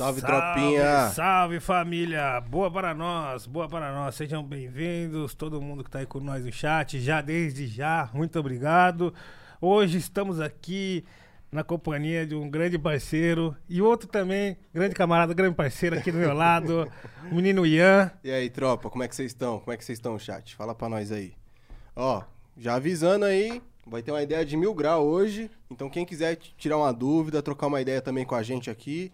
Salve, tropinha! Salve família! Boa para nós, boa para nós. Sejam bem-vindos, todo mundo que tá aí com nós no chat, já desde já, muito obrigado. Hoje estamos aqui na companhia de um grande parceiro e outro também, grande camarada, grande parceiro aqui do meu lado, o menino Ian. E aí, tropa, como é que vocês estão? Como é que vocês estão, chat? Fala pra nós aí. Ó, já avisando aí, vai ter uma ideia de mil grau hoje. Então, quem quiser tirar uma dúvida, trocar uma ideia também com a gente aqui,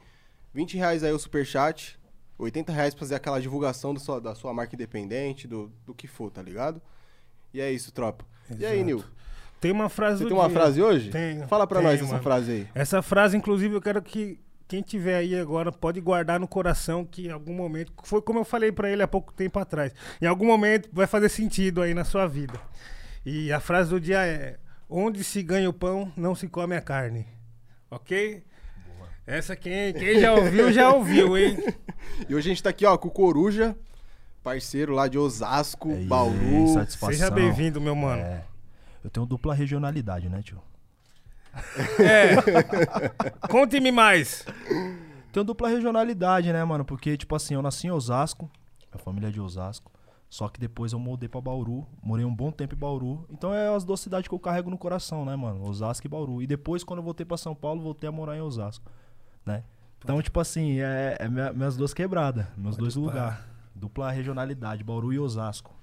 20 reais aí o superchat, 80 reais pra fazer aquela divulgação do sua- da sua marca independente, do, do que for, tá ligado? E é isso, tropa. E aí, Exato. Nil? Tem uma frase Você tem uma dia. frase hoje? Tenho, Fala pra nós essa mano. frase aí. Essa frase, inclusive, eu quero que quem tiver aí agora pode guardar no coração que em algum momento, foi como eu falei pra ele há pouco tempo atrás, em algum momento vai fazer sentido aí na sua vida. E a frase do dia é: Onde se ganha o pão, não se come a carne. Ok? Essa quem, quem já ouviu, já ouviu, hein? E hoje a gente tá aqui, ó, com o Coruja, parceiro lá de Osasco, Aí, Bauru. satisfação. Seja bem-vindo, meu mano. É. Eu tenho dupla regionalidade, né, tio? É. Conte-me mais. Tenho dupla regionalidade, né, mano? Porque, tipo assim, eu nasci em Osasco, a família é de Osasco. Só que depois eu mudei pra Bauru, morei um bom tempo em Bauru. Então é as duas cidades que eu carrego no coração, né, mano? Osasco e Bauru. E depois, quando eu voltei pra São Paulo, voltei a morar em Osasco, né? Então, tipo assim, é, é minha- minhas duas quebradas, meus dois pá. lugares. Dupla regionalidade, Bauru e Osasco.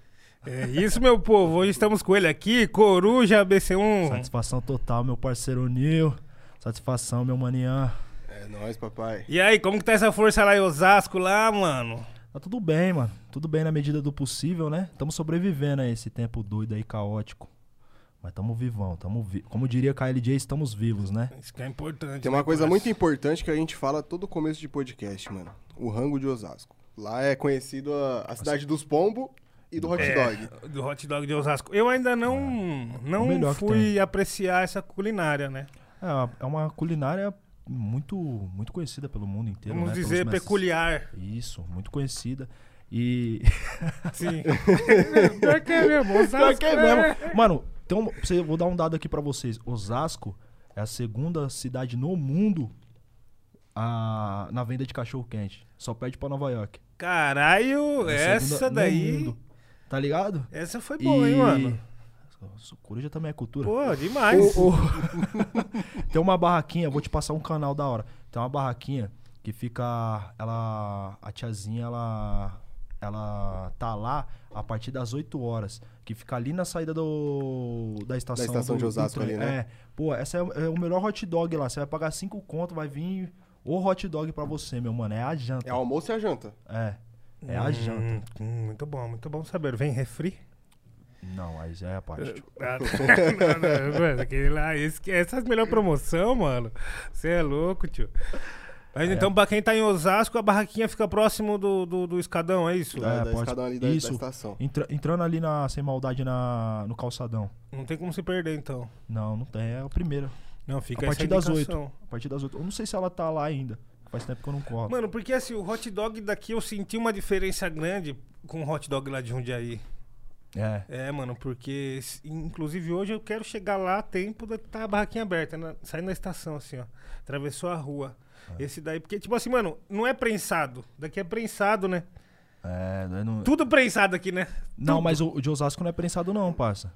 É isso, meu povo. Hoje estamos com ele aqui, Coruja BC1. Satisfação total, meu parceiro Nil. Satisfação, meu manian. É nóis, papai. E aí, como que tá essa força lá em Osasco, lá, mano? Tá tudo bem, mano. Tudo bem na medida do possível, né? Estamos sobrevivendo a esse tempo doido aí, caótico. Mas tamo vivão, tamo vi Como diria KLJ, estamos vivos, né? Isso que é importante. Tem né, uma coisa parça? muito importante que a gente fala todo começo de podcast, mano. O rango de Osasco. Lá é conhecido a, a cidade dos pombos e do hot É, dog. do hot dog de Osasco. Eu ainda não, o não fui apreciar essa culinária, né? É, uma- é uma culinária muito, muito conhecida pelo mundo inteiro, Vamos né? Pelos dizer mestres- peculiar. Isso, muito conhecida. E. Sim. Pior que é mesmo. Osasco Pior que é mesmo. Mano, um, você- vou dar um dado aqui pra vocês. Osasco é a segunda cidade no mundo a, na venda de cachorro quente. Só perde pra Nova York. Caralho, É essa daí. mundo. Tá ligado? Essa foi boa, hein, E- mano? Nossa, Coruja também é cultura. Pô, demais. Ô, ô. Tem uma barraquinha, vou te passar um canal da hora. Tem uma barraquinha que fica. Ela. A tiazinha, ela. Ela tá lá a partir das 8 horas. Que fica ali na saída do. Da estação. estação do- de Osasco ali, né? É. Pô, essa é, o- é o melhor hot dog lá. Você vai pagar 5 conto, vai vir o hot dog pra você, meu mano. É a janta. É o almoço e a janta. É. É a janta. Hum, hum, muito bom, muito bom saber. Vem refri? Não, aí já é a parte. tio. Ah, não, não, mano, aquele lá, esse, que- essa é a melhor promoção, mano. Você é louco, tio. Mas então, pra quem tá em Osasco, a barraquinha fica próximo do, do, do escadão, é isso? Da, É, da pode- escadão ali da, da Isso. estação. Entra- entrando ali na, sem maldade na, no calçadão. Não tem como se perder, então. Não, não tem. É a primeira. Não, fica a partir essa das indicação. 8. A partir das 8. Eu não sei se ela tá lá ainda. Faz tempo que eu não corro. Mano, porque assim, o hot dog daqui eu senti uma diferença grande com o hot dog lá de Jundiaí. É. É, mano, porque inclusive hoje eu quero chegar lá a tempo da tá a barraquinha aberta, na, saindo da estação, assim, ó. Atravessou a rua. É. Esse daí, porque, tipo assim, mano, não é prensado. Daqui é prensado, né? É, eu não, Tudo prensado aqui, né? não Tudo. mas o, o de Osasco não é prensado, não, parça.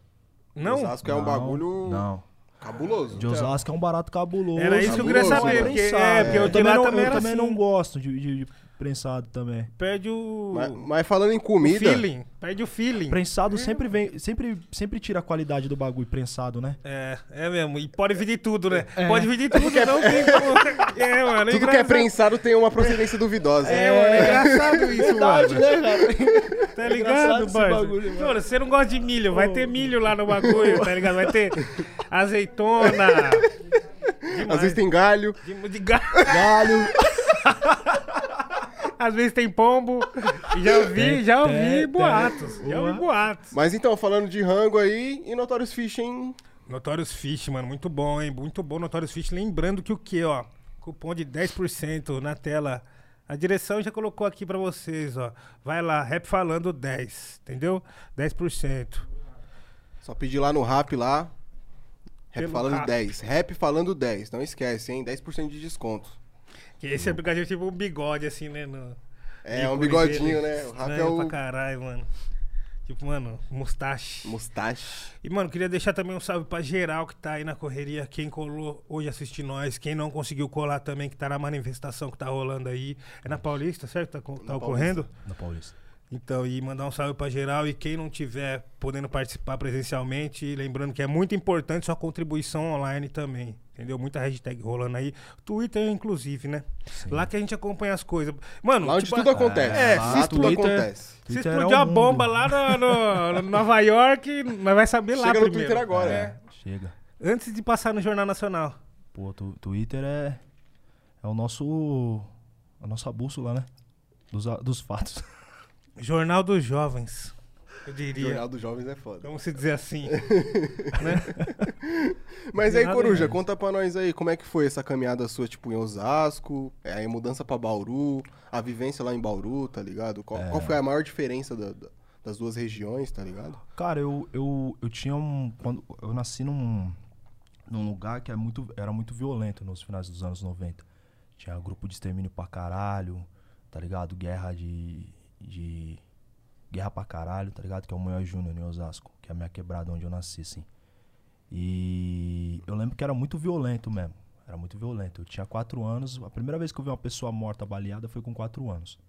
Não? Osasco é um Não, bagulho Não. cabuloso. De Osasco é um barato cabuloso. Era isso que eu queria Cabuloso, saber, é porque, prensado. é, porque eu o de também não, eu também assim. não gosto de, de- de prensado também. Perde o, Mas, mas falando em o comida, feeling. Perde o feeling. Prensado sempre vem, sempre, sempre tira a qualidade do bagulho prensado, né? É, é mesmo. E pode vir de tudo, né? É. Pode vir de tudo, não tem como. É, mano. tudo que é engraçado. prensado tem uma procedência duvidosa. É, mano, é engraçado isso, mano. né, cara? Tá É ligado, bagulho, mano. Mano, você não gosta de milho, vai ter milho lá no bagulho, tá ligado? Vai ter azeitona. Às vezes tem galho. De, de ga- Galho. Às vezes tem pombo. Já ouvi, já ouvi boatos. Já ouvi boatos. Mas então, falando de rango aí, e Notorious Fish, hein? Notorious Fish, mano, muito bom, hein? Muito bom Notorious Fish. Lembrando que o que, ó? Cupom de 10% na tela. A direção já colocou aqui pra vocês, ó. Vai lá, rap falando 10, entendeu? 10%. Só pedir lá no rap lá. Rap Pelo falando rap. 10. Rap falando 10. Não esquece, hein? 10% de desconto. Que esse aplicativo é tipo um bigode, assim, né? No... É, um bigodinho, né? O Rafa é o pra caralho, mano. Tipo, mano, mustache. mustache. E, mano, queria deixar também um salve pra geral que tá aí na correria. Quem colou hoje assistir nós. Quem não conseguiu colar também, que tá na manifestação que tá rolando aí. É na Paulista, certo? Tá, tá Na ocorrendo? Na Paulista. Então, e mandar um salve pra geral. E quem não tiver podendo participar presencialmente, lembrando que é muito importante sua contribuição online também. Entendeu? Muita hashtag rolando aí. Twitter, inclusive, né? Lá que a gente acompanha as coisas. Mano, Lá onde tipo, tudo acontece. É, lá se tudo Twitter- acontece. se explodir é a bomba lá no, no- no Nova York, nós vai saber lá Chega no primeiro. Twitter agora. É. Chega. Antes de passar no Jornal Nacional. Pô, tu, Twitter é. É o nosso. A nossa bússola, né? Dos, dos fatos. Jornal dos Jovens, eu diria. Jornal dos Jovens é foda. Vamos se dizer assim. né? Mas aí, Coruja, mais. conta pra nós aí, como é que foi essa caminhada sua, tipo, em Osasco, é, aí a mudança pra Bauru, a vivência lá em Bauru, tá ligado? Qual, É. qual foi a maior diferença da- da- das duas regiões, tá ligado? Cara, eu, eu, eu tinha um. Quando, eu nasci num, num lugar que é muito, era muito violento nos finais dos anos 90. Tinha grupo de extermínio pra caralho, tá ligado? Guerra de. De guerra pra caralho, tá ligado? Que é o Moia Júnior em Osasco, que é a minha quebrada onde eu nasci, assim. E eu lembro que era muito violento mesmo. Era muito violento. Eu tinha quatro anos. A primeira vez que eu vi uma pessoa morta baleada foi com quatro anos.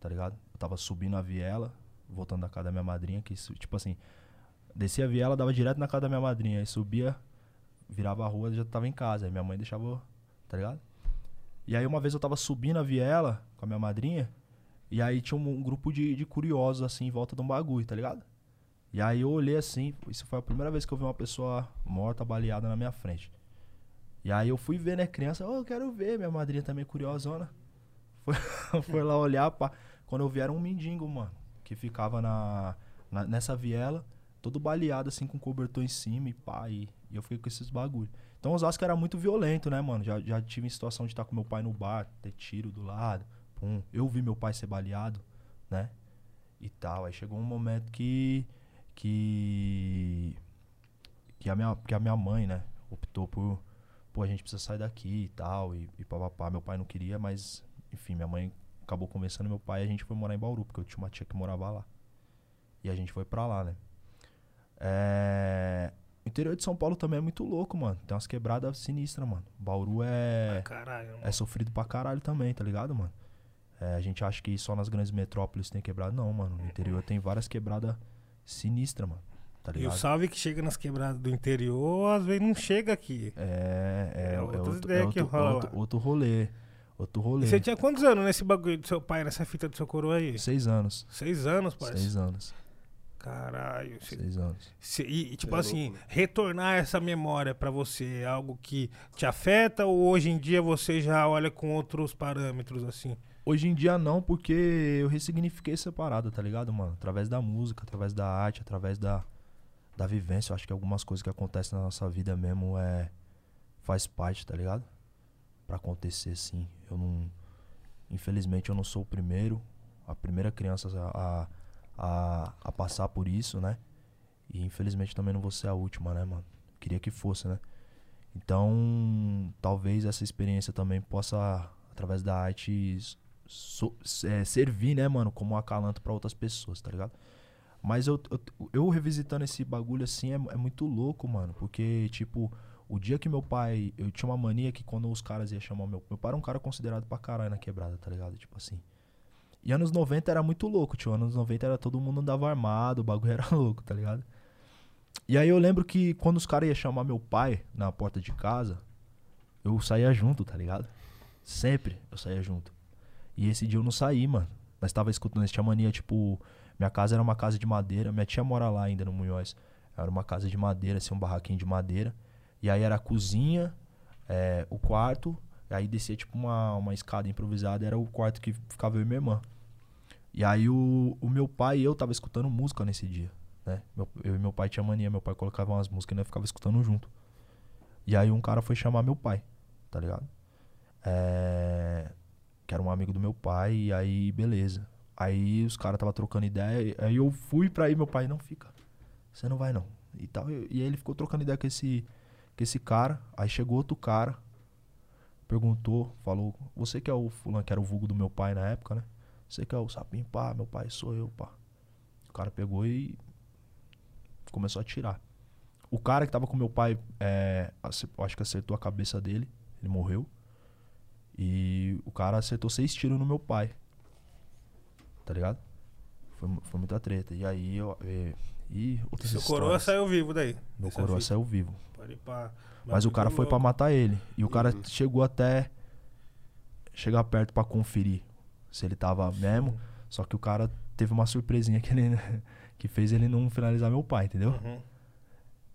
Tá ligado? Eu tava subindo a viela, voltando da casa da minha madrinha, que tipo assim, descia a viela, dava direto na casa da minha madrinha. Aí subia, virava a rua já tava em casa. Aí minha mãe deixava, tá ligado? E aí uma vez eu tava subindo a viela com a minha madrinha, e aí tinha um, um grupo de, de curiosos assim em volta de um bagulho, tá ligado? E aí eu olhei assim, isso foi a primeira vez que eu vi uma pessoa morta, baleada na minha frente. E aí eu fui ver, né, criança, oh, eu quero ver, minha madrinha também curiosona. Foi, foi lá olhar, pá. Quando eu vi era um mendigo, mano, que ficava na, na- nessa viela, todo baleado assim, com cobertor em cima e pá, e, e eu fiquei com esses bagulho. Então Osasco era muito violento, né, mano? Já, já tive em situação de estar com meu pai no bar, ter tiro do lado, pum. Eu vi meu pai ser baleado, né? E tal. Aí chegou um momento que. que. que a minha, que a minha mãe, né, optou por. Pô, a gente precisa sair daqui e tal. E, e papapá. Meu pai não queria, mas, enfim, minha mãe acabou convencendo meu pai e a gente foi morar em Bauru, porque eu tinha uma tia que morava lá. E a gente foi pra lá, né? É. O interior de São Paulo também é muito louco, mano. Tem umas quebradas sinistras, mano. Bauru é. Caralho. mano. É sofrido pra caralho também, tá ligado, mano? É, a gente acha que só nas grandes metrópoles tem quebrada. Não, mano. No interior tem várias quebradas sinistras, mano. Tá E o salve que chega nas quebradas do interior, às vezes não chega aqui. É, é, É é, outras outro, é que outro, rola outro, lá. outro rolê. Outro rolê. E você tinha quantos anos nesse bagulho do seu pai, nessa fita do seu coroa aí? Seis anos. Seis anos, parceiro. Seis anos. Caralho. Cê- Seis anos. cê- e, e, tipo É assim, louco, né? retornar essa memória pra você é algo que te afeta ou hoje em dia você já olha com outros parâmetros, assim? Hoje em dia não, porque eu ressignifiquei essa parada, tá ligado, mano? Através da música, através da arte, através da, da vivência. Eu acho que algumas coisas que acontecem na nossa vida mesmo é. faz parte, tá ligado? Pra acontecer, sim. Eu não. Infelizmente eu não sou o primeiro, a primeira criança a, a, a passar por isso, né? E infelizmente também não vou ser a última, né, mano? Queria que fosse, né? Então, talvez essa experiência também possa, através da arte, so- é, servir, né, mano, como um acalanto pra outras pessoas, tá ligado? Mas eu, eu, eu revisitando esse bagulho assim é, é muito louco, mano. Porque, tipo, o dia que meu pai. Eu tinha uma mania que quando os caras iam chamar meu. Meu pai era um cara considerado pra caralho na quebrada, tá ligado? Tipo assim. E anos 90 era muito louco, tio. Anos 90 era todo mundo andava armado, o bagulho era louco, tá ligado? E aí eu lembro que quando os caras iam chamar meu pai na porta de casa, eu saía junto, tá ligado? Sempre eu saía junto. E esse dia eu não saí, mano. Nós tava escutando, nós tinha mania, tipo, minha casa era uma casa de madeira, minha tia mora lá ainda no Munhoz. Era uma casa de madeira, assim, um barraquinho de madeira. E aí era a cozinha, é, o quarto, aí descia tipo uma, uma escada improvisada, era o quarto que ficava eu e minha irmã. E aí o, o meu pai e eu tava escutando música nesse dia, né? Meu- eu e meu pai tinha mania, meu pai colocava umas músicas e nós ficava escutando junto. E aí um cara foi chamar meu pai, tá ligado? É, que era um amigo do meu pai, e aí beleza. Aí os caras tava trocando ideia, aí eu fui pra ir, meu pai, não fica, você não vai não. E tal, e, e aí ele ficou trocando ideia com esse, com esse cara, aí chegou outro cara perguntou, falou, você que é o fulano, que era o vulgo do meu pai na época, né? Você que é o sapinho, pá, meu pai sou eu, pá. O cara pegou e começou a atirar. O cara que tava com meu pai, é, acho que acertou a cabeça dele, ele morreu. E o cara acertou seis tiros no meu pai. Tá ligado? Foi, foi muita treta. E aí eu. E, e outras Seu coroa histórias. saiu vivo daí. Meu Essa coroa fita. saiu vivo. Pode ir pra- Mas o cara foi pra louco. matar ele. E o cara chegou até chegar perto pra conferir se ele tava mesmo. Só que o cara teve uma surpresinha que ele que fez ele não finalizar meu pai, entendeu? Uhum.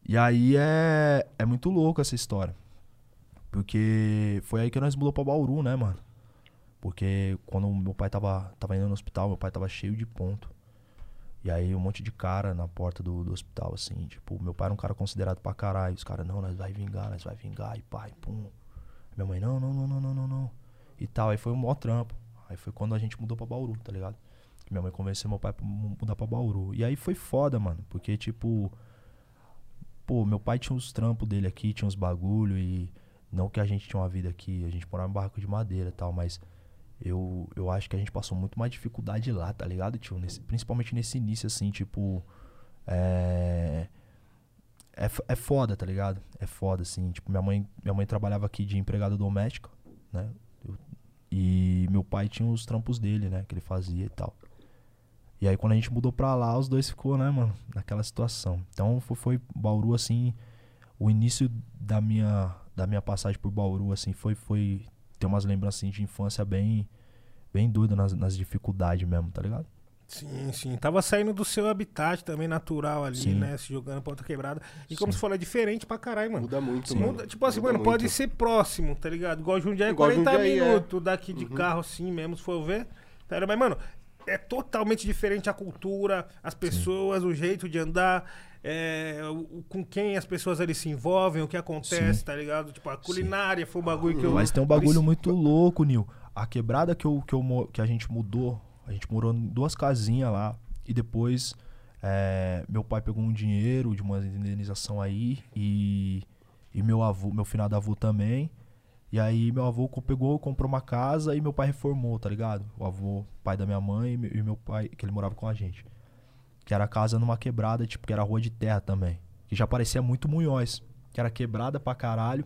E aí é é muito louco essa história. Porque foi aí que nós mudou pra Bauru, né, mano? Porque quando meu pai tava, tava indo no hospital, meu pai tava cheio de ponto. E aí um monte de cara na porta do, do hospital, assim, tipo, meu pai era um cara considerado pra caralho. Os caras, não, nós vai vingar, nós vai vingar, e pai, pum. Minha mãe, não, não, não, não, não, não, não. E tal, aí foi um maior trampo. Aí foi quando a gente mudou pra Bauru, tá ligado? Que minha mãe convenceu meu pai pra mu- mudar pra Bauru. E aí foi foda, mano, porque, tipo, pô, meu pai tinha uns trampos dele aqui, tinha uns bagulho e não que a gente tinha uma vida aqui, a gente morava em barraco de madeira e tal, mas eu, eu acho que a gente passou muito mais dificuldade lá, tá ligado, tio? Nesse- principalmente nesse início, assim, tipo. É. É, f- é foda, tá ligado? É foda, assim. Tipo, minha mãe, minha mãe trabalhava aqui de empregada doméstica, né? Eu- e meu pai tinha os trampos dele, né? Que ele fazia e tal. E aí quando a gente mudou pra lá, os dois ficou, né, mano? Naquela situação. Então foi, foi Bauru, assim. O início da minha, da minha passagem por Bauru, assim, foi. foi ter umas lembranças assim, de infância bem. Bem doida nas, nas dificuldades mesmo, tá ligado? Sim, sim. Tava saindo do seu habitat também natural ali, Sim. né? Se jogando pra outra quebrada. E como Sim. você falou, é diferente pra caralho, mano. Muda muito, Sim. Muda- tipo assim, Muda mano, pode muito. ser próximo, tá ligado? Igual Jundiaí, Igual 40 Jundiaí, é. minutos daqui de Uhum. carro assim mesmo, se for ver. Tá? Mas, mano, é totalmente diferente a cultura, as pessoas, o jeito de andar, é, o- com quem as pessoas ali se envolvem, o que acontece, Sim. tá ligado? Tipo, a culinária foi o bagulho que eu. Mas tem um bagulho muito louco, Nil. A quebrada que, eu, que, eu, que a gente mudou, a gente morou em duas casinhas lá. E depois é, meu pai pegou um dinheiro de uma indenização aí. E, e meu avô, meu finado avô também. E aí meu avô pegou, comprou uma casa e meu pai reformou, tá ligado? O avô, pai da minha mãe e meu- pai, que ele morava com a gente. Que era casa numa quebrada, tipo, que era rua de terra também. Que já parecia muito Munhóis. Que era quebrada pra caralho.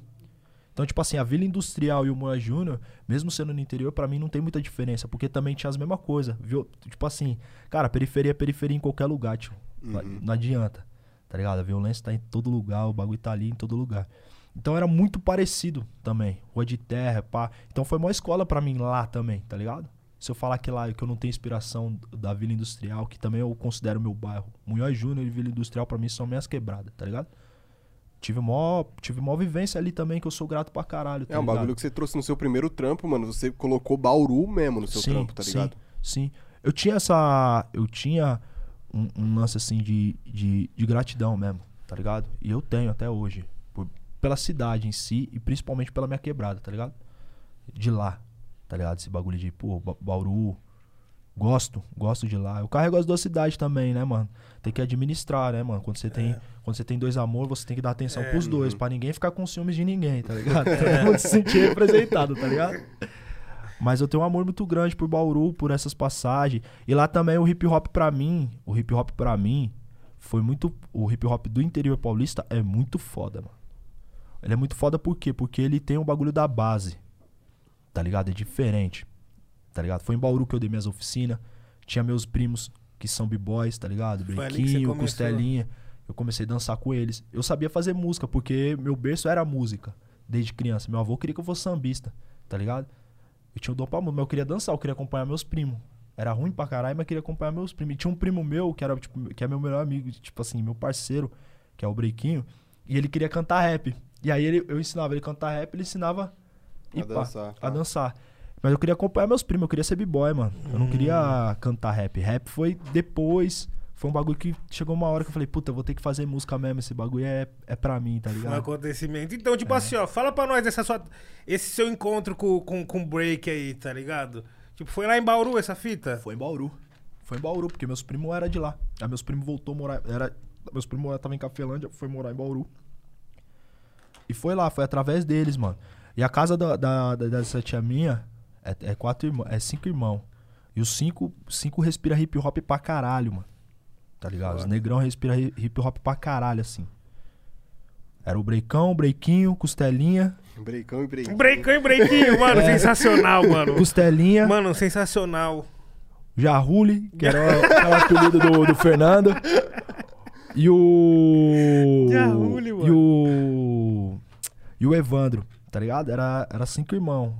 Então, tipo assim, a Vila Industrial e o Moura Júnior, mesmo sendo no interior, pra mim não tem muita diferença, porque também tinha as mesmas coisas, viu? Tipo assim, cara, periferia é periferia em qualquer lugar, tio. Não- Uhum. Não adianta, tá ligado? A violência tá em todo lugar, o bagulho tá ali em todo lugar. Então era muito parecido também, rua de terra, pá. Então foi uma escola pra mim lá também, tá ligado? Se eu falar que lá que eu não tenho inspiração da Vila Industrial, que também eu considero meu bairro, Munhoz Júnior e Vila Industrial pra mim são minhas quebradas, tá ligado? Tive mó, tive mó vivência ali também, que eu sou grato pra caralho. Tá É um ligado? bagulho que você trouxe no seu primeiro trampo, mano. Você colocou Bauru mesmo no seu sim, trampo, tá ligado? Sim, sim. Eu tinha essa. Eu tinha um, um lance assim de, de, de gratidão mesmo, tá ligado? E eu tenho até hoje. Pela cidade em si e principalmente pela minha quebrada, tá ligado? De lá, tá ligado? Esse bagulho de, pô, Ba- Bauru. Gosto, gosto de lá. Eu carrego as duas cidades também, né, mano? Tem que administrar, né, mano? Quando você tem, quando você tem dois amores, você tem que dar atenção É. pros dois, pra ninguém ficar com ciúmes de ninguém, tá ligado? Todo mundo se sentir representado, tá ligado? Mas eu tenho um amor muito grande por Bauru, por essas passagens. E lá também o hip hop pra mim, o hip hop pra mim foi muito o hip hop do interior paulista é muito foda, mano. Ele é muito foda por quê? Porque ele tem o bagulho da base. Tá ligado? É diferente. Tá ligado? Foi em Bauru que eu dei minhas oficinas. Tinha meus primos que são b-boys, tá ligado? Começou. costelinha. Eu comecei a dançar com eles. Eu sabia fazer música, porque meu berço era música. Desde criança. Meu avô queria que eu fosse sambista, tá ligado? Eu tinha o dom pra música, mas eu queria dançar, eu queria acompanhar meus primos. Era ruim pra caralho, mas queria acompanhar meus primos. E tinha um primo meu, que era, tipo, que é meu melhor amigo, tipo assim, meu parceiro, que é o Brequinho, e ele queria cantar rap. E aí ele, eu ensinava ele a cantar rap, ele ensinava A pá, dançar, a tá. dançar. Mas eu queria acompanhar meus primos, eu queria ser b-boy, mano. Eu não queria cantar rap. Rap foi depois. Foi um bagulho que chegou uma hora que eu falei, puta, eu vou ter que fazer música mesmo. Esse bagulho é, é pra mim, tá Um ligado? acontecimento. Então, É. tipo assim, ó, fala pra nós dessa sua, esse seu encontro com, com, com o break aí, tá ligado? Tipo, foi lá em Bauru essa fita? Foi em Bauru. Foi em Bauru, porque meus primos eram de lá. Aí meus primos voltou a morar. Era, meus primos estavam em Cafelândia, foi morar em Bauru. E foi lá, foi através deles, mano. E a casa da, da, da- dessa tia minha é, é quatro irmãos, é cinco irmãos. E os cinco, cinco respira hip hop pra caralho, mano. Tá ligado? Os negrão respira hi- hip hop pra caralho, assim. Era o Breicão, o Breiquinho, Costelinha. Breicão e breicão. Breicão e breakinho, mano. Sensacional, mano. Costelinha, Mano, sensacional. Jarruli, que era o, era o apelido do, do Fernando. E o. Jarruli, E mano. o. E o Evandro, tá ligado? Era, era cinco irmãos.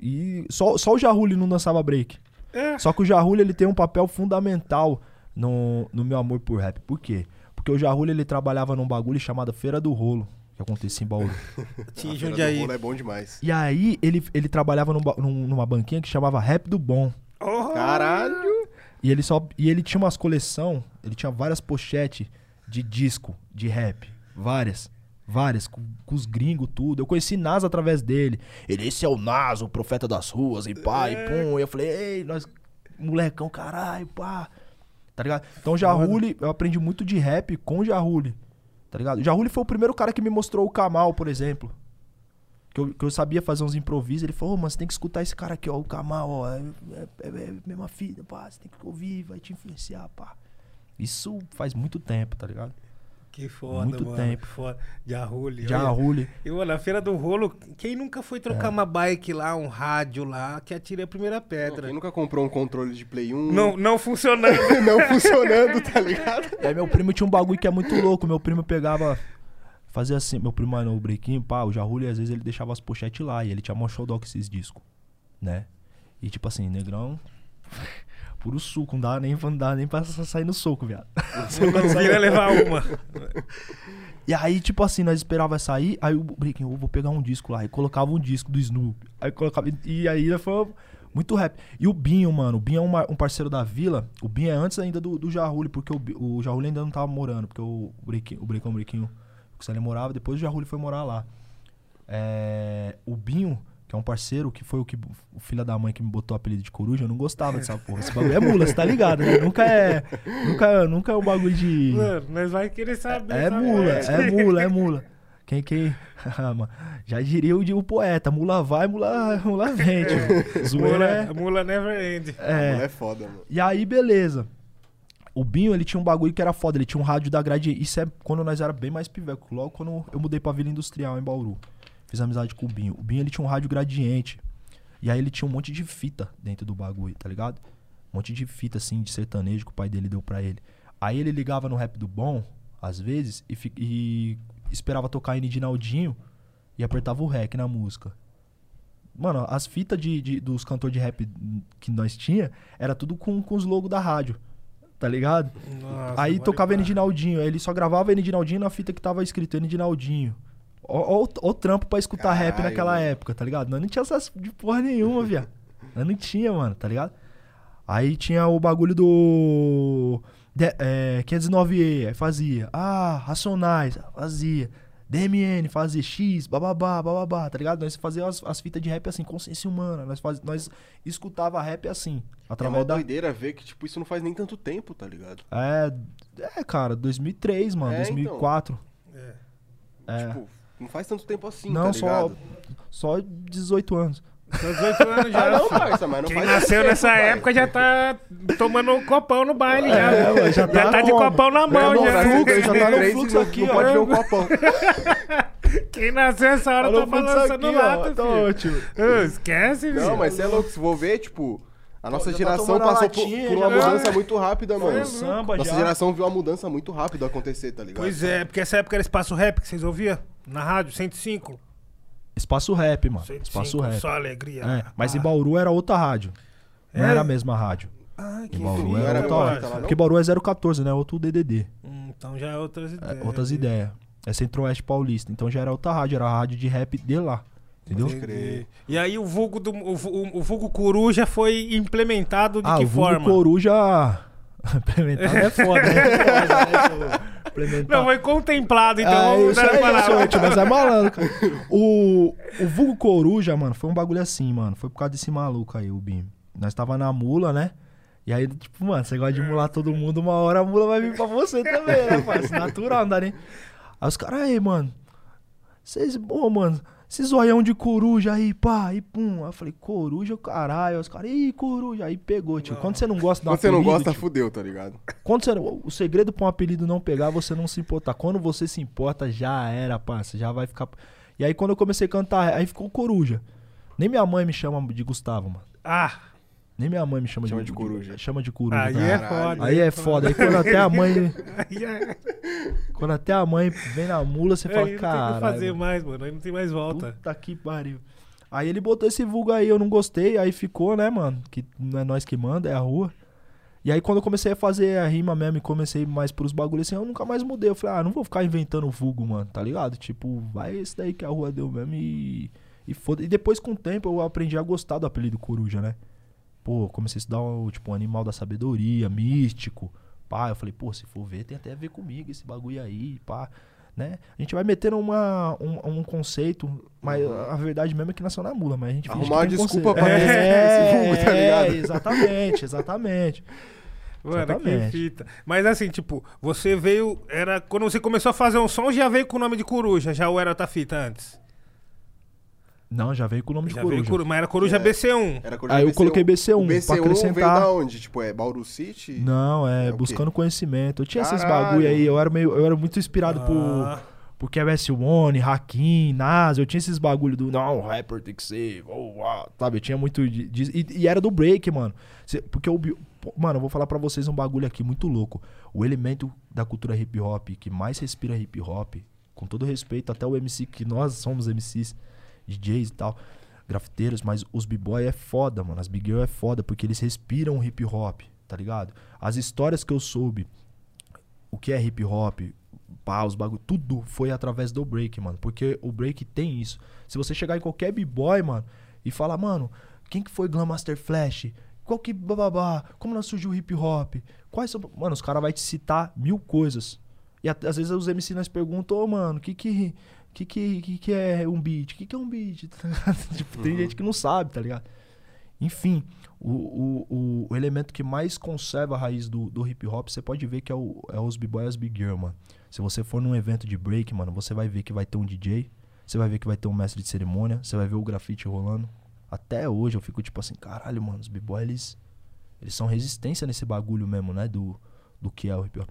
E só, só o Jarruli não dançava break. É. Só que o Jarruli ele tem um papel fundamental no, no meu amor por rap. Por quê? Porque o Jarruli ele trabalhava num bagulho chamado Feira do Rolo, que acontecia em Bauru. Tinha A feira do Jundiaí. é bom demais. e aí ele, ele trabalhava num num- numa banquinha que chamava Rap do Bom. Oh, Caralho! E ele só e ele tinha umas coleção, ele tinha várias pochetes de disco de rap, várias, várias com, com os gringos tudo. Eu conheci Nas através dele. Ele esse é o Nas, o profeta das ruas e pá, e pum. E eu falei: "Ei, nós molecão, caralho, pá". Tá ligado? Então Jarruli, eu aprendi muito de rap com o Jarruli. Tá ligado? O Jarruli foi o primeiro cara que me mostrou o Kamal, por exemplo. Que eu, que eu sabia fazer uns improvisos. Ele falou, ô, mano, você tem que escutar esse cara aqui, ó, o Kamal, ó. É, é, é, é mesma fita, pá. Você tem que ouvir, vai te influenciar, pá. Isso faz muito tempo, tá ligado? Que foda, Muito mano. tempo. Foda. Já olha. Rule. E, mano, na Feira do Rolo, quem nunca foi É. trocar uma bike lá, um rádio lá, que atire a primeira pedra. Quem nunca comprou um controle de Play 1? Não, não funcionando. não funcionando, tá ligado? E aí meu primo tinha um bagulho que é muito louco. Meu primo pegava. Fazia assim, meu primo no brequinho, pá, o Jarrulho, às vezes ele deixava as pochetes lá. E ele tinha mó show com esses discos. Né? E tipo assim, negrão. Puro suco, não dá nem, não dá nem pra sair no soco, viado. não vira levar uma. E aí, tipo assim, nós esperava sair, aí o Breaking, eu vou pegar um disco lá, e colocava um disco do Snoop. Aí colocava, e aí foi muito rap. E o Binho, mano, o Binho é um, mar- um parceiro da vila, o Binho é antes ainda do, do Jarruli, porque o, o Jarruli ainda não tava morando, porque o Breaking, o Breaking, o Breaking, o Célio morava, depois o Jarruli foi morar lá. É, o Binho, que é um parceiro, que foi o que o filho da mãe que me botou o apelido de coruja, eu não gostava dessa porra. Esse bagulho é mula, você tá ligado, né? Nunca é, nunca, nunca é um bagulho de... Mano, nós vai querer saber. É sabe? mula, é mula, é mula. Quem, quem. Ah, mano, Já diria o, de- o poeta: mula vai, mula, mula vem. Zoeira é. Mula, mula never end. É. é foda, mano. E aí, beleza. O Binho, ele tinha um bagulho que era foda. Ele tinha um rádio da grade. Isso é quando nós era bem mais piveco. Logo quando eu mudei pra Vila Industrial, em Bauru. Fiz amizade com o Binho. O Binho, ele tinha um rádio gradiente. E aí ele tinha um monte de fita dentro do bagulho, tá ligado? Um monte de fita, assim, de sertanejo que o pai dele deu pra ele. Aí ele ligava no rap do bom, às vezes, e, e esperava tocar N de Naldinho e apertava o rec na música. Mano, as fitas de, de- dos cantores de rap que nós tinha era tudo com, com os logos da rádio. Tá ligado? Nossa, aí tocava pá. N de Naldinho. Aí ele só gravava N de Naldinho na fita que tava escrito N de Naldinho. Ó, ó, o trampo pra escutar rap Caralho, naquela mano. época, tá ligado? Nós não tinha essas de porra nenhuma, viado. Nós não tinha, mano, tá ligado? Aí tinha o bagulho do. De, é, 509E, aí fazia. Ah, Racionais, fazia. DMN, fazia X, bababá, bababá, tá ligado? Nós fazíamos as, as fitas de rap assim, consciência humana. Nós, faz, nós escutava rap assim, É através uma da. doideira ver que, tipo, isso não faz nem tanto tempo, tá ligado? É, é, cara, 2003, mano, É, então. 2004. É. É. Tipo, não faz tanto tempo assim, não, tá só, ligado? só 18 anos. São 18 anos já. Ah, não, parça, mas não Quem faz nasceu tempo, nessa pai. época já tá tomando um copão no baile já. É, já já, tá tá, de copão na mão Não, já. não, fluxo, já tá no 23, fluxo não- aqui, não ó. pode ver o copão. Quem nasceu essa hora tá balançando aqui, lá, ó, filho. tá ótimo. Esquece, Não, filho. mas você é louco, se for ver, tipo, a nossa já tá geração a passou por, latinha, por já uma tá- mudança muito rápida, mano. no samba nossa já. geração viu uma mudança muito rápida acontecer, tá ligado? Pois é, porque essa época era espaço rap que vocês ouviam na rádio, 105. Espaço rap, mano. 105, Espaço rap. só alegria. É, mas Ah. em Bauru era outra rádio. Não É? era a mesma rádio. Ai, que Bauru era era outra rádio, lá? Porque Bauru é 014, né? Outro DDD. Hum, então já é outras É, ideias. outras ideias. É Centro-Oeste Paulista. Então já era outra rádio. Era a rádio de rap de lá. Entendeu? Pode crer. E aí o vulgo, do, o, o vulgo coruja foi implementado de ah, que o vulgo forma? Coruja... Implementado é foda, né? Implementar. Não, foi contemplado, então isso é isso, tio, mas é malandro, cara. O, o vulgo coruja, mano, foi um bagulho assim, mano. Foi por causa desse maluco aí, o Bim. Nós tava na mula, né? E aí, tipo, mano, você gosta de mular todo mundo, uma hora a mula vai vir pra você também, né, parceiro? Natural, não dá nem... Aí os caras, aí, mano, vocês, pô, mano, esse zoião de coruja aí, pá, e pum. Aí eu falei, coruja, caralho. Aí Os caras, ih, coruja. Aí pegou, tio. Quando você não gosta um Quando você não gosta, tio, fudeu, tá ligado? quando você, o segredo pra um apelido não pegar, você não se importar. Quando você se importa, já era, parça. Já vai ficar. E aí quando eu comecei a cantar, aí ficou coruja. Nem minha mãe me chama de Gustavo, mano. Ah, Nem minha mãe me chama, Chama de, de coruja. Chama de coruja. aí tá? é foda. Aí é foda. Aí quando até a mãe. Aí é. Quando até a mãe vem na mula, você Aí fala, não tem cara. fazer mais, mano. Aí não tem mais volta. Puta que pariu. Aí ele botou esse vulgo aí, eu não gostei, aí ficou, né, mano? Que não é nós que manda, é a rua. E aí quando eu comecei a fazer a rima mesmo e comecei mais pros bagulhos assim, eu nunca mais mudei. Eu falei, ah, não vou ficar inventando vulgo, mano, tá ligado? Tipo, vai esse daí que a rua deu mesmo e. E foda. E depois, com o tempo, eu aprendi a gostar do apelido coruja, né? Pô, comecei a estudar, um, tipo, um animal da sabedoria, místico. Pá, eu falei, pô, se for ver, tem até a ver comigo esse bagulho aí, pá. Né? A gente vai metendo uma, um, um conceito, mas a verdade mesmo é que nasceu na mula, mas a gente Arrumar uma que desculpa conceito. pra ter esse vulgo, tá ligado? É, exatamente, exatamente. Mano, que Exatamente. fita. Mas assim, tipo, você veio. Era. Quando você começou a fazer um som, já veio com o nome de coruja, já ou era outra fita antes? Não, já veio com o nome de Já coruja. veio mas era coruja É. BC1. Era coruja Aí eu coloquei BC1 O pra BC1 veio acrescentar. da onde? Tipo, é Bauru City? Não, é, É buscando conhecimento. Eu tinha esses Caralho. bagulho aí, eu era meio, eu era muito inspirado por Ah, por KBS One, Hakim, Nas, eu tinha esses bagulho do não, o rapper tem que ser, oh, uau", sabe? Eu tinha muito de, de- e, e era do break, mano. Cê- porque o mano, eu vou falar pra vocês um bagulho aqui muito louco. O elemento da cultura hip hop que mais respira hip hop, com todo respeito até o MC que nós somos MCs, DJs e tal, grafiteiros, mas os b-boy é foda, mano. As big girl é foda porque eles respiram hip hop, tá ligado? As histórias que eu soube o que é hip hop, pá, os bagulho, tudo foi através do break, mano. Porque o break tem isso. Se você chegar em qualquer b-boy, mano, e falar, mano, quem que foi Glam Master Flash? Qual que bababá? Como nós surgiu o hip hop? Quais são. Mano, os caras vão te citar mil coisas. E às vezes os MC nós perguntam, ô, mano, o que que. Que, que, que que é um beat? O que, que é um beat? Tipo, tem gente que não sabe, tá ligado? Enfim, o, o, o, o elemento que mais conserva a raiz do, do hip hop, você pode ver que é, o, é os b-boy e as big girl, mano. Se você for num evento de break, mano, você vai ver que vai ter um DJ, você vai ver que vai ter um mestre de cerimônia, você vai ver o grafite rolando. Até hoje eu fico tipo assim, caralho, mano, os b-boy, eles, eles são resistência nesse bagulho mesmo, né? Do, do que é o hip hop.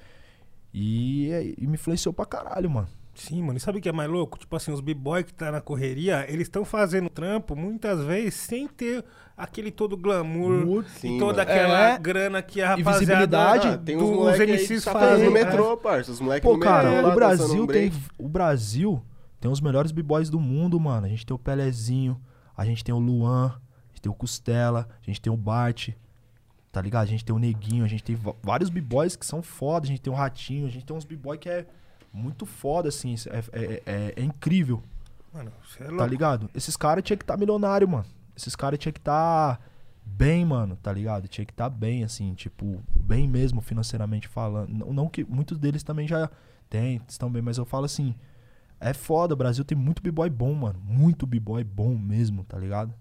E, e me influenciou pra caralho, mano. Sim, mano. E sabe o que é mais louco? Tipo assim, os b-boy que tá na correria, eles estão fazendo trampo muitas vezes sem ter aquele todo glamour Muito, sim, e toda mano. aquela É. grana que a E rapaziada visibilidade. Ah, tem uns aí que MCs tá fazem. fazendo no metrô, parça. Os moleques Pô, no metrô cara, lá, o Brasil um tem. O Brasil tem os melhores b-boys do mundo, mano. A gente tem o Pelezinho, a gente tem o Luan, a gente tem o Costela, a gente tem o Bart, tá ligado? A gente tem o Neguinho, a gente tem vários b-boys que são foda, a gente tem o Ratinho, a gente tem uns b-boy que é muito foda, assim. É, é- é- é incrível, Mano, você é tá louco. ligado? Esses caras tinha que estar milionário, mano. Esses caras tinha que estar bem, mano, tá ligado? Tinha que estar bem, assim, tipo, bem mesmo financeiramente falando. Não, não que muitos deles também já têm, estão bem, mas eu falo assim, é foda, o Brasil tem muito b-boy bom, mano. Muito b-boy bom mesmo, tá ligado?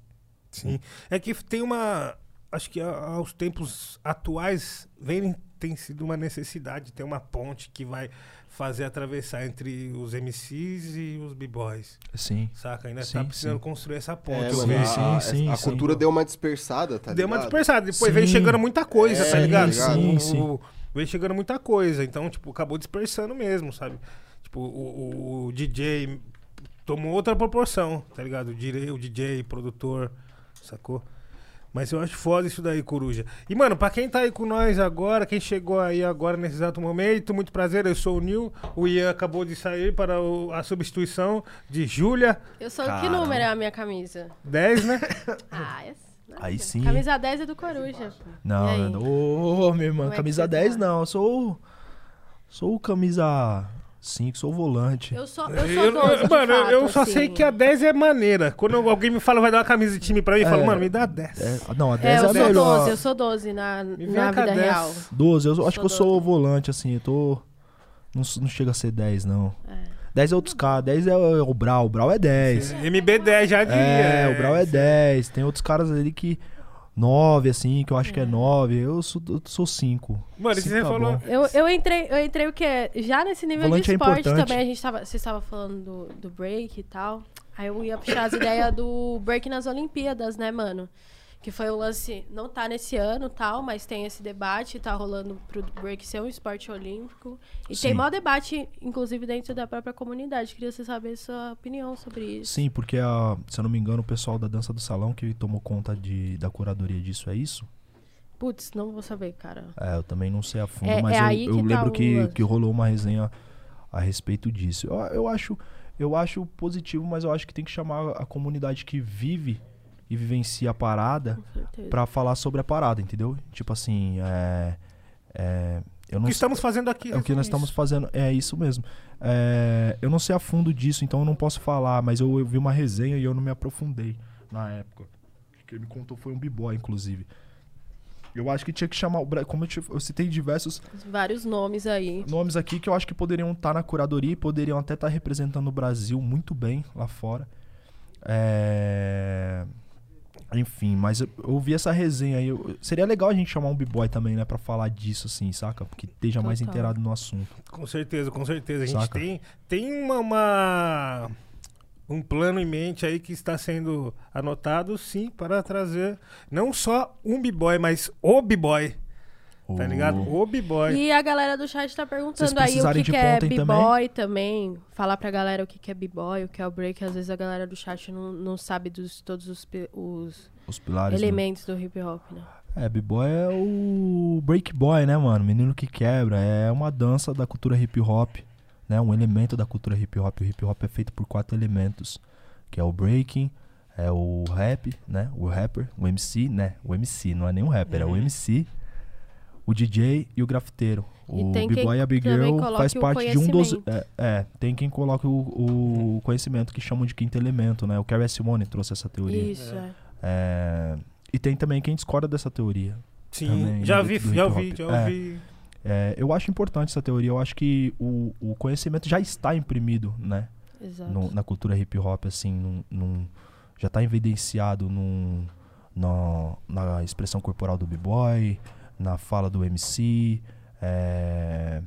Sim. É que tem uma. Acho que aos tempos atuais vem, tem sido uma necessidade de ter uma ponte que vai fazer atravessar entre os MCs e os b-boys. Sim. Saca? Ainda Sim, tá precisando sim. construir essa É, ponte. mano, sim, a, sim, a sim. cultura deu uma dispersada, tá Deu uma ligado? dispersada. Depois veio chegando muita coisa, É, tá ligado? sim, sim. o- veio chegando muita coisa. Então, tipo, acabou dispersando mesmo, sabe? Tipo, o, o- o DJ tomou outra proporção, tá ligado? O DJ, o DJ, produtor, sacou? Mas eu acho foda isso daí, Coruja. E, mano, pra quem tá aí com nós agora, quem chegou aí agora nesse exato momento, muito prazer, eu sou o Nil. O Ian acabou de sair para o- a substituição de Júlia. Eu sou. Que Caramba. número é a minha camisa? 10, né? Ah, é. Aí sim. Camisa 10 é do Coruja. Não, ô, minha irmã, Como é que camisa você 10 tá? não, eu sou sou o camisa 5, sou o volante. Eu sou, eu Eu- sou eu- 12 mano, eu- eu fato, só assim. sei que a 10 é maneira. Quando alguém me fala, vai dar uma camisa de time pra mim, eu falo, É. mano, me dá 10. É, não, a É, 10 é, eu a sou melhor. 12, eu sou 12 na, Me vem na com a vida 10. real. 12, eu acho Sou que eu sou o 12. volante, assim, eu tô. Não, não chega a ser 10, não. É. 10 é outros caras, 10 é o, é o Brau, o Brau é 10. MB10 já diria. É, o Brau é 10. Tem outros caras ali que. Nove, assim, que eu acho que é nove. Eu sou, eu sou cinco. Mano, Cinco você tá falou. bom. Eu, eu entrei, eu entrei o quê? Já nesse nível Volante de é esporte importante. também, a gente tava. Você estava falando do, do break e tal. Aí eu ia puxar as ideias do break nas Olimpíadas, né, mano? Que foi o lance, não tá nesse ano tal, mas tem esse debate, tá rolando pro break ser um esporte olímpico. E Sim. tem maior debate, inclusive, dentro da própria comunidade. Queria você saber sua opinião sobre isso. Sim, porque, a, se eu não me engano, o pessoal da dança do salão que tomou conta de, da curadoria disso, é isso? Putz, não vou saber, cara. É, eu também não sei a fundo, É- mas é eu, eu que tá lembro o que, lance. que rolou uma resenha a respeito disso. Eu, eu acho eu acho positivo, mas eu acho que tem que chamar a comunidade que vive e vivencia a parada pra falar sobre a parada, entendeu? Tipo assim, é, é, eu O não que sei- estamos fazendo aqui? é o que nós estamos fazendo, é isso mesmo. É, eu não sei a fundo disso, então eu não posso falar, mas eu, eu vi uma resenha e eu não me aprofundei na época. Quem me contou foi um b-boy, inclusive. Eu acho que tinha que chamar o como eu, te- eu citei diversos Vários nomes aí. nomes aqui que eu acho que poderiam estar na curadoria e poderiam até estar representando o Brasil muito bem lá fora. É, Enfim, mas eu, eu vi essa resenha aí. eu- Seria legal a gente chamar um b-boy também, né, pra falar disso, assim, saca? Porque esteja mais Total. inteirado no assunto. Com certeza, com certeza. A gente Saca? tem, tem uma, uma- um plano em mente aí que está sendo anotado, sim, para trazer não só um b-boy, mas o b-boy. Tá ligado? O b-boy. E a galera do chat tá perguntando aí o que, que é b-boy também. Falar pra galera o que, que é b-boy, o que é o break. Às vezes a galera do chat não, não sabe dos todos os, os Os pilares. né? elementos do hip hop, né? É, b-boy é o break boy, né, mano? Menino que quebra. É uma dança da cultura hip hop, né? Um elemento da cultura hip hop. O hip hop é feito por quatro elementos, que é o breaking, é o rap, né? O rapper, o MC, né? O MC, não é nem um rapper, é o Uhum. MC, o DJ e o grafiteiro. E O b-boy e a big girl faz parte de um dos... É, é, tem quem coloque o, o conhecimento que chamam de quinto elemento, né? O Carrie Simone trouxe essa teoria. Isso, é. É, E tem também quem discorda dessa teoria. Sim, também, já vi, do- já ouvi, hop. já É. ouvi. É, eu acho importante essa teoria. Eu acho que o, o conhecimento já está imprimido, né? Exato. no- na cultura hip hop, assim, num, num- já está evidenciado num, na, na expressão corporal do b-boy, na fala do MC, é,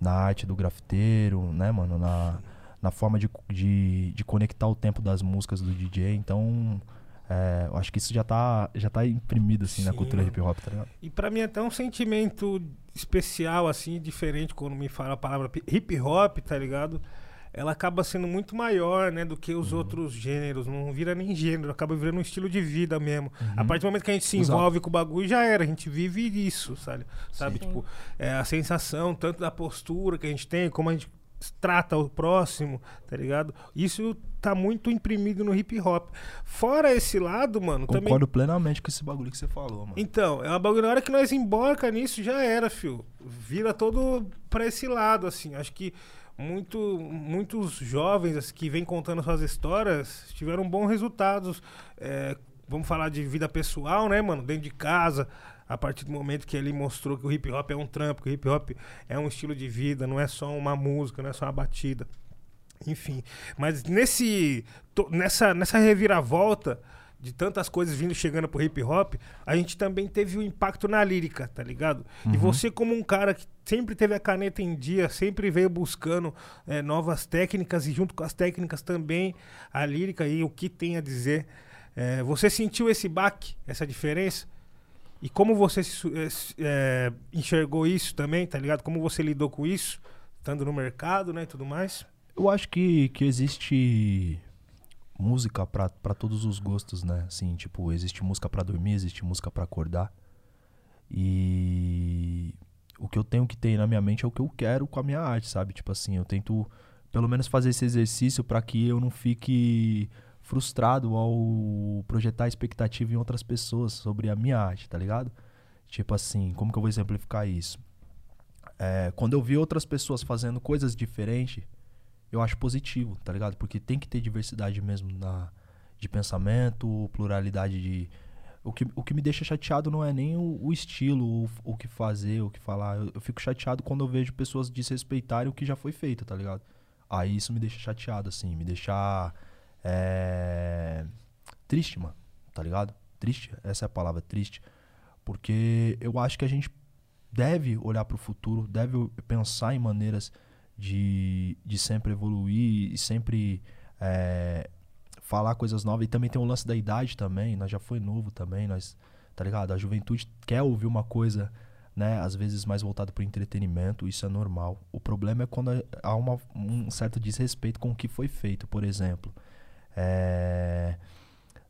na arte do grafiteiro, né, mano? Na, na forma de, de, de conectar o tempo das músicas do DJ. Então, é, eu acho que isso já tá, já tá imprimido, assim, na Sim, cultura mano. hip hop, tá ligado? E pra mim é até um sentimento especial, assim, diferente quando me fala a palavra hip hop, tá ligado? Ela acaba sendo muito maior, né, do que Uhum. os outros gêneros. Não vira nem gênero, acaba virando um estilo de vida mesmo. Uhum. A partir do momento que a gente se Exato. envolve com o bagulho, já era. A gente vive isso, sabe? Sabe, Sim. tipo, é, a sensação, tanto da postura que a gente tem, como a gente trata o próximo, tá ligado? Isso tá muito imprimido no hip hop. Fora esse lado, mano, também Concordo plenamente com esse bagulho que você falou, mano. então, é uma bagulho, na hora que nós embarca nisso, já era, fio. Vira todo pra esse lado, assim. Acho que muito, muitos jovens assim, que vêm contando suas histórias tiveram bons resultados. é, vamos falar de vida pessoal, né, mano? Dentro de casa. A partir do momento que ele mostrou que o hip hop é um trampo, que o hip hop é um estilo de vida, não é só uma música, não é só uma batida. Enfim, mas nesse nessa nessa reviravolta de tantas coisas vindo chegando pro hip hop, a gente também teve o impacto na lírica, tá ligado? E você como um cara que sempre teve a caneta em dia, sempre veio buscando eh, novas técnicas e junto com as técnicas também a lírica e o que tem a dizer. Eh, você sentiu esse baque, essa diferença? E como você se- eh, enxergou isso também, tá ligado? Como você lidou com isso, estando no mercado, né, e tudo mais? Eu acho que, que existe música pra todos os gostos, né? Assim, tipo, existe música pra dormir, existe música pra acordar. E o que eu tenho que ter na minha mente é o que eu quero com a minha arte, sabe? Tipo assim, eu tento pelo menos fazer esse exercício pra que eu não fique frustrado ao projetar expectativa em outras pessoas sobre a minha arte, tá ligado? Tipo assim, como que eu vou exemplificar isso? É, quando eu vi outras pessoas fazendo coisas diferentes, eu acho positivo, tá ligado? Porque tem que ter diversidade mesmo na, de pensamento, pluralidade de. O que, o que me deixa chateado não é nem o, o estilo, o, o que fazer, o que falar. Eu, eu fico chateado quando eu vejo pessoas desrespeitarem o que já foi feito, tá ligado? Aí isso me deixa chateado, assim, me deixa. é, triste, mano, tá ligado? triste, essa é a palavra, triste. Porque eu acho que a gente deve olhar para o futuro, deve pensar em maneiras de, de sempre evoluir e sempre é, falar coisas novas. E também tem o lance da idade também, nós já foi novo também, nós, tá ligado? A juventude quer ouvir uma coisa, né, às vezes mais voltada para entretenimento, isso é normal. O problema é quando há uma, um certo desrespeito com o que foi feito, por exemplo. É...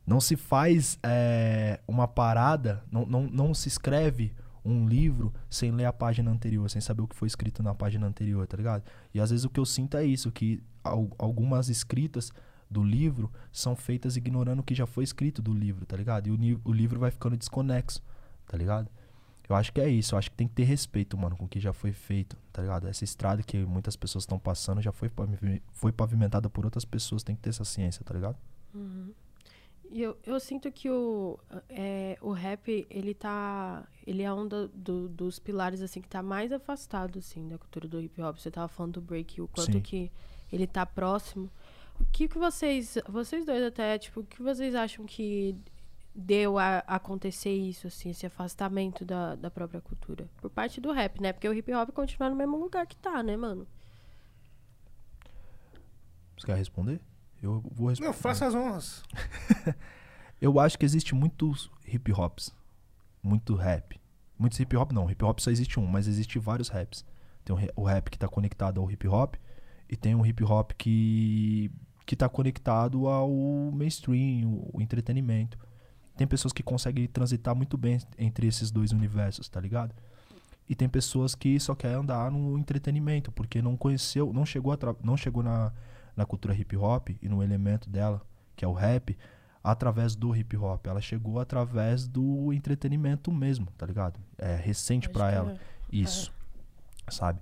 Não se faz é, uma parada, não, não, não se escreve um livro sem ler a página anterior, sem saber o que foi escrito na página anterior, tá ligado? E às vezes o que eu sinto é isso, que algumas escritas do livro são feitas ignorando o que já foi escrito do livro, tá ligado? E o, o livro vai ficando desconexo, tá ligado? Eu acho que é isso, eu acho que tem que ter respeito, mano, com o que já foi feito, tá ligado? Essa estrada que muitas pessoas estão passando já foi, foi pavimentada por outras pessoas, tem que ter essa ciência, tá ligado? Uhum. E eu, eu sinto que o, é, o rap, ele tá. Ele é um do, do, dos pilares, assim, que tá mais afastado, assim, da cultura do hip hop. Você tava falando do break, o quanto Sim. que ele tá próximo. O que, que vocês. Vocês dois até, tipo, o que vocês acham que deu a acontecer isso, assim, esse afastamento da, da própria cultura? Por parte do rap, né? Porque o hip hop continua no mesmo lugar que tá, né, mano? Você quer responder? Eu vou responder. Não, faça as honras. eu acho que existe muitos hip hops. Muito rap. Muitos hip hop não, hip hop só existe um, mas existe vários raps. Tem o rap que está conectado ao hip hop e tem um hip hop que que tá conectado ao mainstream, o entretenimento. Tem pessoas que conseguem transitar muito bem entre esses dois universos, tá ligado? E tem pessoas que só querem andar no entretenimento, porque não conheceu, não chegou, a não chegou na, na cultura hip hop e no elemento dela, que é o rap, através do hip hop. Ela chegou através do entretenimento mesmo, tá ligado? É recente para ela. É. Isso. É. Sabe?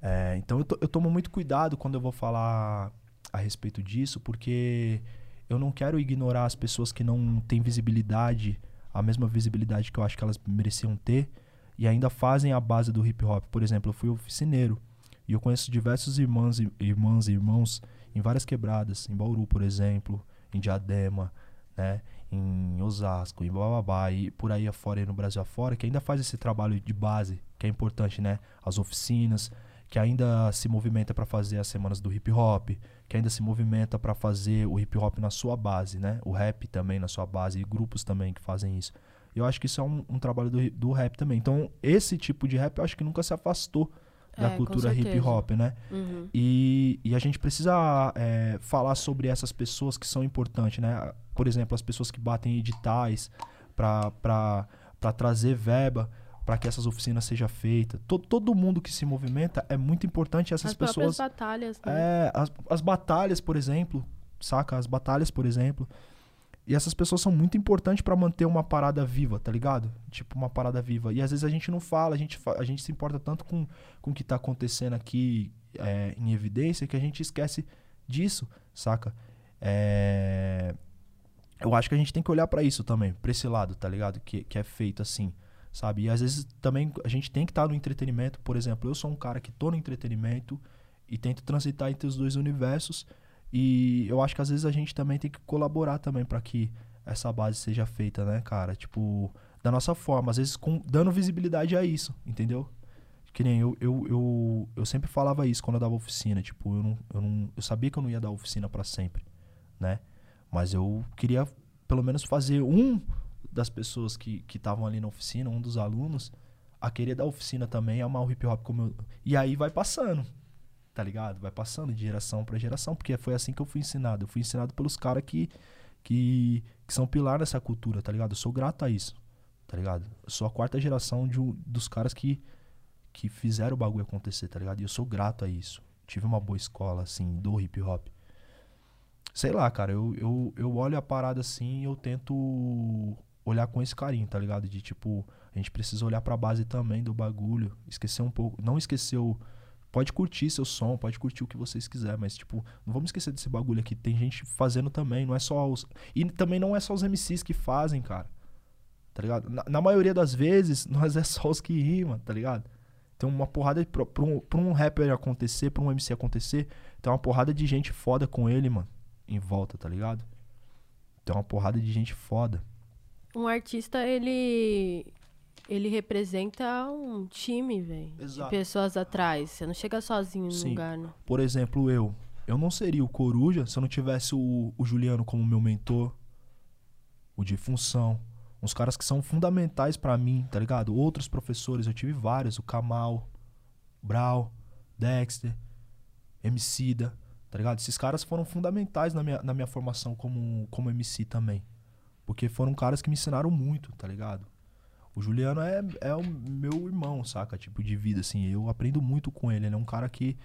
É, então eu, to, eu tomo muito cuidado quando eu vou falar a respeito disso, porque eu não quero ignorar as pessoas que não têm visibilidade, a mesma visibilidade que eu acho que elas mereciam ter, e ainda fazem a base do hip hop. Por exemplo, eu fui oficineiro e eu conheço diversos irmãs, irmãs e irmãos em várias quebradas, em Bauru, por exemplo, em Diadema, né, em Osasco, em Bababá e por aí afora, e no Brasil afora, que ainda faz esse trabalho de base, que é importante, né? As oficinas, que ainda se movimenta para fazer as semanas do hip hop, que ainda se movimenta para fazer o hip hop na sua base, né? O rap também na sua base, e grupos também que fazem isso. Eu acho que isso é um, um trabalho do, do rap também. Então, esse tipo de rap eu acho que nunca se afastou da é, cultura hip hop, né? Uhum. E, e a gente precisa é, falar sobre essas pessoas que são importantes, né? Por exemplo, as pessoas que batem editais para trazer verba para que essas oficinas sejam feitas. Todo, todo mundo que se movimenta é muito importante essas as pessoas. As batalhas, né? É, as, as batalhas, por exemplo, saca? As batalhas, por exemplo. E essas pessoas são muito importantes para manter uma parada viva, tá ligado? Tipo, uma parada viva. E às vezes a gente não fala, a gente, a gente se importa tanto com, com o que tá acontecendo aqui é, em evidência que a gente esquece disso, saca? É... Eu acho que a gente tem que olhar para isso também, pra esse lado, tá ligado? Que, que é feito assim, sabe? E às vezes também a gente tem que estar tá no entretenimento. Por exemplo, eu sou um cara que tô no entretenimento e tento transitar entre os dois universos e eu acho que às vezes a gente também tem que colaborar também para que essa base seja feita, né, cara? Tipo, da nossa forma, às vezes com, dando visibilidade a isso, entendeu? Que nem eu, eu, eu, eu sempre falava isso quando eu dava oficina, tipo, eu não, eu não eu sabia que eu não ia dar oficina para sempre, né? Mas eu queria pelo menos fazer um das pessoas que estavam ali na oficina, um dos alunos, a querer dar oficina também, amar o hip hop como eu... E aí vai passando, tá ligado? Vai passando de geração para geração, porque foi assim que eu fui ensinado. Eu fui ensinado pelos caras que, que, que são pilar nessa cultura, tá ligado? Eu sou grato a isso, tá ligado? Eu sou a quarta geração de, dos caras que, que fizeram o bagulho acontecer, tá ligado? E eu sou grato a isso. Tive uma boa escola, assim, do hip hop. Sei lá, cara, eu, eu, eu olho a parada assim e eu tento olhar com esse carinho, tá ligado? De tipo, a gente precisa olhar pra base também do bagulho. Esquecer um pouco. Não esquecer o Pode curtir seu som, pode curtir o que vocês quiserem, mas, tipo, não vamos esquecer desse bagulho aqui. Tem gente fazendo também, não é só os. E também não é só os MCs que fazem, cara. Tá ligado? Na, na maioria das vezes, nós é só os que rimam, tá ligado? Tem uma porrada. De, pra, pra, um, pra um rapper acontecer, pra um MC acontecer, tem uma porrada de gente foda com ele, mano. Em volta, tá ligado? Tem uma porrada de gente foda. um artista, ele. Ele representa um time, velho. De pessoas atrás. Você não chega sozinho Sim. no lugar, né? Por exemplo, eu. Eu não seria o Coruja se eu não tivesse o, o Juliano como meu mentor. O de função. Uns caras que são fundamentais pra mim, tá ligado? Outros professores, eu tive vários. O Kamal, Brau, Dexter, Emicida, tá ligado? Esses caras foram fundamentais na minha, na minha formação como, como MC também. Porque foram caras que me ensinaram muito, tá ligado? O Juliano é, é o meu irmão, saca? Tipo, de vida, assim. Eu aprendo muito com ele. Ele é um cara que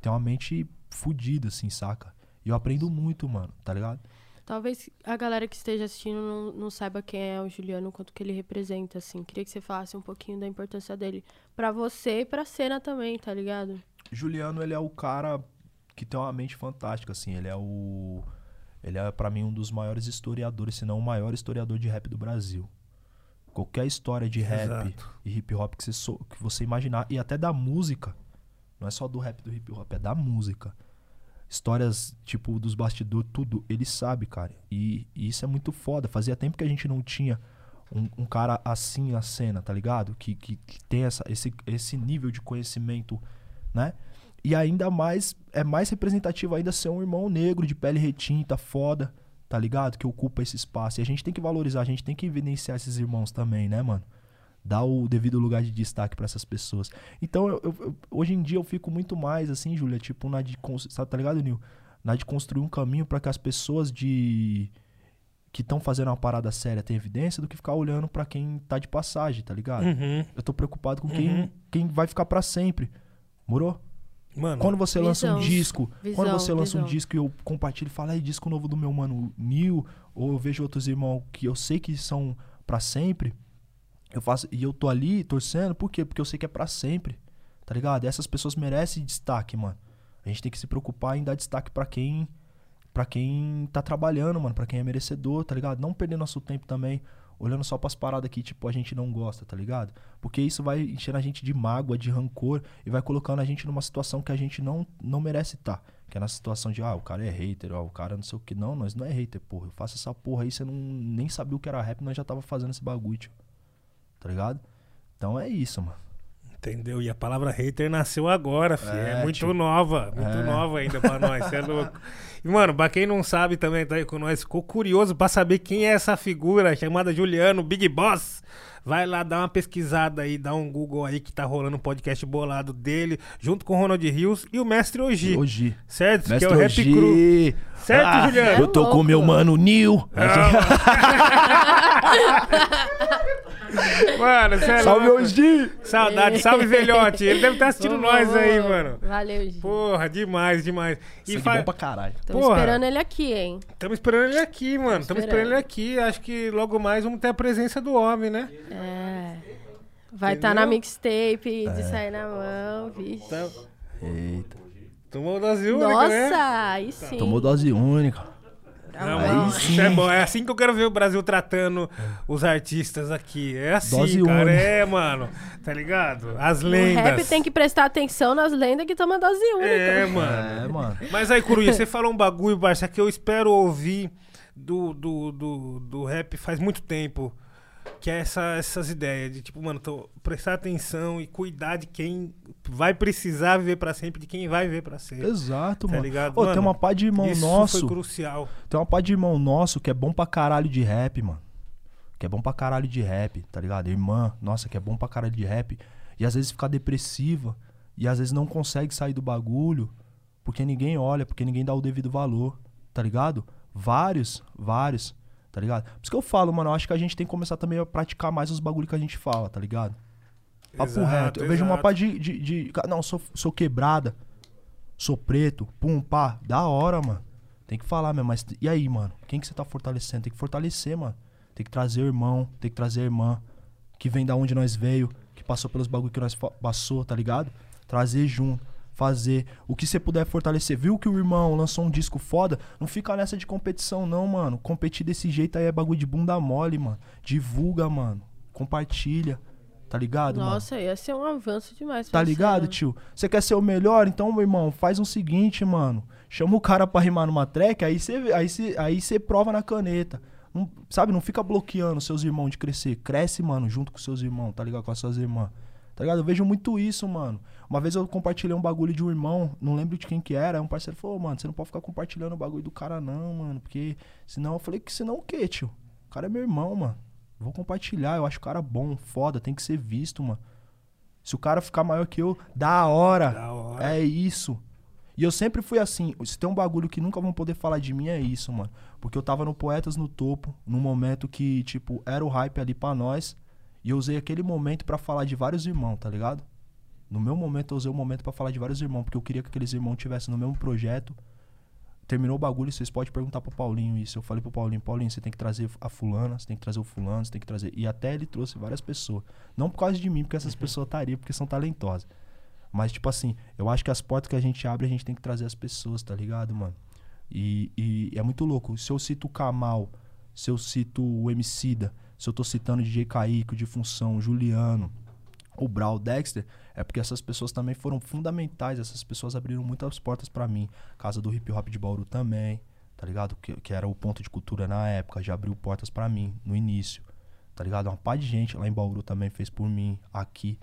tem uma mente fodida, assim, saca? E eu aprendo muito, mano, tá ligado? Talvez a galera que esteja assistindo não, não saiba quem é o Juliano, quanto que ele representa, assim. Queria que você falasse um pouquinho da importância dele pra você e pra cena também, tá ligado? Juliano, ele é o cara que tem uma mente fantástica, assim. Ele é o. Ele é, pra mim, um dos maiores historiadores, se não o maior historiador de rap do Brasil. Qualquer história de rap Exato. e hip hop que você, sou- que você imaginar, e até da música, não é só do rap e do hip hop, é da música. Histórias, tipo, dos bastidores, tudo, ele sabe, cara. E, e isso é muito foda. Fazia tempo que a gente não tinha um, um cara assim na cena, tá ligado? Que, que, que tem essa, esse, esse nível de conhecimento, né? E ainda mais, é mais representativo ainda ser um irmão negro de pele retinta, foda, tá ligado? Que ocupa esse espaço. E a gente tem que valorizar, a gente tem que evidenciar esses irmãos também, né, mano? Dar o devido lugar de destaque pra essas pessoas. Então, eu- eu- hoje em dia eu fico muito mais, assim, Júlia, tipo, na de. Tá ligado, Nil? Na de construir um caminho pra que as pessoas de. que estão fazendo uma parada séria tenham evidência do que ficar olhando pra quem tá de passagem, tá ligado? Uhum. Eu tô preocupado com quem, Uhum. quem vai ficar pra sempre. Morou? Mano, Quando você lança um Visão. disco, quando Visão, você lança um visão. disco e eu compartilho e falo, aí, disco novo do meu mano Nil, ou eu vejo outros irmãos que eu sei que são pra sempre, eu faço e eu tô ali torcendo, por quê? Porque eu sei que é pra sempre. Tá ligado? Essas pessoas merecem destaque, mano. A gente tem que se preocupar em dar destaque pra quem para quem tá trabalhando, mano, pra quem é merecedor, tá ligado? Não perder nosso tempo também olhando só pras paradas que, tipo, a gente não gosta, tá ligado? Porque isso vai enchendo a gente de mágoa, de rancor e vai colocando a gente numa situação que a gente não, não merece estar. Que é na situação de, ah, o cara é hater, ó, o cara não sei o que. Não, nós não é hater, porra. Eu faço essa porra aí, você não, nem sabia o que era rap, nós já tava fazendo esse bagulho, tio. Tá ligado? Então é isso, mano. Entendeu? E a palavra hater nasceu agora, filho. É, É, muito tio. nova, muito É. nova ainda pra nós, cê é louco. E, mano, pra quem não sabe também, tá aí com nós, ficou curioso pra saber quem é essa figura chamada Juliano, Big Boss. Vai lá dar uma pesquisada aí, dá um Google aí que tá rolando um podcast bolado dele, junto com o Ronald Rios e o Mestre Oji. Hoje. Certo? que é Mestre o Rap Cru. Oji. Certo, Ah, Juliano? Eu tô com louco. meu mano Nil. Mano, cê é Salve louco. Oji. Saudade, salve velhote. Ele deve estar assistindo Ô, nós aí, mano. Valeu, gente. Porra, demais, demais. E Sangue fa... bom pra caralho. Tô porra. esperando ele aqui, hein? Estamos esperando ele aqui, mano. Estamos esperando esperando. ele aqui. Acho que logo mais vamos ter a presença do homem, né? É. Vai estar Entendeu? na mixtape É. de sair na mão, vixe. Então, Eita. tomou dose única, Nossa, né? aí sim. Tomou dose única. Não, isso é bom. É assim que eu quero ver o Brasil tratando os artistas aqui. É assim, Dose cara. única. É, mano. Tá ligado? As O lendas. rap tem que prestar atenção nas lendas que toma dose única. É, mano. É, mano. Mas aí, Coruja, você falou um bagulho, Barça, que eu espero ouvir do, do, do, do rap faz muito tempo. Que é essa, essas ideias de, tipo, mano, tô- prestar atenção e cuidar de quem vai precisar viver pra sempre, de quem vai viver pra sempre. Exato, Tá mano. ligado? Ô, Mano, tem uma pá de irmão Isso nosso. foi crucial. Tem uma pá de irmão nosso que é bom pra caralho de rap, mano. Que é bom pra caralho de rap, tá ligado? Irmã, nossa, que é bom pra caralho de rap. E às vezes fica depressiva. E às vezes não consegue sair do bagulho. Porque ninguém olha, porque ninguém dá o devido valor, tá ligado? Vários, vários, tá ligado? Por isso que eu falo, mano, eu acho que a gente tem que começar também a praticar mais os bagulhos que a gente fala, tá ligado? Papo Exato, reto. Eu vejo uma exato. pá de, de, de- Não, sou, sou quebrada. Sou preto. Pum, pá. Da hora, mano. Tem que falar mesmo. Mas e aí, mano? Quem que você tá fortalecendo? Tem que fortalecer, mano. Tem que trazer o irmão. Tem que trazer a irmã. Que vem da onde nós veio. Que passou pelos bagulho que nós passou, tá ligado? Trazer junto. Fazer. O que você puder fortalecer. Viu que o irmão lançou um disco foda? Não fica nessa de competição, não, mano. Competir desse jeito aí é bagulho de bunda mole, mano. Divulga, mano. Compartilha. Tá ligado, mano? Nossa, ia ser um avanço demais. Tá ligado, né? tio? Você quer ser o melhor? Então, meu irmão, faz o seguinte, mano. Chama o cara pra rimar numa track, aí você aí cê, aí cê prova na caneta. não- sabe, não fica bloqueando seus irmãos de crescer. Cresce, mano, junto com seus irmãos, tá ligado? Com as suas irmãs. Tá ligado? Eu vejo muito isso, mano. Uma vez eu compartilhei um bagulho de um irmão, não lembro de quem que era, um parceiro falou, "Ô, mano, você não pode ficar compartilhando o bagulho do cara não, mano, porque senão eu falei que senão o quê, tio? O cara é meu irmão, mano. Vou compartilhar, eu acho o cara bom, foda, tem que ser visto, mano. Se o cara ficar maior que eu, da hora. Da hora. É isso. E eu sempre fui assim. Se tem um bagulho que nunca vão poder falar de mim, é isso, mano. Porque eu tava no Poetas no Topo, num momento que, tipo, era o hype ali pra nós. E eu usei aquele momento pra falar de vários irmãos, tá ligado? No meu momento, eu usei o momento pra falar de vários irmãos, porque eu queria que aqueles irmãos tivessem no mesmo projeto. Terminou o bagulho, vocês podem perguntar pro Paulinho isso. Eu falei pro Paulinho, Paulinho, você tem que trazer a fulana, você tem que trazer o fulano, você tem que trazer. E até ele trouxe várias pessoas. Não por causa de mim, porque essas pessoas estariam, porque são talentosas. Mas, tipo assim, eu acho que as portas que a gente abre, a gente tem que trazer as pessoas, tá ligado, mano? E, e é muito louco. Se eu cito o Kamal, se eu cito o Emicida, se eu tô citando DJ Kaique, o de Função, o Juliano, o Brau, Dexter, é porque essas pessoas também foram fundamentais. Essas pessoas abriram muitas portas pra mim. Casa do hip hop de Bauru também, tá ligado? Que, que era o ponto de cultura na época, já abriu portas pra mim no início, tá ligado? Uma pá de gente lá em Bauru também fez por mim, aqui,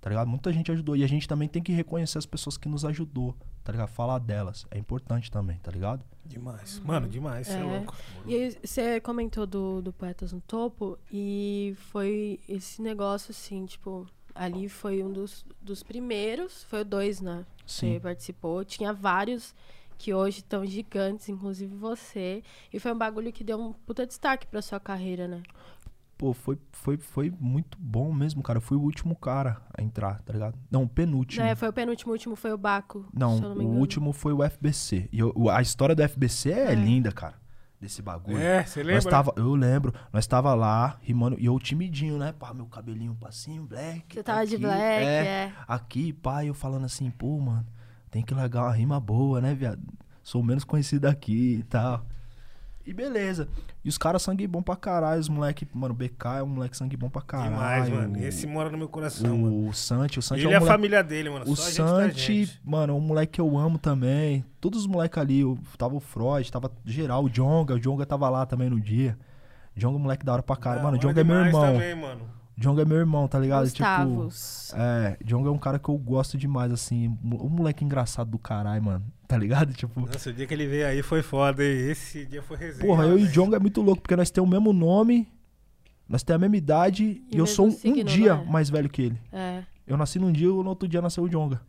tá ligado? Muita gente ajudou. E a gente também tem que reconhecer as pessoas que nos ajudou, tá ligado? Falar delas é importante também, tá ligado? Demais. Mano, demais, você é. É. louco. E aí, você comentou do, do Poetas no Topo e foi esse negócio assim, tipo, ali foi um dos, dos primeiros, foi o dois, né? Sim. Você participou. Tinha vários que hoje estão gigantes, inclusive você. E foi um bagulho que deu um puta destaque pra sua carreira, né? Pô, foi, foi, foi muito bom mesmo, cara. Eu fui o último cara a entrar, tá ligado? Não, o penúltimo. É, foi o penúltimo, o último foi o Baco. Não, se eu não me o engano. último foi o FBC. E eu- o- a história do FBC é, É. linda, cara. Desse bagulho. É, você lembra? Nós tava, eu lembro, nós tava lá, rimando, e eu timidinho, né? Pá, meu cabelinho passinho, black. Você tava de aqui, black, é. é. Aqui, pá, eu falando assim, pô, mano, tem que largar uma rima boa, né, viado? Sou menos conhecido aqui e tal. E beleza. E os caras sangue bom pra caralho, os moleque, mano, o BK é um moleque sangue bom pra caralho. Demais, mano. o- Esse mora no meu coração, mano. o Santi, o Santi Ele é um a moleque família dele, mano. o Só a da Santi, mano, é um moleque que eu amo também. Todos os moleques ali, eu, tava o Freud, tava geral, o Jonga, o Jonga tava lá também no dia. Jonga é um moleque da hora pra caralho. Mano, o Jonga é meu irmão. Também, mano. Jonga é meu irmão, tá ligado? Gustavos. Tipo, é, Jonga é um cara que eu gosto demais, assim. Um moleque engraçado do caralho, mano. Tá ligado? Tipo, Nossa, o dia que ele veio aí foi foda, hein? Esse dia foi resenha. porra, eu e. Jonga é muito louco, porque nós temos o mesmo nome, nós temos a mesma idade e, E eu sou um, signo, um dia é? mais velho que ele. É. Eu nasci num dia e no outro dia nasceu o Jonga.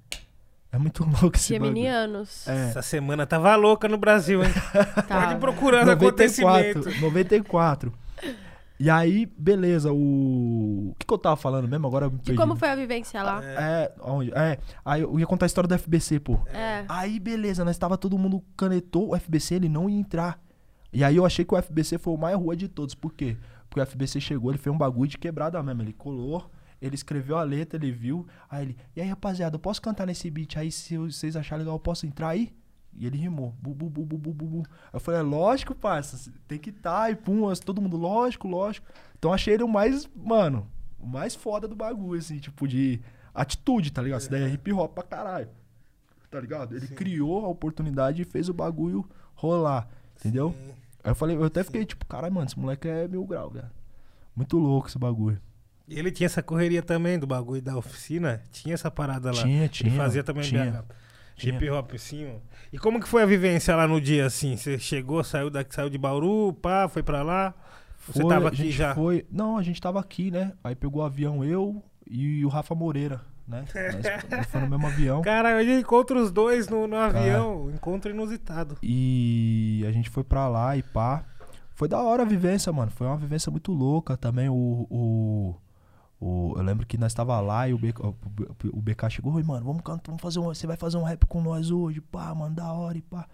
É muito louco esse. Geminianos. É. Essa semana tava louca no Brasil, hein? Tá. Pode procurando acontecimento. 94, 94. E aí, beleza, o. O que, que eu tava falando mesmo? Agora eu me De como foi a vivência lá? É, onde? É. Aí eu ia contar a história do FBC, pô. É. Aí, beleza, nós tava todo mundo canetou, o FBC ele não ia entrar. E aí eu achei que o FBC foi o mais rua de todos. Por quê? Porque o FBC chegou, ele fez um bagulho de quebrada mesmo. Ele colou, ele escreveu a letra, ele viu. Aí ele, e aí, rapaziada, eu posso cantar nesse beat aí? Se vocês acharem legal, eu posso entrar aí? E ele rimou. Bu, bu, bu, bu, bu, bu, bu. Eu falei, é lógico, parça. Tem que estar. e pum, todo mundo, lógico, lógico. Então achei ele o mais, mano, o mais foda do bagulho, assim, tipo, de atitude, tá ligado? Isso daí é hip hop pra caralho. Tá ligado? Ele criou a oportunidade e fez o bagulho rolar. Entendeu? Aí eu falei, eu até fiquei tipo, caralho, mano, esse moleque é mil grau, velho. Muito louco esse bagulho. E ele tinha essa correria também do bagulho da oficina. Tinha essa parada lá. Tinha, Ele tinha. fazia também tinha. BH. Tinha. Hip hop, sim. E como que foi a vivência lá no dia, assim? Você chegou, saiu daqui, saiu de Bauru, pá, foi pra lá? Você Foi, tava a aqui já? Foi... Não, a gente tava aqui, né? Aí pegou o avião eu e o Rafa Moreira, né? Nós, nós foi no mesmo avião. Cara, a gente encontra os dois no, no avião. Encontro inusitado. E a gente foi pra lá e pá. Foi da hora a vivência, mano. Foi uma vivência muito louca também. O. o, o- eu lembro que nós tava lá e o BK, o, BK chegou, oi, mano, vamos cantar, vamos fazer um. Você vai fazer um rap com nós hoje, pá, mano, da hora e pá.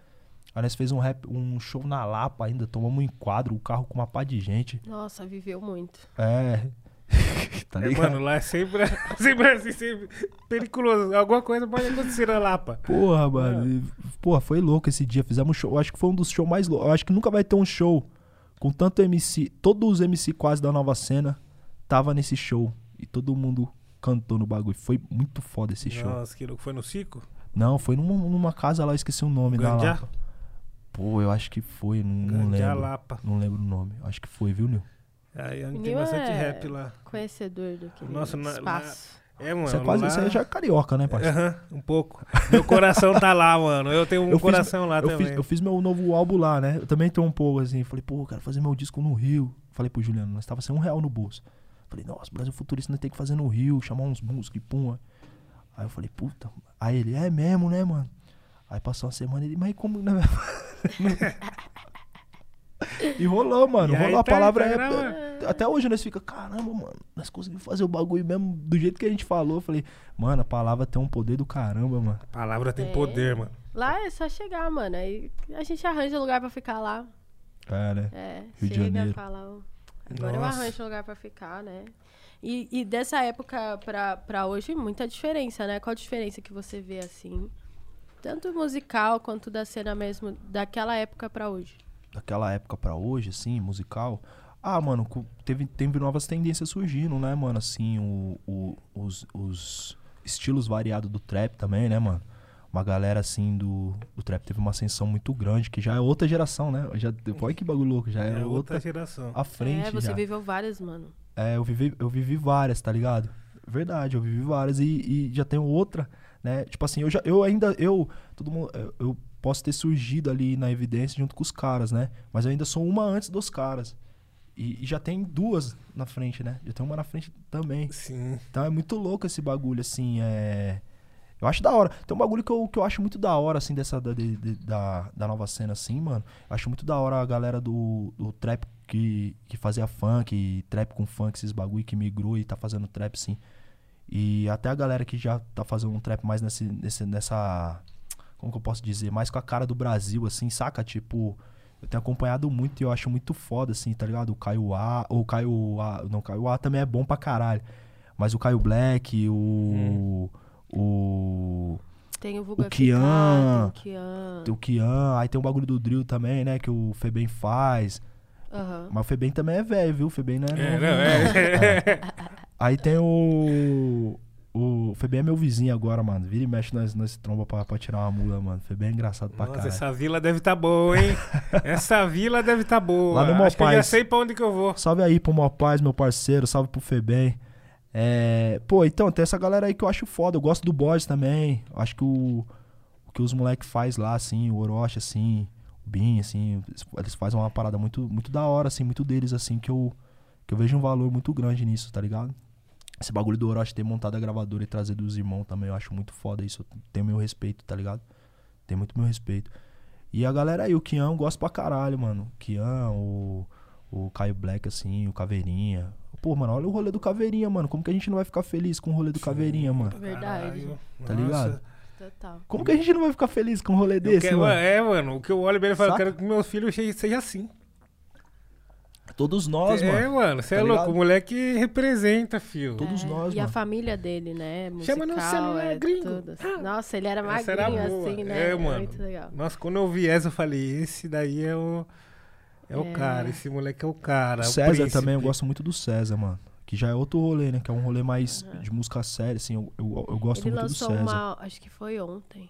Aí nós fez um rap, um show na Lapa ainda, tomamos um enquadro, o carro com uma pá de gente. Nossa, viveu muito. É. tá É, ligado? mano, lá é sempre, sempre assim, sempre periculoso. Alguma coisa pode acontecer na Lapa. Porra, mano. e, Porra, foi louco esse dia. Fizemos um show. Eu acho que foi um dos shows mais loucos. Eu acho que nunca vai ter um show com tanto MC. Todos os MC quase da nova cena tava nesse show. E todo mundo cantou no bagulho. Foi muito foda esse show. Nossa, que louco. Foi no Cico? Não, foi numa, numa casa lá, eu esqueci o nome da Ganjá? Lapa. Pô, eu acho que foi, não, não lembro. Alapa. Não lembro o nome. Acho que foi, viu, Nil? Aí tem Nil bastante é- rap lá. Conhecedor do que Nossa, na- espaço. É, mano. Você é quase lá... você já é carioca, né, parceiro? Aham, um pouco. Meu coração tá lá, mano. Eu tenho um Eu fiz- coração lá eu, também. fiz, eu fiz meu novo álbum lá, né? Eu também tô um pouco assim. Falei, pô, eu quero fazer meu disco no Rio. Falei pro Juliano, nós tava sem um real no bolso. Falei, nossa, Brasil Futurista nós tem que fazer no Rio, chamar uns músicos e pum. Aí eu falei, puta. Aí ele, é mesmo, né, mano? Aí passou uma semana ele, mas como, né? e rolou, mano. E aí rolou a tá- palavra. tá é- até hoje nós fica, caramba, mano, nós conseguimos fazer o bagulho mesmo do jeito que a gente falou. Eu falei, mano, a palavra tem um poder do caramba, mano. A palavra tem É. poder, mano. Lá é só chegar, mano. Aí a gente arranja lugar pra ficar lá. É, né? É, Rio de Janeiro. e fala, ó, agora eu Nossa. arranjo lugar pra ficar, né? E, e dessa época pra, pra hoje, muita diferença, né? Qual a diferença que você vê, assim? Tanto musical quanto da cena mesmo, daquela época pra hoje. daquela época pra hoje, assim, musical. Ah, mano, teve, teve novas tendências surgindo, né, mano? Assim, o, o- os, os estilos variados do trap também, né, mano? Uma galera, assim, do, do trap teve uma ascensão muito grande, que já é outra geração, né? Já, olha que bagulho louco, já é, É outra outra geração. à frente é, você já. viveu várias, mano. É, eu vivi, eu vivi várias, tá ligado? Verdade, eu vivi várias e, e já tenho outra, né? Tipo assim, eu já eu ainda eu todo mundo eu, eu posso ter surgido ali na evidência junto com os caras, né? Mas eu ainda sou uma antes dos caras. E, e já tem duas na frente, né? Já tem uma na frente também. Sim. Então é muito louco esse bagulho, assim, é... Eu acho da hora. Tem um bagulho que eu, que eu acho muito da hora, assim, dessa da, de- de- da, da nova cena, assim, mano. Eu acho muito da hora a galera do, do trap que, que fazia funk, trap com funk, esses bagulho que migrou e tá fazendo trap, sim. E até a galera que já tá fazendo um trap mais nesse, nesse, nessa... Como que eu posso dizer? Mais com a cara do Brasil, assim, saca? Tipo... Eu tenho acompanhado muito e eu acho muito foda, assim, tá ligado? O Caio A... Ou Caio A... Não, Caio A também é bom pra caralho. Mas o Caio Black, o... O... Tem o Vulga O Kian. Ficar, tem o Kian. O Kian, aí tem o bagulho do drill também, né? Que o Febem faz. Aham. Mas o Febem também é velho, viu? O Febem não é, É, novo, não, não. é. Aí tem o. O Febem é meu vizinho agora, mano. Vira e mexe nós, nós tromba pra, pra tirar uma mula, mano. Febem é engraçado pra caralho. essa vila deve tá boa, hein? essa vila deve tá boa. Lá no Acho que eu já Mopaz. sei pra onde que eu vou. Salve aí pro Mopaz, meu parceiro. Salve pro Febem. É... Pô, então, tem essa galera aí que eu acho foda. Eu gosto do Boys também. Acho que o, o que os moleques faz lá, assim, o Orochi, assim, o Bin, assim, eles- fazem uma parada muito, muito da hora, assim, muito deles, assim, que eu, que eu vejo um valor muito grande nisso, tá ligado? Esse bagulho do Orochi ter montado a gravadora e trazer dos irmãos também, eu acho muito foda isso. Tenho meu respeito, tá ligado? Tem muito meu respeito. E a galera aí, o Kian, eu gosto pra caralho, mano. O Kian, o, o Caio Black, assim, o Caveirinha. Pô, mano, olha o rolê do Caveirinha, mano. Como que a gente não vai ficar feliz com o rolê do Caveirinha, mano? Verdade. Tá Nossa. ligado? Total. Como que a gente não vai ficar feliz com um rolê Eu desse, quero- mano? É, mano. O que eu olho bem e falo, eu quero que meu filho seja seja assim. Todos nós, é, mano. mano. Você Tá é louco. ligado? O moleque representa. Todos É, nós, E a mano. família dele, né? Musical, Chama no celular, é gringo. tudo. Nossa, ele era magrinho era assim, né? É, mano. Muito legal. Nossa, quando eu vi essa, eu falei, esse daí é o. É, o É. cara, esse moleque é o cara. O é César príncipe. também, eu gosto muito do César, mano. Que já é outro rolê, né? Que é um rolê mais de música séria, assim. Eu, eu, eu gosto ele muito do lançou César. uma, acho que foi ontem.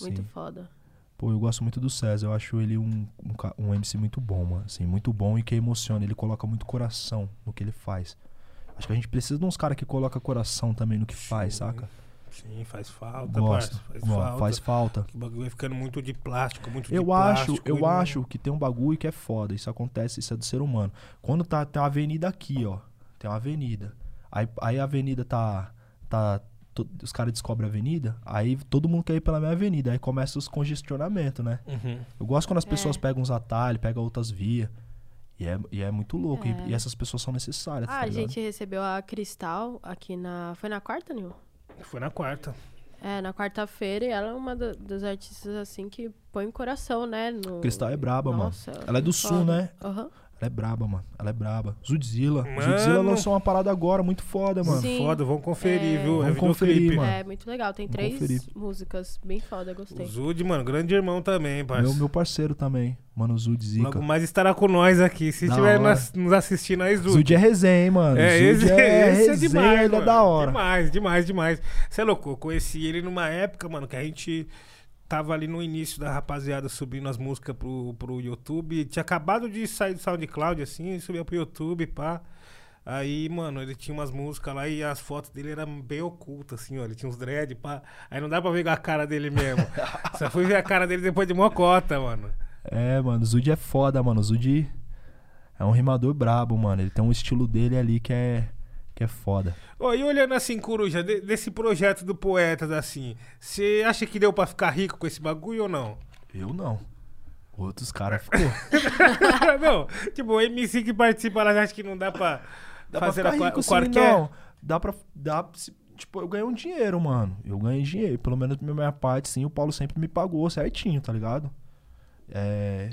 Muito Sim. foda. Pô, eu gosto muito do César. Eu acho ele um, um, um MC muito bom, mano. Assim, muito bom e que emociona. Ele coloca muito coração no que ele faz. Acho que a gente precisa de uns caras que colocam coração também no que faz, Sim. saca? Sim, faz falta, Gosto. parça. Faz Ó, falta. faz falta. O bagulho vai ficando muito de plástico, muito de Eu acho, plástico. eu e não- acho que tem um bagulho que é foda. Isso acontece, isso é do ser humano. Quando tá, tem uma avenida aqui, ó. Tem uma avenida. Aí, aí a avenida tá. tá to- os caras descobrem a avenida, aí todo mundo quer ir pela minha avenida. Aí começa os congestionamentos, né? Uhum. Eu gosto quando as pessoas É. pegam uns atalhos, pegam outras vias. E é, e é muito louco. E- É. E, essas pessoas são necessárias. Ah, tá a gente recebeu a Cristal aqui na. Foi na quarta, Nil? Foi na quarta. É, na quarta-feira, e ela é uma do- dos artistas assim que põe o coração, né? No... Cristal é braba, mano. Nossa, Ela é do foda. sul, né? Aham. Ela é braba, mano. Ela é braba. Zudzilla. Mano. Zudzilla lançou uma parada agora muito foda, mano. Sim. Foda, vamos conferir, É. viu? Vamos é conferir, mano. É, muito legal. Tem Vamos três conferir. músicas bem foda, O gostei. Zud, mano, grande irmão também, parceiro. Meu, meu parceiro também. Mano, Zud Zica. Logo mais estará com nós aqui. Se estiver nos assistindo aí, Zud. Zud é resenha, hein, mano. É, Zud esse, é, esse é resenha, demais, ele é da hora. Demais, demais, demais. Você é louco, eu conheci ele numa época, mano, que a gente tava ali no início da rapaziada subindo as músicas pro, pro YouTube. Tinha acabado de sair do SoundCloud, assim, subia pro YouTube, pá. Aí, mano, ele tinha umas músicas lá e as fotos dele eram bem ocultas, assim, ó. Ele tinha uns dread, pá. Aí não dá pra ver a cara dele mesmo. Só fui ver a cara dele depois de mocota, mano. É, mano, o Zud é foda, mano. O Zud é um rimador brabo, mano. Ele tem um estilo dele ali que é, que é foda. Ô, e olhando assim, Coruja, de- desse projeto do Poetas, assim, você acha que deu pra ficar rico com esse bagulho ou não? Eu não. Outros caras ficou. não, tipo, o MC que participa, ela acha que não dá pra Dá pra fazer ficar a, rico, o sim, qualquer? não. Dá pra. Dá, tipo, eu ganhei um dinheiro, mano. Eu ganhei dinheiro. Pelo menos da minha parte, sim. O Paulo sempre me pagou certinho, tá ligado? É.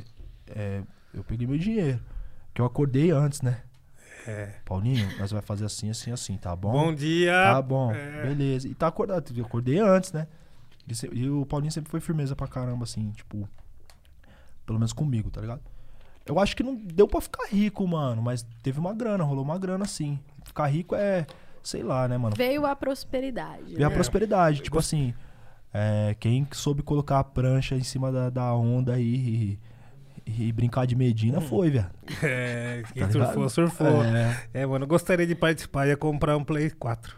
é, eu peguei meu dinheiro. Que eu acordei antes, né? É. Paulinho, nós vai fazer assim, assim, assim, tá bom? Bom dia. Tá bom, É. beleza. E tá acordado. Eu acordei antes, né? E, se- e o Paulinho sempre foi firmeza pra caramba, assim, tipo. Pelo menos comigo, tá ligado? Eu acho que não deu pra ficar rico, mano. Mas teve uma grana, rolou uma grana, sim. Ficar rico é. Sei lá, né, mano? Veio a prosperidade. Ver a né? prosperidade. Tipo assim. é, quem soube colocar a prancha em cima da, da onda aí e, brincar de Medina foi, velho. É, quem Tá surfou, ligado? surfou. É. É. mano, eu gostaria de participar, ia comprar um Play 4.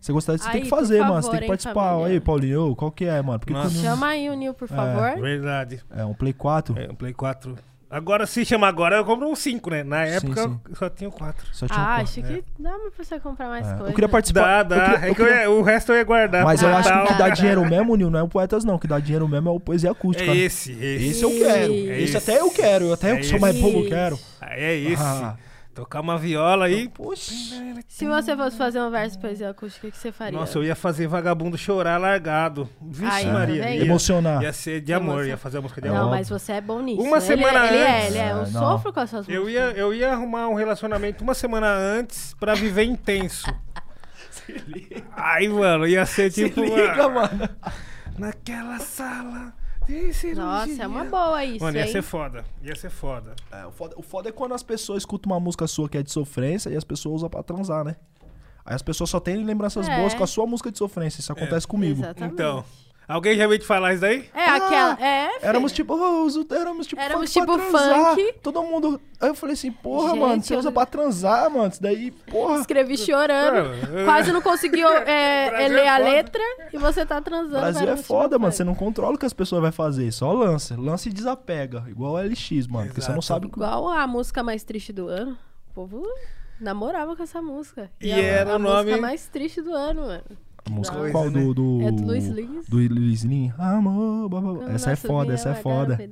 Você gostaria de você tem Aí, que por fazer, mano. Você favor, tem que participar. família? Aí, Paulinho, qual que é, mano? Porque Nossa. tu não- Chama aí o Nil, por favor. Verdade. É um Play 4. É, um Play 4. Agora, se chama agora, eu compro um 5, né? Na Sim, época, sim. eu só tinha o 4. Só tinha um Ah, quatro. acho que dá pra você comprar mais É. coisa. Eu queria participar. Dá, dá. eu queria- é eu que eu queria- ia- o resto eu ia guardar. Mas eu pro acho que o que dá dinheiro mesmo, Nil, não é o Poetas, não. O que dá dinheiro mesmo é o Poesia Acústica. É esse, esse. Esse eu quero. É esse esse. até eu quero. Eu até É eu que sou mais bobo, eu quero. É esse. Ah. Tocar uma viola aí. Poxa. Se você fosse fazer um verso de poesia acústica, o que você faria? Nossa, eu ia fazer vagabundo chorar largado. Vixe, Aí, tá Maria. Ia, Emocionar. ia ser de amor, ia fazer a música de Não, amor. mas você é bom nisso. Uma semana ele, é, ele é, antes. ele é. Eu É, não. sofro com essas Eu músicas. ia, eu ia arrumar um relacionamento uma semana antes pra viver intenso. Aí, mano, ia ser tipo. Liga, ah, mano. Naquela sala. Cirurgia. Nossa, é uma boa isso, Mano, ia hein? ser foda. Ia ser foda. É, o, foda, o foda é quando as pessoas escutam uma música sua que é de sofrência e as pessoas usam pra transar, né? Aí as pessoas só têm lembranças É. boas com a sua música de sofrência. Isso acontece comigo. Exatamente. Então, alguém já veio te falar isso daí? É aquela. É, filho. Éramos tipo, oh, os- éramos tipo, Éramos funk pra tipo transar. funk. Todo mundo. Aí eu falei assim, porra, Gente, mano, você eu- usa pra transar, mano. Isso daí, porra. Escrevi chorando. É, Quase não conseguiu é, Brasil ler é a letra e você tá transando. O Brasil é foda, mano. funk. Você não controla o que as pessoas vão fazer. Só lança. Lança e desapega. Igual o LX, mano. Porque você não Exato. sabe o que. Igual a música mais triste do ano. O povo namorava com essa música. E a, era a o nome- música mais triste do ano, mano. A música Coisa, qual? né? Do, do. É do Luiz Lins. Do Luiz Lins. Amor, blá, blá, blá. Essa é foda, essa é foda. né?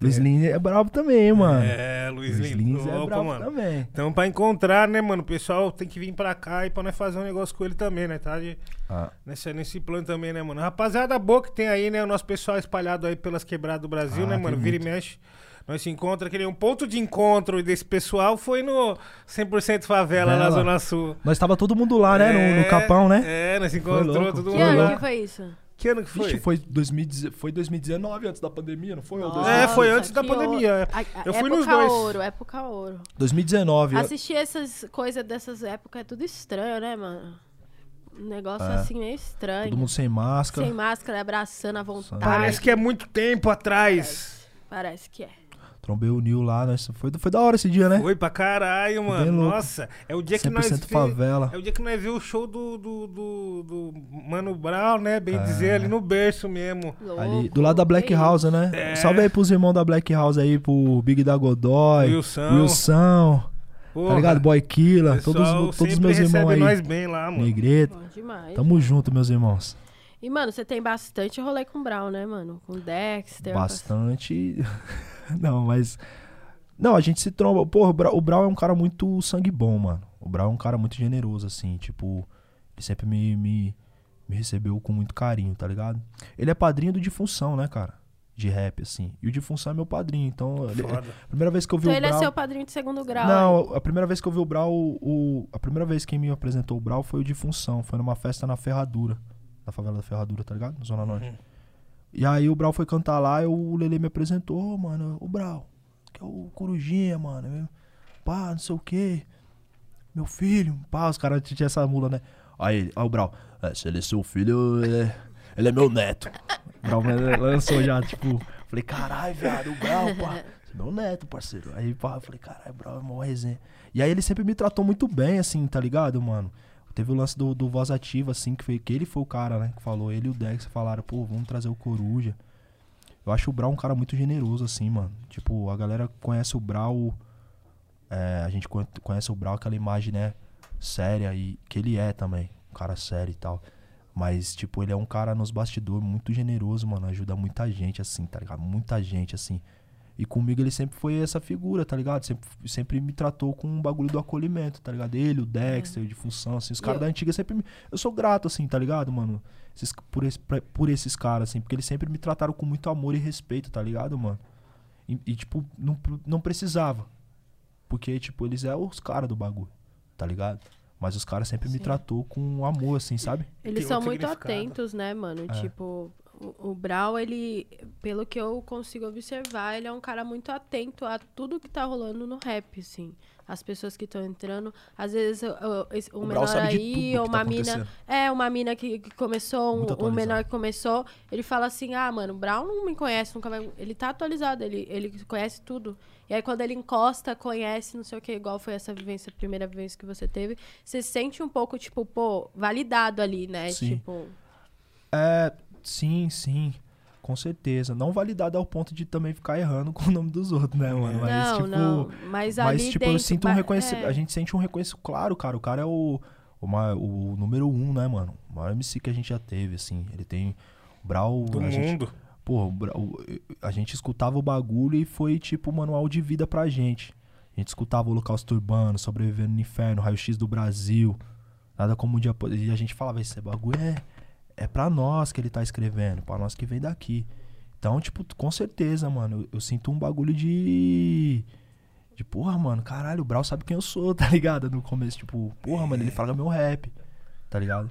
Luiz Lins é brabo também, mano. É, Luiz Luiz Lins. Lins é Opa, brabo mano. também. Então, pra encontrar, né, mano, o pessoal tem que vir pra cá e pra nós fazer um negócio com ele também, né, tá? De- Ah, Nesse, nesse plano também, né, mano? Rapaziada boa que tem aí, né? O nosso pessoal espalhado aí pelas quebradas do Brasil, Ah, né, mano? Vira e muito. mexe. Nós se encontra, que nem um ponto de encontro desse pessoal foi no 100% Favela, na Vela. Zona Sul. Nós tava todo mundo lá, né? No, no É, Capão, né? É, nós se encontrou louco. todo Que mundo ano lá. que foi isso? Que ano que foi? Vixe, foi, 2010 foi 2019, antes da pandemia, não foi? Nossa, 2000? É, foi antes da que pandemia, é. A- a- Eu fui época nos dois. ouro, época ouro. 2019. Assistir essas coisas dessas épocas é tudo estranho, né, mano? Um negócio É. assim meio estranho. Todo mundo sem máscara. Sem máscara, abraçando à vontade. Parece que é muito tempo atrás. Parece que é. Trombei o Nil lá. Nós, foi, foi da hora esse dia, né? Foi pra caralho, mano. Nossa, é o dia que nós 100% vê- favela. É o dia que nós vimos o show do, do, do, do Mano Brown, né? Bem É. dizer, ali no berço mesmo. Ali, Louco, do lado da Black House, né? É. Salve aí pros irmãos da Black House aí, pro Big da Godoy, Wilson. Wilson, Porra, tá ligado? Boy Killer, pessoal todos, todos meus irmãos aí. nós bem lá, mano. Bom demais. Tamo junto, meus irmãos. E, mano, você tem bastante rolê com o Brown, né, mano? Com o Dexter. Bastante. Não, mas. Não, a gente se tromba. Porra, o Brau, o Brau é um cara muito sangue bom, mano. O Brau é um cara muito generoso, assim. Tipo, ele sempre me, me, me recebeu com muito carinho, tá ligado? Ele é padrinho do Difunção, né, cara? De rap, assim. E o Difunção é meu padrinho, então. ele- a primeira vez que eu vi Então o ele Brau. é seu padrinho de segundo grau. aí. Não, a primeira vez que eu vi o Brau, o, a primeira vez que me apresentou o Brau foi o de função. Foi numa festa na Ferradura. Na favela da Ferradura, tá ligado? Na Zona Norte. Uhum. E aí o Brau foi cantar lá e o Lele me apresentou, "Ô, mano, o Brau, que é o Corujinha, mano. meu- Pá, não sei o quê. Meu filho, pá, os caras tinham essa mula, né? Aí, aí o Brau, "É, se ele é seu filho, ele é, ele é meu neto. Brau lançou já, tipo, falei, caralho, viado, o Brau, pá. É meu neto, parceiro. Aí, pá, eu falei, caralho, Brau é mó resenha. E aí ele sempre me tratou muito bem, assim, tá ligado, mano? Teve o lance do, do Voz Ativa, assim, que foi que ele foi o cara, né? Que falou, ele e o Dex falaram, pô, vamos trazer o Coruja. Eu acho o Brau um cara muito generoso, assim, mano. Tipo, a galera conhece o Brau. É, a gente conhece o Brau, aquela imagem, né? Séria e que ele é também. Um cara sério e tal. Mas, tipo, ele é um cara nos bastidores muito generoso, mano. Ajuda muita gente, assim, tá ligado? Muita gente, assim. E comigo ele sempre foi essa figura, tá ligado? Sempre, sempre me tratou com um bagulho do acolhimento, tá ligado? Ele, o Dexter, de função, assim. Os caras da antiga sempre me... Eu sou grato, assim, tá ligado, mano? Esses, por, esse, por esses caras, assim. Porque eles sempre me trataram com muito amor e respeito, tá ligado, mano? E, e tipo, não, não precisava. Porque, tipo, eles é os caras do bagulho, tá ligado? Mas os caras sempre Sim. me tratou com amor, assim, sabe? Eles Tem são muito atentos, né, mano? É. Tipo, o, o Brau, ele, pelo que eu consigo observar, ele é um cara muito atento a tudo que tá rolando no rap, assim. As pessoas que estão entrando, às vezes o, o, o menor aí, ou uma tá mina. É, uma mina que, que começou, um, um, menor que começou, ele fala assim: ah, mano, o Brau não me conhece, nunca vai. Ele tá atualizado, ele, ele conhece tudo. E aí, quando ele encosta, conhece, não sei o que, igual foi essa vivência, a primeira vez que você teve, você se sente um pouco, tipo, pô, validado ali, né? Sim. Tipo. É, sim, sim. Com certeza. Não validado ao ponto de também ficar errando com o nome dos outros, né, mano? Mas, não, tipo, não. Mas, ali mas tipo, dentro, eu sinto um reconhecimento. É... A gente sente um reconhecimento. Claro, cara, o cara é o, o, o número um, né, mano? O maior MC que a gente já teve, assim. Ele tem. O Brau. Do mundo. Gente, pô, a gente escutava o bagulho e foi tipo manual de vida pra gente. A gente escutava o Holocausto Urbano, Sobrevivendo no Inferno, Raio X do Brasil. Nada como um dia. E a gente falava, esse bagulho é é para nós que ele tá escrevendo, para nós que vem daqui. Então, tipo, com certeza, mano, eu, eu, sinto um bagulho de. De porra, mano, caralho, o Brau sabe quem eu sou, tá ligado? No começo, tipo, porra, mano, ele fala meu rap, tá ligado?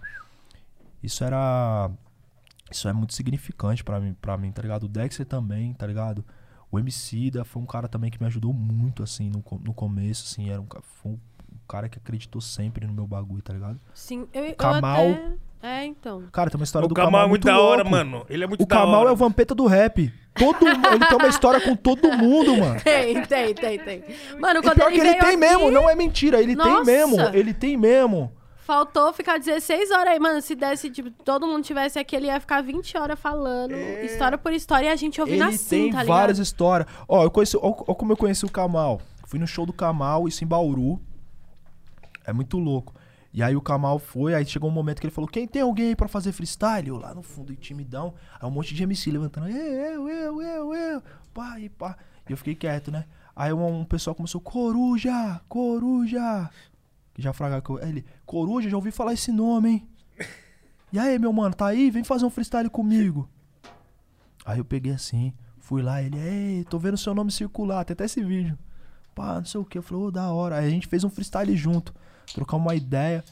Isso era. Isso é muito significante para mim, pra mim, tá ligado? O Dexter também, tá ligado? O MC da foi um cara também que me ajudou muito, assim, no, no começo, assim, era um, foi um cara que acreditou sempre no meu bagulho, tá ligado? Sim, eu, Kamal, eu até... É, então. Cara, tem uma história o do Kamal. Kamal é muito, da hora, mano. Ele é muito o da Kamal hora. é o vampeta do rap. Todo Ele tem uma história com todo mundo, mano. Tem, tem, tem, tem. Mano, quando e pior ele que ele tem aqui... mesmo, não é mentira. Ele Nossa. tem mesmo. Ele tem mesmo. Faltou ficar 16 horas aí, mano. Se desse, tipo, todo mundo tivesse aqui, ele ia ficar 20 horas falando, é... história por história, e a gente ouvindo ele assim, tá ligado? Tem várias histórias. Ó, eu conheci. Ó, ó, como eu conheci o Kamal. Fui no show do Kamal, isso em Bauru. É muito louco. E aí o Kamal foi, aí chegou um momento que ele falou: Quem tem alguém aí pra fazer freestyle? Eu lá no fundo, timidão. Aí um monte de MC levantando: Eu, eu, eu, eu, pá, e pá. E eu fiquei quieto, né? Aí um, um pessoal começou: Coruja, Coruja. Já fraga ele: Coruja, já ouvi falar esse nome, hein? E aí, meu mano, tá aí? Vem fazer um freestyle comigo. Aí eu peguei assim, fui lá, ele: Ei, tô vendo seu nome circular, tem até esse vídeo. Pá, não sei o que. Eu falei: Ô, oh, da hora. Aí a gente fez um freestyle junto trocar uma ideia.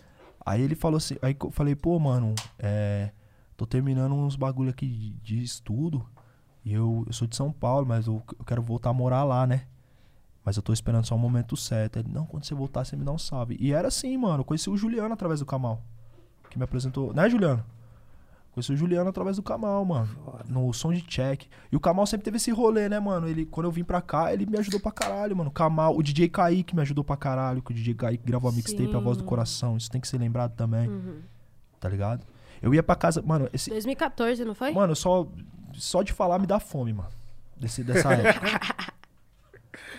Aí ele falou assim, aí eu falei, pô, mano, é, tô terminando uns bagulho aqui de, de estudo. E eu, eu sou de São Paulo, mas eu, eu, quero voltar a morar lá, né? Mas eu tô esperando só o momento certo. Ele, não, quando você voltar, você me dá um salve. E era assim, mano. Eu conheci o Juliano através do Kamal. Que me apresentou. Né, Juliano? Conheci o Juliano através do Kamal, mano. Foda. No som de check. E o Kamal sempre teve esse rolê, né, mano? Ele, quando eu vim pra cá, ele me ajudou pra caralho, mano. O Kamal, o DJ Kaique me ajudou pra caralho. Que o DJ Kaique gravou a mixtape A Voz do Coração. Isso tem que ser lembrado também. Uhum. Tá ligado? Eu ia pra casa, mano. Esse... 2014, não foi? Mano, só, só de falar me dá fome, mano. Desse, dessa época.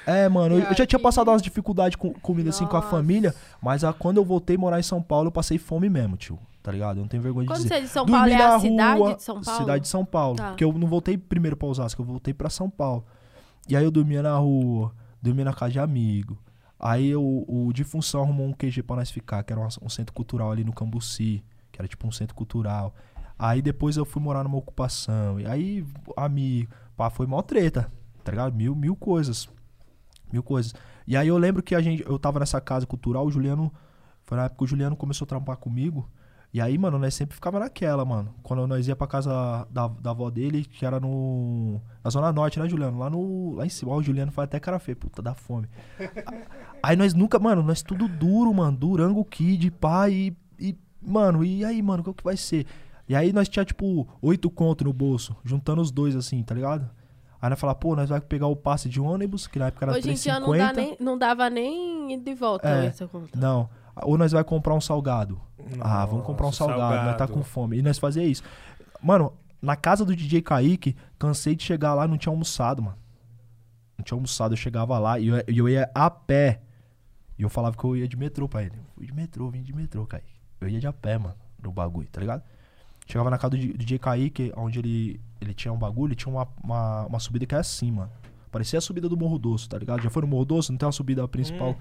É, mano, eu, eu já tinha passado umas dificuldades com comida assim com a família, mas a, quando eu voltei a morar em São Paulo, eu passei fome mesmo, tio tá ligado? Eu não tenho vergonha de Quando dizer. você é de São Paulo, é a cidade de São Paulo? Cidade de São Paulo. Tá. Porque eu não voltei primeiro pra Osasco, eu voltei pra São Paulo. E aí eu dormia na rua, dormia na casa de amigo. Aí o, o de função arrumou um QG pra nós ficar, que era um, um centro cultural ali no Cambuci, que era tipo um centro cultural. Aí depois eu fui morar numa ocupação. E aí, amigo, pá, foi mó treta, tá ligado? Mil, mil coisas. Mil coisas. E aí eu lembro que a gente, eu tava nessa casa cultural, o Juliano, foi na época que o Juliano começou a trampar comigo. E aí, mano, nós sempre ficava naquela, mano. Quando nós ia pra casa da, da avó dele, que era no. Na Zona Norte, né, Juliano? Lá no. Lá em cima. Ó, o Juliano faz até cara feia, puta, dá fome. aí nós nunca, mano, nós tudo duro, mano. Durango Kid, pai. E, e, mano, e aí, mano, o que vai ser? E aí nós tinha, tipo, oito conto no bolso, juntando os dois, assim, tá ligado? Aí nós falava, pô, nós vai pegar o passe de ônibus, que na época era Hoje em dia 3,50. não, dá nem, não dava nem de volta É. essa conta. Não. Ou nós vai comprar um salgado. ah, vamos comprar um Nossa, salgado, nós tá com fome. E nós fazia isso. Mano, na casa do DJ Kaique, cansei de chegar lá e não tinha almoçado, mano. Não tinha almoçado, eu chegava lá e eu, eu ia a pé. E eu falava que eu ia de metrô pra ele. Fui de metrô, vim de metrô, Kaique. Eu ia de a pé, mano, no bagulho, tá ligado? Chegava na casa do DJ Kaique, onde ele, ele tinha um bagulho, ele tinha uma, uma, uma subida que é assim, mano. Parecia a subida do Morro Doce, tá ligado? Já foi no Morro Doce? Não tem uma subida principal. Hum.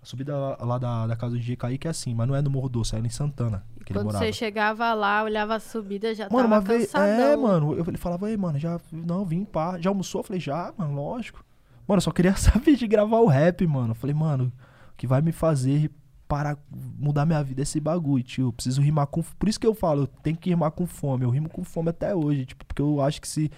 A subida lá, da, da casa do DJ Kaique é assim, mas não é no Morro Doce, é em Santana que Quando você chegava lá, olhava a subida, já Mano, tava vez. cansadão. É, mano. Eu, ele falava, ei, mano, já. Não, vim pá. Já almoçou? Eu falei, já, mano, lógico. Mano, eu só queria saber de gravar o rap, mano. Eu falei, mano, o que vai me fazer para mudar minha vida é esse bagulho, tio. Eu preciso rimar com. Por isso que eu falo, eu tenho que rimar com fome. Eu rimo com fome até hoje, tipo, porque eu acho que se.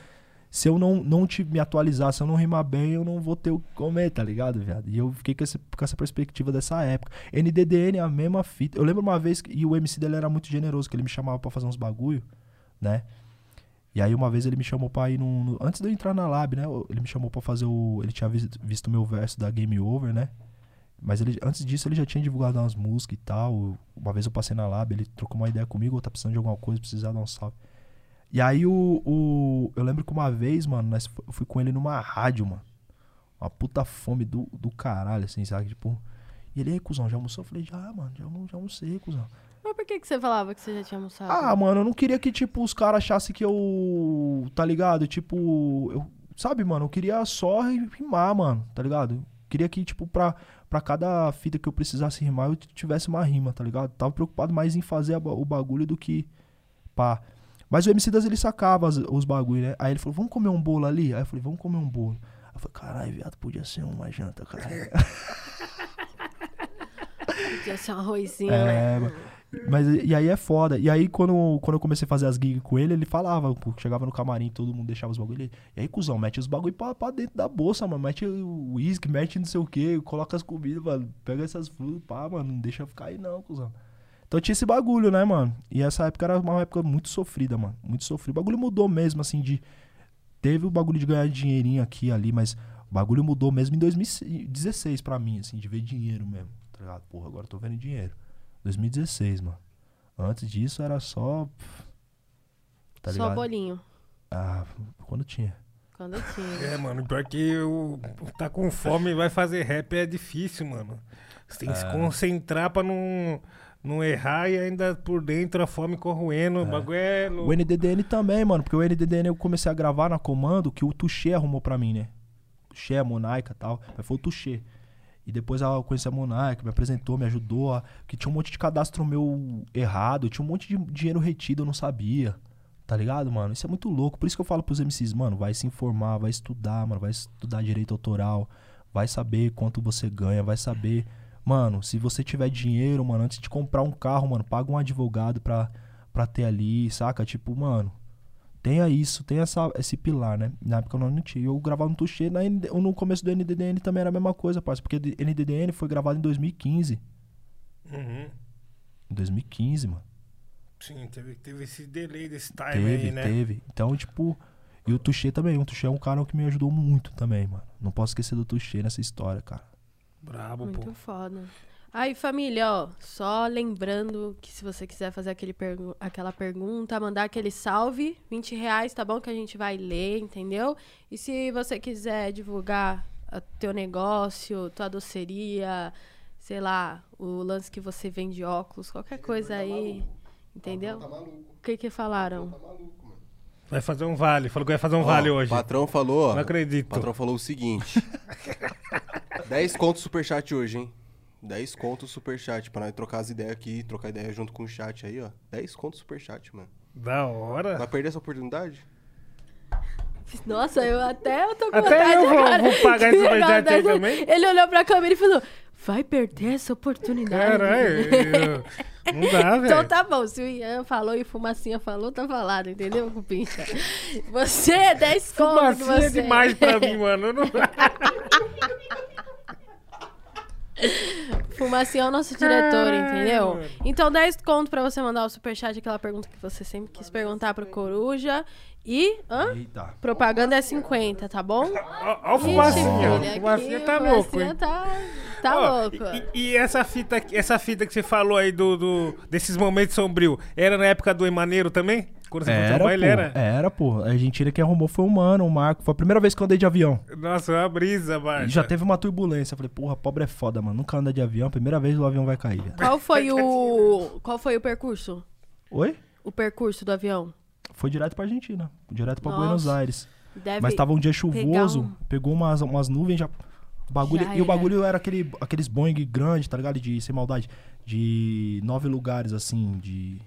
Se eu não, não te, me atualizar, se eu não rimar bem, eu não vou ter o que comer, tá ligado, viado? E eu fiquei com, esse, com essa perspectiva dessa época. NDDN é a mesma fita. Eu lembro uma vez, que, e o MC dele era muito generoso, que ele me chamava pra fazer uns bagulho, né? E aí uma vez ele me chamou pra ir num... no- antes de eu entrar na lab, né? Ele me chamou pra fazer o... Ele tinha visto, visto o meu verso da Game Over, né? Mas ele, antes disso ele já tinha divulgado umas músicas e tal. Uma vez eu passei na lab, ele trocou uma ideia comigo, ou tá precisando de alguma coisa, precisar dar um salve. E aí o, o. Eu lembro que uma vez, mano, nós, eu fui com ele numa rádio, mano. Uma puta fome do, do caralho, assim, sabe? Tipo. E ele, aí, cuzão, já almoçou? Eu falei, já, mano, já, já almocei, cuzão. Mas por que, que você falava que você já tinha almoçado? Ah, mano, eu não queria que, tipo, os caras achassem que eu. Tá ligado? Tipo. Eu, sabe, mano, eu queria só ri- rimar, mano, tá ligado? Eu queria que, tipo, pra, pra cada fita que eu precisasse rimar, eu tivesse uma rima, tá ligado? Tava preocupado mais em fazer a o bagulho do que. Pá. Mas o MC das ele sacava as- os bagulho, né? Aí ele falou, vamos comer um bolo ali? Aí eu falei, vamos comer um bolo. Aí eu falei, caralho, viado, podia ser uma janta, caralho. Podia ser um arrozinho, né? É, mano. Mas e aí é foda. E aí, quando, quando eu comecei a fazer as gigs com ele, ele falava, chegava no camarim, todo mundo deixava os bagulho. E aí, cuzão, mete os bagulho pra, pra dentro da bolsa, mano. Mete o uísque, mete não sei o que, coloca as comidas, mano. Pega essas frutas, pá, mano. Não deixa ficar aí, não, cuzão. Então tinha esse bagulho, né, mano? E essa época era uma época muito sofrida, mano. Muito sofrida. O bagulho mudou mesmo, assim, de. Teve o bagulho de ganhar dinheirinho aqui e ali, mas o bagulho mudou mesmo em 2016 pra mim, assim, de ver dinheiro mesmo. Tá ligado? Porra, agora eu tô vendo dinheiro. 2016, mano. Antes disso era só. Tá Só ligado? bolinho. Ah, quando tinha. Quando eu tinha. É, mano, pior que o tá com fome e vai fazer rap é difícil, mano. Você tem que se É. concentrar pra não, não errar e ainda por dentro a fome corroendo. O bagulho é O louco. NDDN também, mano, porque o NDDN eu comecei a gravar na comando que o Tuxê arrumou pra mim, né? Tuxê, a Monaica e tal. Mas foi o Tuxê. E depois eu conheci a Monaica, me apresentou, me ajudou. a- Que tinha um monte de cadastro meu errado, tinha um monte de dinheiro retido, eu não sabia. Tá ligado, mano? Isso é muito louco. Por isso que eu falo pros MCs, mano, vai se informar, vai estudar, mano, vai estudar direito autoral, vai saber quanto você ganha, vai saber. Mano, se você tiver dinheiro, mano, antes de comprar um carro, mano, paga um advogado pra, pra ter ali, saca? Tipo, mano, tenha isso, tenha essa, esse pilar, né? Na época eu não tinha. Eu gravava no Tuxê, na no começo do NDDN também era a mesma coisa, parceiro. Porque NDDN foi gravado em 2015. Uhum. Em 2015, mano. Sim, teve, teve esse delay desse time Teve, aí, né? teve. Então, tipo. E o Tuxê também. O Tuxê é um cara que me ajudou muito também, mano. Não posso esquecer do Tuxê nessa história, cara. Brabo, pô. Muito foda. Aí, família, ó, só lembrando que se você quiser fazer aquele pergu- aquela pergunta, mandar aquele salve, 20 reais, tá bom? Que a gente vai ler, entendeu? E se você quiser divulgar teu negócio, tua doceria, sei lá, o lance que você vende óculos, qualquer coisa aí, entendeu? Tá. O que que falaram? Tá maluco. Vai fazer um vale. Falou que vai fazer um Ó, vale O hoje. patrão falou, ó. Não acredito. O patrão falou o seguinte. 10 contos superchat hoje, hein? 10 contos superchat pra nós trocar as ideias aqui, trocar ideia junto com o chat aí, ó. 10 contos superchat, mano. Da hora. Vai perder essa oportunidade? Nossa, eu até eu tô com Até vontade eu vou- agora vou pagar esse superchat aí também. Ele olhou pra câmera e falou, vai perder essa oportunidade. Caralho. Não dá, velho. Então tá bom, se o Ian falou e o Fumacinha falou, tá falado, entendeu, Cupincha? Você é 10 conto Fumacinha é demais pra mim, mano. Eu não- Fumacinha é o nosso diretor, entendeu? Então 10 conto pra você mandar o superchat, aquela pergunta que você sempre quis perguntar pro Coruja. E, hã? Eita. Propaganda é 50, tá bom? Ó, ó o Ixi, filha, O fumacinha aqui tá o louco, Fumacinha hein? tá, tá Ó, louco. E, e essa fita, essa fita que você falou aí do, do- desses momentos sombrios, era na época do Emaneiro também? Quando você Era, era? Era, pô. A Argentina que arrumou foi o Mano, o Marco. Foi a primeira vez que eu andei de avião. Nossa, uma brisa, Barça. E já teve uma turbulência. Eu falei, porra, pobre é foda, mano. Nunca anda de avião. Primeira vez o avião vai cair. Qual foi o. Qual foi o percurso? Oi? O percurso do avião? Foi direto pra Argentina. Direto pra Nossa. Buenos Aires. Deve. Mas tava um dia chuvoso. um- Pegou umas, umas nuvens já. Bagulho, Já e o bagulho era aquele, aqueles Boeing grande, tá ligado? De, sem maldade. De nove lugares, assim, de.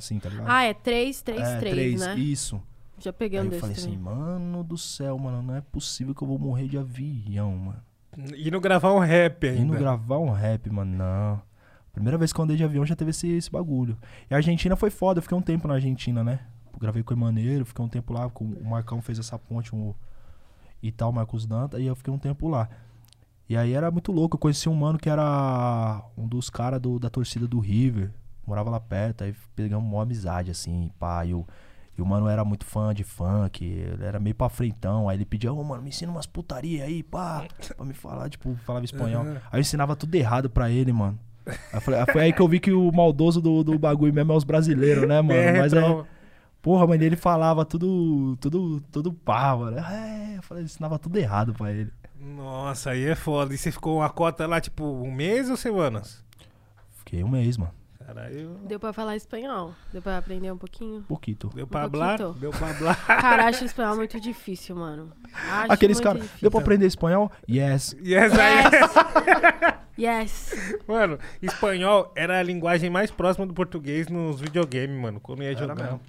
Assim, tá ligado? Ah, é 3, 3, é, 3, três, né? Isso. Já peguei Aí um eu falei assim, mano do céu, mano, não é possível que eu vou morrer de avião, mano. Indo gravar um rap ainda. Indo gravar um rap, mano, não. Primeira vez que eu andei de avião já teve esse, esse bagulho. E a Argentina foi foda, eu fiquei um tempo na Argentina, né? Gravei com o Emaneiro, fiquei um tempo lá, com o Marcão fez essa ponte um, e tal, Marcos Danta, e eu fiquei um tempo lá. E aí era muito louco, eu conheci um mano que era um dos caras do- da torcida do River, morava lá perto, aí pegamos uma amizade, assim, pá, e o, e o mano era muito fã de funk, ele era meio pra frentão, aí ele pedia, ô mano, me ensina umas putaria aí, pá, pra me falar, tipo, falava espanhol. Uhum. Aí eu ensinava tudo errado pra ele, mano. Aí falei- foi aí que eu vi que o maldoso do, do bagulho mesmo é os brasileiros, né, mano? É, Mas é. então, Porra, mas ele falava tudo, tudo, tudo pá, mano. É, eu falei, ensinava tudo errado pra ele. Nossa, aí é foda. E você ficou uma cota lá, tipo, um mês ou semanas? Fiquei um mês, mano. Caralho. Deu pra falar espanhol? Deu pra aprender um pouquinho? Pouquito. Deu pra Um hablar? Deu pra hablar. Cara, acho espanhol muito difícil, mano. Acho Aqueles caras. Deu pra aprender espanhol? Yes. E essa aí, Yes. mano, espanhol era a linguagem mais próxima do português nos videogames, mano. Quando ia jogar. Era mesmo.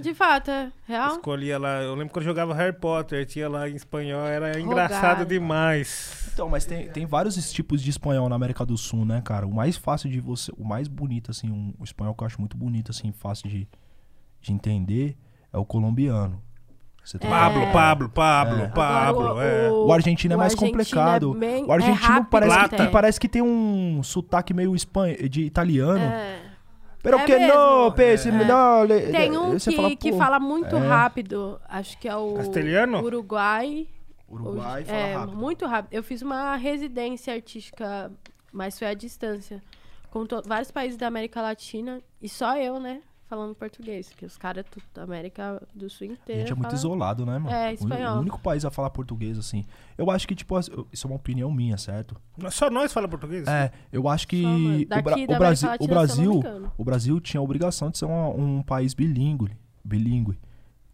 De fato, é real. Escolhia lá, eu lembro quando eu jogava Harry Potter, tinha lá em espanhol, era engraçado demais. Então, mas tem, tem vários tipos de espanhol na América do Sul, né, cara? O mais fácil de você. O mais bonito, assim, um, o espanhol que eu acho muito bonito, assim, fácil de, de entender é o colombiano. Você tá Pablo, É. Pablo, Pablo, É. Pablo, Agora, é. O argentino é o mais argentino complicado. é bem- o argentino é parece, que, parece que tem um sotaque meio espan... de italiano. É. Pero É que mesmo. no, pense, É. não, le- Tem um que, fala, que fala muito é. rápido. Acho que é o. Castelhano? Uruguai. Uruguai fala é, rápido. muito rápido. Eu fiz uma residência artística, mas foi à distância. Com vários países da América Latina. E só eu, né? Falando português. Porque os caras tudo da América do Sul A inteira. gente é muito fala- isolado, né, mano? É, espanhol. O único país a falar português, assim. Eu acho que, tipo, isso é uma opinião minha, certo? Só nós fala português? É, eu acho que Só, o, Bra- da o Brasil, Latina, o me Brasil, o Brasil tinha a obrigação de ser uma- um país bilíngue, bilíngue,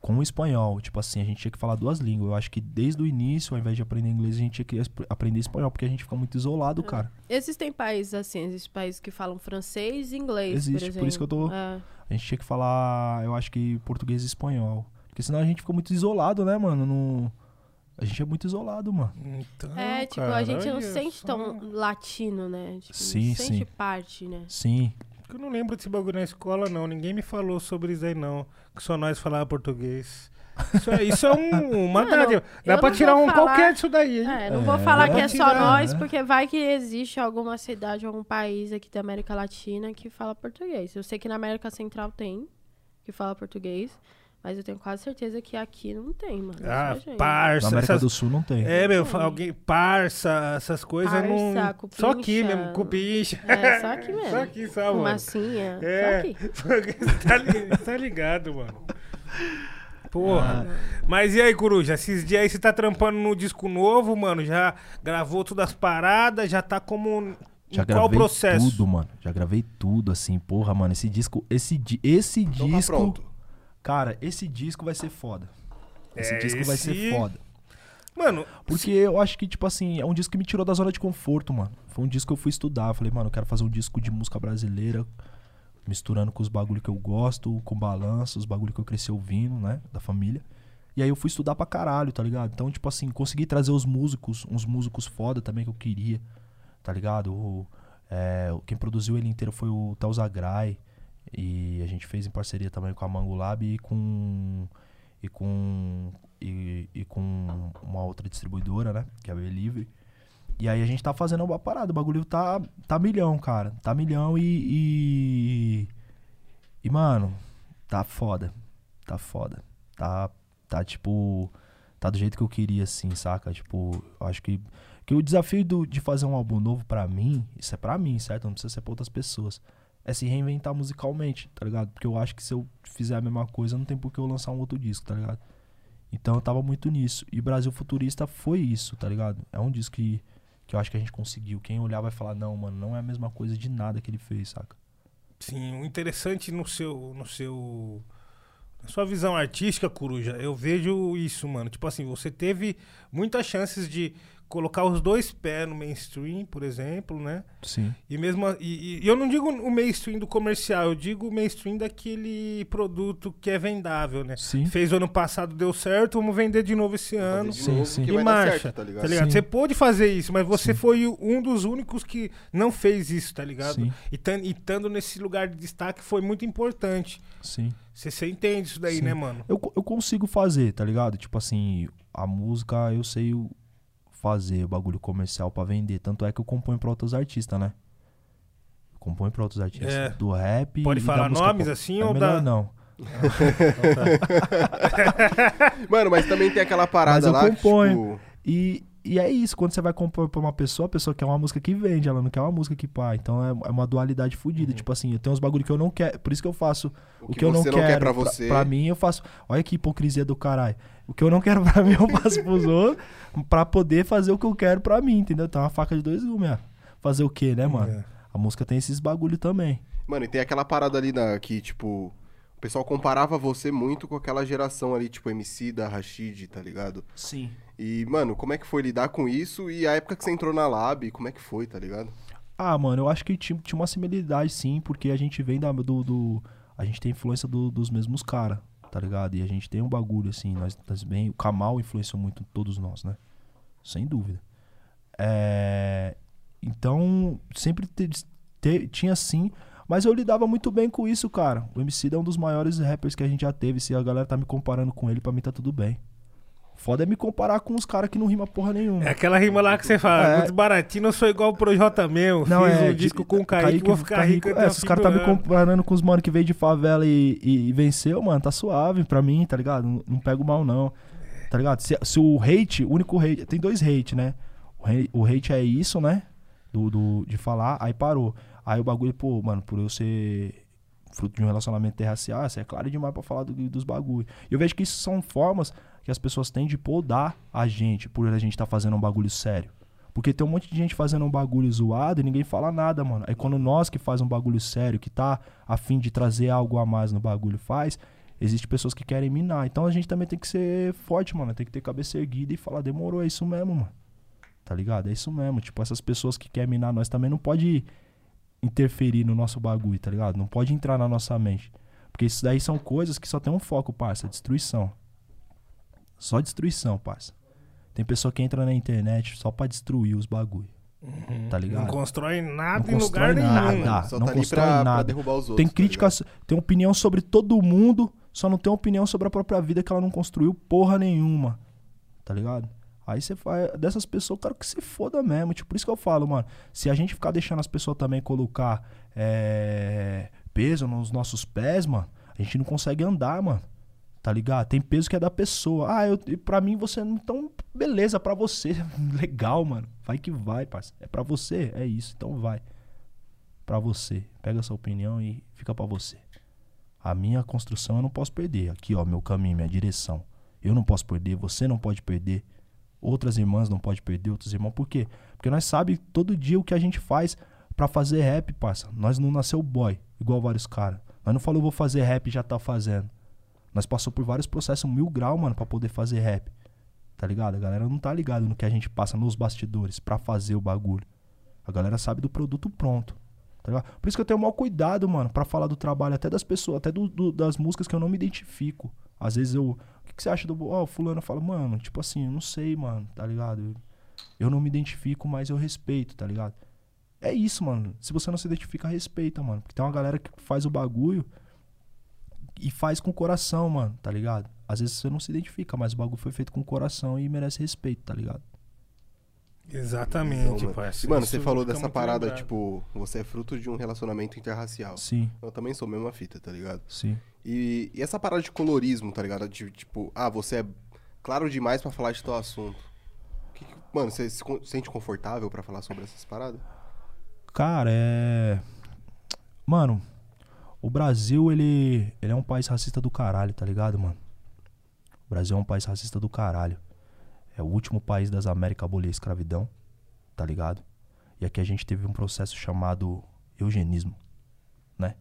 com o espanhol. Tipo assim, a gente tinha que falar duas línguas. Eu acho que desde o início, ao invés de aprender inglês, a gente tinha que aprender espanhol, porque a gente fica muito isolado, É. cara. Existem países assim, existem países que falam francês e inglês. Existe, por, por isso que eu tô- É. A gente tinha que falar, eu acho que português e espanhol. Porque senão a gente fica muito isolado, né, mano? No... A gente é muito isolado, mano. Então, É, tipo, cara, a gente não sente só. tão latino, né? Tipo, Sim, não sente sim. parte, né? Sim. Eu não lembro desse bagulho na escola, não. Ninguém me falou sobre isso aí, não. Que só nós falava português. Isso é, isso é um, uma dádiva. Dá pra tirar um falar- qualquer disso daí, hein? É, não É, vou falar dá que é só tirar, nós, né? porque vai que existe alguma cidade, algum país aqui da América Latina que fala português. Eu sei que na América Central tem, que fala português, mas eu tenho quase certeza que aqui não tem, mano. Ah, gente. Na parça. América essas- do Sul não tem. É, meu, Tem. alguém, parça, essas coisas não. Parça, Só aqui cupincha. mesmo, cupincha. É, só aqui mesmo. Só aqui, só, mano. Fumacinha, É, só aqui. tá, tá ligado, mano. Porra. Ah. Mas e aí, Coruja? Esses dias aí você tá trampando no disco novo, mano? Já gravou todas as paradas? Já tá como. Já em qual gravei processo? tudo, mano. Já gravei tudo, assim. Porra, mano, esse disco... Esse, esse Então tá disco... pronto. Cara, esse disco vai ser foda. Esse É, disco vai ser esse- foda. Mano, Porque eu acho que, tipo assim, é um disco que me tirou da zona de conforto, mano. Foi um disco que eu fui estudar. Eu falei, mano, eu quero fazer um disco de música brasileira, misturando com os bagulho que eu gosto, com balanço, os bagulho que eu cresci ouvindo, né? Da família. E aí eu fui estudar pra caralho, tá ligado? Então, tipo assim, consegui trazer os músicos, uns músicos foda também que eu queria, tá ligado? O, é, quem produziu ele inteiro foi o Tel Zagrai. E a gente fez em parceria também com a Mango Lab e com. E com. E, e com uma outra distribuidora, né? Que é a Believe. E aí a gente tá fazendo uma parada. O bagulho tá, tá milhão, cara. Tá milhão e, e. E, mano, tá foda. Tá foda. Tá, tá tipo. Tá do jeito que eu queria, assim, saca? Tipo, acho que. Que o desafio do, de fazer um álbum novo pra mim, isso é pra mim, certo? Não precisa ser pra outras pessoas. É se reinventar musicalmente, tá ligado? Porque eu acho que se eu fizer a mesma coisa, não tem por que eu lançar um outro disco, tá ligado? Então eu tava muito nisso. E Brasil Futurista foi isso, tá ligado? É um disco que, que eu acho que a gente conseguiu. Quem olhar vai falar, não, mano, não é a mesma coisa de nada que ele fez, saca? Sim, o interessante no seu, no seu, sua visão artística, Coruja, eu vejo isso, mano. Tipo assim, você teve muitas chances de colocar os dois pés no mainstream, por exemplo, né? Sim. E mesmo a- e, e eu não digo o mainstream do comercial, eu digo o mainstream daquele produto que é vendável, né? Sim. Fez o ano passado, deu certo, vamos vender de novo esse ano. Sim, novo sim. que E marcha, certo, tá ligado? Tá ligado? Você pôde fazer isso, mas você Sim. foi um dos únicos que não fez isso, tá ligado? Sim. E e estando nesse lugar de destaque foi muito importante. Sim. Você, você entende isso daí, Sim. né, mano? Eu, eu consigo fazer, tá ligado? Tipo assim, a música eu sei fazer o bagulho comercial pra vender. Tanto é que eu componho pra outros artistas, né? Eu componho pra outros artistas. É. Do rap. Pode e da falar nomes pop. assim é ou melhor dá- não. Mano, mas também tem aquela parada eu lá componho. que, tipo, E, e é isso, quando você vai compor pra uma pessoa, a pessoa quer uma música que vende, ela não quer uma música que pá. Então é, é uma dualidade fodida. Tipo assim, eu tenho uns bagulho que eu não quero. Por isso que eu faço o o que, que, eu não quero. não quer pra você. Pra, mim, eu faço. Olha que hipocrisia do caralho. O que eu não quero pra mim, eu faço pros outros. Pra poder fazer o que eu quero pra mim, entendeu? Então é uma faca de dois gumes, é. Fazer o quê, né, mano? É. A música tem esses bagulho também. Mano, e tem aquela parada ali na, que, tipo, o pessoal comparava você muito com aquela geração ali, tipo, MC da Rashid, tá ligado? Sim. E, mano, como é que foi lidar com isso? E a época que você entrou na Lab, como é que foi, tá ligado? Ah, mano, eu acho que tinha, tinha uma similaridade, sim, porque a gente vem da, do, do- A gente tem influência do- dos mesmos caras, tá ligado? E a gente tem um bagulho, assim, nós, nós bem. O Kamal influenciou muito todos nós, né? Sem dúvida. É, Então, sempre te- te- tinha sim. Mas eu lidava muito bem com isso, cara. O MC é um dos maiores rappers que a gente já teve. Se a galera tá me comparando com ele, pra mim tá tudo bem. Foda é me comparar com os caras que não rima porra nenhuma. É aquela rima lá que você fala, É. muito baratinho, eu sou igual o Projota meu, Não, fiz é, um disco de- com o Kaique, vou ficar rico É, se os caras tá me comparando com os mano que veio de favela e, e- e venceu, mano, tá suave pra mim, tá ligado? Não, não pego mal, não. Tá ligado? Se, se o hate, o único hate. Tem dois hate, né? O hate, o hate é isso, né? Do, do, de falar, aí parou. Aí o bagulho, pô, mano, por eu ser fruto de um relacionamento interracial, isso é claro demais pra falar do- dos bagulho. E eu vejo que isso são formas que as pessoas têm de podar a gente por a gente tá fazendo um bagulho sério. Porque tem um monte de gente fazendo um bagulho zoado e ninguém fala nada, mano. Aí quando nós que faz um bagulho sério, que tá a fim de trazer algo a mais no bagulho faz, existe pessoas que querem minar. Então a gente também tem que ser forte, mano. Tem que ter cabeça erguida e falar, demorou, é isso mesmo, mano. Tá ligado? É isso mesmo. Tipo, essas pessoas que querem minar nós também não pode interferir no nosso bagulho, tá ligado? Não pode entrar na nossa mente. Porque isso daí são coisas que só tem um foco, parça, destruição. Só destruição, parça. Tem pessoa que entra na internet só pra destruir os bagulho. Tá ligado? Não constrói nada Não em lugar constrói nenhum. nada. Só não tá constrói pra, pra nada. derrubar os outros. Tem tá crítica, ligado? tem opinião sobre todo mundo, só não tem opinião sobre a própria vida que ela não construiu porra nenhuma. Tá ligado? Aí você faz. Dessas pessoas, eu quero que se foda mesmo. Tipo, por isso que eu falo, mano. Se a gente ficar deixando as pessoas também colocar é, peso nos nossos pés, mano, a gente não consegue andar, mano. Tá ligado? Tem peso que é da pessoa. Ah, eu, pra mim você. Então, beleza, pra você. Legal, mano. Vai que vai, parceiro. É pra você? É isso. Então vai. Pra você. Pega essa opinião e fica pra você. A minha construção eu não posso perder. Aqui, ó, meu caminho, minha direção. Eu não posso perder, você não pode perder. Outras irmãs não pode perder, outros irmãos. Por quê? Porque nós sabe todo dia o que a gente faz pra fazer rap, parça. Nós não nasceu boy, igual vários caras. Nós não falou vou fazer rap e já tá fazendo. Nós passou por vários processos mil grau, mano, pra poder fazer rap. Tá ligado? A galera não tá ligada no que a gente passa nos bastidores pra fazer o bagulho. A galera sabe do produto pronto. Tá ligado? Por isso que eu tenho o maior cuidado, mano, pra falar do trabalho, até das pessoas, até do- do- das músicas que eu não me identifico. Às vezes eu. O que, que você acha do. Ó, o fulano fala, mano, tipo assim, eu não sei, mano, tá ligado? Eu, eu não me identifico, mas eu respeito, tá ligado? É isso, mano. Se você não se identifica, respeita, mano. Porque tem uma galera que faz o bagulho e faz com o coração, mano, tá ligado? Às vezes você não se identifica, mas o bagulho foi feito com o coração e merece respeito, tá ligado? Exatamente, Então, mano. parceiro. E, mano, você falou dessa parada, lembrado. tipo, você é fruto de um relacionamento interracial. Sim, Eu também sou a mesma fita, tá ligado? sim. E, e essa parada de colorismo, tá ligado? De, tipo, ah, você é claro demais pra falar de tal assunto. Que que- mano, você se sente confortável pra falar sobre essas paradas? Cara, é. Mano, o Brasil, ele, ele é um país racista do caralho, tá ligado, mano? O Brasil é um país racista do caralho. É o último país das Américas a abolir a escravidão, tá ligado? E aqui a gente teve um processo chamado eugenismo, né?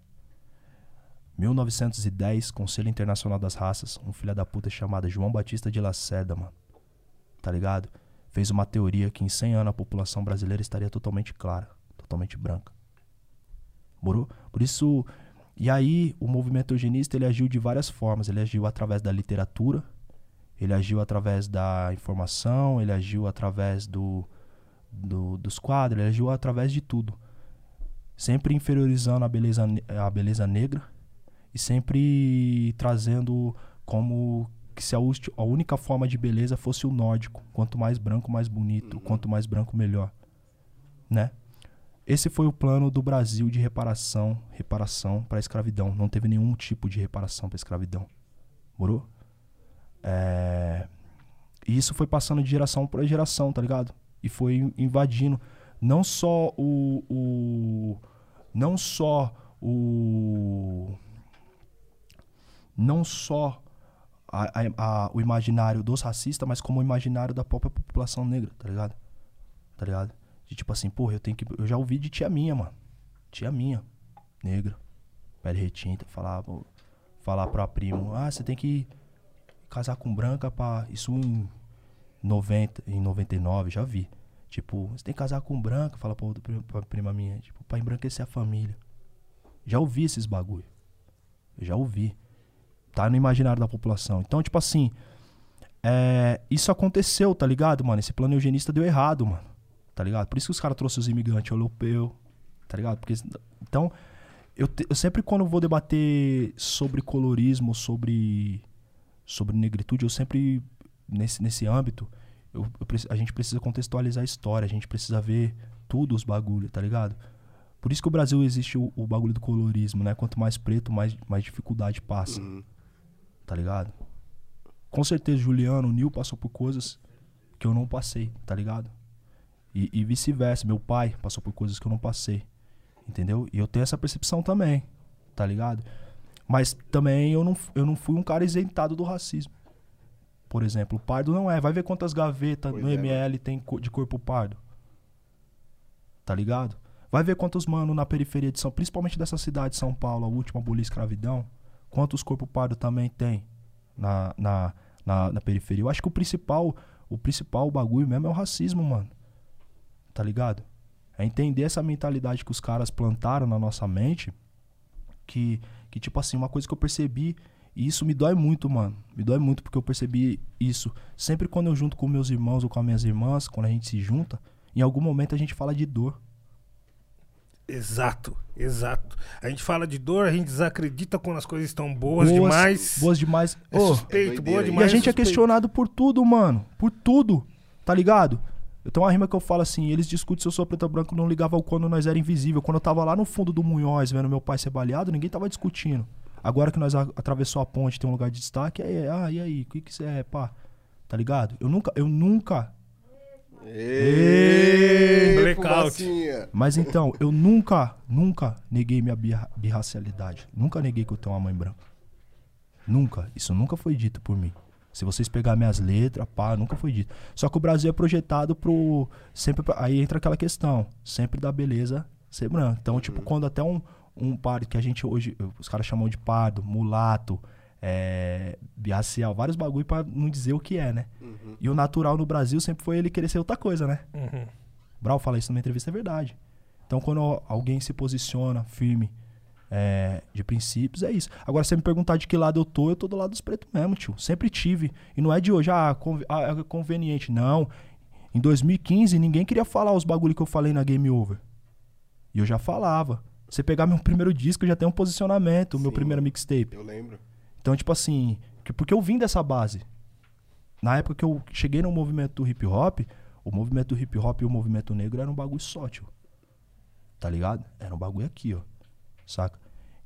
1910, Conselho Internacional das Raças, um filho da puta chamado João Batista de Lacerda, mano. Tá ligado? Fez uma teoria que em 100 anos a população brasileira estaria totalmente clara, totalmente branca. Morou? Por isso, e aí o movimento eugenista ele agiu de várias formas. Ele agiu através da literatura, ele agiu através da informação, ele agiu através do, do- dos quadros, ele agiu através de tudo. Sempre inferiorizando a beleza, a beleza negra e sempre trazendo como que se a, a única forma de beleza fosse o nórdico. Quanto mais branco, mais bonito. Quanto mais branco, melhor. Né? Esse foi o plano do Brasil de reparação, reparação para a escravidão. Não teve nenhum tipo de reparação para a escravidão. Morou? É... E isso foi passando de geração para geração, tá ligado? E foi invadindo não só o, o não só o não só a- a- a- o imaginário dos racistas, mas como o imaginário da própria população negra, tá ligado? Tá ligado? De tipo assim, porra, eu tenho que. Eu já ouvi de tia minha, mano. Tia minha, negra, pele retinta, falar, falar pra primo, ah, você tem que casar com branca pra. Isso em 90, em 99, já vi. Tipo, você tem que casar com branca, fala pra, outra, pra prima minha, tipo, pra embranquecer a família. Já ouvi esses bagulho. Já ouvi. Tá no imaginário da população. Então, tipo assim, é, isso aconteceu, tá ligado, mano? Esse plano eugenista deu errado, mano. Tá ligado? Por isso que os caras trouxeram os imigrantes europeus, tá ligado? Porque, então, eu, te- eu sempre quando eu vou debater sobre colorismo, sobre, sobre negritude, eu sempre, nesse, nesse âmbito, eu, eu a gente precisa contextualizar a história, a gente precisa ver tudo os bagulho, tá ligado? Por isso que o Brasil existe o, o bagulho do colorismo, né? Quanto mais preto, mais, mais dificuldade passa, Uhum. tá ligado? Com certeza, Juliano, o Nil passou por coisas que eu não passei, tá ligado? E, e vice-versa, meu pai passou por coisas que eu não passei, entendeu? E eu tenho essa percepção também, tá ligado? Mas também eu não, eu não fui um cara isentado do racismo. Por exemplo, o pardo não é. Vai ver quantas gavetas Pois no é, ML tem co- de corpo pardo. Tá ligado? Vai ver quantos mano na periferia de São, principalmente dessa cidade de São Paulo, a última abolir escravidão, quantos corpo pardo também tem na, na, na, na periferia. Eu acho que o principal, o principal bagulho mesmo é o racismo, mano. Tá ligado? É entender essa mentalidade que os caras plantaram na nossa mente, que, que tipo assim, uma coisa que eu percebi, e isso me dói muito, mano. Me dói muito porque eu percebi isso. Sempre quando eu junto com meus irmãos ou com as minhas irmãs, quando a gente se junta, em algum momento a gente fala de dor. Exato, exato. A gente fala de dor, a gente desacredita quando as coisas estão boas, Boas demais. Boas demais. É suspeito, É boa hein? E demais. a gente é questionado por tudo, mano. Por tudo. Tá ligado? Eu tenho uma rima que eu falo assim, eles discutem se eu sou preto ou branco, não ligava quando nós era invisível. Quando eu tava lá no fundo do Munhoz vendo meu pai ser baleado, ninguém tava discutindo. Agora que nós a- atravessou a ponte, tem um lugar de destaque, aí, ah, e aí, o que que você é, pá? Tá ligado? Eu nunca, eu nunca, fumacinha. mas então, eu nunca, nunca neguei minha birra- birracialidade. Nunca neguei que eu tenho uma mãe branca. Nunca. Isso nunca foi dito por mim. Se vocês pegar minhas letras, pá, nunca foi dito. Só que o Brasil é projetado pro. Sempre aí entra aquela questão. Sempre da beleza ser branca. Então, tipo, quando até um, um pardo que a gente hoje. Os caras chamam de pardo, mulato, é, birracial, vários bagulho pra não dizer o que é, né? Uhum. E o natural no Brasil sempre foi ele querer ser outra coisa, né? Uhum. Brau fala isso numa entrevista, é verdade. Então, quando alguém se posiciona firme é, de princípios, é isso. Agora, se você me perguntar de que lado eu tô, eu tô do lado dos pretos mesmo, tio. Sempre tive. E não é de hoje, ah, ah, é conveniente. Não. Em 2015, ninguém queria falar os bagulho que eu falei na Game Over. E eu já falava. Você pegar meu primeiro disco, eu já tem um posicionamento, meu Sim. primeiro mixtape. Eu lembro. Então, tipo assim, que- porque eu vim dessa base. Na época que eu cheguei no movimento do hip hop, O movimento hip hop e o movimento negro era um bagulho só, tio. Tá ligado? Era um bagulho aqui, ó. Saca?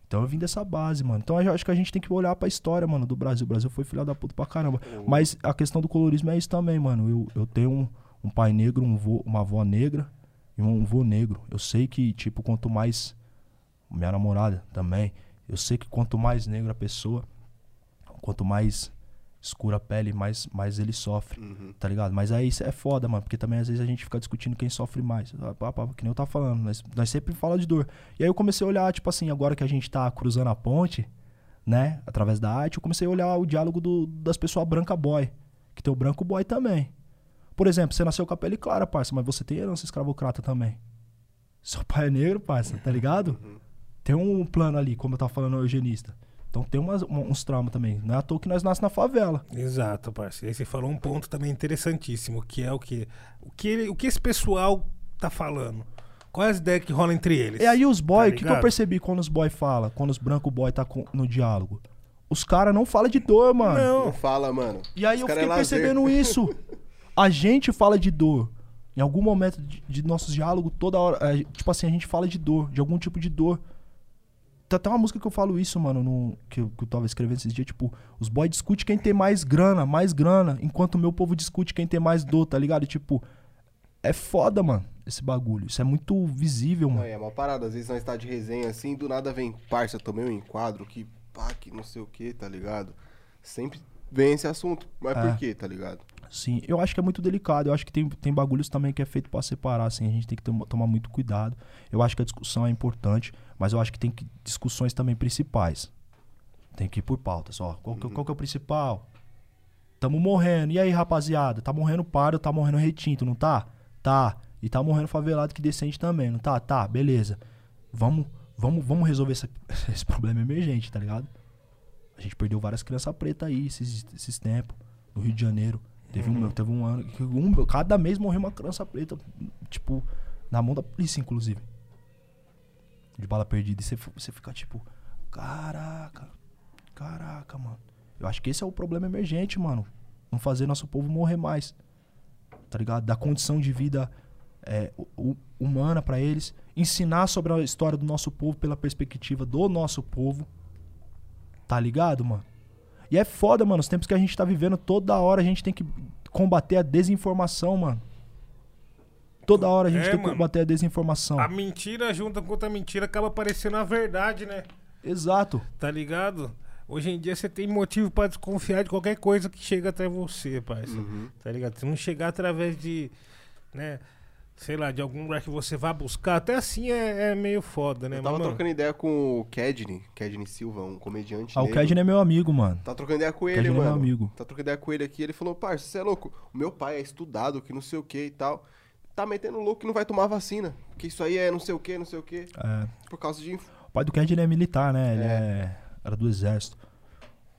Então eu vim dessa base, mano. Então eu acho que a gente tem que olhar pra história, mano, do Brasil. O Brasil foi filha da puta pra caramba. Mas a questão do colorismo é isso também, mano. Eu, eu tenho um, um pai negro, um vô, uma avó negra e um vô negro. Eu sei que, tipo, quanto mais. Minha namorada também. Eu sei que quanto mais negra a pessoa, quanto mais escura a pele, mais, mais ele sofre, Uhum. tá ligado? Mas aí isso é foda, mano, porque também às vezes a gente fica discutindo quem sofre mais. Ah, pá, pá, Que nem eu tava falando, nós, nós sempre fala de dor. E aí eu comecei a olhar, tipo assim, agora que a gente tá cruzando a ponte, né, através da arte, eu comecei a olhar o diálogo do- das pessoas branca boy, que tem o branco boy também. Por exemplo, você nasceu com a pele clara, parça, mas você tem herança escravocrata também. Seu pai é negro, parça, tá ligado? Tem um plano ali, como eu tava falando, o eugenista. Então tem umas- um- uns traumas também. Não é à toa que nós nascemos na favela. Exato, parceiro. Aí você falou um ponto também interessantíssimo, que é o que o que, ele- o que esse pessoal tá falando. Quais as ideias que rolam entre eles? E aí os boy, o Tá que, que eu percebi quando os boy fala, quando os branco boy tá com- no diálogo? Os caras não falam de dor, mano. Não. Não fala, mano. E aí Os eu cara fiquei é percebendo isso. A gente fala de dor. Em algum momento de, de nossos diálogos, toda hora. é, tipo assim, a gente fala de dor, de algum tipo de dor. Tem até uma música que eu falo isso, mano, no, que, eu, que eu tava escrevendo esses dias, tipo, os boys discutem quem tem mais grana, mais grana, enquanto o meu povo discute quem tem mais dor, tá ligado? E, tipo, é foda, mano, esse bagulho. Isso é muito visível, Não, mano. é uma parada. Às vezes nós tá de resenha assim, do nada vem, parça, tomei um enquadro que pá, que não sei o que, tá ligado? Sempre vem esse assunto. Mas É. por quê, tá ligado? Sim, eu acho que é muito delicado. Eu acho que tem, tem bagulhos também que é feito pra separar, assim. A gente tem que ter- tomar muito cuidado. Eu acho que a discussão é importante, mas eu acho que tem que, discussões também principais. Tem que ir por pautas, ó. Qual, que, qual que é o principal? Tamo morrendo. E aí, rapaziada? Tá morrendo pardo, tá morrendo retinto, não tá? Tá. E tá morrendo favelado que decente também, não tá? Tá, beleza. Vamos, vamos, vamos resolver essa- esse problema emergente, tá ligado? A gente perdeu várias crianças pretas aí esses, esses tempos, no Rio de Janeiro. Teve, um, teve um ano que um, cada mês morreu uma criança preta, tipo, na mão da polícia, inclusive. De bala perdida. E você, você fica tipo, caraca, caraca, mano. Eu acho que esse é o problema emergente, mano. Não fazer nosso povo morrer mais. Tá ligado? Dar condição de vida é, hu- hu- humana pra eles. Ensinar sobre a história do nosso povo pela perspectiva do nosso povo. Tá ligado, mano? E é foda, mano. Os tempos que a gente tá vivendo, toda hora a gente tem que combater a desinformação, mano. Toda hora a gente É, tem que mano. combater a desinformação. A mentira junta com outra mentira acaba parecendo a verdade, né? Exato. Tá ligado? Hoje em dia você tem motivo pra desconfiar de qualquer coisa que chega até você, parceiro. Uhum. Tá ligado? Se não chegar através de, né, sei lá, de algum lugar que você vá buscar, até assim é, é meio foda, né? Eu tava mano, trocando ideia com o Kedney, Kedney Silva, um comediante Ah, o negro. Kedney é meu amigo, mano. Tá trocando ideia com ele, Kedney é meu mano. amigo. Tá trocando ideia com ele aqui. Ele falou, parça, você é louco. O meu pai é estudado, que não sei o que e tal. Tá metendo louco que não vai tomar vacina. Que isso aí é não sei o que, não sei o que. É, Por causa de. o pai do Kedney é militar, né? Ele É. é. era do exército.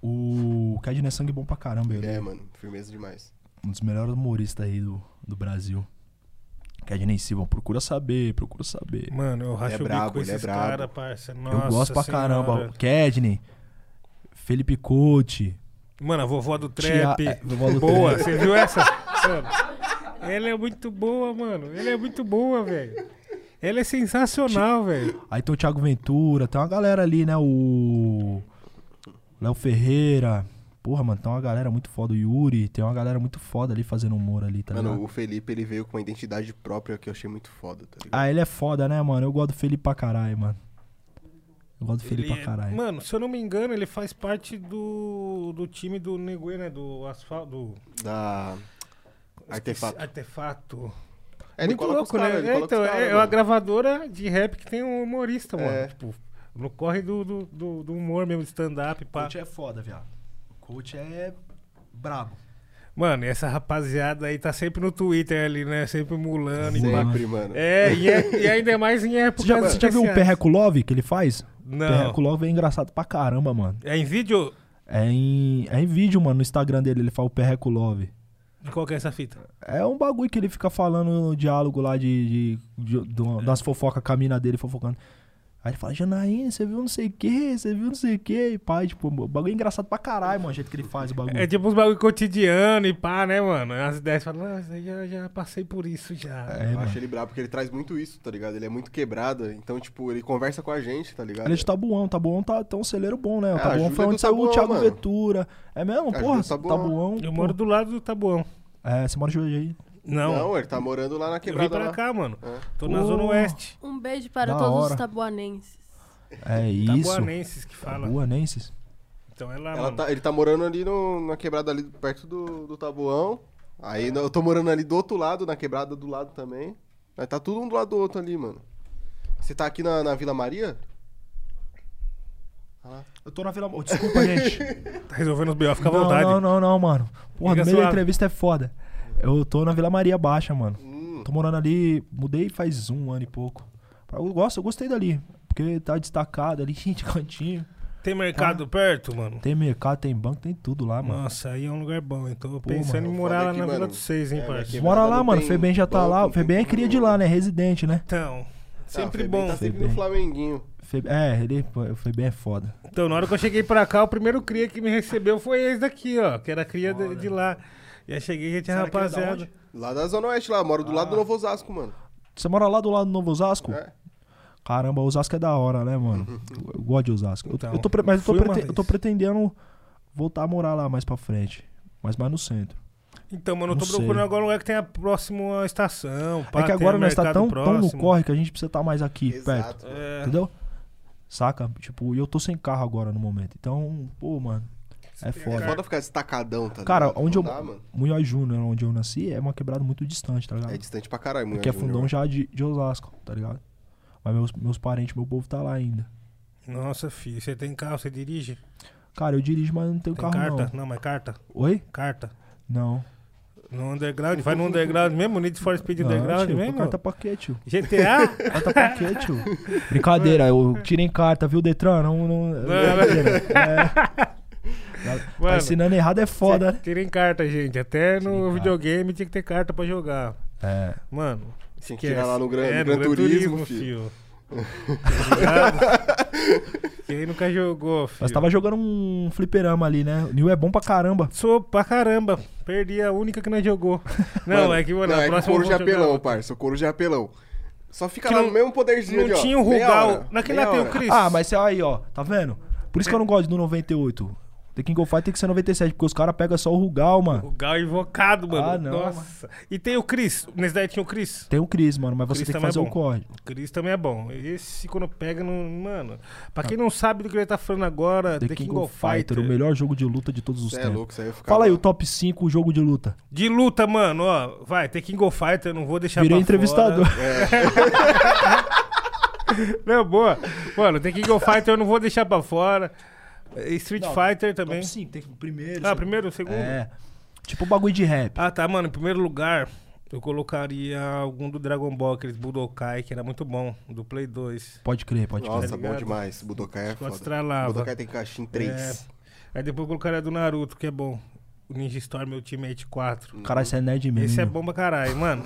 O Kedney é sangue bom pra caramba. Ele É, é mano, firmeza demais. um dos melhores humoristas aí do, do Brasil. Kedney Silva, procura saber, procura saber. Mano, eu racho é o bico brabo, com ele é esses brabo. caras, parça. Nossa Eu gosto pra senhora. caramba. Kedney, Felipe Couto. Mano, a vovó do Tia- trap. é, vovó do boa, trap. você viu essa? Mano, ela é muito boa, mano. Ela é muito boa, velho. Ela é sensacional, velho. Aí tem o Thiago Ventura, tem uma galera ali, né? O. Léo Ferreira. Porra, mano, tem uma galera muito foda. O Yuri, tem uma galera muito foda ali fazendo humor ali, tá mano, ligado? o Felipe, ele veio com uma identidade própria que eu achei muito foda, tá ligado? Ah, ele é foda, né, mano? Eu gosto do Felipe pra caralho, mano. Eu gosto do Felipe Ele pra é- caralho. Mano, se eu não me engano, ele faz parte do, do time do Neguê, né? Do asfalto. Do... Da. Artefato. Artefato. É, Muito louco, cara, né? ele É, então, cara, é uma mano. gravadora de rap que tem um humorista, mano. É. Tipo, no corre do, do, do, do humor mesmo, de stand-up, pá. Coach é foda, viado. O coach é brabo. Mano, e essa rapaziada aí tá sempre no Twitter ali, né? Sempre mulando e. Sempre, mano. É, e, é- e ainda mais em época Você já, você já viu o Perreco Love que ele faz? Não. Perreco Love é engraçado pra caramba, mano. É em vídeo? É em, é em vídeo, mano, no Instagram dele, ele fala o Perreco Love. Qual que é essa fita? É um bagulho que ele fica falando no diálogo lá de, de, de, de uma- das fofocas com a mina dele, fofocando. Aí ele fala, Janaína, você viu não sei o que, você viu não sei o que, e pai, tipo, o bagulho é engraçado pra caralho, mano, o jeito que ele faz o bagulho. É tipo uns bagulho cotidiano e pá, né, mano? As ideias falam, isso aí já, já passei por isso já. É, eu mano. acho ele brabo porque ele traz muito isso, tá ligado? Ele é muito quebrado, então, tipo, ele conversa com a gente, tá ligado? Ele é de Tabuão, Tabuão tá, tá um celeiro bom, né? O É, Tabuão foi onde saiu o Tabuão, Thiago mano. Ventura. É mesmo? Porra, Tabuão. Tabuão. Eu pô. moro do lado do Tabuão. É, você mora em Juazeiro. Não, Não, ele tá morando lá na eu vim quebrada pra lá. cá, mano. É. Tô na Pô. Zona Oeste. Um beijo para Da todos hora. os tabuanenses. É isso. Tabuanenses que fala. Tabuanenses. Então é lá, Ela mano. tá- ele tá morando ali no- na quebrada ali perto do, do Tabuão. Aí eu tô morando ali do outro lado, na quebrada do lado também. Aí tá tudo um do lado do outro ali, mano. Você tá aqui na, na Vila Maria? Eu tô na Vila... oh, Desculpa, gente. Tá resolvendo os B.O., fica à não, vontade. não, não, não, mano. Porra, Fica no meio da suave. entrevista é foda. Eu tô na Vila Maria Baixa, mano. Hum, Tô morando ali, mudei faz um ano e pouco. Eu gosto, eu gostei dali. Porque tá destacado ali, gente, cantinho. Tem mercado perto, mano? Tem mercado, tem banco, tem tudo lá, mano. Nossa, aí é um lugar bom. Então tô Pô, pensando mano, em morar lá que, na Vila mano, dos Seis, hein, é, daqui- Bora lá, não mano. Febem já tá banco, lá. não O Febem é cria de lá, né? Residente, né? Então, sempre Febem bom. Tá sempre Febem. no Flamenguinho. É, ele, Febem é foda. Então, na hora que eu cheguei pra cá, o primeiro cria que me recebeu foi esse daqui, ó. Que era cria de, de lá. E aí cheguei e já tinha da rapaziada. Lá da Zona Oeste, lá. Moro do lado do Novo Osasco, mano. Você mora lá do lado do Novo Osasco? É. Caramba, Osasco é da hora, né, mano? Eu gosto de Osasco. Eu- Então, eu tô, pre- mas eu tô, prete- eu tô pretendendo voltar a morar lá mais pra frente. Mas mais no centro. Então, mano, eu tô sei. procurando agora um lugar que tenha próximo à estação. pá, é que agora nós tá tão, tão no corre que a gente precisa estar mais aqui, perto. Exato. É, Entendeu? Saca? Tipo, e eu tô sem carro agora no momento. Então, pô, mano. É É foda. foda ficar destacadão, tá Cara, ligado? onde Não eu. dá, mano. Munhoz Júnior, onde eu nasci, é uma quebrada muito distante, tá ligado? É distante pra caralho, mulher. Porque é fundão já de, de Osasco, tá ligado? Mas meus, meus parentes, meu povo tá lá ainda. Nossa, filho, você tem carro, você dirige? Cara, eu dirijo, mas não tenho Tem carro carta? não. Não. mas carta. Oi? Carta. Não. No underground, vai no underground mesmo, Need for Speed não, underground tio, mesmo? Carta pra quê, tio? GTA? Carta pra quê, tio? Brincadeira, eu tirei carta, viu, Detran? Não, não, brincadeira. É. Tá Mano, ensinando errado é foda, né? Tirem carta, gente. Até no Tirem carta. videogame tinha que ter carta pra jogar. É. Mano, Tinha que tirar lá no Gran, É, no Gran Turismo, filho. Tá ligado? Quem nunca jogou, filho? Nós tava jogando um fliperama ali, né? O Nil é bom pra caramba. Sou pra caramba. Perdi a única que nós jogou. Não, Mano, é que, mano, não, a é próxima couro eu de apelão, parça. O couro de apelão. Só fica Que lá não- no mesmo poderzinho Não ali, ó. tinha o Rugal. Naquele lá tem o. Chris. Ah, mas você aí, ó, tá vendo? Por isso que eu não gosto do 98. The King of Fight tem que ser 97, porque os caras pegam só o Rugal, mano. Rugal invocado, mano. Ah, não, Nossa. E tem o Chris. Nesse daí tinha o Chris. Tem o Chris, mano, mas você Chris tem que é fazer o bom. corre. O Chris também é bom. Esse, quando pega, não. Mano. Pra quem não sabe do que ele tá falando agora, The, King, of Fighter, o melhor jogo de luta de todos os Cê é tempos. louco, isso aí eu ficava... Fala aí o top 5 jogo de luta. De luta, mano, ó. Vai, tem King of Fighter, não vou deixar Virei pra entrevistador. fora. Não, boa. Mano, tem King of Fighter, eu não vou deixar pra fora. Street Não, Fighter também. Top 5, tem o primeiro. Ah, primeiro, segundo? É. Tipo bagulho de rap. Ah, tá, mano. Em primeiro lugar, eu colocaria algum do Dragon Ball, aqueles Budokai, que era muito bom, do Play 2. Pode crer, pode crer. Nossa, Tá bom ligado? demais. Budokai é foda. estralava. Budokai tem caixinha 3. Aí depois eu colocaria do Naruto, que é bom. O Ninja Storm Ultimate 4. Caralho, você é nerd mesmo. Esse é bom pra caralho, mano.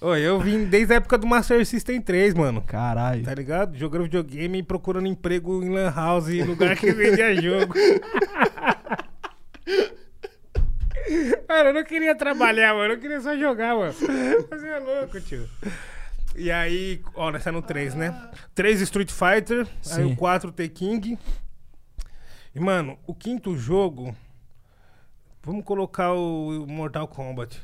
Oi, eu vim desde a época do Master System 3, mano. Caralho. Tá ligado? Jogando videogame e procurando emprego em Lan House, lugar que vendia jogo. Mano, eu não queria trabalhar, mano. Eu queria só jogar, mano. Você é louco, tio. E aí, ó, nós tá no 3, né? 3 Street Fighter, aí Sim. o 4 The King. E, mano, o quinto jogo. Vamos colocar o Mortal Kombat.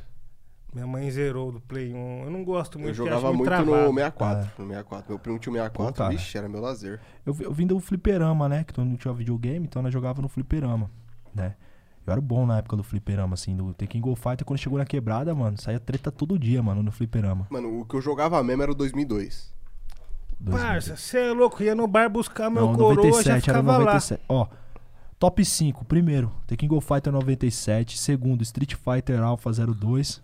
Minha mãe zerou do Play 1. Eu não gosto muito, Eu jogava muito travado. no 64. No 64. Meu primo tinha o 64. Pô, cara. Vixe, era meu lazer. Eu, eu vim do fliperama, né? Que mundo tinha videogame, então nós jogava no fliperama, né? Eu era bom na época do fliperama, assim, do The King of Fighter. Quando chegou na quebrada, mano, saía treta todo dia, mano, no fliperama. Mano, o que eu jogava mesmo era o 2002. Dois mil. Parça, você é louco, ia no bar buscar meu Não, coroa, já 97, era ficava lá. 97. Ó, top 5. Primeiro, The King of Fighter 97. Segundo, Street Fighter Alpha 02.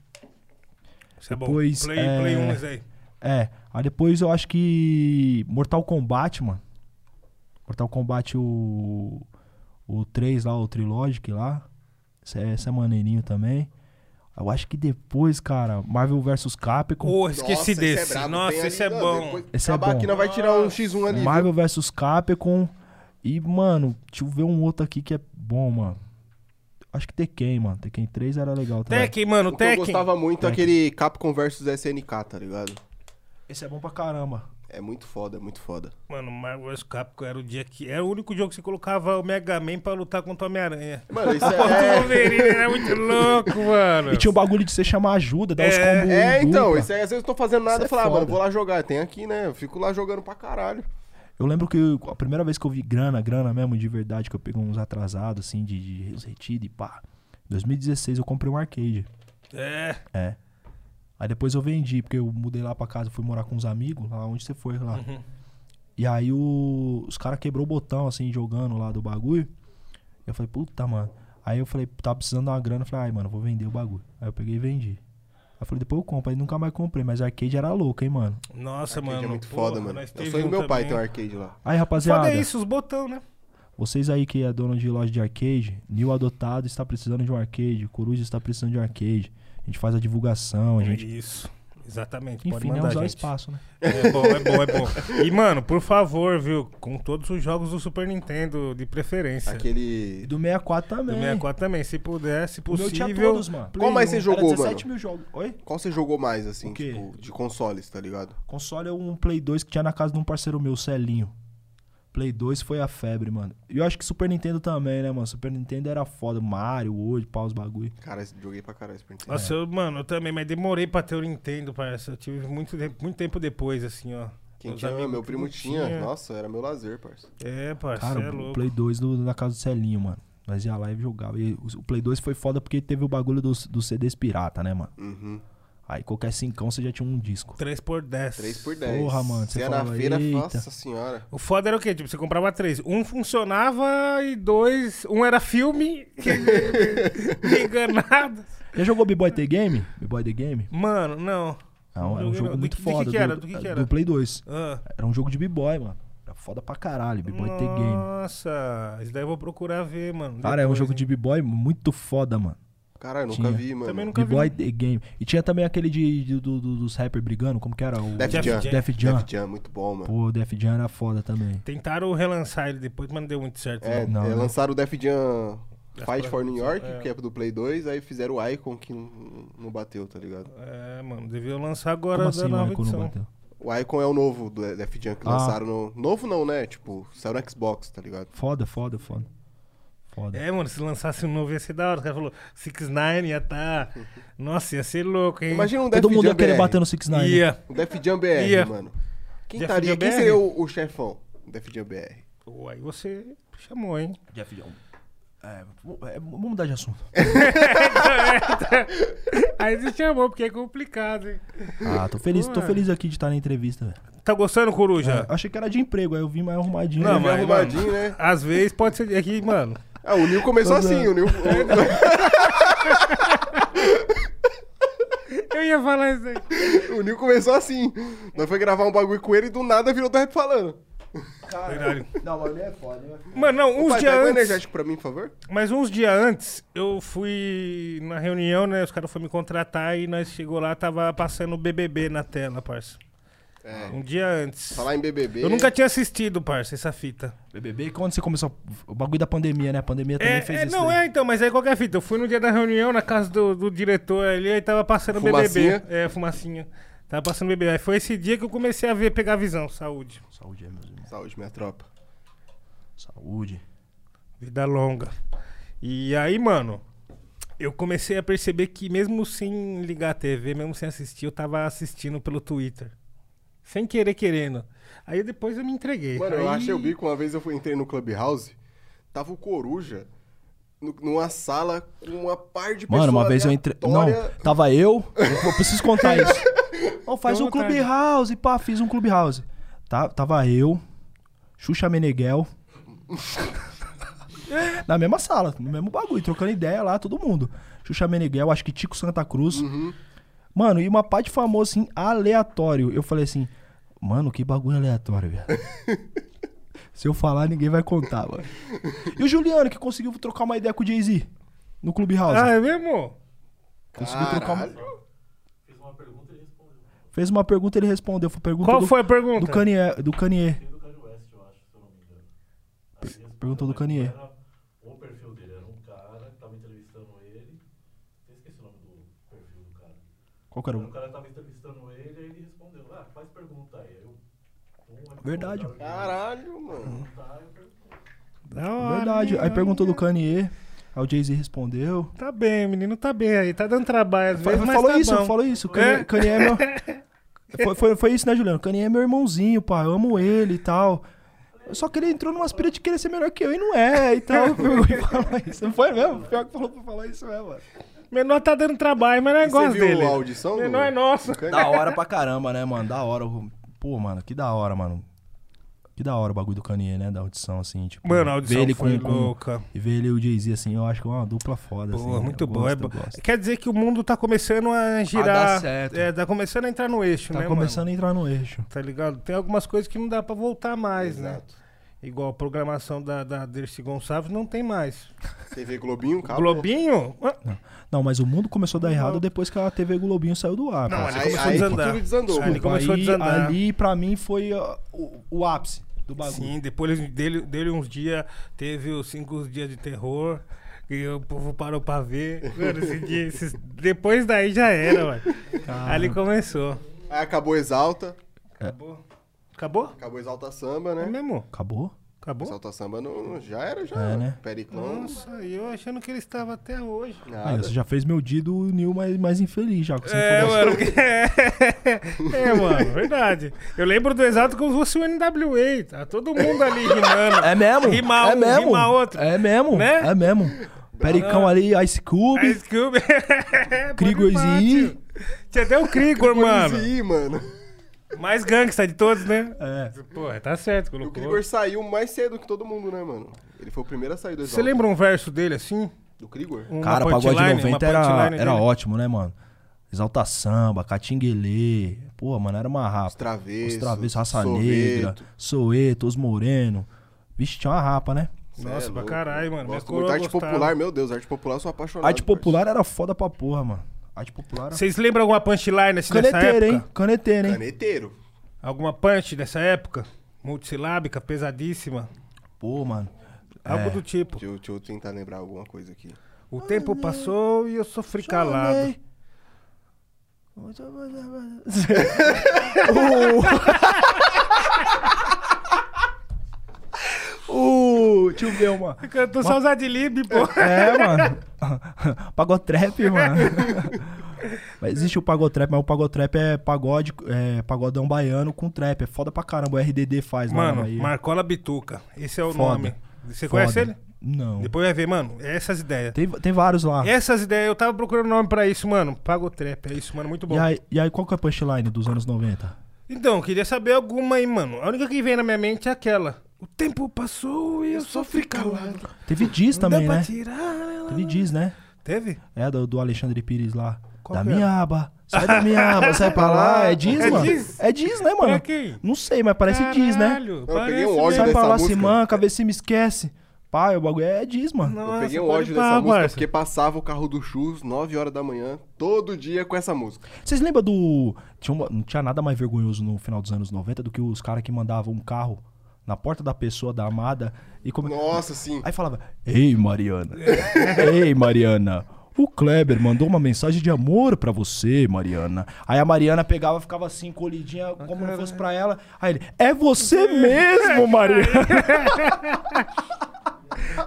Isso é bom. Depois, Play, é, Play 1, esse aí. É, aí depois eu acho que Mortal Kombat, mano. Mortal Kombat o o 3 lá, o Trilogic lá. Esse é, esse é maneirinho também. Eu acho que depois, cara, Marvel vs Capcom. Porra, esqueci Nossa, esse desse. brabo. Nossa, Tem esse ali, é não, bom. depois Esse é acabar bom. aqui, nós vai tirar um X1 ali. Marvel vs Capcom. E, mano, deixa eu ver um outro aqui que é bom, mano. Acho que Tekken, mano. Tekken 3 era legal também. Tekken, mano, O que eu Tekken. gostava muito é Tekken. aquele Capcom vs SNK, tá ligado? Esse é bom pra caramba. É muito foda, é muito foda. Mano, Marvel vs Capcom era o dia que. Era o único jogo que você colocava o Mega Man pra lutar contra o Homem-Aranha. Mano, isso O é... Wolverine era muito louco, mano. E tinha o bagulho de você chamar ajuda, dar os É, combos. É, então, isso aí, às vezes eu tô fazendo nada Isso e é falar, ah, mano, vou lá jogar. Tem aqui, né? Eu fico lá jogando pra caralho. Eu lembro que a primeira vez que eu vi grana, grana mesmo, de verdade, que eu peguei uns atrasados, assim, de, de os retidos e pá. Em 2016 eu comprei um arcade. É. É. Aí depois eu vendi, porque eu mudei lá pra casa, fui morar com uns amigos, lá onde você foi lá. Uhum. E aí o- os caras quebrou o botão, assim, jogando lá do bagulho. Eu falei, puta, mano. Aí eu falei, tava precisando de uma grana. Eu falei, ai, mano, vou vender o bagulho. Aí eu peguei e vendi. Aí eu falei, depois eu compro. Aí nunca mais comprei, mas o arcade era louco, hein, mano. Nossa, Arcade mano. é muito porra, foda, mano. Eu sonho do meu pai ter um arcade lá. Aí, rapaziada, Foda isso, os botão, né? vocês aí que é dono de loja de arcade, Nil Adotado está precisando de um arcade, Coruja está precisando de um arcade. A gente faz a divulgação, a gente. Isso. Exatamente. Pode Enfim, né, mandar, usar o gente. espaço, né? É bom, é bom, é bom. E, mano, por favor, viu? Com todos os jogos do Super Nintendo, de preferência. E Aquele. do 64 Do também. 64 também, se puder, se O meu tinha possível. todos, mano. Qual mais você Era jogou, 17 mano? mil jogos. Oi? Qual você jogou mais, assim, O quê? tipo, de consoles, tá ligado? Console é um Play 2 que tinha na casa de um parceiro meu, Celinho. Play 2 foi a febre, mano. E eu acho que Super Nintendo também, né, mano? Super Nintendo era foda. Mario, hoje, pau, os bagulho. Cara, joguei pra caralho Super Nintendo. Nossa, eu, mano, eu também, mas demorei pra ter o Nintendo, parça. Eu tive muito, tempo- muito tempo depois, assim, ó. Quem Meus tinha, amigos meu primo não tinha. Nossa, era meu lazer, parça. É, parça, Cara, é louco. Play 2 do- na casa do Celinho, mano. Nós ia lá e jogava. E o o Play 2 foi foda porque teve o bagulho dos, dos CDs pirata, né, mano? Uhum. Aí qualquer cincão você já tinha um disco. 3 por 10 3 por 10. Porra, mano, Você ia na feira, "Eita." nossa senhora. O foda era o quê? Tipo, você comprava três. Um funcionava e dois. Um era filme. enganado. Já jogou B-Boy The Game? B-Boy The Game? Mano, não. É um, é um jogo não. Do muito que- que foda. que era? Do, Do que que era? do Play 2. Ah. Era um jogo de B-Boy, mano. Era foda pra caralho, B-Boy The Game. Nossa, isso daí eu vou procurar ver, mano. Cara, é um depois, jogo hein? de B-Boy muito foda, mano. Caralho, nunca Tinha. vi, mano. Também nunca vi. B-Boy The Game. E tinha também aquele de, de- do- do- dos rappers brigando, como que era? O Def Def Jam. Def Jam. Def Jam, muito bom, mano. Pô, o Def Jam era foda também. Tentaram relançar ele depois, mas não deu muito certo. É, Não, é, né? lançaram o Def Jam Fight for New York, é. que é do Play 2, aí fizeram o Icon que não, não bateu, tá ligado? É, mano, deviam lançar agora Como da assim, nova mano, quando edição. bateu? O Icon é o novo do Def Jam que Ah. lançaram no... Novo não, né? Tipo, saiu no Xbox, tá ligado? Foda, foda, foda. Foda. É, mano, se lançasse um novo ia ser da hora. O cara falou, 6 9 ia tá. Nossa, ia ser louco, hein? Imagina um Def Todo mundo Jam ia querer BR. bater no 6 9 Ia. Um Def Jam BR, Ia. mano. Quem, Def estaria, Jam quem BR? seria o, o chefão do Def Jam BR? Pô, aí você chamou, hein? Jeff Jam. É, é, vamos mudar de assunto. aí você chamou, porque é complicado, hein? Ah, tô feliz, tô feliz aqui de estar na entrevista, velho. Tá gostando, Coruja? É, achei que era de emprego, aí eu vim mais arrumadinho. Não, né? Mas, arrumadinho, mano, né? Às vezes pode ser aqui, mano. Ah, o Nil começou Todo- assim, o Nil... Eu ia falar isso aí. O, Nil começou assim. Nós foi gravar um bagulho com ele e do nada virou do rap falando. Verdade. Não, mas ele é foda, né? Mano, não, uns dias pega um antes. energético pra mim, por favor. Mas uns dias antes, eu fui na reunião, né? Os caras foram me contratar e nós chegou lá, tava passando o BBB na tela, parça. É. Um dia antes. Falar em BBB... Eu nunca tinha assistido, parça, essa fita. BBB, quando você começou o bagulho da pandemia, né? A pandemia também É, fez é, isso. não, daí. é então, mas aí qualquer fita. Eu fui no dia da reunião, na casa do, do diretor ali, aí tava passando Fumacinha? BBB. É, fumacinha. Tava passando BBB. Aí foi esse dia que eu comecei a ver, pegar visão, saúde. Saúde, é, meus irmãos. Saúde, minha tropa. Saúde. Vida longa. E aí, mano, eu comecei a perceber que mesmo sem ligar a TV, mesmo sem assistir, eu tava assistindo pelo Twitter. Sem querer, querendo. Aí depois eu me entreguei. Mano, aí... eu achei o bico uma vez eu fui, entrei no Clubhouse, tava o Coruja no- numa sala com uma par de pessoas Mano, uma vez eu entrei. Não, tava eu. Eu preciso contar isso. Ó, faz à um vontade. Clubhouse, pá, fiz um Clubhouse. Tá, tava eu, Xuxa Meneghel. Na mesma sala, no mesmo bagulho, trocando ideia lá, todo mundo. Xuxa Meneghel, acho que Tico Santa Cruz. Uhum. Mano, e uma pá de famoso, assim, aleatório. Eu falei assim, mano, que bagulho aleatório, velho. Se eu falar, ninguém vai contar, mano. E o Juliano, que conseguiu trocar uma ideia com o Jay-Z no Clubhouse. Ah, é mesmo? Conseguiu trocar uma... Caralho. Fiz uma pergunta e ele respondeu. Fez uma pergunta e ele respondeu. Foi pergunta Qual do, foi a pergunta? do Kanye. Do Kanye. Tem do Kanye West, eu acho, se eu não me engano. Perguntou do Kanye. era O perfil dele era um cara que tava entrevistando ele. Eu esqueci o nome do perfil do cara. Qual que era um o... cara tava entrevistando ele e ele respondeu. Ah, faz pergunta aí. Aí eu. pum, aí Verdade. Caralho, mano. Da hora, Verdade. Aí perguntou do Kanye. Aí o Jay-Z respondeu. Tá bem, menino, tá bem aí. Tá dando trabalho às vezes, mas falou tá isso, bom. falou isso. Kanye, É? Kanye é meu. Foi, foi, foi isso, né, Juliano? Kanye é meu irmãozinho, pá. Eu amo ele e tal. Só que ele entrou numa aspira de querer ser melhor que eu e não é e tal. Falou isso. Não foi mesmo? Pior que falou pra falar isso mesmo, mano. Menor tá dando trabalho, mas não é E você gosto viu dele. a audição? do- Menor é nosso. do? Da hora pra caramba, né, mano? Da hora. Pô, mano, que da hora, mano. Que da hora o bagulho do Kanye, né? Da audição, assim, tipo. Mano, a audição ver ele foi com, com- louca. E ver ele e o Jay-Z, assim, eu acho que é uma dupla foda, assim. Pô, muito bom. É. Quer dizer que o mundo tá começando a girar. dar certo. É, tá começando a entrar no eixo, Tá né, começando mano? a entrar no eixo. Tá ligado? Tem algumas coisas que não dá pra voltar mais, né? Igual a programação da, da Dercy Gonçalves não tem mais. TV Globinho, calma. Globinho? Ah, Não, mas o mundo começou a dar errado depois que a TV Globinho saiu do ar. Não, cara. ali Aí, começou a aí desandar. tudo desandou. Ali começou a Aí, desandar. ali, pra mim, foi ó, o, o ápice do bagulho. Sim, depois dele, dele uns dias, teve os cinco dias de terror. E o povo parou pra ver. Mano, esse dia, esses- depois daí já era, mano. Ali começou. Aí acabou Exalta. Acabou? Acabou? Acabou Exalta Samba, É né? mesmo? Acabou? Acabou? Exalta Samba não, já era, já. É, né? Periclão. Nossa, e eu achando que ele estava até hoje. Nada. você já fez meu dia do Nil mais, mais infeliz já. Com É, mano. porque- É, mano, verdade. Eu lembro do exato como se fosse o NWA. Tá todo mundo ali rimando. É mesmo? Rima é um, mesmo? rima outro. É mesmo? Né? É mesmo. Pericão ali, Ice Cube. Ice Cube. Krigor Pode pá, Z. tio. Tinha até o Krigor, mano. Ih, mano. Mais gangsta de todos, né? É. Pô, tá certo, E o colocou. Krigor saiu mais cedo que todo mundo, né, mano? Ele foi o primeiro a sair do. Você lembra um verso dele assim? Do Krigor? Uma Cara, o pagode punchline, 90 uma era, era dele? ótimo, né, mano? Exalta Samba, Catinguelê. Pô, mano, era uma Os rapa. Travessos. Os Travessos, Raça. Negra, Soeto, Os Moreno. Vixe, tinha uma rapa, né? Cê Nossa, é pra caralho, mano. Gosto muito. Arte gostava. popular, meu Deus, arte popular eu sou apaixonado. Arte popular era foda pra porra, mano. Arte popular. Vocês lembram alguma punchline assim Caneteiro, época? hein? Caneteiro, hein? Caneteiro. Alguma punch dessa época? Multisilábica, pesadíssima? Pô, mano. Algo É. do tipo. Deixa eu, deixa eu tentar lembrar alguma coisa aqui. O tempo passou e eu sofri calado. Chamei. O... o tio Belma. Cantou só os adlib, pô. É, mano. Pagotrap, mano. Mas existe o pagotrap, mas o pagotrap é pagode, é pagodão baiano com trap. É foda pra caramba. O RDD faz, Mano, aí. Marcola Bituca. Esse é o Foda. nome. Você Foda. conhece ele? Não. Depois vai ver, mano. É essas ideias. Tem, tem vários lá. Essas ideias, eu tava procurando nome pra isso, mano. Pagotrap, é isso, mano. Muito bom. E aí, e aí, qual que é a punchline dos anos 90? Então, queria saber alguma aí, mano. A única que vem na minha mente é aquela. O tempo passou e eu sofri calado. Teve Diz também, né? Teve Diz, né? Teve? É, do, do Alexandre Pires lá. Qual da que é? minha aba. Sai da minha aba, sai pra lá. É Diz, É mano? Diz? É Diz, né, mano? Não sei, mas parece Diz, né? Caralho, Eu peguei um ódio. Sai pra lá, se manca, vê se me esquece. Pai, o bagulho é Diz, mano. Nossa, eu peguei um ódio dessa música parça. porque passava o carro do Chus 9 horas da manhã, todo dia com essa música. Vocês lembram do. Tinha uma- não tinha nada mais vergonhoso no final dos anos 90 do que os caras que mandavam um carro na porta da pessoa, da amada, e come... Nossa, sim. Aí falava: Ei, Mariana. Ei, Mariana. O Kleber mandou uma mensagem de amor pra você, Mariana. Aí a Mariana pegava, ficava assim, colidinha, como não fosse pra ela. Aí ele: É você mesmo, Mariana.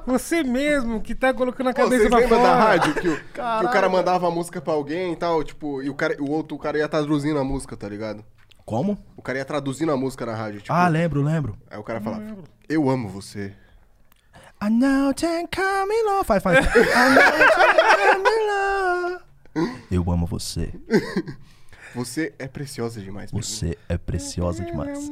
Você mesmo que tá colocando a Pô, cabeça vocês pra fora. da rádio que o, que o cara mandava a música pra alguém e tal, tipo, e o, cara, o outro o cara ia traduzindo a música, tá ligado? Como? O cara ia traduzindo a música na rádio, tipo, Ah, lembro, lembro. aí o cara falava, eu amo você. I know can come in love. Faz, faz. I know can come in love. Eu amo você. Você é preciosa demais. pra mim." Você é preciosa demais.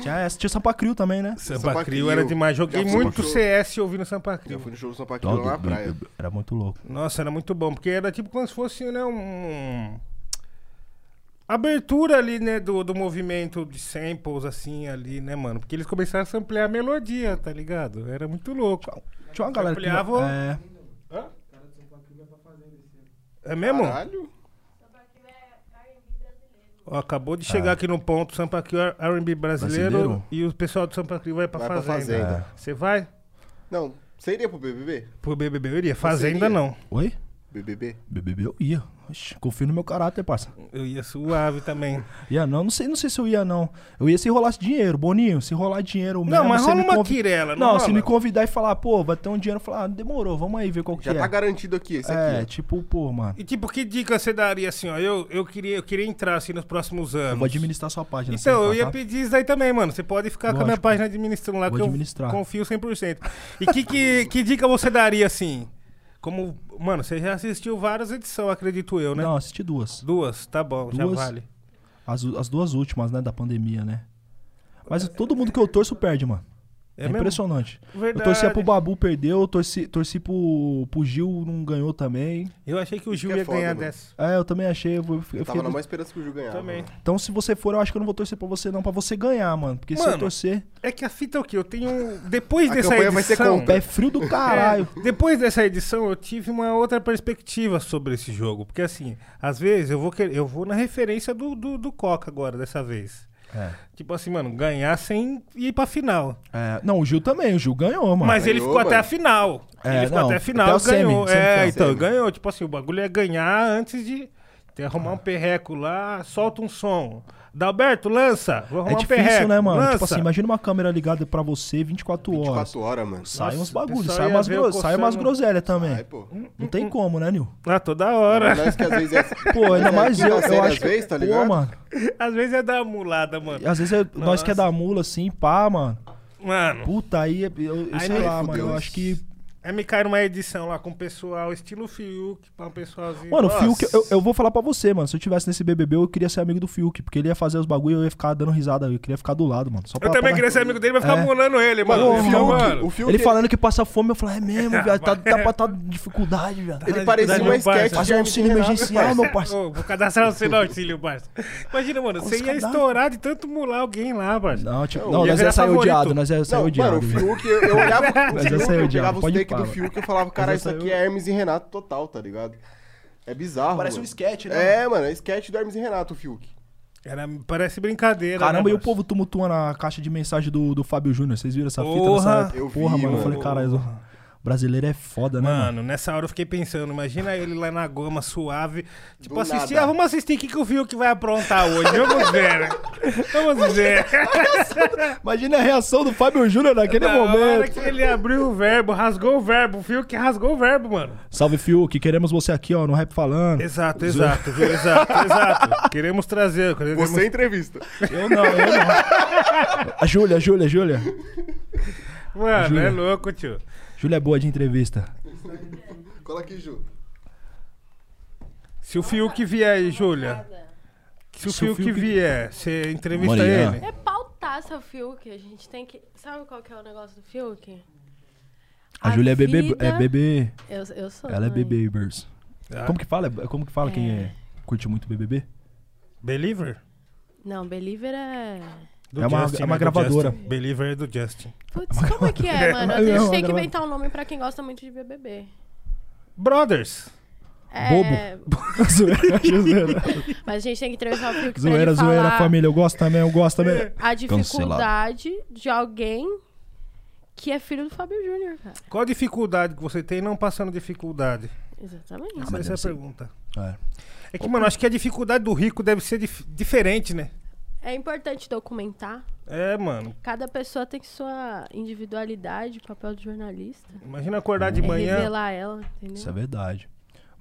Tinha. Tinha Sampa Crio também, né? Sampa Sampa Crio Crio. era demais. Joguei muito. CS ouvindo Sampa Eu Crio. fui no show do São Paulo lá na praia. Era muito louco. Nossa, era muito bom, porque era tipo como se fosse, né, um... abertura ali, né, do, do movimento de samples, assim, ali, né, mano? Porque eles começaram a samplear a melodia, tá ligado? Era muito louco. Tinha uma galera que. Ampliava- É, É mesmo? Caralho. Acabou de chegar aqui no ponto Sampa Crio R&B brasileiro, Brasileiro? e o pessoal do Sampa Crio vai pra Vai pra. Fazenda. Você vai Não, você iria pro BBB? pro BBB? Eu iria. Fazenda iria? não. Oi? BBB? BBB eu ia. Oxi, confio no meu caráter, parça. Eu ia suave também. Ia não, não sei, não sei se eu ia não. Eu ia se rolasse dinheiro, Boninho, se rolar dinheiro mesmo. Não, mas você rola me uma convi- quirela, não Não, rola? se me convidar e falar, pô, vai ter um dinheiro, falar, ah, demorou, vamos aí ver qual que Já é. tá garantido aqui, esse é, aqui. tipo, pô, mano. E tipo, que dica você daria assim, ó? Eu, eu, queria, eu queria entrar assim nos próximos anos. Eu vou administrar sua página. Então, assim, eu ia tá? pedir isso aí também, mano. Você pode ficar com a minha Lógico. página administrando lá, Vou que administrar. eu confio 100%. E que, que, que dica você daria, assim? Como, mano, você já assistiu várias edições, acredito eu, né? Não, assisti duas. Duas, tá bom, já Duas. vale. As, as duas últimas, né, da pandemia, né? Mas todo mundo que eu torço perde, mano. É, É impressionante. Verdade. Eu torcia pro Babu, perdeu. Eu torci, torci pro, pro Gil, não ganhou também. Eu achei que o Gil que é ia foda, ganhar mano. dessa. É, eu também achei. Eu, eu Eu fiquei tava na maior esperança que o Ju ganhava. Também. mano. Então, se você for, eu acho que eu não vou torcer pra você, não. Pra você ganhar, mano. Porque se Mano, eu torcer. É que a fita é o quê? Eu tenho. Depois A dessa campanha vai ser edição. contra. Pé frio do caralho. É, depois dessa edição, eu tive uma outra perspectiva sobre esse jogo. Porque assim, às vezes eu vou, querer, eu vou na referência do, do, do Coca agora, dessa vez. É. Tipo assim, mano, ganhar sem ir pra final. É, Não, o Gil também. O Gil ganhou, mano. Mas ele ganhou, ficou até mano. a final. É, ele ficou não, até a final até o e ganhou. semi, é, então, Semi. ganhou. Tipo assim, o bagulho é ganhar antes de ter arrumar um perreco lá, solta um som. Dalberto, lança. Vou É um difícil, perreco. né, mano? Lança. Tipo assim, imagina uma câmera ligada pra você 24 horas. 24 horas, mano. Sai Nossa, uns bagulhos, sai umas, ver gro... sai umas groselhas também. Ai, pô. Não tem como, né, Nil? Ah, toda hora. Nós que às vezes é. Pô, ainda é mais eu, eu às acho que... vezes, tá Pô, ligado? mano. Às vezes é dar mulada, mano. Às vezes é- nós que é da mula, assim, pá, mano. Mano, Puta, aí, eu, eu Aí sei lá, fudeu. mano, eu acho que... é me cair numa edição lá com o pessoal, estilo Fiuk, pra um pessoalzinho. Mano, o Nossa. Fiuk, eu, eu vou falar pra você, mano, se eu tivesse nesse BBB, eu queria ser amigo do Fiuk, porque ele ia fazer os bagulho e eu ia ficar dando risada, eu queria ficar do lado, mano. Só pra, eu também pra- queria ser amigo dele, mas ficar É. molando ele, mano. Mano, o Fiuk, mano, o Fiuk, Ele falando que passa fome, eu falei, é mesmo, viado, tá, tá pra tá dificuldade, viado. ele parecia uma sketch de Fazer um auxílio emergencial, meu parceiro. Vou cadastrar você no auxílio, parça. Imagina, mano, você ia estourar de tanto mular alguém lá, parça. Não, tipo, Não, ia nós ia sair odiado, nós ia sair odiado. mano, o velho. Fiuk, eu, olhava o aí é eu odiado, pode ir do Fiuk eu falava, cara, isso aqui é Hermes e Renato total, tá ligado? É bizarro, Parece um mano. sketch, né? É, mano, é sketch do Hermes e Renato, o Fiuk. Era, parece brincadeira. Caramba, né, e o povo tumultuando a caixa de mensagem do, do Fábio Júnior. Vocês viram essa fita Porra, nessa época? eu vi, Porra, mano. Eu mano. falei, caralho, brasileiro é foda, né, mano? Mano, nessa hora eu fiquei pensando, imagina ele lá na goma, suave. Tipo, Do assistir, nada. ah, vamos assistir o que, que o Fiuk vai aprontar hoje. Vamos ver, né? Vamos ver. Imagina a reação do Fábio Júnior naquele Na hora momento. que ele abriu o verbo, rasgou o verbo, o Fiuk rasgou o verbo, mano. Salve, Fiuk. Queremos você aqui, ó, no Rap Falando. Exato, exato, viu? Exato, exato. Queremos trazer. Queremos... Você entrevista. Eu não, eu não. A Júlia, a Júlia, a Júlia. Mano, Júlia. é louco, tio. Júlia é boa de entrevista. Cola aqui, Ju. Se o Fiuk vier aí, Júlia. Se o Se o Fiuk Fiuk- vier, você entrevista ele? É pautar seu Fiuk. A gente tem que. Sabe qual que é o negócio do Fiuk? A, Júlia é bebê, vida- é bebê. Eu, eu sou. Ela é também. bebêbers. Ah, Como que fala? É- Como que fala quem é, curte muito BBB? Believer? Não, Believer é. Do É uma- Justin, é uma né? Do gravadora. Justin. Believer é do Justin. Putz, como é que é, mano? A É gente uma tem que inventar um nome pra quem gosta muito de BBB. Brothers. É, zoeira, zoeira. Mas a gente tem que entrevistar o Fiuk pra Zoeira, ele zoeira, falar família. Eu gosto também, eu gosto também. a dificuldade de alguém que é filho do Fábio Júnior, cara. Qual a dificuldade que você tem não passando dificuldade? Exatamente. Essa é a ser- pergunta. É. É que, mano, acho que a dificuldade do rico deve ser dif- diferente, né? É importante documentar. É, mano. Cada pessoa tem sua individualidade, papel de jornalista. Imagina acordar de É manhã. revelar ela, entendeu? Isso é verdade.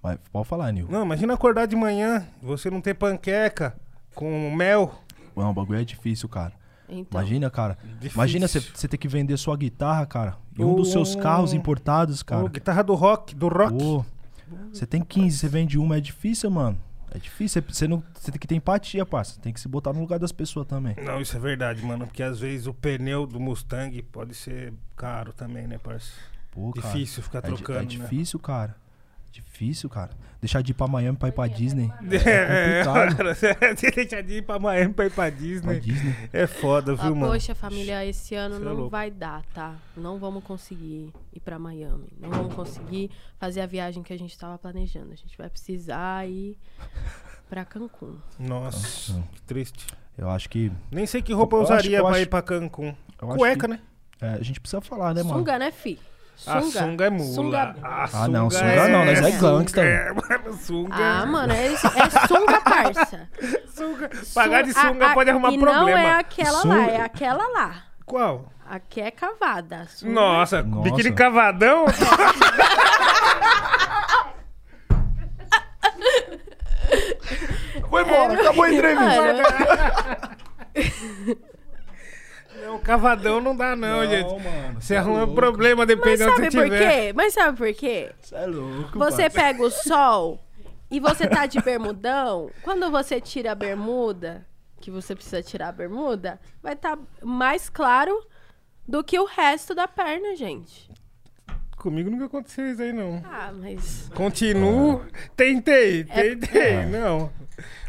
Mas pode falar, Nil. Não, imagina acordar de manhã, você não ter panqueca com mel. Não, o bagulho é difícil, cara. Então, Imagina, cara. Difícil. Imagina você você ter que vender sua guitarra, cara. E um dos seus Oh. carros importados, cara. guitarra do rock, do rock. Você tem 15, você vende uma, é difícil, mano. É difícil. Você, não, você tem que ter empatia, parça. Tem que se botar no lugar das pessoas também. Não, isso é verdade, mano. Porque às vezes o pneu do Mustang pode ser caro também, né, parça? Pô, cara. Difícil ficar É, trocando, é né? difícil, cara. Difícil, cara. Deixar de ir pra Miami pra ir pra Disney. É, complicado. mano, você deixa de ir pra Miami pra ir pra Pra Disney. Disney. É foda, Ah, viu, mano? poxa, família, esse ano Cê é não louco. vai dar, tá? Não vamos conseguir ir pra Miami. Não vamos conseguir fazer a viagem que a gente tava planejando. A gente vai precisar ir pra Cancún. Nossa, que triste. Eu acho que. Nem sei que roupa eu Eu acho- usaria eu pra acho- ir pra Cancún. Cueca, que- né? é, a gente precisa falar, né, mano? Sunga, né, fi? A sunga é mula. Sunga- A Ah, não, sunga não, nós é sunga gangsta. É, mano, sunga. Ah, mano, é, é sunga, parça. sunga. Pagar de Sun- sunga a- a- pode arrumar e problema. não é aquela lá, Sunga- é aquela lá. Qual? Aqui é cavada. sunga- Nossa, Nossa. biquíni cavadão? Foi embora, acabou a entrevista. Não, cavadão não dá não, gente. mano. Você arruma problema mas dependendo sabe onde por tiver. quê? Mas sabe por quê? Você é louco, Você pai. pega o sol e você tá de bermudão. Quando você tira a bermuda, que você precisa tirar a bermuda, vai estar mais claro do que o resto da perna, gente. Comigo nunca aconteceu isso aí, não. Ah, mas. Continuo. Tentei, É- tentei. Não.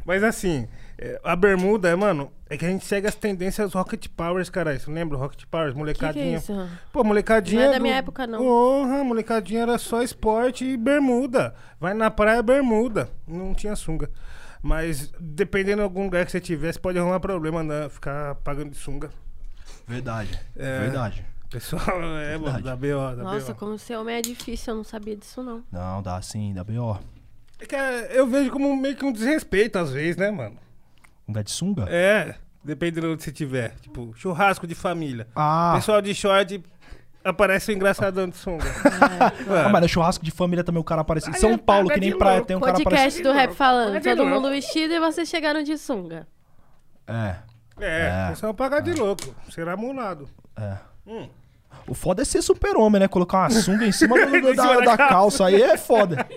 Mas assim, é, a bermuda, mano, é que a gente segue as tendências Rocket Powers, cara. Você lembra? Rocket Powers, Que que é molecadinha. isso? Pô, molecadinha. Não é da minha época, não. Porra, molecadinha era só esporte e bermuda. Vai na praia, bermuda. Não tinha sunga. Mas dependendo de algum lugar que você tivesse, pode arrumar problema andar, ficar pagando de sunga. Verdade. É. Verdade. Pessoal, é, mano, Verdade. da BO, da Nossa, BO. como ser homem é difícil, eu não sabia disso, não. Não, dá sim, dá B.O. É que é, eu vejo como meio que um desrespeito às vezes, né, mano? Um lugar de sunga? É, dependendo de onde você tiver. Tipo, churrasco de família. Ah, Pessoal de short aparece o engraçadão de sunga. ah, mas no churrasco de família também o cara aparece. Em São é Paulo, que nem praia, tem um cara Podcast aparecendo. do rap falando, todo mundo vestido e você chegando de sunga. É, É, É. pessoal pagar de louco. Será mulado. é. Hum. O foda é ser super-homem, né? Colocar uma sunga em cima do- do- Em cima da, da da calça aí é foda.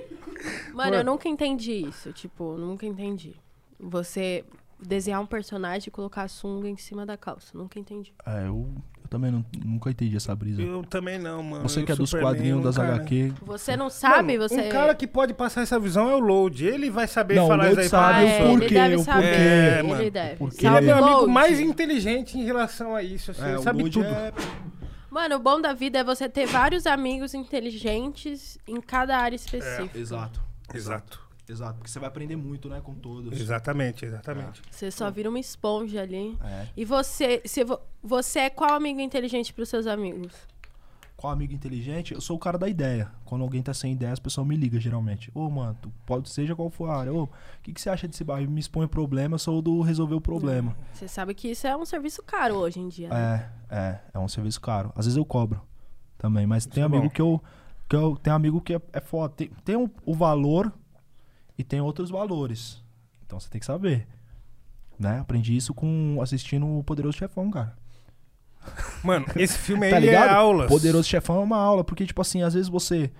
Mano, eu nunca entendi isso. Tipo, nunca entendi. Você desenhar um personagem e colocar a sunga em cima da calça. Nunca entendi. É, eu, eu também não- nunca entendi essa brisa. Eu também não, mano. Você que é dos Superman, quadrinhos das né? HQ. Você não sabe, Mano, você. Um cara que pode passar essa visão é o Load. Ele vai saber Não, o falar isso aí pra sabe Ah, o é, porquê, ele deve o saber. porquê. É, mano, ele deve. porquê. Ele é meu amigo mais inteligente em relação a isso. Assim, É, ele o sabe tudo. é- Mano, o bom da vida é você ter vários amigos inteligentes em cada área específica. Exato. Exato. Exato, porque você vai aprender muito, né, com todos. Exatamente, exatamente. Você só vira uma esponja ali. É. E você, se vo- você é qual amigo inteligente pros seus amigos? Qual amigo inteligente? Eu sou o cara da ideia. Quando alguém tá sem ideia, as pessoas me ligam geralmente. Ô, mano, tu pode, seja qual for a área. Ô, o que, que você acha desse bairro? Me expõe problema, eu sou o do resolver o problema. Você sabe que isso é um serviço caro hoje em dia. né? É, é, é um serviço caro. Às vezes eu cobro também, mas tem é amigo bom. que eu. Que eu tem amigo que é, é foda. Tem, tem o, o valor e tem outros valores. Então você tem que saber. Né? Aprendi isso com assistindo o Poderoso Chefão, cara. Mano, esse filme aí Tá ele ligado? é aulas. Poderoso Chefão é uma aula, porque, tipo assim, às vezes você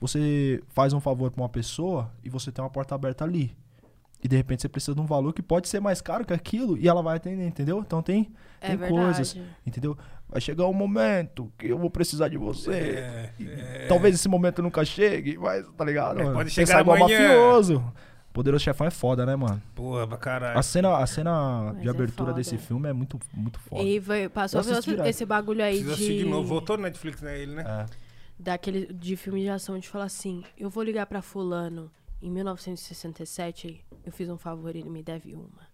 você faz um favor pra uma pessoa e você tem uma porta aberta ali. E de repente você precisa de um valor que pode ser mais caro que aquilo e ela vai atender, entendeu? Então tem, É tem verdade. coisas, entendeu? Vai chegar um momento que eu vou precisar de você. É, é. Talvez esse momento nunca chegue, mas tá ligado? É, pode chegar igual mafioso. Poderoso Chefão é foda, né, mano? Porra, pra caralho. A cena, a cena Mas de é abertura foda. desse filme é muito, muito foda. E vai, passou outro- esse bagulho aí Precisa assistir de, de novo. Voltou no Netflix, né? Ele, né? É. daquele de filme de ação de falar assim, eu vou ligar pra fulano em 1967, eu fiz um favor e ele me deve uma.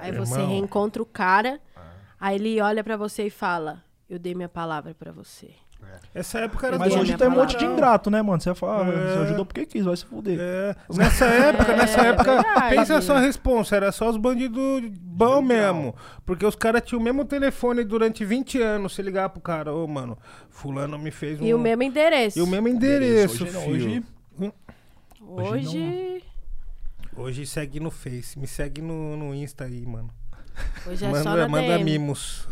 aí você Irmão. reencontra o cara, aí ele olha pra você e fala, eu dei minha palavra pra você. Essa época era Mas hoje tem um monte de ingrato, né, mano? Você fala, ah, É. você ajudou porque quis, vai se fuder. É, nessa época, nessa É, época, verdade. pensa só a responsa, era só os bandidos bom mesmo. Porque os caras tinham o mesmo telefone durante 20 anos, se ligar pro cara, ô mano, fulano me fez um... E o mesmo endereço. E o mesmo endereço, Hoje não, filho. hoje- Hoje, Hoje segue no Face, me segue no, no Insta aí, mano. Hoje é só manda na manda DM. mimos.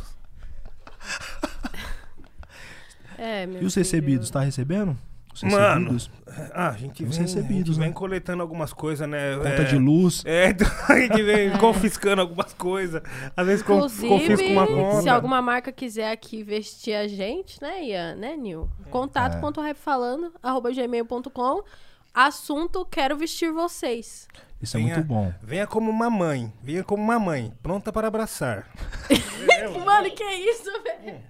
E É, meu os filho. recebidos, tá recebendo? Os Mano, recebidos? Ah, a gente Os vem, recebidos, a gente né? vem coletando algumas coisas, né? Conta é, de luz. É, então a gente vem confiscando algumas coisas. Às vezes con- confisca Inclusive, uma conta. se alguma marca quiser aqui vestir a gente, né, Ian, né, Nil? É. Contato.rapfalando, arroba gmail.com Assunto: quero vestir vocês. Isso é Venha- muito bom. Venha como uma mãe. Venha como uma mãe. Pronta para abraçar. Mano, que isso, velho?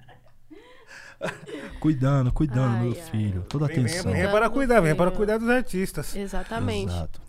Cuidando, cuidando, Ai, meu ai. filho. Toda Vem, atenção. venha para cuidar. Venha para cuidar dos artistas. Exatamente. Exato.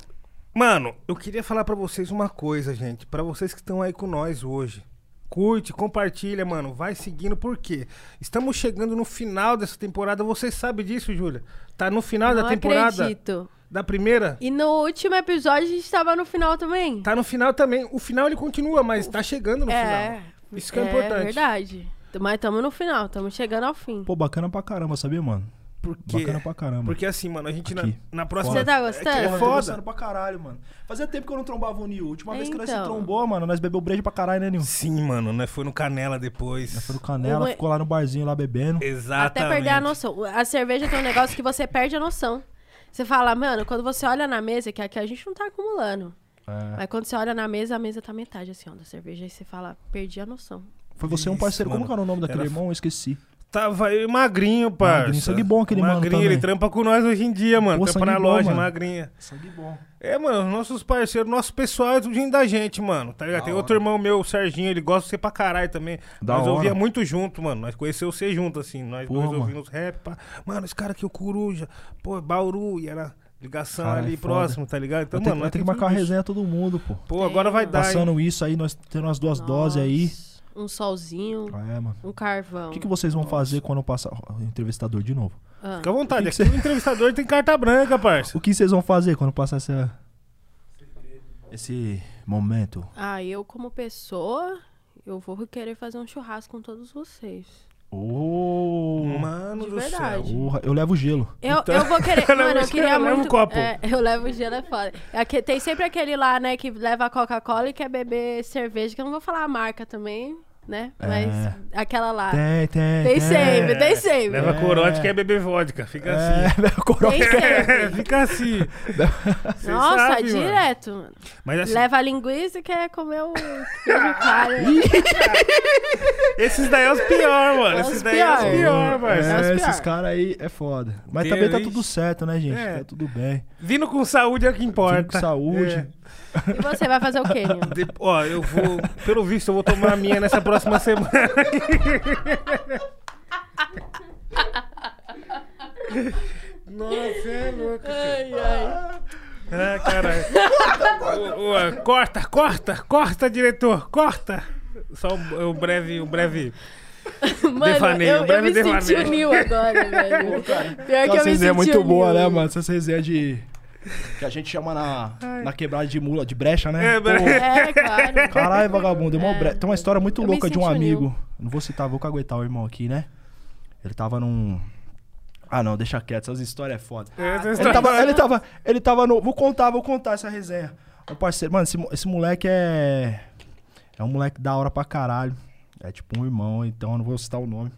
Mano, eu queria falar pra vocês uma coisa, gente. Pra vocês que estão aí com nós hoje. Curte, compartilha, mano. Vai seguindo, por quê? Estamos chegando no final dessa temporada. Você sabe disso, Júlia? Tá no final Não da temporada acredito. da primeira. E no último episódio a gente tava no final também. Tá no final também. O final ele continua, mas tá chegando no é. final. Isso que é, importante. verdade. Mas estamos no final, estamos chegando ao fim. Pô, bacana pra caramba, sabia, mano? Porque, Bacana pra caramba. porque assim, mano, a gente na, na próxima. Você tá gostando? É eu tô foda. gostando pra caralho, mano. Fazia tempo que eu não trombava o Nil. Última vez que nós se Então. trombou, mano, nós bebeu brejo pra caralho, né, Nil? Sim, mano, né? Foi no Canela depois. Nós foi no Canela, O- ficou lá no barzinho lá bebendo. Exatamente. Até perder a noção. A cerveja tem um negócio que você perde a noção. Você fala, mano, quando você olha na mesa, que aqui a gente não tá acumulando. É. Mas quando você olha na mesa, a mesa tá metade assim, ó, da cerveja. Aí você fala, perdi a noção. Foi você um Isso, parceiro. Como mano. que era o nome daquele Era- irmão? Eu esqueci. Tava aí magrinho, parça. Magrinho, sangue bom aquele mano Magrinho, ele trampa com nós hoje em dia, mano. Pô, trampa na bom, loja, mano. magrinha. Sangue bom. É, mano, nossos parceiros, nosso pessoal é tudo gente da gente, mano. Tá ligado? Da Tem hora. outro irmão meu, o Serginho, ele gosta de você pra caralho também. Da nós hora. ouvia muito junto, mano. Nós conheceu você junto, assim. Nós Porra, dois mano. ouvimos rap, pá. Mano, esse cara aqui, o Coruja, pô, é Bauru, e era ligação Cara, ali é próximo, tá ligado? Então, ter, mano, ter que tem marcar resenha todo mundo, pô. Pô, agora vai dar, hein? Passando isso aí, nós tendo as duas doses aí. Nossa, Um solzinho, É, mano. um carvão. O que, que vocês vão fazer quando passar o entrevistador de novo? Ah, Fica à vontade. O que Aqui que o entrevistador tem carta branca, parça. O que vocês vão fazer quando passar essa... esse momento? Ah, eu como pessoa, eu vou querer fazer um churrasco com todos vocês. Ô, Mano De do verdade. céu. eu levo gelo. Eu, Então- eu vou querer. Mano, eu queria eu levo muito. um copo. É, eu levo gelo, é foda. Aqui- tem sempre aquele lá, né, que leva a Coca-Cola e quer beber cerveja, que eu não vou falar a marca também, né? Mas É. aquela lá. Tem, tem, Tem sempre, tem sempre. Leva É. corote e quer beber vodka. Fica É, assim. leva coroa. Tem sempre. É, fica assim. Nossa, sabe, mano. direto, mano. Mas assim, Leva a linguiça e quer comer o esses daí é os piores, mano. É esses os daí é os pior. piores, parça. É É, pior. esses caras aí é foda. Mas Tem também tá tudo certo, né, gente? É. Tá tudo bem. Vindo com saúde é o que importa. Vindo com saúde. É. E você vai fazer o quê? De- ó, eu vou. Pelo visto, eu vou tomar a minha nessa próxima semana. Nossa, é louco. Ai, ai. Ah, caralho. Ô, corta, corta, corta, diretor, corta. Só o, o breve, o breve. Mano, Devaneio, eu, eu breve me senti devaneio. o Nil agora, velho. Pior que eu me resenha senti é muito boa, né, mano? Essa resenha de. Que a gente chama na, na quebrada de mula, de brecha, né? É, Pô, bre- É, claro. Caralho, vagabundo. deu mó bre- Tem uma história muito Eu louca de um amigo. Não vou citar, vou caguetar o irmão aqui, né? Ele tava num. Ah, não, deixa quieto, essas histórias é foda. Essa Ele história- tava, ele tava, ele tava no. Vou contar, vou contar essa resenha. Um parceiro, mano, esse, esse moleque é. É um moleque da hora pra caralho. É tipo um irmão, então eu não vou citar o nome.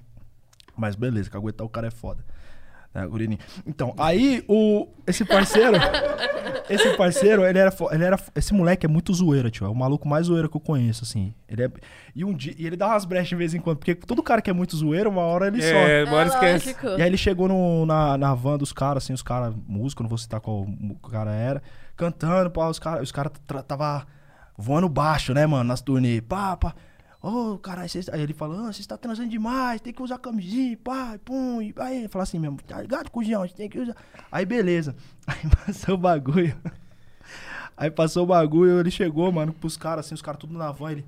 Mas beleza, caguetar o cara é foda. Né, gurininho? Então, aí o. Esse parceiro. esse parceiro, ele era, ele era. Esse moleque é muito zoeira, tio. É o maluco mais zoeiro que eu conheço, assim. Ele é. E um dia. E ele dá umas brechas de vez em quando. Porque todo cara que é muito zoeiro, uma hora ele sobe. É, bora É esquece. lógico. E aí ele chegou no- na, na van dos caras, assim, os caras, músico, não vou citar qual mu- cara era, cantando, pá, os caras os cara tra- tava voando baixo, né, mano, nas turnê, pá, pá. Ô, caralho, cês- aí ele falou, ah, você tá transando demais, tem que usar camisinha, pá, pum, e aí ele falou assim mesmo, tá ligado, cujão, tem que usar. Aí beleza, aí passou o bagulho. Aí passou o bagulho, ele chegou, mano, pros caras, assim, os caras tudo na van, ele...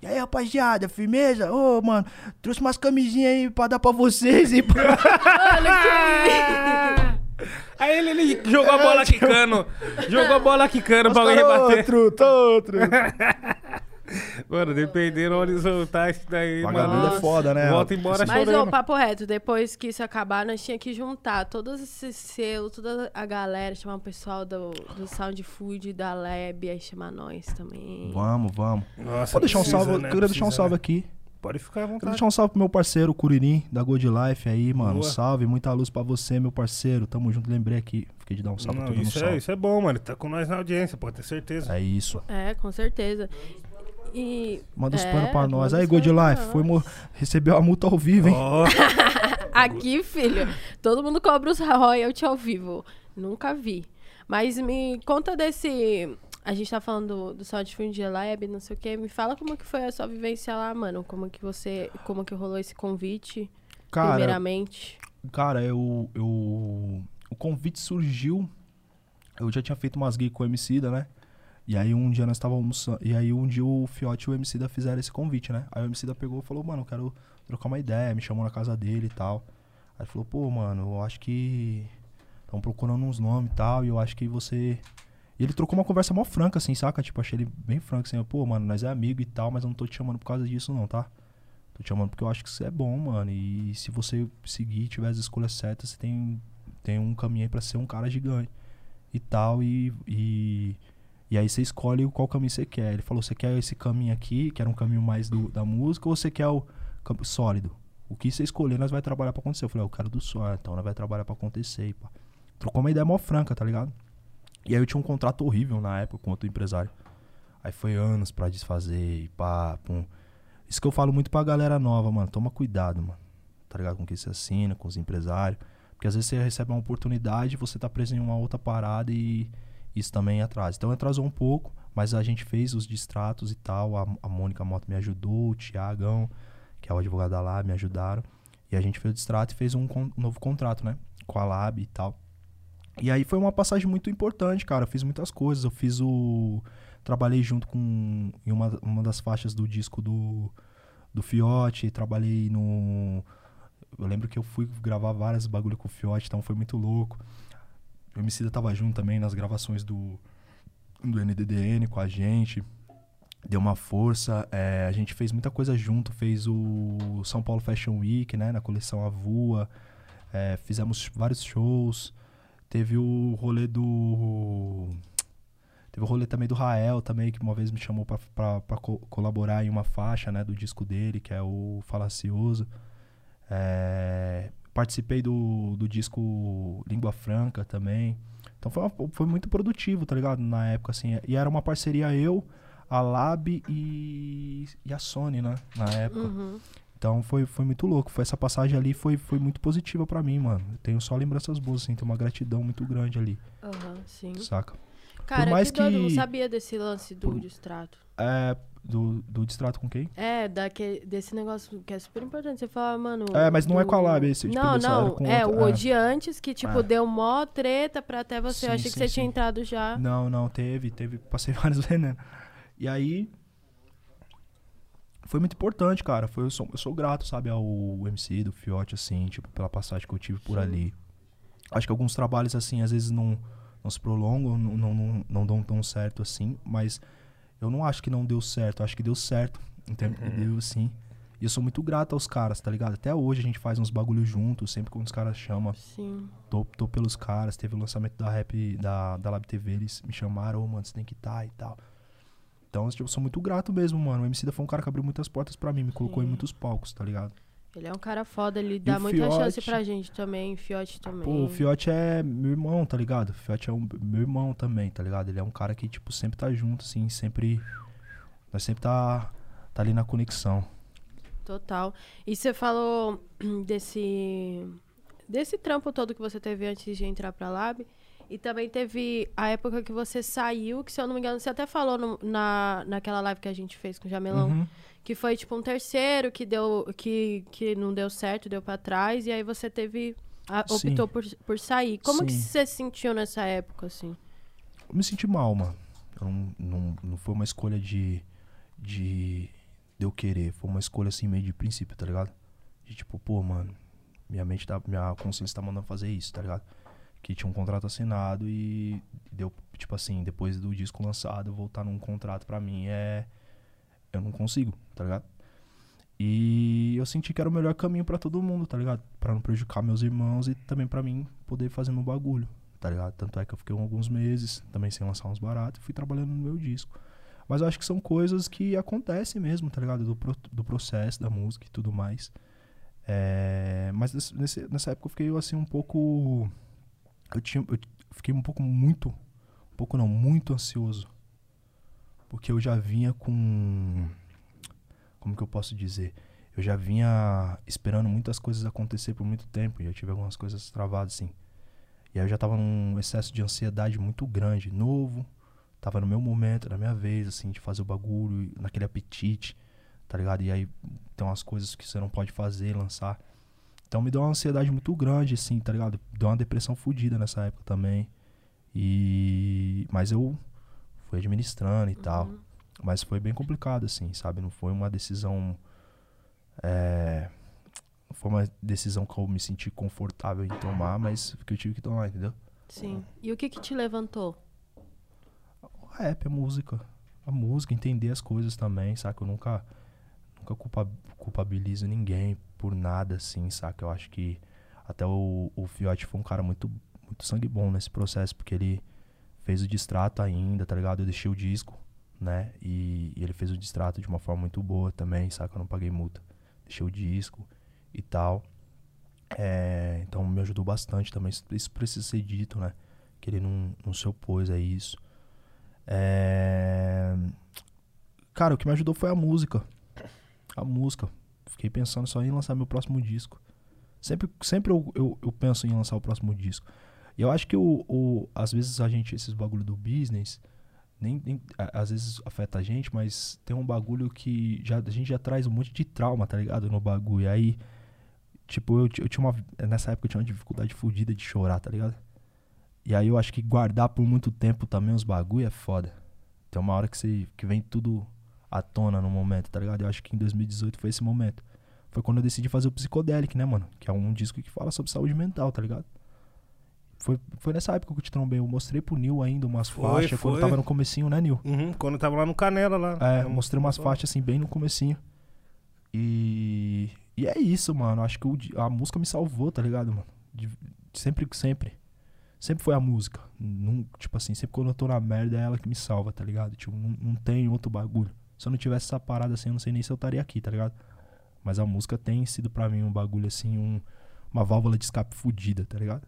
E aí, rapaziada, firmeza? Ô, mano, trouxe umas camisinhas aí pra dar pra vocês e pra... Aí ele, ele jogou a bola quicando. Jogou a bola quicando pra alguém rebater. Outro, tô outro. Mano, dependendo soltar isso daí, Vagabundo mano. é foda, né? Volta embora Mas, chorando. ô, papo reto, depois que isso acabar, nós tinha que juntar todos esses selos, toda a galera, chamar o pessoal do, do Sound Food, da Lab, aí chamar nós também. Vamos, vamos. Nossa, Pode deixar um precisa, salve, né? eu queria deixar um salve né? aqui. Pode ficar à Quero vontade. deixar um salve pro meu parceiro, Curirim, da Good Life aí, mano. Um Boa. salve, muita luz pra você, meu parceiro. Tamo junto, lembrei aqui. Fiquei de dar um salve, Não, dando um isso, é, salve. isso é bom, mano. Tá com nós na audiência, pode ter certeza. É isso. É, com certeza. E. Manda os é, panos pra nós. Aí, Good Life, foi, mo- recebeu a multa ao vivo, hein? Ó, Aqui, filho, todo mundo cobra os royalties ao vivo. Nunca vi. Mas me conta desse. A gente tá falando do, do Lab, não sei o quê. Me fala como que foi a sua vivência lá, mano. Como que você. Como que rolou esse convite, Cara, primeiramente. cara, eu, eu. O convite surgiu. Eu já tinha feito umas gigs com o Emicida, né? E aí um dia nós estávamos almoçando. E aí um dia o Fiote e o Emicida fizeram esse convite, né? Aí o Emicida pegou e falou, mano, eu quero trocar uma ideia, me chamou na casa dele e tal. Aí ele falou, pô, mano, eu acho que. Estão procurando uns nomes e tal, e eu acho que você. E ele trocou uma conversa mó franca, assim, saca? Tipo, achei ele bem franco, assim, pô, mano, nós é amigo e tal, mas eu não tô te chamando por causa disso, não, tá? Tô te chamando porque eu acho que você é bom, mano. E se você seguir tiver as escolhas certas, você tem, tem um caminho aí pra ser um cara gigante e tal. E, e, e aí você escolhe qual caminho você quer. Ele falou: você quer esse caminho aqui, que era um caminho mais do, da música, ou você quer o campo sólido? O que você escolher, nós vai trabalhar pra acontecer. Eu falei: "Ah, eu quero do sólido, então nós vai trabalhar pra acontecer. Pá. Trocou uma ideia mó franca, tá ligado? E aí eu tinha um contrato horrível na época com outro empresário. Aí foi anos pra desfazer e pá, pum. Isso que eu falo muito pra galera nova, mano. Toma cuidado, mano. Tá ligado? Com o que você assina, com os empresários. Porque às vezes você recebe uma oportunidade, você tá preso em uma outra parada e isso também atrasa. Então atrasou um pouco, mas a gente fez os distratos e tal. A, a Mônica Mota me ajudou, o Tiagão, que é o advogado da Lab, me ajudaram. E a gente fez o distrato e fez um con- novo contrato, né? Com a Lab e tal. E aí foi uma passagem muito importante, cara. Eu fiz muitas coisas. Eu fiz o. Trabalhei junto com. Em uma, uma das faixas do disco do, do Fiote. Trabalhei no. Eu lembro que eu fui gravar várias bagulho com o Fiote, então foi muito louco. O Emicida tava junto também nas gravações do, do NDDN com a gente. Deu uma força. é, a gente fez muita coisa junto. Fez o São Paulo Fashion Week, né? Na coleção Avua. É, fizemos vários shows. Teve o rolê do. Teve o rolê também do Rael também, que uma vez me chamou pra co- colaborar em uma faixa, né, do disco dele, que é o Falacioso. É, participei do, do disco Língua Franca também. Então foi, uma- foi muito produtivo, tá ligado? Na época, assim. E era uma parceria eu, a Lab e, e a Sony, né? Na época. Uhum. Então foi, foi muito louco. Foi essa passagem ali foi, foi muito positiva pra mim, mano. Eu tenho só lembranças boas, assim, tenho uma gratidão muito grande ali, Aham, sim. saca? Cara, mais que doido, eu não que- sabia desse lance do por- distrato. É, do, do distrato com quem? É, daque, desse negócio que é super importante. Você fala, mano. É, mas não é do- com a Lab esse, tipo, Não, era não. com É, outra- o é. de antes que, tipo, É. deu mó treta pra até você. eu Sim, achei que sim, você tinha sim. entrado já. Não, não, teve, teve, passei vários venenos. E aí. Foi muito importante, cara. Foi, eu, sou, eu sou grato, sabe, ao MC do Fiote, assim, tipo, pela passagem que eu tive por ali. Acho que alguns trabalhos, assim, às vezes não, não se prolongam, não, não, não, não dão tão certo assim, mas eu não acho que não deu certo, eu acho que deu certo, entendeu? Sim. E eu sou muito grato aos caras, tá ligado? Até hoje a gente faz uns bagulhos juntos, sempre quando os caras chamam, Sim. tô, tô pelos caras. Teve o lançamento da rap da, da Lab TV, eles me chamaram, ô, mano, você tem que estar e tal. Então, tipo, eu sou muito grato mesmo, mano. O MC da foi um cara que abriu muitas portas pra mim, me colocou em Sim. muitos palcos, tá ligado? Ele é um cara foda, ele dá muita chance Fiote- pra gente também. Fiote também. Pô, o Fiote é meu irmão, tá ligado? O Fiote é um, meu irmão também, tá ligado? Ele é um cara que, tipo, sempre tá junto, assim, sempre. Nós sempre tá, tá ali na conexão. Total. E você falou desse desse trampo todo que você teve antes de entrar pra Lab. E também teve a época que você saiu, que se eu não me engano, você até falou no- na, naquela live que a gente fez com o Jamelão, Uhum. Que foi tipo um terceiro que deu que, que não deu certo, deu pra trás, e aí você teve a- Sim. optou por, por sair. Como que Sim. você se sentiu nessa época assim? Eu me senti mal, mano. Não, não, não foi uma escolha de, de. de eu querer. Foi uma escolha assim, meio de princípio, tá ligado? De tipo, pô, mano, minha mente tá. Minha consciência tá mandando fazer isso, tá ligado? Que tinha um contrato assinado e deu, tipo assim, depois do disco lançado, voltar num contrato pra mim é. Eu não consigo, tá ligado? E eu senti que era o melhor caminho pra todo mundo, tá ligado? Pra não prejudicar meus irmãos e também pra mim poder fazer meu bagulho, tá ligado? Tanto é que eu fiquei alguns meses também sem lançar uns baratos e fui trabalhando no meu disco. Mas eu acho que são coisas que acontecem mesmo, tá ligado? Do, pro- do processo da música e tudo mais. É, mas nesse- nessa época eu fiquei assim um pouco. Eu, tinha, eu fiquei um pouco muito. Um pouco não, muito ansioso. Porque eu já vinha com. Como que eu posso dizer? Eu já vinha esperando muitas coisas acontecer por muito tempo. Já tive algumas coisas travadas, assim. E aí eu já tava num excesso de ansiedade muito grande, novo. Tava no meu momento, na minha vez, assim, de fazer o bagulho, naquele apetite, tá ligado? E aí tem umas coisas que você não pode fazer, lançar. Então me deu uma ansiedade muito grande, assim, tá ligado? Deu uma depressão fodida nessa época também. E. Mas eu fui administrando e tal. Mas foi bem complicado, assim, sabe? Não foi uma decisão. É... Não foi uma decisão que eu me senti confortável em tomar, mas que eu tive que tomar, entendeu? Sim. E o que que te levantou? O rap, a música. A música, entender as coisas também, saca? Eu nunca, nunca culpa, culpabilizo ninguém por nada, assim, saca? Eu acho que até o, o Fiote foi um cara muito, muito sangue bom nesse processo, porque ele fez o distrato ainda, tá ligado? Eu deixei o disco, né? E, e ele fez o distrato de uma forma muito boa também, saca? Eu não paguei multa. Deixei o disco e tal. É, então me ajudou bastante também. Isso, precisa ser dito, né? Que ele não, não se opôs a isso. É... Cara, o que me ajudou foi a música. A música. Fiquei pensando só em lançar meu próximo disco. Sempre, sempre eu, eu, eu penso em lançar o próximo disco. E eu acho que o, o, às vezes a gente, esses bagulho do business, nem, nem às vezes afeta a gente, mas tem um bagulho que já, a gente já traz um monte de trauma, tá ligado? No bagulho. E aí, tipo, eu, eu tinha uma. Nessa época eu tinha uma dificuldade fodida de chorar, tá ligado? E aí eu acho que guardar por muito tempo também os bagulho é foda. Tem uma hora que, você, que vem tudo à tona no momento, tá ligado? Eu acho que em 2018 foi esse momento. Foi quando eu decidi fazer o Psicodelic, né, mano? Que é um disco que fala sobre saúde mental, tá ligado? Foi, foi nessa época que eu te trombei. Eu mostrei pro Nil ainda umas Foi, faixas, quando foi. tava no comecinho, né, Nil? Uhum, quando eu tava lá no Canela lá. É, Eu mostrei umas faixas assim, bem no comecinho. E. E é isso, mano. Acho que o a música me salvou, tá ligado, mano? De- sempre, sempre. Sempre foi a música. Não, tipo assim, sempre quando eu tô na merda é ela que me salva, tá ligado? Tipo, não, não tem outro bagulho. Se eu não tivesse essa parada assim, eu não sei nem se eu estaria aqui, tá ligado? Mas a música tem sido pra mim um bagulho assim, um, uma válvula de escape fodida, tá ligado?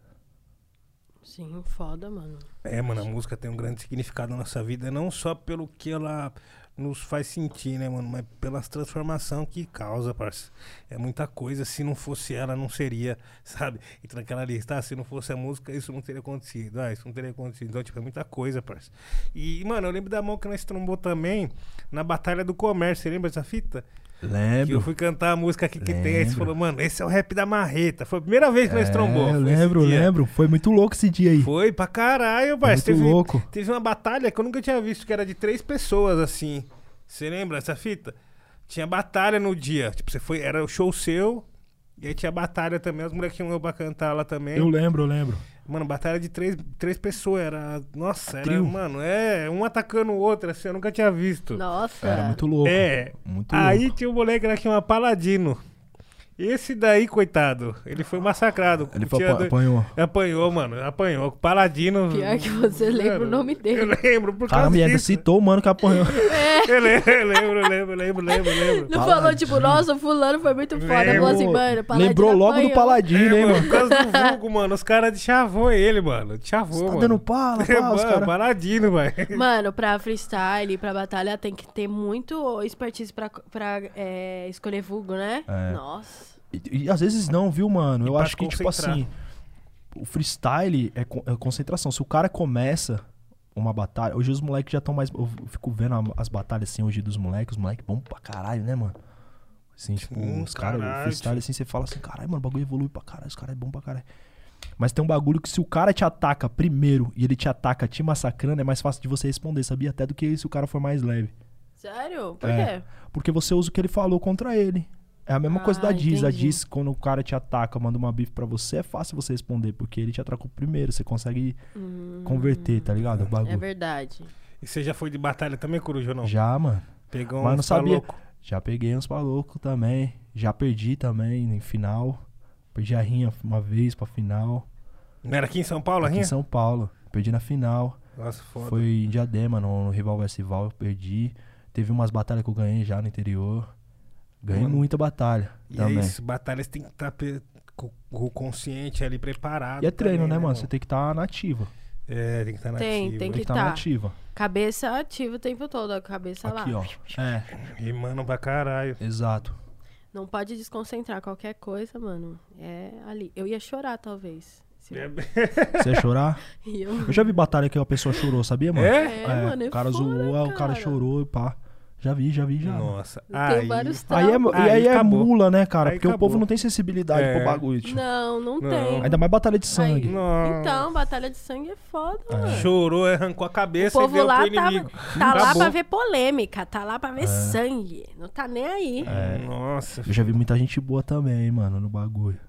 Sim, foda, mano. É, mano, a música tem um grande significado na nossa vida, não só pelo que ela nos faz sentir, né, mano, mas pelas transformações que causa, parça. É muita coisa, se não fosse ela, não seria, sabe? Entra naquela lista, ah, se não fosse a música, isso não teria acontecido, ah, isso não teria acontecido. Então, tipo, é muita coisa, parça. E, mano, eu lembro da mão que nós trombou também na Batalha do Comércio, você lembra dessa fita? Que eu Lembro. fui cantar a música aqui que tem, aí você Lembro. falou, mano, esse é o rap da marreta. Foi a primeira vez que nós É, trombou. eu lembro, lembro. Foi muito louco esse dia aí. Foi pra caralho, muito Teve, louco. teve uma batalha que eu nunca tinha visto, que era de três pessoas, assim. Você lembra essa fita? Tinha batalha no dia. Tipo, você foi. Era o show seu. E aí tinha batalha também. Os moleques tinham eu pra cantar lá também. Eu lembro, eu lembro. Mano, batalha de três, três pessoas. Era. Nossa, era. Trio. Mano, é. Um atacando o outro, assim, eu nunca tinha visto. Nossa. Era muito louco. É. Muito Aí louco. tinha um moleque lá que chama Paladino. Esse daí, coitado, ele foi massacrado. Ele foi, apa- apanhou. Apanhou, mano. Apanhou. Paladino. Pior que você lembra o nome dele. Eu lembro, por causa Caramba, ainda disso. citou o mano que apanhou. Eu lembro, eu lembro, lembro, lembro, lembro, lembro. Não falou, tipo, nossa, o fulano foi muito foda. Falou assim, mano, Paladino Lembrou logo do apanhou. Paladino, hein, É, mano, mano? por causa do vulgo, mano. Os caras chavou ele, mano. Chavou, Você tá mano. dando pala, É, pala, os mano, caras. Paladino, velho. Mano, pra freestyle, pra batalha, tem que ter muito expertise pra, pra é, escolher vulgo, né? É. Nossa. E, e às vezes não, viu, mano? E Eu acho que, tipo concentrar. assim, o freestyle é, con- é concentração. Se o cara começa uma batalha. Hoje os moleques já estão mais. Eu fico vendo a- as batalhas assim hoje dos moleques. Os moleques bom pra caralho, né, mano? Assim, tipo, Hum, os caras, freestyle assim, você fala assim, caralho, mano, o bagulho evolui pra caralho, os caras é bom pra caralho. Mas tem um bagulho que se o cara te ataca primeiro e ele te ataca te massacrando, é mais fácil de você responder, sabia? Até do que se o cara for mais leve. Sério? Por É. quê? Porque você usa o que ele falou contra ele. É a mesma coisa Ah, da Diz. A. Diz, quando o cara te ataca, manda uma bife pra você, é fácil você responder, porque ele te atacou primeiro. Você consegue Hum, converter, tá ligado? O É verdade. E você já foi de batalha também, Coruja, ou não? Já, mano. Pegou Mas uns não sabia. paluco. Já peguei uns malucos também. Já perdi também em final. Perdi a rinha uma vez pra final. Não era aqui em São Paulo, a Aqui em rinha? São Paulo. Perdi na final. Nossa, foda. Foi em Diadema, no, no Rival vs Rival, eu perdi. Teve umas batalhas que eu ganhei já no interior. Ganhei Mano, muita batalha E também. é isso, batalhas tem que estar com com o consciente ali preparado. E é treino, também, né, mano? Você tem que estar na ativa. É, tem que estar Tem, nativo. tem Tem que que estar tá. na ativa. Cabeça ativa o tempo todo, a cabeça Aqui, lá. ó. É, Rimando pra caralho. exato. Não pode desconcentrar qualquer coisa, mano. É ali. Eu ia chorar, talvez. É, Você ia chorar? E eu... Eu já vi batalha que a pessoa chorou, sabia, mano? É? É, mano, é o cara foda, zoou, o cara cara. chorou e pá. Já vi, já vi, já. Nossa. Tem Aí, vários Aí é, e aí Aí é mula, né, cara? Aí Porque o acabou. povo não tem sensibilidade É. pro bagulho. tio. Não, não, Não. tem. Ainda mais batalha de sangue. Então, batalha de sangue é foda, mano. chorou, arrancou a O cabeça e povo deu lá pro tá, inimigo. tá lá pra ver polêmica, tá lá pra ver sangue. Não tá nem aí. É. Nossa. Eu já vi muita gente boa também, mano, no bagulho.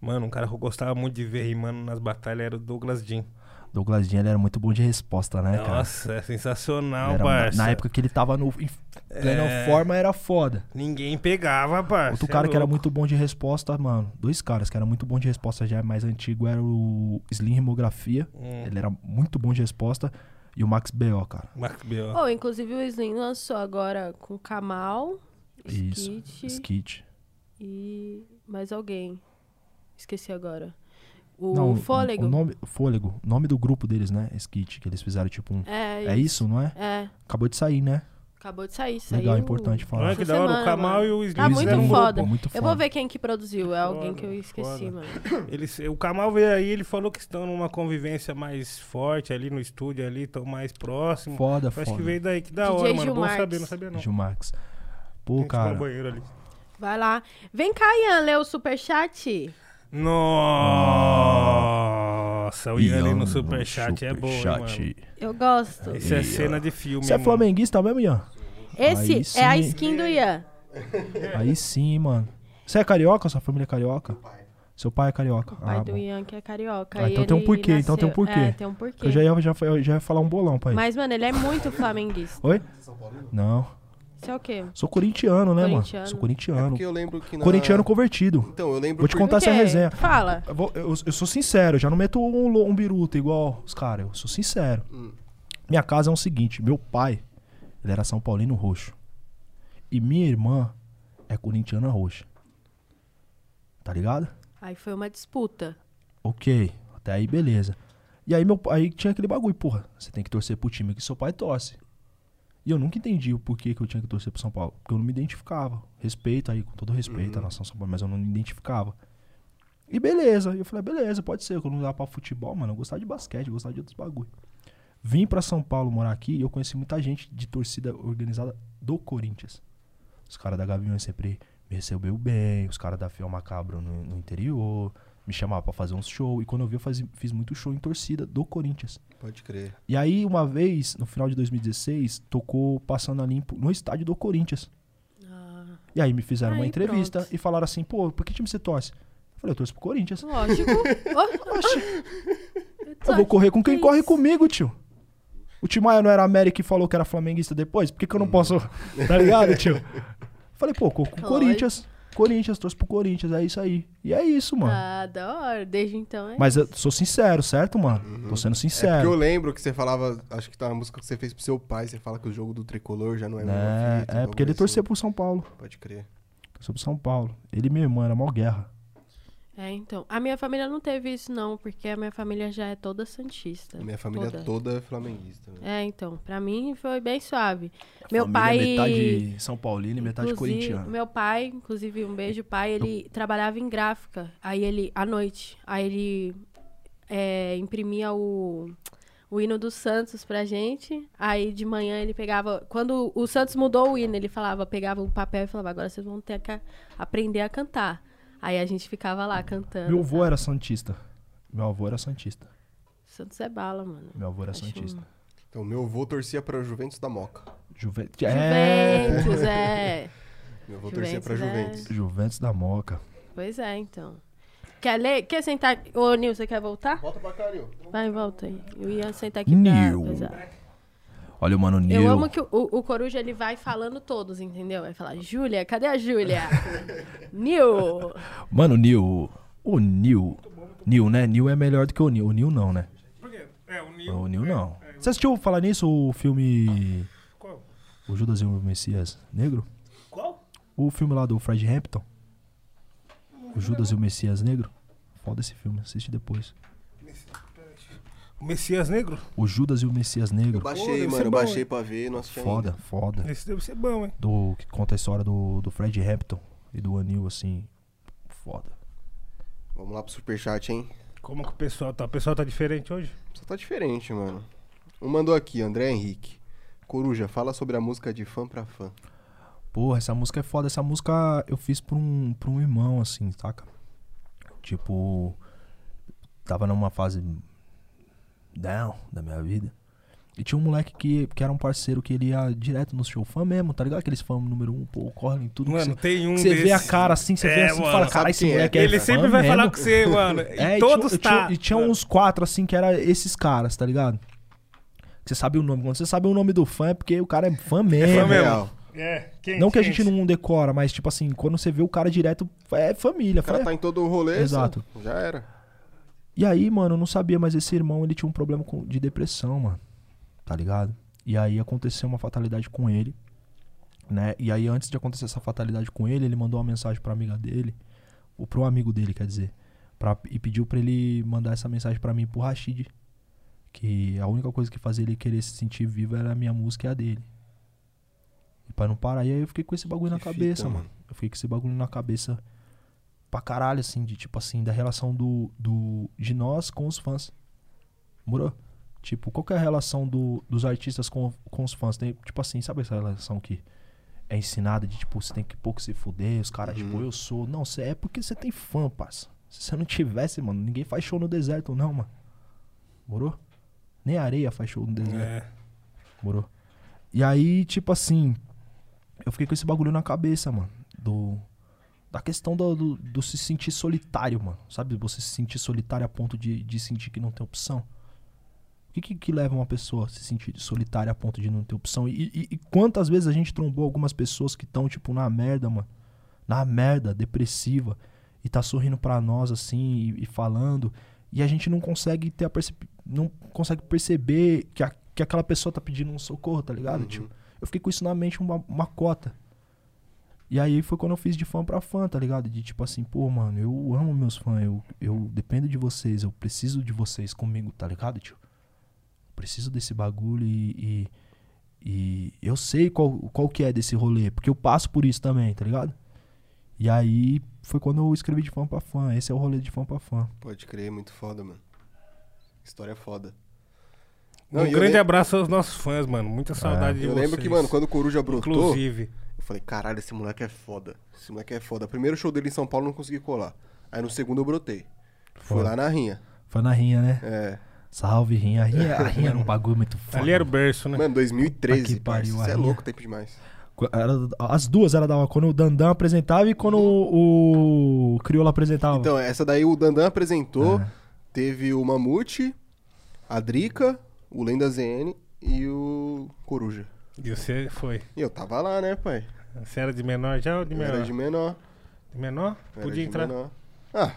Mano, um cara que eu gostava muito de ver rimando nas batalhas era o Douglas Jean. Douglas Jean, ele era muito bom de resposta, né, cara? Nossa, é sensacional, era- parça. na época que ele tava no, em plena É. forma, era foda. Ninguém pegava, parça. Outro é cara que era muito bom de resposta, mano. Dois caras que era muito bom de resposta já é mais antigo era o Slim Rimografia. Hum. Ele era muito bom de resposta. E o Max B.O., cara. Marcos B.O. Oh, inclusive o Slim lançou agora com Kamal, Isso. Skit Skit. e mais alguém. Esqueci agora. O Não, Fôlego. O nome, Fôlego. O nome do grupo deles, né? Skit, que eles fizeram tipo um. É, É isso, não é? É, Acabou de sair, né? acabou de sair. Legal, saiu importante falar. Olha que da hora, o Kamal mano. e o Slim Tá muito um foda. grupo. Muito Eu foda. vou ver quem que produziu. É alguém que eu Foda, esqueci, foda. mano. Eles, o Kamal veio aí, ele falou que estão numa convivência mais forte ali no estúdio ali, estão mais próximos. Foda, Eu Acho foda. que veio daí, que da DJ hora, mano. Gil Bom Marques. saber, não sabia não. Gil Max. Pô, Gente, cara. no banheiro ali. Vai lá. Vem cá, Ian, lê o superchat. Nossa, o Ian ali no superchat é bom, mano. Eu gosto. Isso é Ian. cena de filme, Você é mano. flamenguista mesmo, Ian? Esse Aí é a sim. skin do Ian. Aí sim, mano. Você é carioca? Sua família é carioca? Seu pai é carioca. O pai ah, do bom. Ian que é carioca. Ah, então tem um porquê, então tem um porquê. É, tem um porquê. Eu já ia, já, eu já ia falar um bolão pra ele. Mas, mano, ele é muito flamenguista. Oi? Não. Você é o quê? Sou corintiano, né, Corintiano. mano? Sou É corintiano. porque eu lembro que na... Corintiano convertido. Então, eu lembro Vou te contar essa resenha. Fala. Eu, vou- eu- eu sou sincero, já não meto um, um biruta igual os caras. Eu sou sincero. Hum. Minha casa é o seguinte: meu pai, ele era São Paulino roxo. E minha irmã é corintiana roxa. Tá ligado? Aí foi uma disputa. Ok, até aí beleza. E aí meu pai aí tinha aquele bagulho, porra, você tem que torcer pro time que seu pai torce. E eu nunca entendi o porquê que eu tinha que torcer pro São Paulo. Porque eu não me identificava. Respeito aí, com todo respeito à nação São Paulo, mas eu não me identificava. E beleza. E eu falei, beleza, pode ser. Quando não dá pra futebol, mano, eu gostava de basquete, eu gostava de outros bagulho. Vim pra São Paulo morar aqui e eu conheci muita gente de torcida organizada do Corinthians. Os caras da Gaviões sempre me recebeu bem, os caras da Fiel Macabro no, no interior, me chamavam pra fazer uns shows. E quando eu vi, eu fazia- fiz muito show em torcida do Corinthians. Pode crer. E aí, uma vez, no final de 2016, tocou Passando a Limpo no estádio do Corinthians. Ah, E aí me fizeram uma Aí, entrevista pronto. e falaram assim, pô, por que time você torce? Eu falei, eu torço pro Corinthians. lógico. Eu vou correr com quem Que corre isso? comigo, tio. O Timaya não era América e falou que era flamenguista depois? Por que, que eu não posso. Tá ligado, tio? Falei, pô, com, com Lógico. Corinthians. Corinthians, torço pro Corinthians, é isso aí. E é isso, mano. Ah, da hora. Desde então é. Mas eu sou sincero, certo, mano? Tô sendo É porque sincero. eu lembro que você falava, acho que tá na música que você fez pro seu pai, você fala que o jogo do tricolor já não é É, é alguma porque ele torcia assim. pro São Paulo. Pode crer. Torceu pro São Paulo. Ele e minha irmã, era mó guerra. É, então. A minha família não teve isso, não, porque a minha família já é toda santista. A minha família toda. toda é flamenguista. né? É, então. Pra mim foi bem suave. Meu Família pai. Metade São Paulino e metade corintiano. Meu pai, inclusive, um beijo, pai, ele trabalhava em gráfica. Aí ele, à noite, aí ele é, imprimia o, o hino do Santos pra gente. Aí de manhã ele pegava. Quando o Santos mudou o hino, ele falava, pegava o papel e falava, agora vocês vão ter que aprender a cantar. Aí a gente ficava lá cantando. Meu avô era santista. Meu avô era santista. Santos é bala, mano. Meu avô era Acho santista. Então, meu avô torcia pra Juventus da Moca. Juventus. É. Juventus, é. Meu avô torcia pra Juventus, é. Juventus. Juventus da Moca. Pois é, então. Quer ler? Quer sentar? Ô, Nil, você quer voltar? Volta pra cá, Nil. Vai, volta aí. Eu ia sentar aqui Nil. pra coisar. Olha o Mano Nil. Eu amo que o, o Coruja, ele vai falando todos, entendeu? Vai falar, Júlia, cadê a Júlia? Nil. Mano Nil. O Nil. Nil, né? Nil é melhor do que o Nil. O Nil não, né? Por quê? É, o Nil. O Nil não. Você assistiu falar nisso o filme. Qual? O Judas e o Messias Negro? Qual? O filme lá do Fred Hampton? O Judas e o Messias Negro? Foda esse filme, assiste depois. O Messias Negro? O Judas e o Messias Eu Negro. baixei, Pô, mano, eu bom, baixei hein? pra ver, assisti Foda, ainda. foda. Esse deve ser bom, hein? Do, que conta a história do, do Fred Hampton e do Anil, assim. Foda. Vamos lá pro superchat, hein? Como que o pessoal tá? O pessoal tá diferente hoje? Só tá diferente, mano. Um mandou aqui, André Henrique. Coruja, fala sobre a música de fã pra fã. Porra, essa música é foda. Essa música eu fiz pra um, pra um irmão, assim, saca? Tipo, tava numa fase down da minha vida. E tinha um moleque que, que era um parceiro que ele ia direto no show. Fã mesmo, tá ligado? Aqueles fãs número um, pô, correm tudo. Mano, que tem um você, você vê a cara assim, você vê É, assim e mano, fala, sabe cara, esse quem é? moleque é, Ele fã sempre vai falar mesmo." com você, mano. É, e e todos tinha, tá. tinha, e tinha uns quatro, assim, que era esses caras, tá ligado? Você sabe o nome. Quando você sabe o nome do fã, é porque o cara é fã mesmo. fã mesmo. Real. É, quem, Não que a quem? gente não decora, mas tipo assim, quando você vê o cara direto, é família. O cara fã- tá em todo o rolê. Exato. Já era. E aí, mano, eu não sabia, mas esse irmão, ele tinha um problema com- de depressão, mano. Tá ligado? E aí aconteceu uma fatalidade com ele, né? E aí, antes de acontecer essa fatalidade com ele, ele mandou uma mensagem pra amiga dele, ou pro amigo dele, quer dizer, pra, e pediu pra ele mandar essa mensagem pra mim pro Rashid. Que a única coisa que fazia ele querer se sentir vivo era a minha música e a dele. E pra não parar, e aí eu fiquei com esse bagulho na Que fita, cabeça, mano. mano. Eu fiquei com esse bagulho na cabeça pra caralho, assim, de tipo assim, da relação do, do, de nós com os fãs. Morou? Tipo, qual que é a relação do, dos artistas com, com os fãs? Tem, tipo assim, sabe essa relação que é ensinada de tipo, você tem que pouco se fuder, os caras, Uhum. tipo, eu sou. Não, cê é porque você tem fã, parça. Se você não tivesse, mano, ninguém faz show no deserto, não, mano. Morou? Nem a areia faz show no deserto. É. Morou? E aí, tipo assim, eu fiquei com esse bagulho na cabeça, mano. Do. Da questão do, do, do se sentir solitário, mano. Sabe? Você se sentir solitário a ponto de, de sentir que não tem opção. O que, que, que leva uma pessoa a se sentir solitária a ponto de não ter opção? E, e- e quantas vezes a gente trombou algumas pessoas que estão, tipo, na merda, mano? Na merda, depressiva. E tá sorrindo pra nós, assim, e, e falando. E a gente não consegue ter a. Não consegue perceber que, a- que aquela pessoa tá pedindo um socorro, tá ligado? Uhum. Tipo, eu fiquei com isso na mente uma, uma cota. E aí foi quando eu fiz de fã pra fã, tá ligado? De tipo assim, pô, mano, eu amo meus fãs, eu, eu dependo de vocês, eu preciso de vocês comigo, tá ligado, tio? Preciso desse bagulho e, e, e eu sei qual, qual que é desse rolê, porque eu passo por isso também, tá ligado? E aí foi quando eu escrevi de fã pra fã, esse é o rolê de fã pra fã. Pode crer, muito foda, mano. História foda. Um e eu grande lem- abraço aos nossos fãs, mano. Muita saudade de Eu vocês. lembro que, mano, quando o Coruja brotou, Inclusive. Eu falei, caralho, esse moleque é foda. Esse moleque é foda. Primeiro show dele em São Paulo eu não consegui colar. Aí no segundo eu brotei. Foda. lá na rinha. Foi na rinha, né? É. Salve, rinha. A rinha, a rinha era um bagulho muito foda. Ali era o berço, né? Mano, 2013, Puta que pariu, Isso é louco, tempo demais. Era- as duas era da hora. Quando o Dandan apresentava e quando o, o Criolo apresentava. Então, essa daí o Dandan apresentou. É. Teve o Mamute, a Drica, o Lenda ZN e o Coruja. E você foi. E eu tava lá, né, pai? Você era de menor já ou de menor? era de menor. De menor? era Podia de entrar. menor. Ah,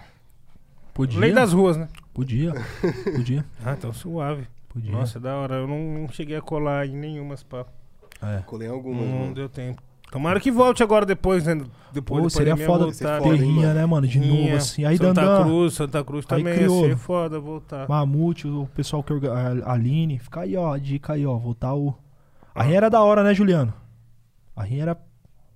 Podia. Lei das ruas, né? Podia. Podia. Ah, então suave. Podia. Nossa, é da hora. Eu não, não cheguei a colar em nenhuma, pá. É. colei algumas, Não mano. deu tempo. Tomara que volte agora depois, né? Depois Pô, da seria pandemia, foda voltar. foda, ter hein, rinha, mano? né, mano? De Rinha, novo, assim. Aí Santa Dandan, Cruz, Santa Cruz também ia criou. ser foda voltar. Mamute, o pessoal que a Aline. Fica aí, ó. A dica aí, ó. Voltar o. A rinha era da hora, né, Juliano? A rinha era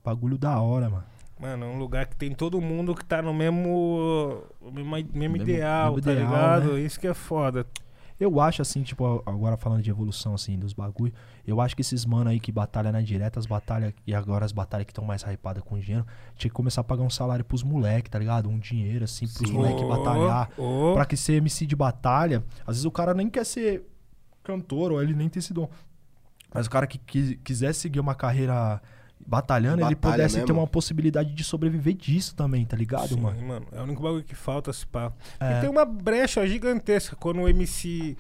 bagulho da hora, mano. Mano, é um lugar que tem todo mundo que tá no mesmo, mesmo, mesmo ideal, mesmo tá ideal, ligado? né? Isso que é foda. Eu acho, assim, tipo, agora falando de evolução, assim, dos bagulho, eu acho que esses mano aí que batalham na direta, as batalhas, e agora as batalhas que estão mais hypadas com dinheiro, tinha que começar a pagar um salário pros moleque, tá ligado? Um dinheiro, assim, pros Sim. moleque batalhar. ô. Pra que ser MC de batalha, às vezes o cara nem quer ser cantor, ou ele nem tem esse dom. Mas o cara que, qui- quiser seguir uma carreira batalhando, ele Batalha pudesse ter mesmo. uma possibilidade de sobreviver disso também, tá ligado, Sim, mano? mano. É o único bagulho que falta, se pá. É. E tem uma brecha gigantesca quando o MC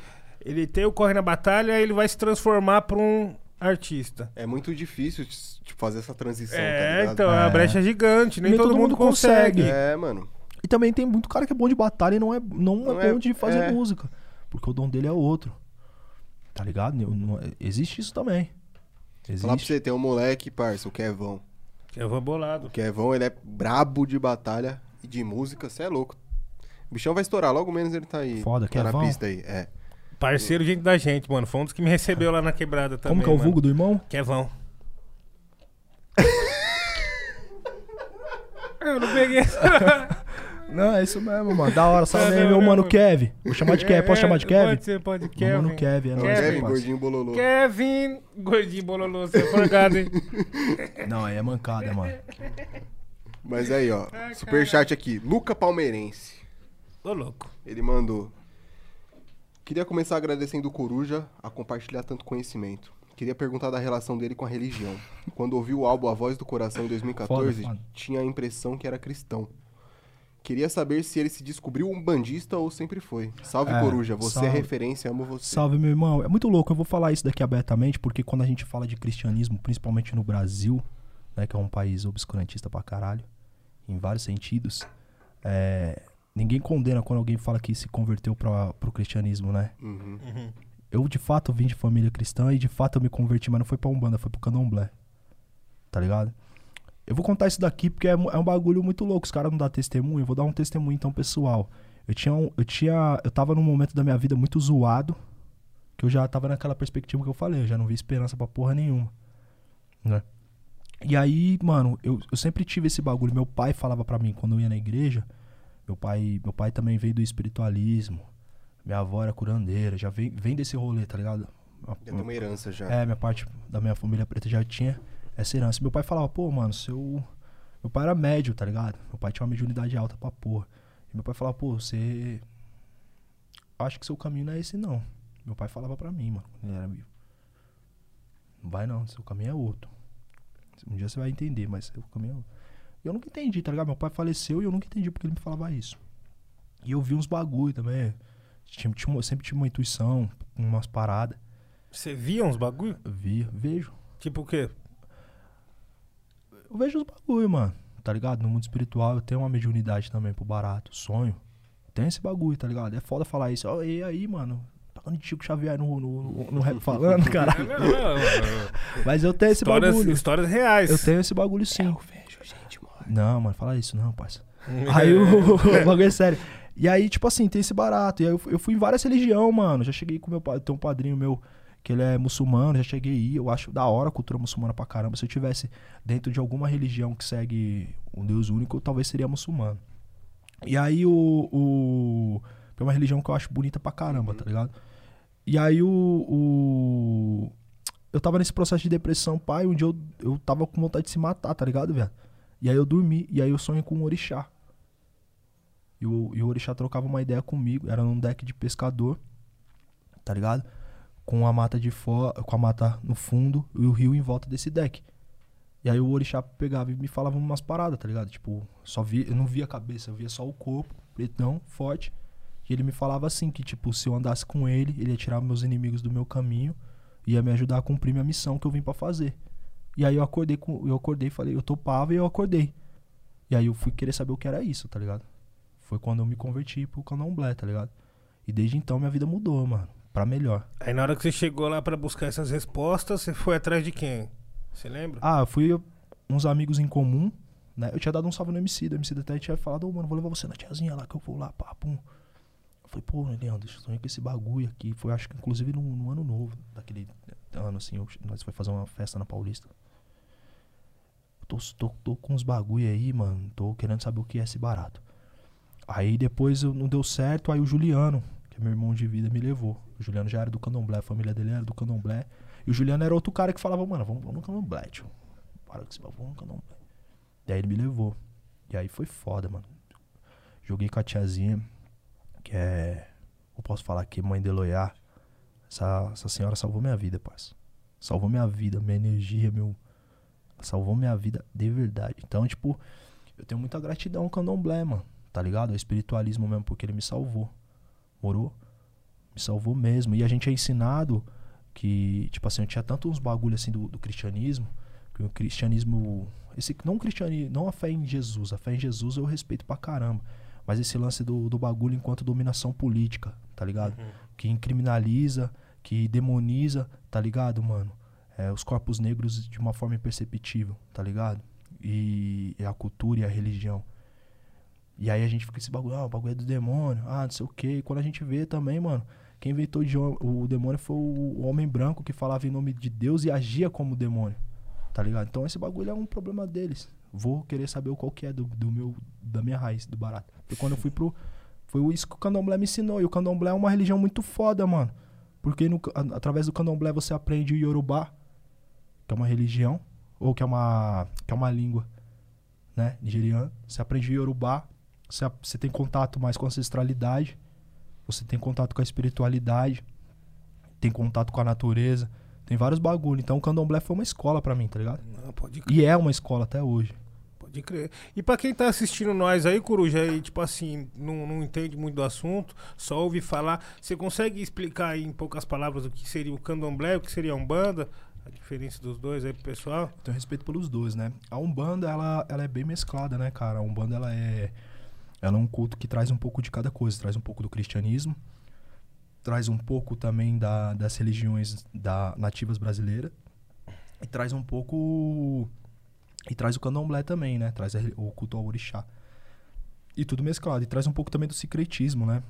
ele tem o corre na batalha, ele vai se transformar pra um artista. É muito difícil tipo, fazer essa transição, tá É, ligado? então, é uma É. brecha gigante, nem, todo, mundo consegue. É, mano. E também tem muito cara que é bom de batalha e não é, não Não é é- bom de fazer é. música. Porque o dom dele é outro. Tá ligado? Eu- não- existe isso também. Falar pra Existe. você, tem um moleque, parça, o Kevão. Eu vou bolado. O Kevão, ele é brabo de batalha e de música, você é louco. O bichão vai estourar, logo menos ele tá aí. Foda, tá na Kevão. pista aí, é. Parceiro, gente da gente, mano. Foi um dos que me recebeu lá na quebrada também. Como que é o mano. vulgo do irmão? Kevão. Eu não peguei essa. Não, é isso mesmo, mano. Da hora, salve aí, Não, meu não, mano. Kevin. Vou chamar de Kevin. Posso É, chamar de Kevin? Pode ser, pode. Meu mano Kevin. Kevin, é nóis, Kevin, gordinho bololô. Kevin, gordinho bololô, você é forgado, hein? Não, aí é mancada, mano. Mas aí, ó. Ah, Superchat aqui. Luca Palmeirense. Ô, louco. Ele mandou. Queria começar agradecendo o Coruja a compartilhar tanto conhecimento. Queria perguntar da relação dele com a religião. Quando ouviu o álbum A Voz do Coração em 2014, Foda, foda. tinha a impressão que era cristão. Queria saber se ele se descobriu um bandista ou sempre foi. Salve, É, Coruja. Você é salve. referência, amo você. Salve, meu irmão. É muito louco, eu vou falar isso daqui abertamente, porque quando a gente fala de cristianismo, principalmente no Brasil, né, que é um país obscurantista pra caralho, em vários sentidos, é, ninguém condena quando alguém fala que se converteu pra, pro cristianismo, né? Uhum. Eu, de fato, vim de família cristã e, de fato, eu me converti, mas não foi pra Umbanda, foi pro Candomblé. Tá ligado? Eu vou contar isso daqui porque é, é um bagulho muito louco. Os caras não dão testemunho. Eu vou dar um testemunho, então, pessoal. Eu tinha, um- eu tinha... Eu tava num momento da minha vida muito zoado, que eu já tava naquela perspectiva que eu falei. Eu já não vi esperança pra porra nenhuma. Né? E aí, mano, eu, eu sempre tive esse bagulho. Meu pai falava pra mim, quando eu ia na igreja... Meu pai, meu pai também veio do espiritualismo. Minha avó era curandeira. Já vem, vem desse rolê, tá ligado? Já tem uma herança já. É, minha parte da minha família preta já tinha essa herança. Meu pai falava, pô, mano, seu. Meu pai era médio, tá ligado? Meu pai tinha uma mediunidade alta pra porra. E meu pai falava, pô, você. Acho que seu caminho não é esse, não. Meu pai falava pra mim, mano, quando ele era vivo. Não vai não, seu caminho é outro. Um dia você vai entender, mas seu caminho é outro. E eu nunca entendi, tá ligado? Meu pai faleceu e eu nunca entendi porque ele me falava isso. E eu vi uns bagulho também. Tinha, tinha sempre tive uma intuição, umas paradas. Você via uns bagulho? Via, vejo. Tipo o quê? Eu vejo os bagulho, mano. Tá ligado? No mundo espiritual eu tenho uma mediunidade também pro barato, sonho. Tem esse bagulho, tá ligado? É foda falar isso. Ó, e aí, mano? Tocando de Chico Xavier no, no, no, no rap falando, Não, caralho. não, não, não. Mas eu tenho esse Histórias, bagulho. histórias reais. Eu tenho esse bagulho sim. Eu vejo gente morre. Não, mano, fala isso não, parça. Aí o, o bagulho é sério. E aí, tipo assim, tem esse barato. E aí eu, fui- eu fui em várias religiões, mano. Já cheguei com meu pai. Tem um padrinho meu que ele é muçulmano, já cheguei aí. Eu acho da hora a cultura muçulmana pra caramba. Se eu tivesse dentro de alguma religião que segue um Deus único, eu talvez seria muçulmano. E aí o. o é uma religião que eu acho bonita pra caramba, tá ligado? E aí o. o eu tava nesse processo de depressão, pai. Dia eu, eu tava com vontade de se matar, tá ligado, velho? E aí eu dormi, e aí eu sonhei com um orixá. E o, e o orixá trocava uma ideia comigo, era num deck de pescador, tá ligado? Com a mata de com a mata no fundo e o rio em volta desse deck. E aí o orixá pegava e me falava umas paradas, tá ligado? Tipo, só via, eu não via a cabeça, eu via só o corpo, pretão, forte. E ele me falava assim, que tipo, se eu andasse com ele, ele ia tirar meus inimigos do meu caminho e ia me ajudar a cumprir minha missão que eu vim pra fazer. E aí eu acordei com, eu acordei falei, eu topava e eu acordei. E aí eu fui querer saber o que era isso, tá ligado? Foi quando eu me converti pro candomblé, tá ligado? E desde então minha vida mudou, mano, pra melhor. Aí na hora que você chegou lá pra buscar essas respostas, você foi atrás de quem? Você lembra? Ah, eu fui uns amigos em comum, né? Eu tinha dado um salve no MC, o MC até tinha falado, ô mano, vou levar você na tiazinha lá que eu vou lá, pá, pum. Eu falei, pô, Leandro, eu sonhei com esse bagulho aqui. Foi, acho que inclusive no, no ano novo, daquele ano assim, eu- nós foi fazer uma festa na Paulista. Eu tô, tô, tô com uns bagulho aí, mano, tô querendo saber o que é esse barato. Aí depois eu- não deu certo, aí o Juliano, que é meu irmão de vida, me levou. O Juliano já era do candomblé, a família dele era do candomblé. E o Juliano era outro cara que falava, mano, vamos, vamos no candomblé, tio. Para com esse bagulho, vamos no candomblé. E aí ele me levou. E aí foi foda, mano. Joguei com a tiazinha, que é. Eu posso falar aqui, mãe de Eloiá. Essa, essa senhora salvou minha vida, parça. Salvou minha vida, minha energia, meu. Salvou minha vida de verdade. Então, tipo, eu tenho muita gratidão ao candomblé, mano. Tá ligado? Ao espiritualismo mesmo, porque ele me salvou. Morou? Me salvou mesmo. E a gente é ensinado que, tipo assim, eu tinha tanto uns bagulho assim do, do cristianismo, que o cristianismo. Esse, não cristianismo, não a fé em Jesus. A fé em Jesus eu respeito pra caramba. Mas esse lance do, do bagulho enquanto dominação política, tá ligado? Que criminaliza, que demoniza, tá ligado, mano? É, os corpos negros de uma forma imperceptível, tá ligado? E, e a cultura e a religião. E aí a gente fica esse bagulho, ah, o bagulho é do demônio, ah, não sei o quê. E quando a gente vê também, mano, quem inventou o demônio foi o, homem branco que falava em nome de Deus e agia como demônio, tá ligado? Então esse bagulho é um problema deles, vou querer saber o qual que é do, do meu, da minha raiz, do barato. Porque quando eu fui pro. Foi isso que o candomblé me ensinou. E o candomblé é uma religião muito foda, mano. Porque no, através do candomblé você aprende o Yorubá, que é uma religião, ou que é uma, que é uma língua, né, nigeriana. Você aprende o Yorubá, você, você tem contato mais com a ancestralidade, você tem contato com a espiritualidade, tem contato com a natureza, tem vários bagulho. Então o candomblé foi uma escola pra mim, tá ligado? Não, pode crer. E é uma escola até hoje. Pode crer. E pra quem tá assistindo nós aí, Coruja, e tipo assim, não, não entende muito do assunto, só ouve falar, você consegue explicar aí em poucas palavras o que seria o candomblé, o que seria a Umbanda? A diferença dos dois aí pro pessoal? Tenho respeito pelos dois, né? A Umbanda, ela, ela é bem mesclada, né, cara? A Umbanda, ela é, ela é um culto que traz um pouco de cada coisa. Traz um pouco do cristianismo, traz um pouco também da, das religiões da, nativas brasileiras e traz um pouco... E traz o candomblé também, né? Traz o culto ao orixá. E tudo mesclado. E traz um pouco também do secretismo, né?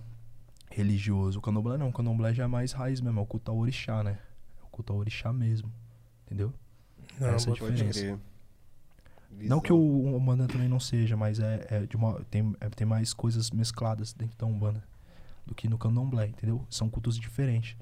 Religioso. O candomblé não. O candomblé já é mais raiz mesmo. É o culto ao orixá, né? É o culto ao orixá mesmo. Entendeu? Não, Essa é a diferença. crer. Não que Visão. o Umbanda também não seja, mas é, é de uma, tem, é- tem mais coisas mescladas dentro da Umbanda do que no Candomblé, entendeu? São cultos diferentes.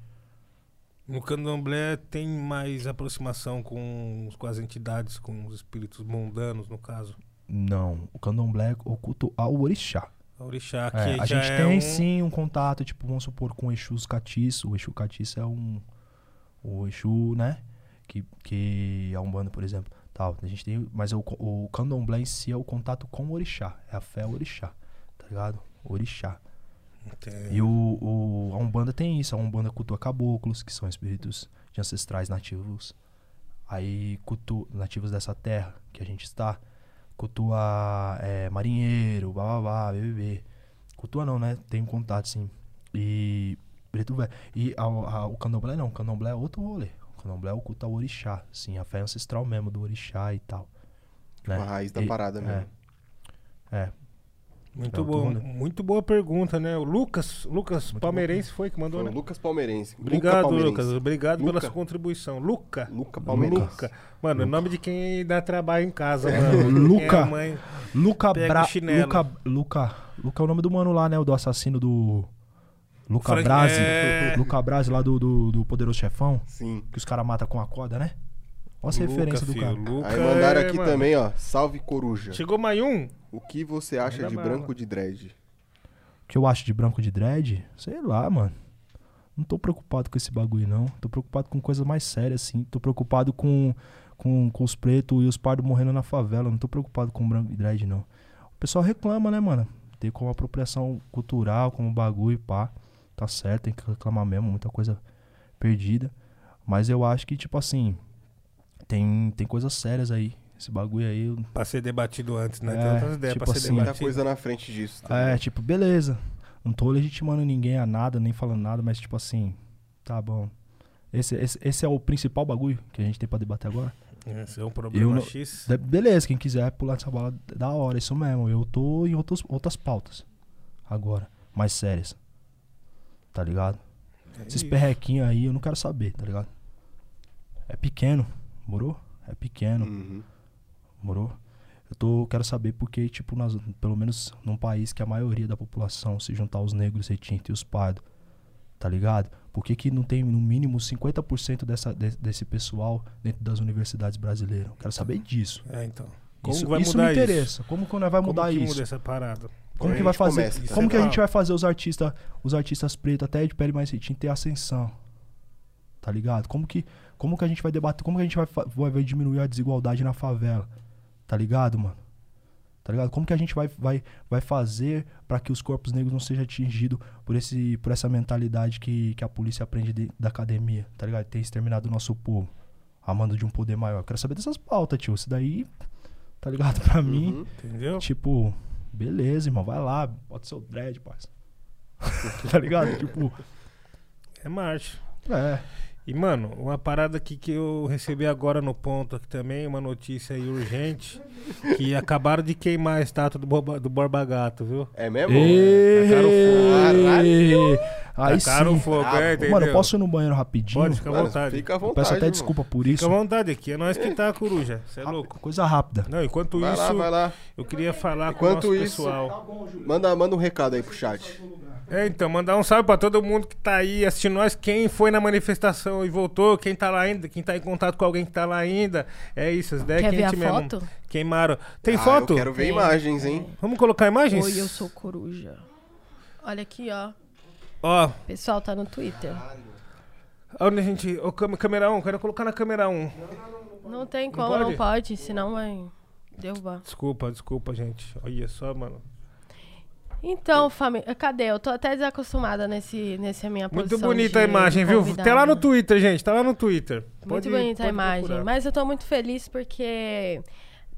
No candomblé tem mais aproximação com, com as entidades, com os espíritos mundanos, no caso. Não, o Candomblé é o culto ao orixá. A orixá, que É, a gente é tem um... sim um contato, tipo, vamos supor, com o Exus Catiço. O Exu Catiço é um. O Exu, né? Que, que a Umbanda, por exemplo. Tal. A gente tem. Mas o, o Candomblé em si é o contato com o orixá. É a fé orixá. Tá ligado? Orixá. E o, o, a Umbanda tem isso, a Umbanda cultua caboclos, que são espíritos de ancestrais nativos. Aí cultua nativos dessa terra que a gente está. Cultua é, marinheiro, bababá, BBB. Cultua não, né? Tem um contato, sim. E preto velho. E a- a- o candomblé não, o candomblé é outro rolê. O candomblé é o culto ao orixá, sim, a fé ancestral mesmo do orixá e tal. Né? A raiz da E- parada mesmo. É, Muito É, boa, outro muito boa pergunta, né? O Lucas, Lucas Muito Palmeirense foi que mandou, Foi o né? Lucas Palmeirense. Obrigado, Palmeirense. Lucas. Obrigado pela Luca. sua contribuição. Luca. Luca Palmeirense. Luca. Mano, o nome de quem dá trabalho em casa, mano. Luca. É mãe. Luca Bra... Luca... Luca... Luca é o nome do mano lá, né? O do assassino do... Luca Frank- Brasi. é. Luca Brasi lá do, do, do Poderoso Chefão. Sim. Que os caras matam com a corda, né? Olha essa referência do filho, cara. Luca Aí mandaram é, aqui mano. também, ó. Salve Coruja. Chegou mais um? O que você acha Manda de branco de dread? O que eu acho de branco de dread? Sei lá, mano. Não tô preocupado com esse bagulho, não. Tô preocupado com coisas mais sérias, assim. Tô preocupado com, com, com os pretos e os pardos morrendo na favela. Não tô preocupado com branco de dread, não. O pessoal reclama, né, mano? Tem como apropriação cultural, como bagulho, pá. Tá certo, tem que reclamar mesmo. Muita coisa perdida. Mas eu acho que, tipo assim, tem, tem coisas sérias aí. Esse bagulho aí, eu Pra ser debatido antes, né? É, Tem outras ideias tipo pra ser assim, Muita debatido. coisa na frente disso. tá É, tipo, beleza. Não tô legitimando ninguém a nada, nem falando nada, mas tipo assim, tá bom. Esse, esse, esse é o principal bagulho que a gente tem pra debater agora. Esse é um problema Eu não- X. De- beleza, quem quiser pular dessa bola, da hora, isso mesmo. Eu tô em outros, outras pautas agora, mais sérias. Tá ligado? É Esses perrequinhos aí eu não quero saber, tá ligado? É pequeno, morou? É pequeno. Uhum. Morou? Eu tô, quero saber porque, tipo, nós, pelo menos num país que a maioria da população, se juntar os negros, retintos e os pardos, tá ligado? Por que, que não tem no mínimo 50% dessa, de- desse pessoal dentro das universidades brasileiras? Eu quero saber disso. É, então. Como isso vai isso mudar me isso? interessa. Como que nós vai Como mudar que isso? muda essa parada? Como que a vai gente fazer? começa, como isso que a gente vai fazer os artistas, os artistas pretos até de pele mais retinta ter ascensão? Tá ligado? Como que, como que a gente vai debater? Como que a gente vai, vai, vai diminuir a desigualdade na favela? Tá ligado, mano? Tá ligado? Como que a gente vai, vai, vai fazer pra que os corpos negros não sejam atingidos por, esse, por essa mentalidade que, que a polícia aprende de- da academia? Tá ligado? Tem exterminado o nosso povo. A mando de um poder maior. Eu quero saber dessas pautas, tio. Isso daí, tá ligado? Pra mim, Uhum. Entendeu? Tipo, beleza, irmão, vai lá, bota seu dread, parça. tá ligado? Tipo, É marcha. é. E, mano, uma parada aqui que eu recebi agora no ponto aqui também, uma notícia aí urgente, que acabaram de queimar a estátua do, Borba, do Borba Gato, viu? É mesmo? Tacaram Ei, Aí Tacaram sim. fogo, Brabo. é, entendeu? Mano, eu posso ir no banheiro rapidinho? Pode, fica à vontade. Fica à vontade. Peço até irmão. desculpa por Fica isso. à vontade aqui, é nós que tá, coruja. Você é louco? Coisa rápida. Não, enquanto Vai isso, lá, vai lá. eu queria falar com o nosso isso- pessoal. Manda, manda um recado aí pro chat. É, então, mandar um salve pra todo mundo que tá aí assistindo nós, quem foi na manifestação e voltou, quem tá lá ainda, quem tá em contato com alguém que tá lá ainda. É isso, as ideias Quer que ver a mesmo. foto? Queimaram. Tem Ah, foto? Eu quero ver Tem. imagens, hein? Vamos colocar imagens? Oi, eu sou coruja. Olha aqui, ó. Ó, Pessoal, tá no Twitter. onde a gente. Ô, câmera, câmera 1, quero colocar na câmera 1. Não tem como, pode? não pode, senão vai derrubar. Desculpa, desculpa, gente. Olha só, mano. Então, família, cadê? Eu tô até desacostumada nesse, nesse minha Muito posição bonita a imagem, viu? convidada. Tá lá no Twitter, gente. Tá lá no Twitter. Muito Pode- bonita a imagem. procurar. Mas eu tô muito feliz porque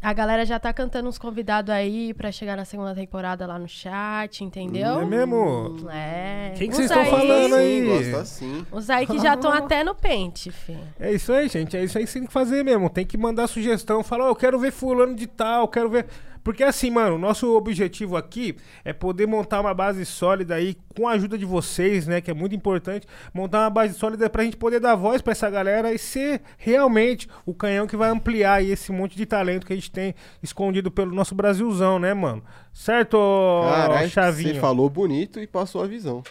a galera já tá cantando uns convidados aí pra chegar na segunda temporada lá no chat, entendeu? É mesmo? É. Quem que vocês estão falando aí? Sim, gosto assim. Os aí que já estão até no pente, filho. É isso aí, gente. É isso aí que você tem que fazer mesmo. Tem que mandar sugestão. Falar, ó, eu quero ver fulano de tal, quero ver. Porque assim, mano, o nosso objetivo aqui é poder montar uma base sólida aí, com a ajuda de vocês, né? Que é muito importante. Montar uma base sólida pra gente poder dar voz pra essa galera e ser realmente o canhão que vai ampliar aí esse monte de talento que a gente tem escondido pelo nosso Brasilzão, né, mano? Certo, ô, Caralho, Chavinho? você falou bonito e passou a visão.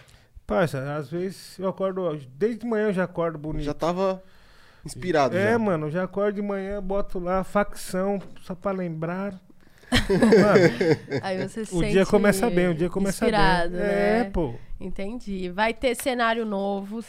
Parça, às vezes eu acordo. Desde de manhã eu já acordo bonito. Já tava inspirado. É, já. mano, já acordo de manhã, boto lá facção, só pra lembrar. Mano, Aí você se o dia sente começa bem, o dia começa inspirado, bem. né? É, pô. Entendi. Vai ter cenário novo,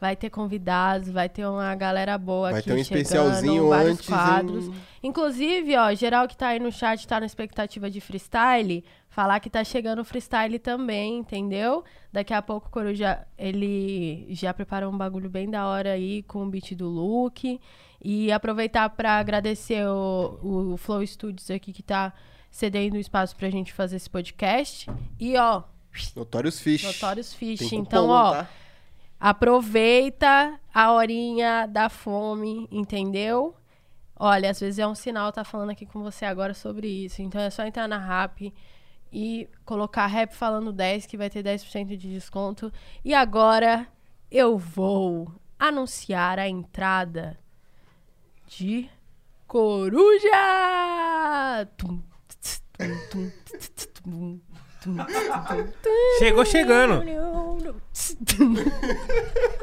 vai ter convidados, vai ter uma galera boa Vai aqui ter um chegando, especialzinho vários antes. quadros. em- Inclusive, ó, geral que tá aí no chat tá na expectativa de freestyle, falar que tá chegando o freestyle também, entendeu? Daqui a pouco o Coruja, ele já preparou um bagulho bem da hora aí com o beat do Luke. E aproveitar pra agradecer o, o Flow Studios aqui que tá cedendo o espaço pra gente fazer esse podcast. E, ó, Notorious Fish. Notorious Fish. Então, cupom, ó, tá? aproveita a horinha da fome, entendeu? Olha, às vezes é um sinal tá falando aqui com você agora sobre isso. Então é só entrar na Rap e colocar rap falando 10 que vai ter 10% de desconto. E agora eu vou anunciar a entrada de Coruja! Tum, tum, tum, Chegou chegando.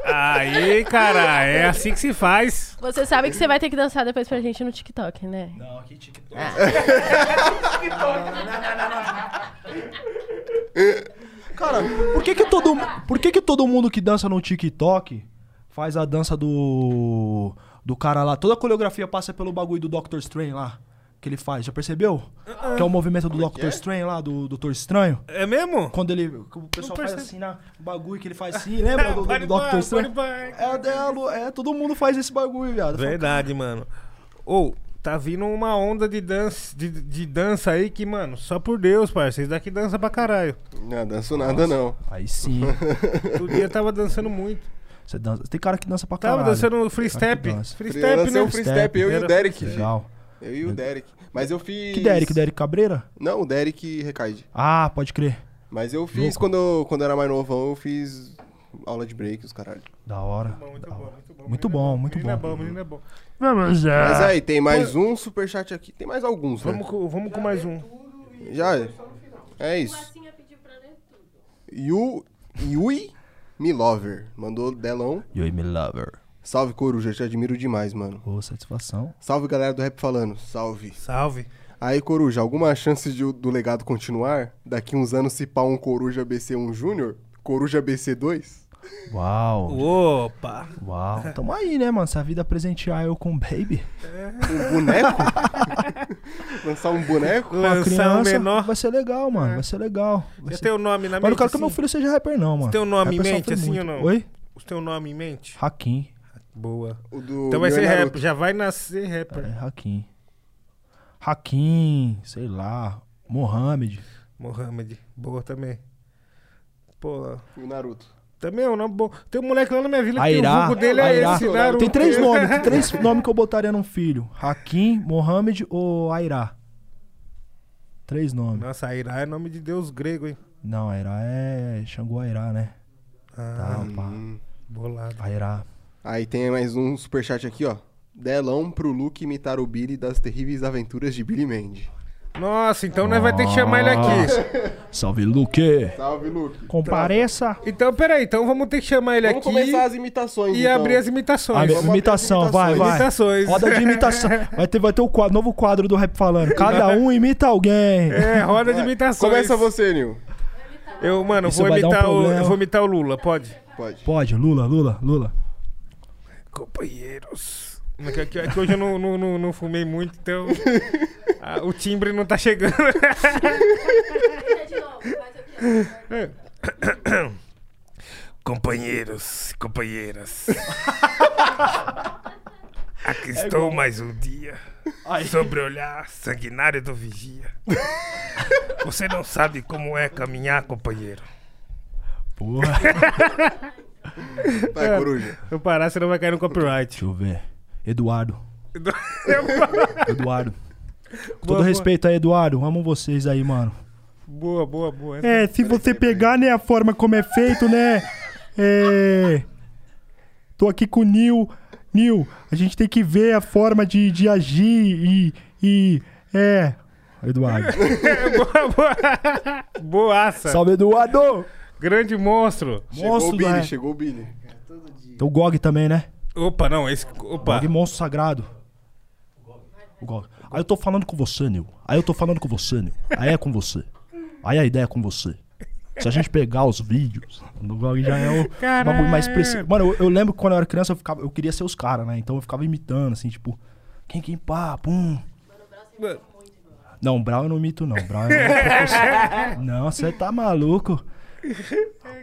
Aí, cara, é assim que se faz. Você sabe que você vai ter que dançar depois pra gente no TikTok, né? Não, aqui TikTok. Cara, por que que todo, por que que todo mundo que dança no TikTok faz a dança do do cara lá? Toda a coreografia passa pelo bagulho do Doctor Strange lá. Que ele faz, já percebeu? Que é o movimento do Doctor Strange lá, do Doutor Estranho. É mesmo? Quando ele. O pessoal faz assim, né? O bagulho que ele faz assim, lembra do, do, do Doctor Strange? É, dela, é, todo mundo faz esse bagulho, viado. Verdade, mano. Ou, tá vindo uma onda de dança, de, de dança aí que, mano, só por Deus, parça. Vocês daqui dançam pra caralho. Não, danço nada, não. Aí sim. Todo dia tava dançando muito. Você dança. Tem cara que dança pra caralho. Tava dançando free step. dança. Free Eu step, né? free step, eu e o Derek. Legal. Eu e o Derek. Mas eu fiz. Que Derek? Derek Cabreira? Não, o Derek Recaide. Ah, pode crer. Mas eu fiz Louco. quando eu, quando era mais novão, eu fiz aula de break, os caralho. Da hora. Muito bom, muito bom. Muito Menino bom, é muito menino é bom. menino é bom. Vamos Mas aí, tem mais um superchat aqui. Tem mais alguns, né? Vamos, com- vamos com mais um. Já. É isso. Yu, Yui Milover. Mandou delão. You me lover. Salve, Coruja. Te admiro demais, mano. Ô, satisfação. Salve, galera do Rap Falando. Salve. Salve. Aí, Coruja, alguma chance de, do legado continuar? Daqui uns anos se pá um Coruja BC1 Júnior? Coruja BC2? Uau. Opa. Uau. Tamo aí, né, mano? Se a vida presentear eu com um baby. Um boneco? Lançar um boneco? Com a Lançar um criança, menor. vai ser legal, mano. Vai ser legal. Vai Já ser... tem o nome na Mas eu não mente? quero que meu assim? filho seja rapper, não, mano. tem um nome em Rapper mente, sofre assim, muito. ou não? Oi? Você tem um nome em mente? Hakim. Boa. O do Então vai ser Naruto. rapper. Já vai nascer rapper. É, Hakim. Hakim, sei lá. Mohamed. Mohamed. Boa também. Pô, O Naruto. Também é um nome bom. Tem um moleque lá na minha vila que Airá. o vulgo dele é Airá. esse, Naruto. Tem três nomes, tem três nomes que eu botaria num filho. Hakim, Mohamed ou Airá. Três nomes. Nossa, Airá é nome de deus grego, hein? Não, Airá é Xangô Airá, né? Ah, Tá, pá. Hum. bolado. Airá. Aí tem mais um superchat aqui, ó. Delão pro Luke imitar o Billy das terríveis aventuras de Billy Mandy. Nossa, então nós vai ter que chamar ele aqui. Salve, Luque! Salve, Luke. Compareça! Então, peraí, então vamos ter que chamar ele Vamos aqui começar as imitações, e então. abrir as Ah, imitações. Vamos imitação, abrir as vai, vai. Imitações. Roda de imitação. Vai ter, vai ter o quadro, novo quadro do Rap Falando. Cada um imita alguém. É, roda de imitações. Começa você, Nil. Eu, mano, Isso vou vai dar um imitar, o, problema. eu vou imitar o Lula, pode? Pode. Pode, Lula, Lula, Lula. Companheiros. É que, é que hoje eu não, não, não, não fumei muito, então ah, o timbre não tá chegando. Companheiros e companheiras. Aqui estou mais um dia sobre o olhar sanguinário do vigia. Você não sabe como é caminhar, companheiro. Porra. Vai, coruja. Se eu parar, você não vai cair no copyright. Deixa eu ver. Eduardo. Eduardo. Com todo boa. respeito aí, Eduardo. Amo vocês aí, mano. boa, boa, boa. É, se você pegar, né, a forma como é feito, né? É. Tô aqui com o Nil. Nil, a gente tem que ver a forma de, de agir e. e. É. Eduardo. boa, boa. Boaça. Salve, Eduardo! Grande monstro. Chegou Monstro o Billy, da- chegou o Billy. Tem o Gog também, né? Opa, não, esse. Opa. Gog monstro sagrado. O Gog. Aí eu tô falando com você, Nil. Aí eu tô falando com você, Nil. Aí é com você. Aí a ideia é com você. Se a gente pegar os vídeos, o Gog já é o bagulho mais preciso. Mano, eu, eu lembro que quando eu era criança, eu, ficava, eu queria ser os caras, né? Então eu ficava imitando, assim, tipo, quem, quem, pá, pum. Não, Brau eu não imito, não. Brau é. Não, você tá maluco.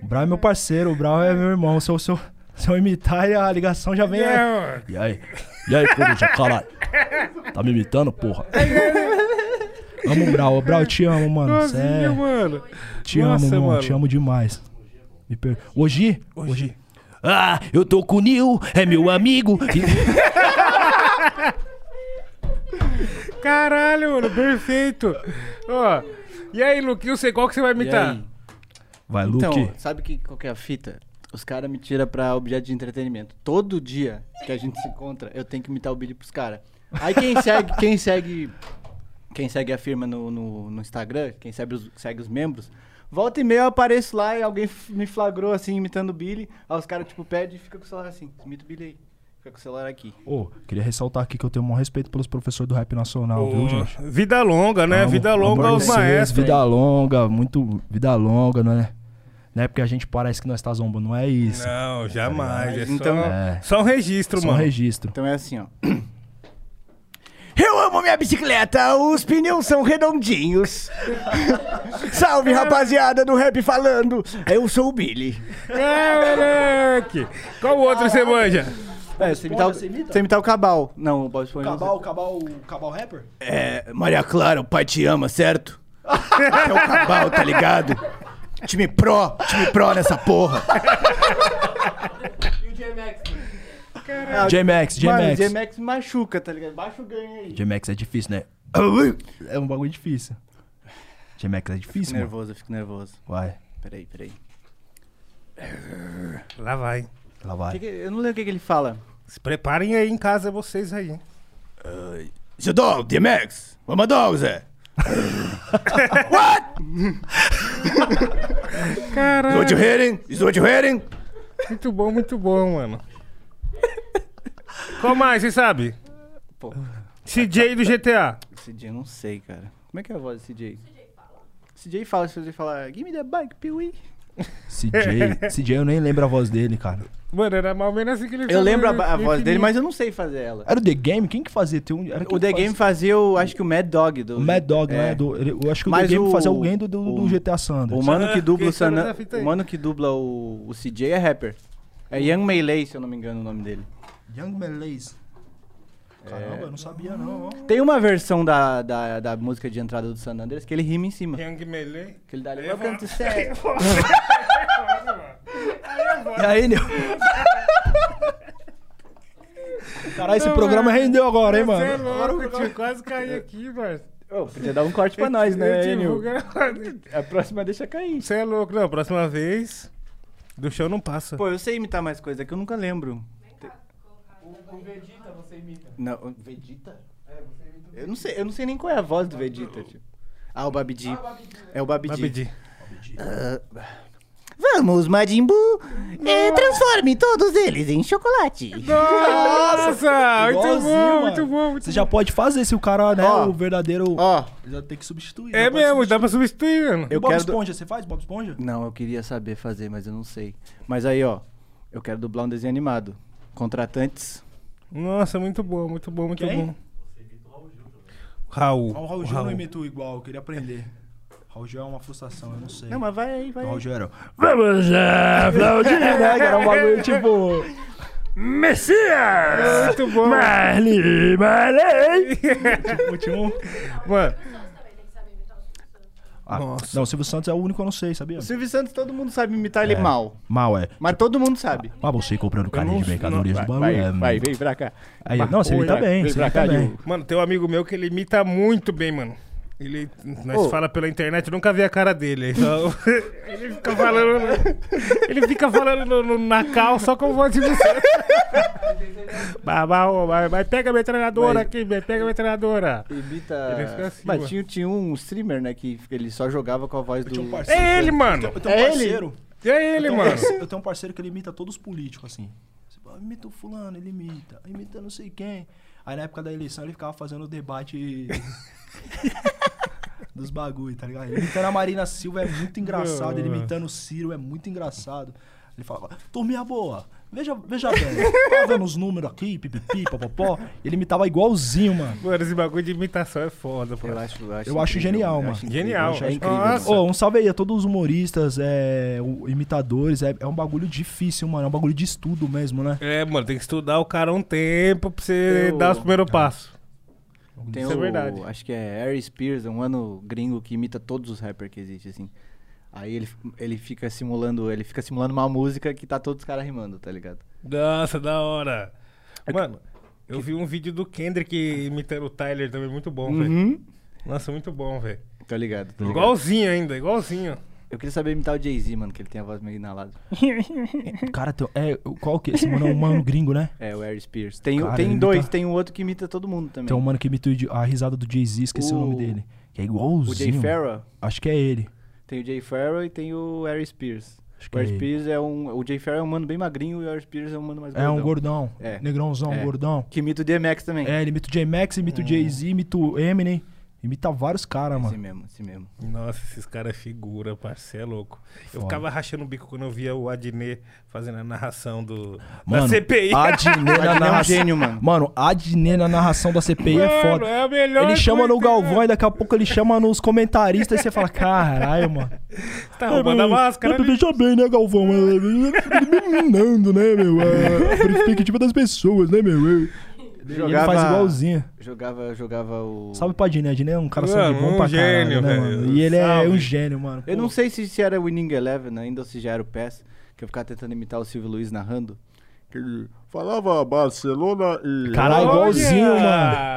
O Brau é meu parceiro, o Brau é meu irmão. Se eu, se eu, se eu imitar, a ligação já vem. É, E aí? E aí, coruja, caralho? Tá me imitando, porra? Amo o Brau. Brau, eu te amo, mano. Sério. mano. Te Nossa, amo, mano. mano. Te amo demais. Me per... Hoje? Hoje. Ah, eu tô com o Nil, é meu amigo. Caralho, mano, perfeito. Ó, e aí, sei qual que você vai E imitar? Vai, Então, Luke. sabe que, qual que é a fita? Os caras me tiram pra objeto de entretenimento. Todo dia que a gente se encontra, eu tenho que imitar o Billy pros caras. Aí quem segue, quem segue. Quem segue a firma no, no, no Instagram, quem segue os, segue os membros, volta e meia eu apareço lá e alguém me flagrou assim, imitando o Billy. Aí os caras, tipo, pedem e fica com o celular assim. Imita o Billy aí. Fica com o celular aqui. Ô, queria ressaltar aqui que eu tenho o maior respeito pelos professores do rap nacional, viu, Ô, gente? vida longa, né? Amo, vida longa aos maestros. Vida longa, muito vida longa, né? Não é porque a gente parece que nós tá zombando, não é isso. Não, jamais. É Então- só, É. só um registro, Só um mano. registro. Então é assim, ó. Eu amo minha bicicleta, os pneus são redondinhos. Salve, rapaziada do Rap Falando. Eu sou o Billy. É, moleque. Qual outro você manja? É, você imitar, o, você imitar o Cabal. Não, o Bob Esponja. Cabal, Cabal, Cabal Rapper? É, Maria Clara, o pai te ama, certo? é o Cabal, tá ligado? Time Pro, time Pro nessa porra. J-Max, Mano, o J-Max. J-Max me machuca, tá ligado? Baixa o ganho aí. J-Max é difícil, né? É um bagulho difícil. J-Max é Fico difícil, mano. nervoso, eu fico nervoso. Vai, Peraí, peraí. Lá vai. lá Que vai. que- eu não lembro o que, que ele fala. Se preparem aí em casa vocês aí. hein? Seu dog, DMX. Mama dog, Zé. Caralho. Is what you hearing? Is what you hearing? Muito bom, muito bom, mano. Qual mais, você sabe? Pô, CJ do GTA. CJ eu não sei, cara. Como é que é a voz do CJ? CJ fala, se você falar, give me the bike, Pee-wee. CJ. CJ eu nem lembro a voz dele, cara. Mano, era mal ou menos assim que ele Eu falou, lembro a, né? a voz dele, mas eu não sei fazer ela. Era o The Game? Quem que fazia? Tem um, era quem O The Game fazia, o, acho que o Mad Dog. Do, O Mad Dog, é. né? Do, ele- eu acho que o Mas The Game o- fazia alguém do, do, do o- GTA Sanders. O mano que dubla o Quem sabe San? O mano que dubla o, o CJ é rapper. É Young Melee, se eu não me engano o nome dele. Young Malays. Caramba, eu não sabia não. ó. Tem uma versão da, da, da música de entrada do San Andreas que ele rima em cima. Young Melee. Que ele dá ali, welcome to E aí, Nil? Caralho, esse programa rendeu agora, hein, Você é mano? louco, tio. Quase caí aqui, velho. Ô, podia dar um corte pra nós, né, Nil? A próxima deixa cair. Você é louco. Não, próxima vez, do show não passa. Pô, eu sei imitar mais coisa que eu nunca lembro. O Vegeta você imita. Não, o Vegeta? Eu não sei, eu não sei nem qual é a voz do Vegeta, tio. Ah, o Babidi. É o Babidi. Babidi. Vamos, Majin Buu. É, transforme todos eles em chocolate. Nossa, muito bom, mano. muito bom. Muito Você já pode fazer se o cara, né, Ó. o verdadeiro... Ó, Já tem que substituir. É pode mesmo, dá pra substituir, mano. Eu Bob quero do- Esponja, você faz Bob Esponja? não, eu queria saber fazer, mas eu não sei. Mas aí, ó, eu quero dublar um desenho animado. Contratantes. Nossa, muito bom, muito bom, muito Quem? bom. Raul. Ah, o Raul Gil não imito igual, eu queria aprender. Raul Gil é uma frustração, eu não sei. Não, mas vai aí, vai O. Gil era... Vamos já, aplaudir, né? Que era um bagulho tipo... Messias! Muito bom. Marley, Marley! tipo, tinha um... Mano, Ah, Nossa. Não, o Silvio Santos é o único que eu não sei, sabia? O Silvio Santos, todo mundo sabe imitar ele mal. Mal, é. Mas todo mundo sabe. Mas você comprando carne não- de mercadorias do bagulho. vai, é- vai, vem pra cá. Aí, não, você imita bem, vem você pra imita cá, bem. Diogo. mano, tem um amigo meu que ele imita muito bem, mano. Ele, nós Ô. fala pela internet, eu nunca vi a cara dele. Só, ele fica falando. Ele fica falando no, no, na cal só com voz de você. vai, pega a metralhadora Mas- aqui, pega a metralhadora. Imita. Ele assim, Mas tinha, tinha um streamer, né, que ele só jogava com a voz do. É ele, mano. Eu tenho um É ele? parceiro. É ele, eu tenho um mano. parceiro- Eu tenho um parceiro que ele imita todos os políticos, assim. Você fala, imita o fulano, ele imita. Imita não sei quem. Aí na época da eleição ele ficava fazendo o debate dos bagulho, tá ligado? Ele imitando a Marina Silva é muito engraçado. Ele imitando o Ciro é muito engraçado. Ele falava, turminha boa, veja, veja bem, tá vendo os números aqui, pipipi, papapó. Ele imitava igualzinho, mano. Mano, esse bagulho de imitação é foda, pô. Eu acho, eu acho, Eu acho incrível, genial, eu mano. acho incrível, Genial. eu acho incrível. Nossa. Ô, um salve aí a todos os humoristas, é, imitadores. É, é um bagulho difícil, mano. É um bagulho de estudo mesmo, né? É, mano, tem que estudar o cara um tempo pra você Eu- dar os primeiros passos. Tem Isso é o, verdade. Acho que é Harry Spears, um ano gringo que imita todos os rappers que existem, assim. Aí ele, ele fica simulando, ele fica simulando uma música que tá todos os caras rimando, tá ligado? Nossa, da hora. É Mano, eu vi um vídeo do Kendrick imitando o Tyler também, muito bom, velho. Uhum. Nossa, muito bom, velho. Tá ligado, tá ligado. Igualzinho ainda, igualzinho. Eu queria saber imitar o Jay-Z, mano, que ele tem a voz meio inalada. Cara, tem, é, qual que é? Esse mano é um mano gringo, né? É, o Harry Spears. Tem, Cara, tem dois, imita- tem um outro que imita todo mundo também. Tem um mano que imita a risada do Jay-Z, esqueci o... O- nome dele. Que é igualzinho. o Jay Farrell, Acho que é ele. tem o Jay Farrell e tem o Harry Spears. Acho que O é Harry ele. Spears é um. O Jay Farrell é um mano bem magrinho e o Harry Spears é um mano mais É um gordão. gordão. É. Negrãozão, É. gordão. Que imita o DMX também. É, ele imita o J-Max, imita Hum. o Jay-Z, imita o Eminem. Imita vários caras, Esse mano. mesmo, esse mesmo. Nossa, esses caras é figura, parceiro, é louco. Eu Foda. ficava rachando o bico quando eu via o Adnet fazendo a narração do, Mano, da CPI. Adnet na é um gênio, mano. Mano, Adnet na narração da CPI é Mano, foda. é a melhor Ele chama no Galvão e daqui a pouco ele chama nos comentaristas e você fala, caralho, mano. Você tá roubando a máscara, É, né? Veja bem, né, Galvão? É, Minando, né, meu? A perspectiva das pessoas, né, meu? E ele Jogava- faz igualzinho. Jogava, jogava o. Salve pra Adnet. Adnet é um cara sangue bom um pra gênio, caralho, né, velho. mano? E ele é Salve. um gênio, mano. Eu Pô, não sei se, se era o Winning Eleven ainda ou se já era o PES, que eu ficava tentando imitar o Silvio Luiz narrando. Falava Barcelona e. Caralho, Olha! igualzinho, mano.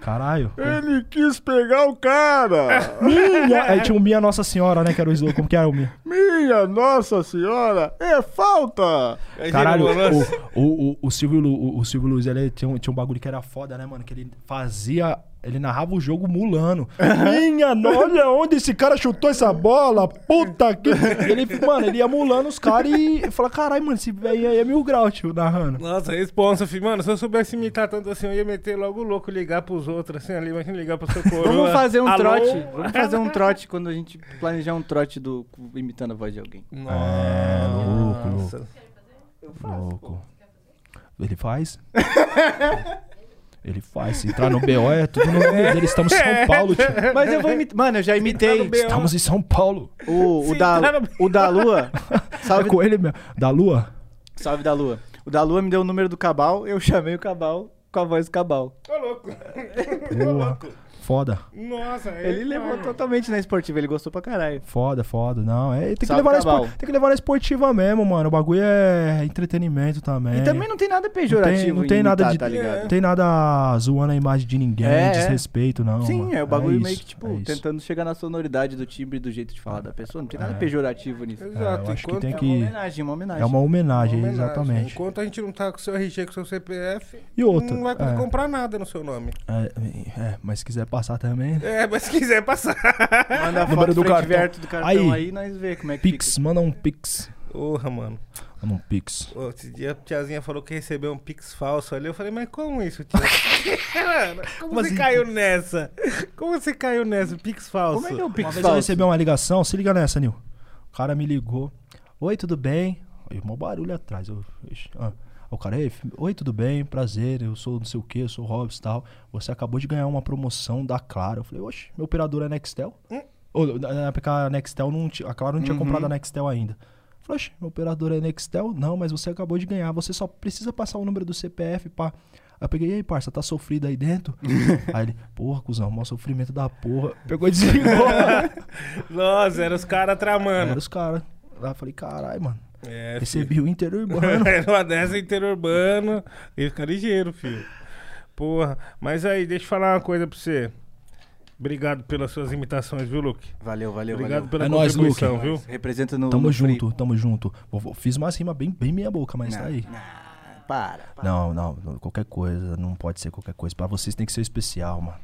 Caralho. Ele quis pegar o cara! Minha... Aí tinha o Minha Nossa Senhora, né, que era o slogan. Como que era o Minha? Minha Nossa Senhora! É falta! Caralho, o, o, o, o Silvio, Lu- o, o Silvio Luiz, ele tinha um, tinha um bagulho que era foda, né, mano? Que ele fazia. Ele narrava o jogo mulando. Minha, olha onde esse cara chutou essa bola. Puta que. Ele, mano, ele ia mulando os caras e fala: caralho, mano, esse velho aí é mil graus, tio, narrando. Nossa, responsa, filho. Mano, se eu soubesse imitar tanto assim, eu ia meter logo o louco, ligar pros outros, assim, ali, imagina ligar pro seu coroa. Vamos fazer um Alô? trote. Vamos fazer um trote quando a gente planejar um trote do imitando a voz de alguém. É, louco, Nossa. Louco. Ele faz? Ele faz. Se entrar no BO é tudo no nome dele. Estamos em São Paulo, tio. Mas eu vou imitar. Mano, eu já imitei Estamos em São Paulo. o, o, da, o da Lua. É Salve, com ele mesmo. Da Lua? salve da Lua. O da Lua me deu o número do Cabal, eu chamei o Cabal com a voz do Cabal. Ô, louco. Porra. Foda. Nossa, é, Ele levou totalmente na esportiva, ele gostou pra caralho. Foda, foda. Não, é, tem que, Salve, levar na Cabal. espor- tem que levar na esportiva mesmo, mano. O bagulho é entretenimento também. E também não tem nada pejorativo não tem em nada imitar, de- tá ligado? Não tem nada zoando a imagem de ninguém, É, é. desrespeito, não. Sim, mano. é o bagulho isso, meio que, tipo, é isso. tentando chegar na sonoridade do timbre e do jeito de falar da pessoa. Não tem nada É. pejorativo nisso. É, Exato. eu acho que enquanto- tem É uma que. homenagem, uma homenagem. É uma homenagem, Uma homenagem. exatamente. Enquanto a gente não tá com seu RG, com seu CPF, E outra, não vai poder é. comprar nada no seu nome. É, é, mas se quiser passar também. É, mas se quiser passar. Manda a Número foto do cartão. do cartão Aí. aí, nós vê como é que Pix, fica. manda um Pix. Porra, mano. Manda um Pix. Ô, Esse dia a tiazinha falou que recebeu um pix falso ali. Eu falei, mas como isso, tia? Como, Como você assim, caiu nessa? Como você caiu nessa? Pix falso. Como é que é o Pix Uma vez eu falso? recebi uma ligação, se liga nessa, Nil. O cara me ligou. Oi, tudo bem? Aí, mó barulho atrás. Eu, ixi, ah. O cara, Ei, oi, tudo bem? Prazer, eu sou não sei o que, eu sou o Hobbs e tal. Você acabou de ganhar uma promoção da Claro. Eu falei, oxe, meu operador é Nextel? Hum? Ou, na época a Nextel não tinha, a Claro não tinha Uhum. comprado a Nextel ainda. Eu falei, oxe, meu operador é Nextel? Não, mas você acabou de ganhar, você só precisa passar o número do CPF, pá. Aí eu peguei, e aí, parça, tá sofrido aí dentro? aí ele, porra, cuzão, maior sofrimento da porra. Pegou e desligou. Nossa, eram os caras tramando. Era os caras. Lá eu falei, caralho, mano. É, Recebi o interurbano. Era uma dessa interurbano. Ele fica ligeiro, filho. Porra. Mas aí, deixa eu falar uma coisa pra você. Obrigado pelas suas imitações, viu, Luke? Valeu, valeu, Obrigado valeu. pela É contribuição, Luke. viu? Representa no. tamo no free. junto, tamo junto. Vou- vou- Fiz umas rimas bem, bem meia boca, mas tá Não, aí. não, para, para. Não, não, não, qualquer coisa, não pode ser qualquer coisa. Pra vocês tem que ser especial, mano.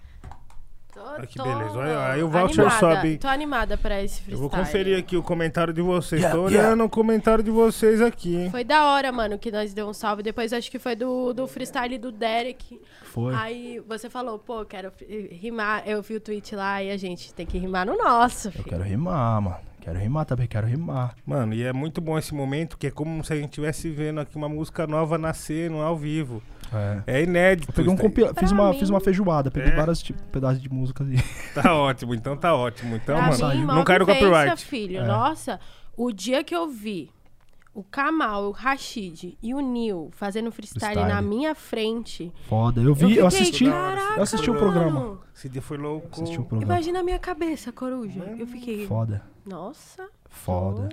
Tô, Olha que tô beleza. Olha, aí o voucher animada, sobe. Tô animada pra esse freestyle. Eu vou conferir aqui o comentário de vocês. Yeah, Tô yeah. olhando o comentário de vocês aqui, hein? Foi da hora, mano, que nós deu um salve. Depois acho que foi do, do freestyle do Derek. Foi. Aí você falou, pô, quero rimar. Eu vi o tweet lá e a gente tem que rimar no nosso. Eu filho. quero rimar, mano. Quero rimar também, quero rimar. Mano, e é muito bom esse momento, que é como se a gente estivesse vendo aqui uma música nova nascer no ao vivo. É. É inédito. Eu peguei um compila... fiz, uma, mim- fiz uma feijoada, peguei É. vários tipos, pedaços de música ali. Tá ótimo, então tá ótimo. Então, pra mano, mim, não mó cai no vivência, copyright. filho. É. Nossa, o dia que eu vi o Kamal, o Rashid e o Nil fazendo freestyle, Freestyle. na minha frente. Foda. Eu vi, eu, fiquei, assisti. Caraca, eu assisti o mano. programa. Esse dia foi louco. Assisti o programa. Imagina a minha cabeça, coruja. Eu fiquei. Foda. Nossa. Foda.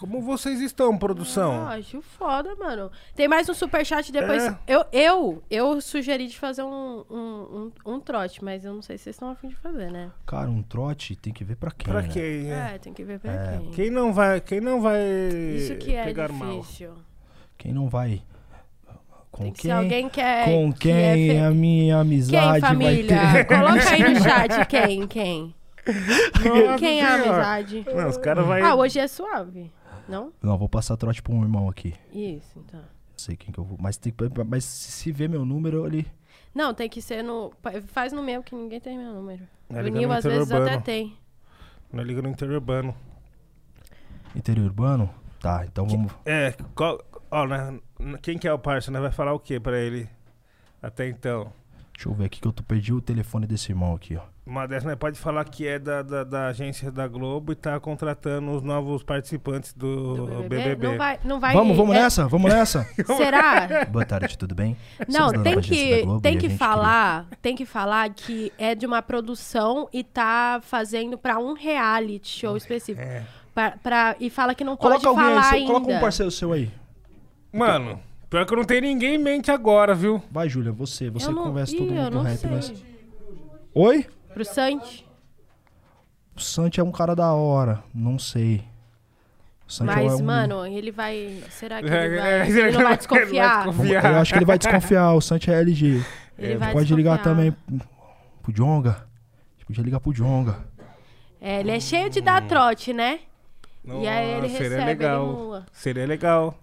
Como vocês estão, produção? Ah, acho foda, mano. Tem mais um superchat depois. É. Eu, eu, eu sugeri de fazer um, um, um, um trote, mas eu não sei se vocês estão afim de fazer, né? Cara, um trote tem que ver pra quem, Pra né? quem? né? É, tem que ver pra quem. Quem não vai, quem não vai Isso que é pegar mal? difícil. Quem não vai... Com Tem que quem? alguém que é. Com que é quem fe- a minha Quem, amizade família? vai ter? Coloca aí no chat quem, quem. Nossa Quem é a amizade? Não, os caras vai Ah, hoje é suave. Não? Não, vou passar trote pra um irmão aqui. Isso, então. Sei quem que eu vou. Mas, tem, que- mas se ver meu número ali. Não, tem que ser no. Faz no meu que ninguém tem meu número. Não, o liga Nil no às vezes interurbano. até tem. Não liga no interurbano. Interior urbano? Tá, então vamos. É, qual, ó, né, quem que é o parça? Nós vai falar o que pra ele até então? Deixa eu ver aqui que eu tô, perdi o telefone desse irmão aqui, ó. Uma dessas, nós pode falar que é da, da, da agência da Globo e tá contratando os novos participantes do, Do BBB. Não vai, não vai. vamos, vamos é- nessa? Vamos nessa? Será? Boa tarde, tudo bem? Não, Somos tem que, tem que falar, tem que falar que é de uma produção e tá fazendo pra um reality show específico. É. Pra, pra- e fala que não Queria... pode Coloca alguém aí, falar seu- ainda. coloca um parceiro seu aí. Mano, pior que eu não tenho ninguém em mente agora, viu? Vai, Júlia, você. Você não- conversa Ih, todo mundo do não rap. sei. Mas... Oi? Pro Santi. O Santi é um cara da hora. Não sei. O Santi é Mas, um... mano, ele vai. Será que É, ele é, vai. ele Ele não vai vai desconfiar? desconfiar. Eu acho que ele vai desconfiar. O Santi é LG. Ele vai Pode ligar desconfiar. também pro Jonga. Podia ligar pro Jonga. É, ele é cheio de dar trote, né? E aí ele Nossa, seria recebe, legal. ele mula. Seria legal.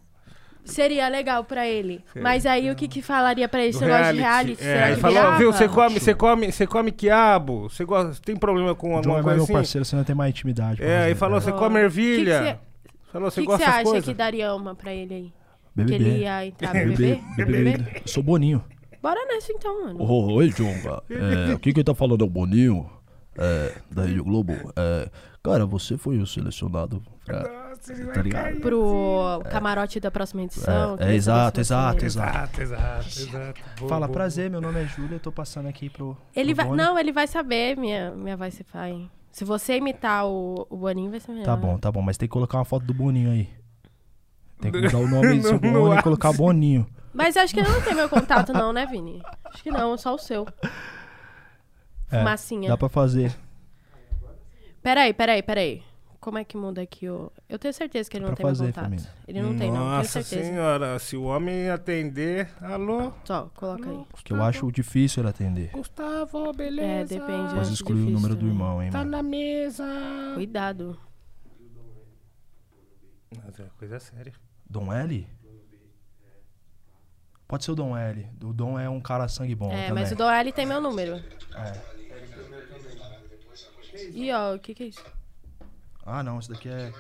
Seria legal pra ele. Mas aí o que que falaria pra ele? Do Você gosta de reality? É, Será aí que falou, virava? viu, você come, você come, você come quiabo? Você gosta, tem problema com O alguma Jonga é coisa meu assim? parceiro, você não tem mais intimidade. É, aí ele. falou, você Ó, come ervilha. que Falou, O você que que gosta você dessas acha que daria uma pra ele aí? Que BBB. ele ia entrar no BBB. BBB? Sou Boninho. Bora nessa então, mano. Oi, Jonga. É, o que que ele tá falando é o Boninho? É, da Rede Globo. É, cara, você foi o selecionado pra Tá ligado? cair. Pro camarote da próxima edição. É, é, exato, exato, Exato, exato, exato. Fala, boa, prazer, meu nome é Júlia, eu tô passando aqui pro. Ele pro vai. Não, ele vai saber minha, minha voz se faz. Se você imitar o, o Boninho, vai ser melhor. Tá bom, tá bom, mas tem que colocar uma foto do Boninho aí. Tem que mudar o nome do seu No- no Boni e ar. colocar Boninho. Mas acho que ele não tem meu contato, não, né, Vini? Acho que não, só o seu. É, Fumacinha. Dá pra fazer. Peraí, peraí, peraí. Como é que muda aqui o. Eu tenho certeza que ele não Pra tem fazer, meu contato. família. Ele não tem, não, tenho Nossa certeza. senhora, se o homem atender, alô? Só, coloca aí. Porque eu acho difícil ele atender. Gustavo, É, beleza? depende. Pode acho excluir o número do também. irmão, hein, Tá mano. na mesa. Cuidado. Mas é coisa séria. Dom L? Pode ser o Dom L. O Dom é um cara sangue bom é, também. mas o Dom L tem meu número. É. E ó, o que que é isso? Ah, não, esse daqui é...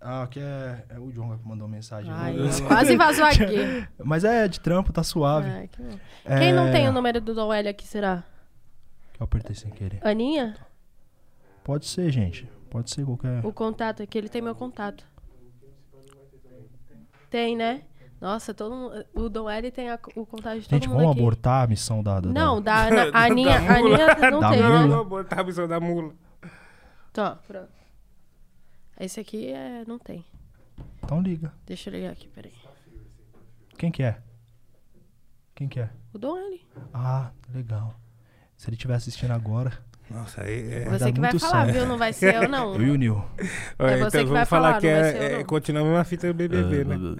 Ah, aqui é, é o Jonga que mandou mensagem. Ai, Eu- quase vazou aqui. Mas é de trampo, tá suave. Ai, que. É, Quem não tem o número do Dom L aqui, será? Eu apertei sem querer. Aninha? Pode ser, gente. Pode ser qualquer... O contato aqui, ele tem meu contato. Tem, né? Nossa, todo mundo, o Dom L tem a- o contato de todo Gente, mundo vamos aqui. abortar a missão da... da Não, da... a Aninha, a Aninha não Da tem, mula. né? Vou botar a missão da mula. Tá, pronto. Esse aqui é, não tem. Então liga. Deixa eu ligar aqui, peraí. Quem que é? Quem que é? O Dom L. Ah, legal. Se ele estiver assistindo agora... Nossa, aí é. Vai Você que vai falar, certo. viu? Não vai ser eu, não. Eu e o Nil. Que então vai vamos falar falar, que é, é, a mesma fita do BBB, né?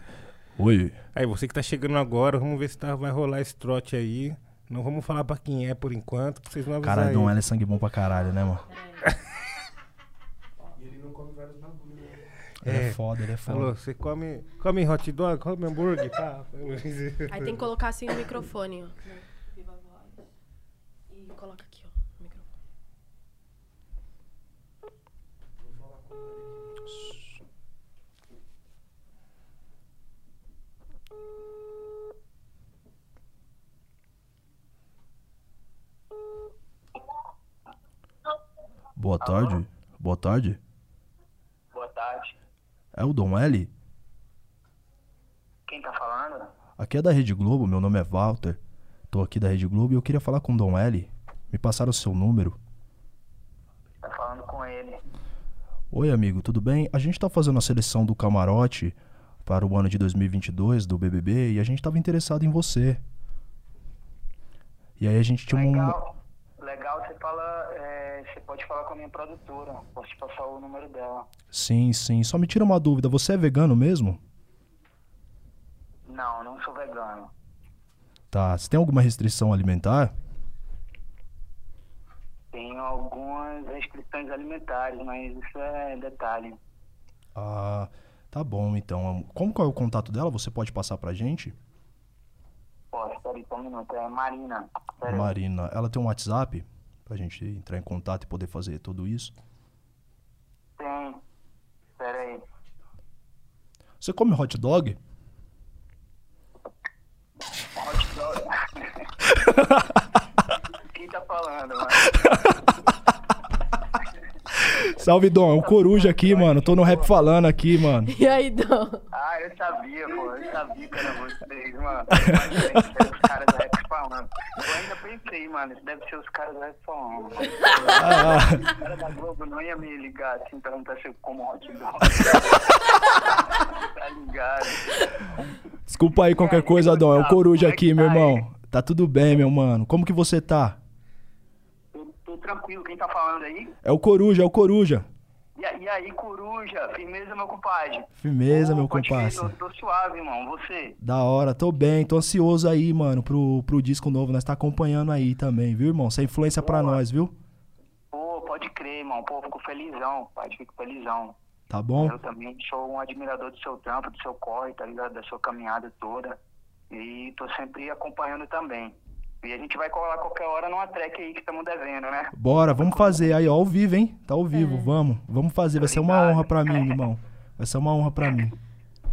Oi. Aí, você que tá chegando agora, vamos ver se tá, vai rolar esse trote aí. Não vamos falar pra quem é por enquanto, pra vocês não avisarem. Caralho, Dom L é sangue bom pra caralho, né, mano? Ele é É. foda, ele é foda. Falou, você come, come hot dog, come hambúrguer, tá? Aí tem que colocar assim no microfone, ó. Viva a voz. E coloca aqui, ó, no microfone. Boa tarde. Boa tarde. Boa tarde. É o Dom L? Quem tá falando? Aqui é da Rede Globo, meu nome é Walter. Tô aqui da Rede Globo e eu queria falar com o Dom L. Me passaram o seu número. Tá falando com ele. Oi, amigo, tudo bem? A gente tá fazendo a seleção do camarote para o ano de 2022 do BBB e a gente tava interessado em você. E aí a gente tinha um... Legal. Legal, você fala. é, você pode falar com a minha produtora. Posso te passar o número dela. Sim, sim. Só me tira uma dúvida, você é vegano mesmo? Não, não sou vegano. Tá. Você tem alguma restrição alimentar? Tenho algumas restrições alimentares, mas isso é detalhe. Ah, tá bom então. Como que é o contato dela? Você pode passar pra gente? Posso, peraí, só um minuto. É Marina. Peraí. Marina, ela tem um WhatsApp pra gente entrar em contato e poder fazer tudo isso? Tem. Peraí. Você come hot dog? Hot dog. Quem tá falando, mano? Salve, Dom. É o Coruja aqui, mano. Tô no rap falando aqui, mano. E aí, Dom? Ah, eu sabia, pô. Eu sabia que era vocês, mano. Os caras da rap falando. Eu ainda pensei, mano, isso deve ser os caras da rap falando. Ah, Os caras da Globo não ia me ligar assim, perguntar se eu como hot dog. tá ligado? desculpa aí qualquer coisa, Dom. É o Coruja aqui, meu irmão. Tá tudo bem, meu mano. Como que você tá? Tranquilo, quem tá falando aí? É o Coruja, é o Coruja. E, e aí, coruja? Firmeza, meu compadre? Firmeza, Pô, meu pode comparsa. Tô, tô suave, irmão. Você? Da hora, tô bem, tô ansioso aí, mano, pro, pro disco novo. Nós tá acompanhando aí também, viu, irmão? Você é influência pra Boa. nós, viu? Pô, pode crer, irmão. Pô, fico felizão, pai. Fico felizão. Tá bom? Eu também sou um admirador do seu trampo, do seu corre, tá ligado? Da sua caminhada toda. E tô sempre acompanhando também. E a gente vai colar qualquer hora numa track aí que estamos devendo, né? Bora, vamos fazer aí, ó, ao vivo, hein? Tá ao vivo, vamos. Vamos fazer, vai ser uma honra pra mim, irmão. Vai ser uma honra pra mim.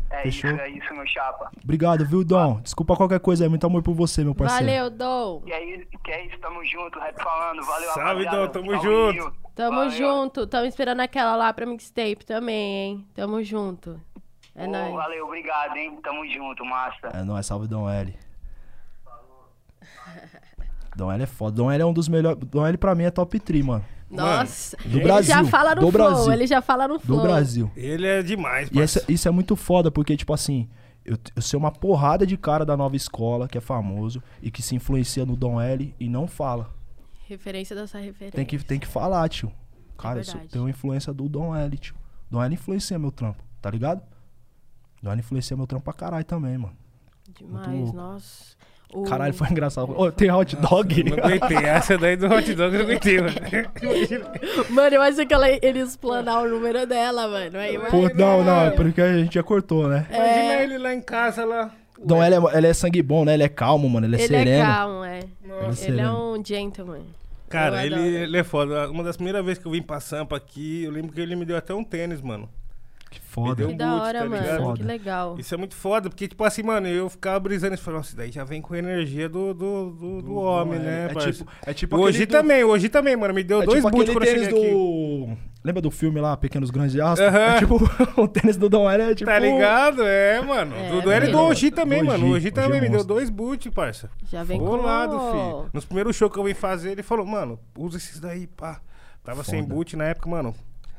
É Fechou? isso, é isso, meu chapa. Obrigado, viu, Dom? Desculpa qualquer coisa aí. Muito amor por você, meu parceiro. Valeu, Dom. E aí, que é isso, tamo junto, rap falando. Valeu, Salve. Dom, tamo Salve, junto. Gil. Tamo Valeu. junto. Tamo esperando aquela lá pra mixtape também, hein? Tamo junto. É Ô, nóis. Valeu, obrigado, hein? Tamo junto, massa. É nóis, salve Dom L. Dom L é foda. Dom L é um dos melhores. Dom L pra mim é top 3, mano. Nossa, do ele Brasil, já fala no do flow, Brasil. ele já fala no Do flow. Brasil. Ele é demais, E essa- parça. isso é muito foda, porque, tipo assim, eu, eu sei uma porrada de cara da nova escola, que é famoso, e que se influencia no Dom L e não fala. Referência dessa referência. Tem que, tem que falar, tio. Cara, eu sou- verdade. tenho influência do Dom L, tio. Dom L influencia meu trampo, tá ligado? Dom L influencia meu trampo pra caralho também, mano. Demais, nossa. O- Caralho, foi engraçado. Ô, tem hot dog? Não aguentei. Essa daí do hot dog eu não aguentei, mano. Mano, eu achei que ela ele ia explanar o número dela, mano. Aí, vai, Pô, não, não, é porque a gente já cortou, né? Imagina ele lá em casa, lá. Dom L é, ele é sangue bom, né? Ele é calmo, mano. Ele é Ele sereno. é calmo, é. Ele é Ele é sereno. um gentleman. Cara, ele, ele é foda. Uma das primeiras vezes que eu vim pra Sampa aqui, eu lembro que ele me deu até um tênis, mano. Que Me foda. deu Que um hora, tá mano. ligado? Foda. Que legal. Isso é muito foda, porque, tipo assim, mano, eu ficava brisando e falava, nossa, isso daí já vem com a energia do, do, do, do homem, né, é, parça? tipo, é tipo hoje aquele do- também, hoje também, mano. Me deu É dois tipo boots quando eu cheguei aqui. do... Lembra do filme lá, Pequenos Grandes Astros? Aham. É tipo, o tênis do Dom L é tipo... Tá ligado? É, mano. É, do L e do porque- Oji também, Do mano. O Oji, Oji também é me deu dois boots, parça. Já vem com Bolado, o- filho. Nos primeiros shows que eu vim fazer, ele falou, mano, usa esses daí, pá. Tava sem Foda. boot na época, mano.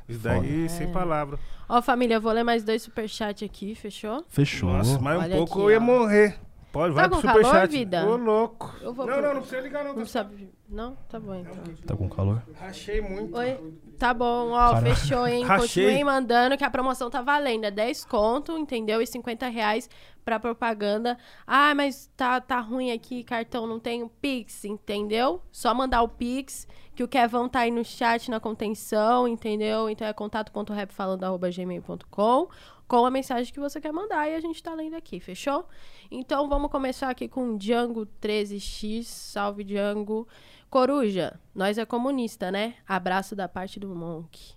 Isso daí, sem É. palavra. Ó, família, eu vou ler mais dois superchats aqui, fechou? Fechou. Nossa, mais um Olha pouco aqui, eu ia ó. morrer. Pode, vai Tá pro com calor, superchat. vida? Ô, louco. Eu vou não, pro- não, não precisa ligar, não. Não Tá sabe. Não? Tá bom, então. Tá com calor? Rachei muito. Oi? Tá bom, ó, fechou, hein? Rachei. Continuem mandando que a promoção tá valendo. É 10 conto, entendeu? E 50 reais pra propaganda. Ah, mas tá, tá ruim aqui, cartão, não tem o Pix, entendeu? Só mandar o Pix, que o Kevão tá aí no chat, na contenção, entendeu? Então é contato.rapfalando.gmail.com com a mensagem que você quer mandar e a gente tá lendo aqui, fechou? Então vamos começar aqui com Django 13X. Salve, Django. Coruja, nós é comunista, né? Abraço da parte do Monk.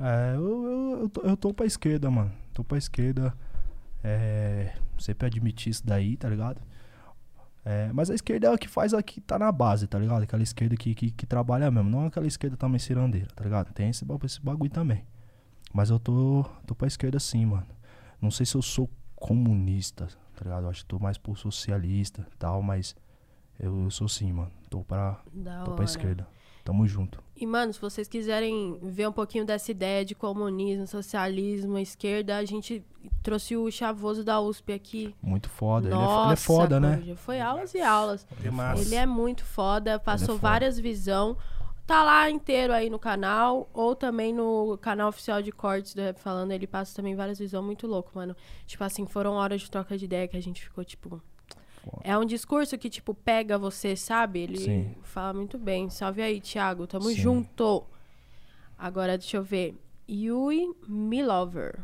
É, eu, eu, eu, tô, eu tô pra esquerda, mano. Tô pra esquerda. É, sempre admitir isso daí, tá ligado? É, mas a esquerda é a que faz a que tá na base, tá ligado? Aquela esquerda que, que, que trabalha mesmo. Não aquela esquerda também cirandeira, tá ligado? Tem esse, esse bagulho também. Mas eu tô, tô pra esquerda sim, mano. Não sei se eu sou comunista, tá ligado? Eu acho que tô mais pro socialista tal, mas eu, eu sou sim, mano. Tô pra, Da tô hora. pra esquerda. Tamo junto. E, mano, se vocês quiserem ver um pouquinho dessa ideia de comunismo, socialismo, esquerda, a gente trouxe o chavoso da USP aqui. Muito foda. Ele é, Nossa, ele é foda, né? Foi aulas e aulas. É massa. Ele é muito foda, passou foda. várias visão. Tá lá inteiro aí no canal, ou também no canal oficial de cortes do Rap Falando, ele passa também várias visão muito louco, mano. Tipo assim, foram horas de troca de ideia que a gente ficou, tipo... É um discurso que, tipo, pega você, sabe? Ele Sim. fala muito bem. Salve aí, Thiago. Tamo Sim. junto. Agora, deixa eu ver. Yui Milover.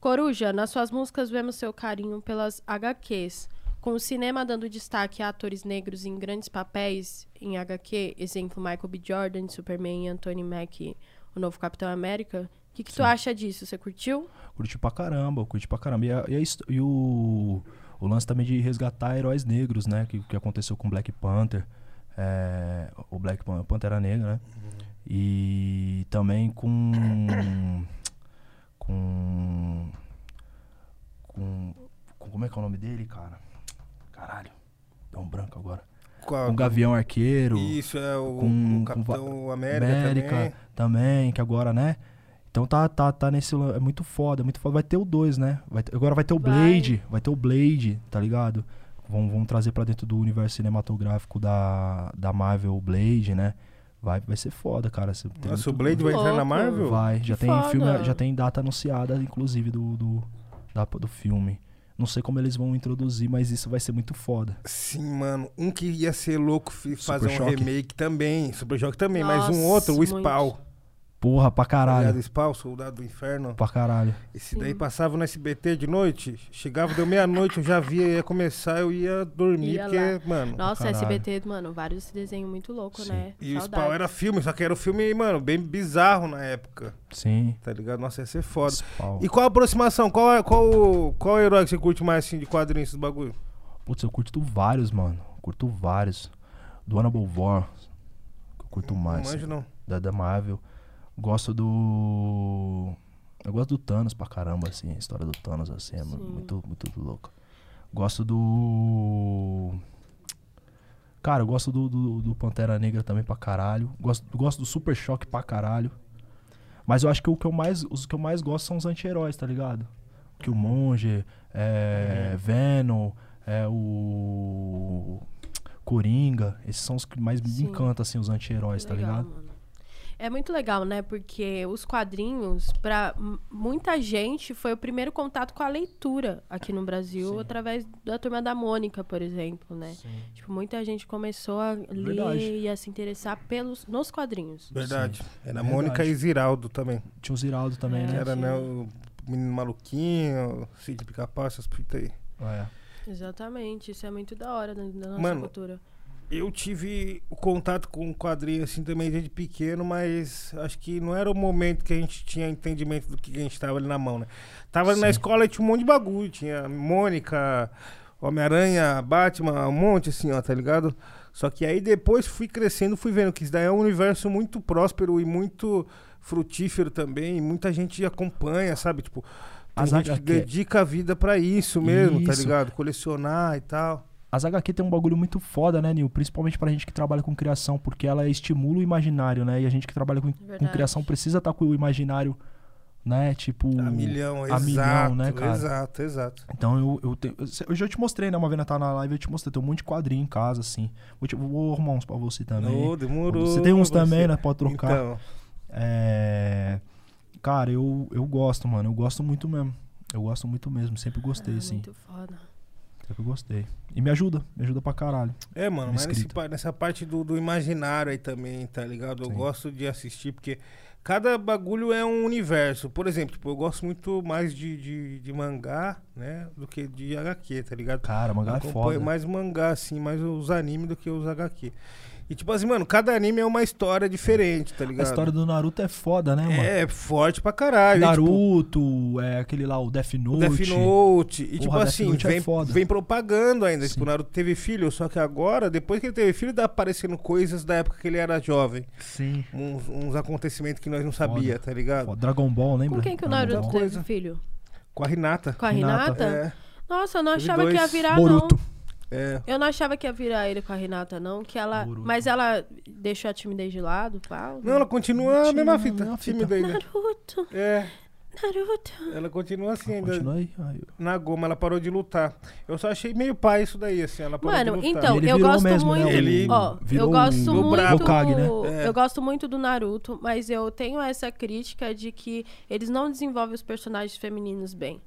Coruja, nas suas músicas vemos seu carinho pelas HQs. Com o cinema dando destaque a atores negros em grandes papéis em HQ, exemplo Michael B. Jordan, Superman e Anthony Mack, o novo Capitão América. O que, que tu acha disso? Você curtiu? Curti pra caramba, curti pra caramba. E, a- e, a e o, o lance também de resgatar heróis negros, né? Que, que aconteceu com Black Panther. é, o Black Pan- Pantera Negra, né? E também com. Com. Com. com- Como é que é o nome dele, cara? Caralho. Dá um branco agora. Qual- Com o Gavião Arqueiro. Isso, é o, com- o Capitão com América, América também. também, que agora, né? Então tá, tá, tá nesse. É muito foda, é muito foda. Vai ter o 2, né? Vai agora vai ter o Vai. Blade. Vai ter o Blade, tá ligado? Vão, vão trazer pra dentro do universo cinematográfico da, da Marvel o Blade, né? Vai, vai ser foda, cara. Nossa, o muito- Blade vai entrar na. Marvel? Vai, já Que tem foda. filme, já tem data anunciada, inclusive, do, do, da- do filme. Não sei como eles vão introduzir, mas isso vai ser muito foda. Sim, mano. Um que ia ser louco fazer um Choque. remake também. Super Choque também, mas um Nossa, outro, o muito. Porra, pra Aliado caralho. Spawn, Soldado do Inferno. Pra caralho. Esse daí passava no SBT de noite, chegava, deu meia-noite, eu já via, ia começar, eu ia dormir, Ia porque, lá. mano. Nossa. SBT, mano, vários desenhos muito loucos, Sim. né? E o. Spawn era filme, só que era um filme, mano, bem bizarro na época, Sim. tá ligado? Nossa, ia ser foda. Spawn. E qual a aproximação? Qual, é- qual, qual herói que você curte mais, assim, de quadrinhos, esses bagulho? Putz, eu curto vários, mano. Curto vários. Do Annabelle War. Que eu curto mais. Não manjo, não. da, da Marvel. Gosto do. Eu gosto do Thanos pra caramba, assim. A história do Thanos, assim, é Sim. muito, muito louco. Gosto do. Cara, eu gosto do, do, do Pantera Negra também pra caralho. Gosto, gosto do Super Choque pra caralho. Mas eu acho que o que eu mais, os que eu mais gosto são os anti-heróis, tá ligado? Que o Monge, é, Venom, é o. Coringa. Esses são os que mais me Sim. encantam, assim, os anti-heróis, tá ligado? mano. É muito legal, né? Porque os quadrinhos, pra m- muita gente, foi o primeiro contato com a leitura aqui no Brasil, Sim. através da Turma da Mônica, por exemplo, né? Tipo, muita gente começou a ler Verdade. e a se interessar pelos, nos quadrinhos. Verdade. Era Verdade. Mônica e Ziraldo também. Tinha o Ziraldo também, É. Que né? era, sim. né, o menino maluquinho, Cid Pica-Pau, essas fitas aí. É. Exatamente, isso é muito da hora da, da nossa Mano, cultura. Eu tive o contato com o quadrinho assim também desde pequeno, mas acho que não era o momento que a gente tinha entendimento do que a gente tava ali na mão, né? Tava ali na escola e tinha um monte de bagulho, tinha Mônica, Homem-Aranha, Batman, um monte assim, ó, tá ligado? Só que aí depois fui crescendo, fui vendo que isso daí é um universo muito próspero e muito frutífero também, e muita gente acompanha, sabe? Tipo, As gente que dedica a vida pra isso mesmo, tá Isso. ligado? Colecionar e tal. As HQ tem um bagulho muito foda, né, Nil? Principalmente pra gente que trabalha com criação, porque ela estimula o imaginário, né? E a gente que trabalha com, com criação precisa estar com o imaginário, né? Tipo. A milhão, a exato. milhão, né, cara? Exato, exato. Então eu, eu, tenho, eu, eu já te mostrei, né? Uma vez tá na live, eu te mostrei. Tem um monte de quadrinho em casa, assim. Vou, te, vou arrumar uns pra você também. Ô, demorou. Você tem uns também, você. né? Pode trocar. Então, É. Cara, eu, eu gosto, mano. Eu gosto muito mesmo. Eu gosto muito mesmo. Sempre gostei, Ah, assim. Muito foda. Sempre gostei. E me ajuda. Me ajuda pra caralho. é, mano, mas nesse nessa parte do, do imaginário aí também, tá ligado? Eu Sim. gosto de assistir, porque cada bagulho é um universo. Por exemplo, tipo, eu gosto muito mais de, de, de mangá, né? Do que de HQ, tá ligado? Cara, mangá é Acompanho foda. mais mangá, assim, mais os animes do que os HQ. E tipo assim, mano, cada anime é uma história diferente, tá A ligado? história do Naruto é foda, né, mano? É forte pra caralho. e, tipo, Naruto, é aquele lá, o Death Note. O Death Note. E tipo Death assim, Note é vem, foda. vem propagando ainda. Sim. Tipo, o Naruto teve filho, só que agora, depois que ele teve filho, tá aparecendo coisas da época que ele era jovem. Sim. Uns, uns acontecimentos que nós não sabia, tá ligado? Foda. Dragon Ball, lembra? Com quem que o Dragon Naruto Ball. teve Coisa. filho? Com a Hinata. Com a Hinata. É, Nossa, eu não Teve achava que ia virar, Boruto. É. Eu não achava que ia virar ele com a Renata, não. Que ela... Mas ela deixou a timidez de lado, pau. Não, ela continua a mesma fita. mesma fita. Tímida ainda. Naruto, É, Naruto. ela continua assim ainda. Continua aí. aí. Na goma, ela parou de lutar. Eu só achei meio pai isso daí, assim. Ela parou Mano, de lutar. então, ele eu gosto mesmo, né, muito. Ele ó, virou eu gosto o muito. Hokage, né? É. Eu gosto muito do Naruto, mas eu tenho essa crítica de que eles não desenvolvem os personagens femininos bem.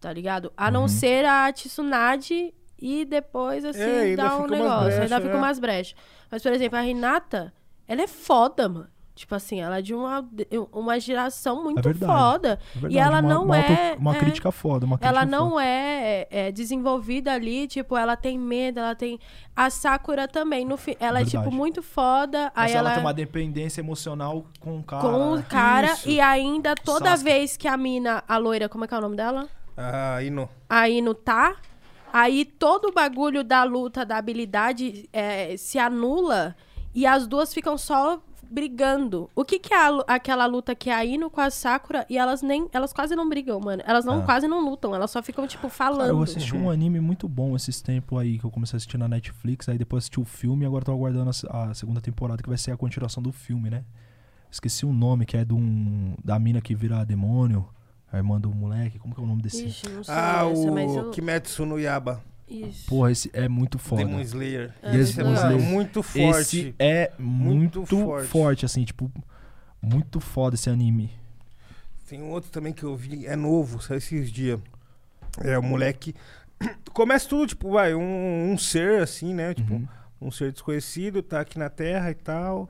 Tá ligado? A Uhum. não ser a Tsunade e depois, assim, É, dá um negócio. brechas, ainda fica é. umas brechas. Mas, por exemplo, a Renata, ela é foda, mano. Tipo assim, ela é de uma, uma geração muito verdade. foda. É verdade, e ela uma, não uma auto- é. Uma é, crítica foda. Uma crítica ela foda. não é, é, desenvolvida ali, tipo, ela tem medo, ela tem. A Sakura também, no fi... ela é, tipo, muito foda. Mas aí ela, ela. tem uma dependência emocional com o cara. com o né? cara, Isso. e ainda toda Sasuke. vez que a mina, a loira, como é que é o nome dela? Ah, Ino. Aí não tá. Aí todo o bagulho da luta, da habilidade é, se anula e as duas ficam só brigando. O que que é a aquela luta que é a Ino com a Sakura e elas nem, elas quase não brigam, mano. Elas não Ah. quase não lutam, elas só ficam tipo Cara, falando. eu assisti um anime muito bom esses tempos aí, que eu comecei a assistir na Netflix, aí depois assisti o filme e agora tô aguardando a, a segunda temporada, que vai ser a continuação do filme, né? Esqueci o nome, que é de um, da mina que vira demônio, a irmã do moleque, como que é o nome desse? Ixi, não sei Ah, essa, mas o eu... Kimetsu no Yaba. Isso. Porra, esse é muito foda. Demon Slayer. É, esse é Demon mano, Slayer. muito forte. Esse é muito, Muito forte. forte. assim, tipo, muito foda esse anime. Tem um outro também que eu vi, é novo, saiu esses dias. É, o moleque. Começa tudo, tipo, vai, um, um ser assim, né? Tipo, Uhum. um ser desconhecido, tá aqui na Terra e tal.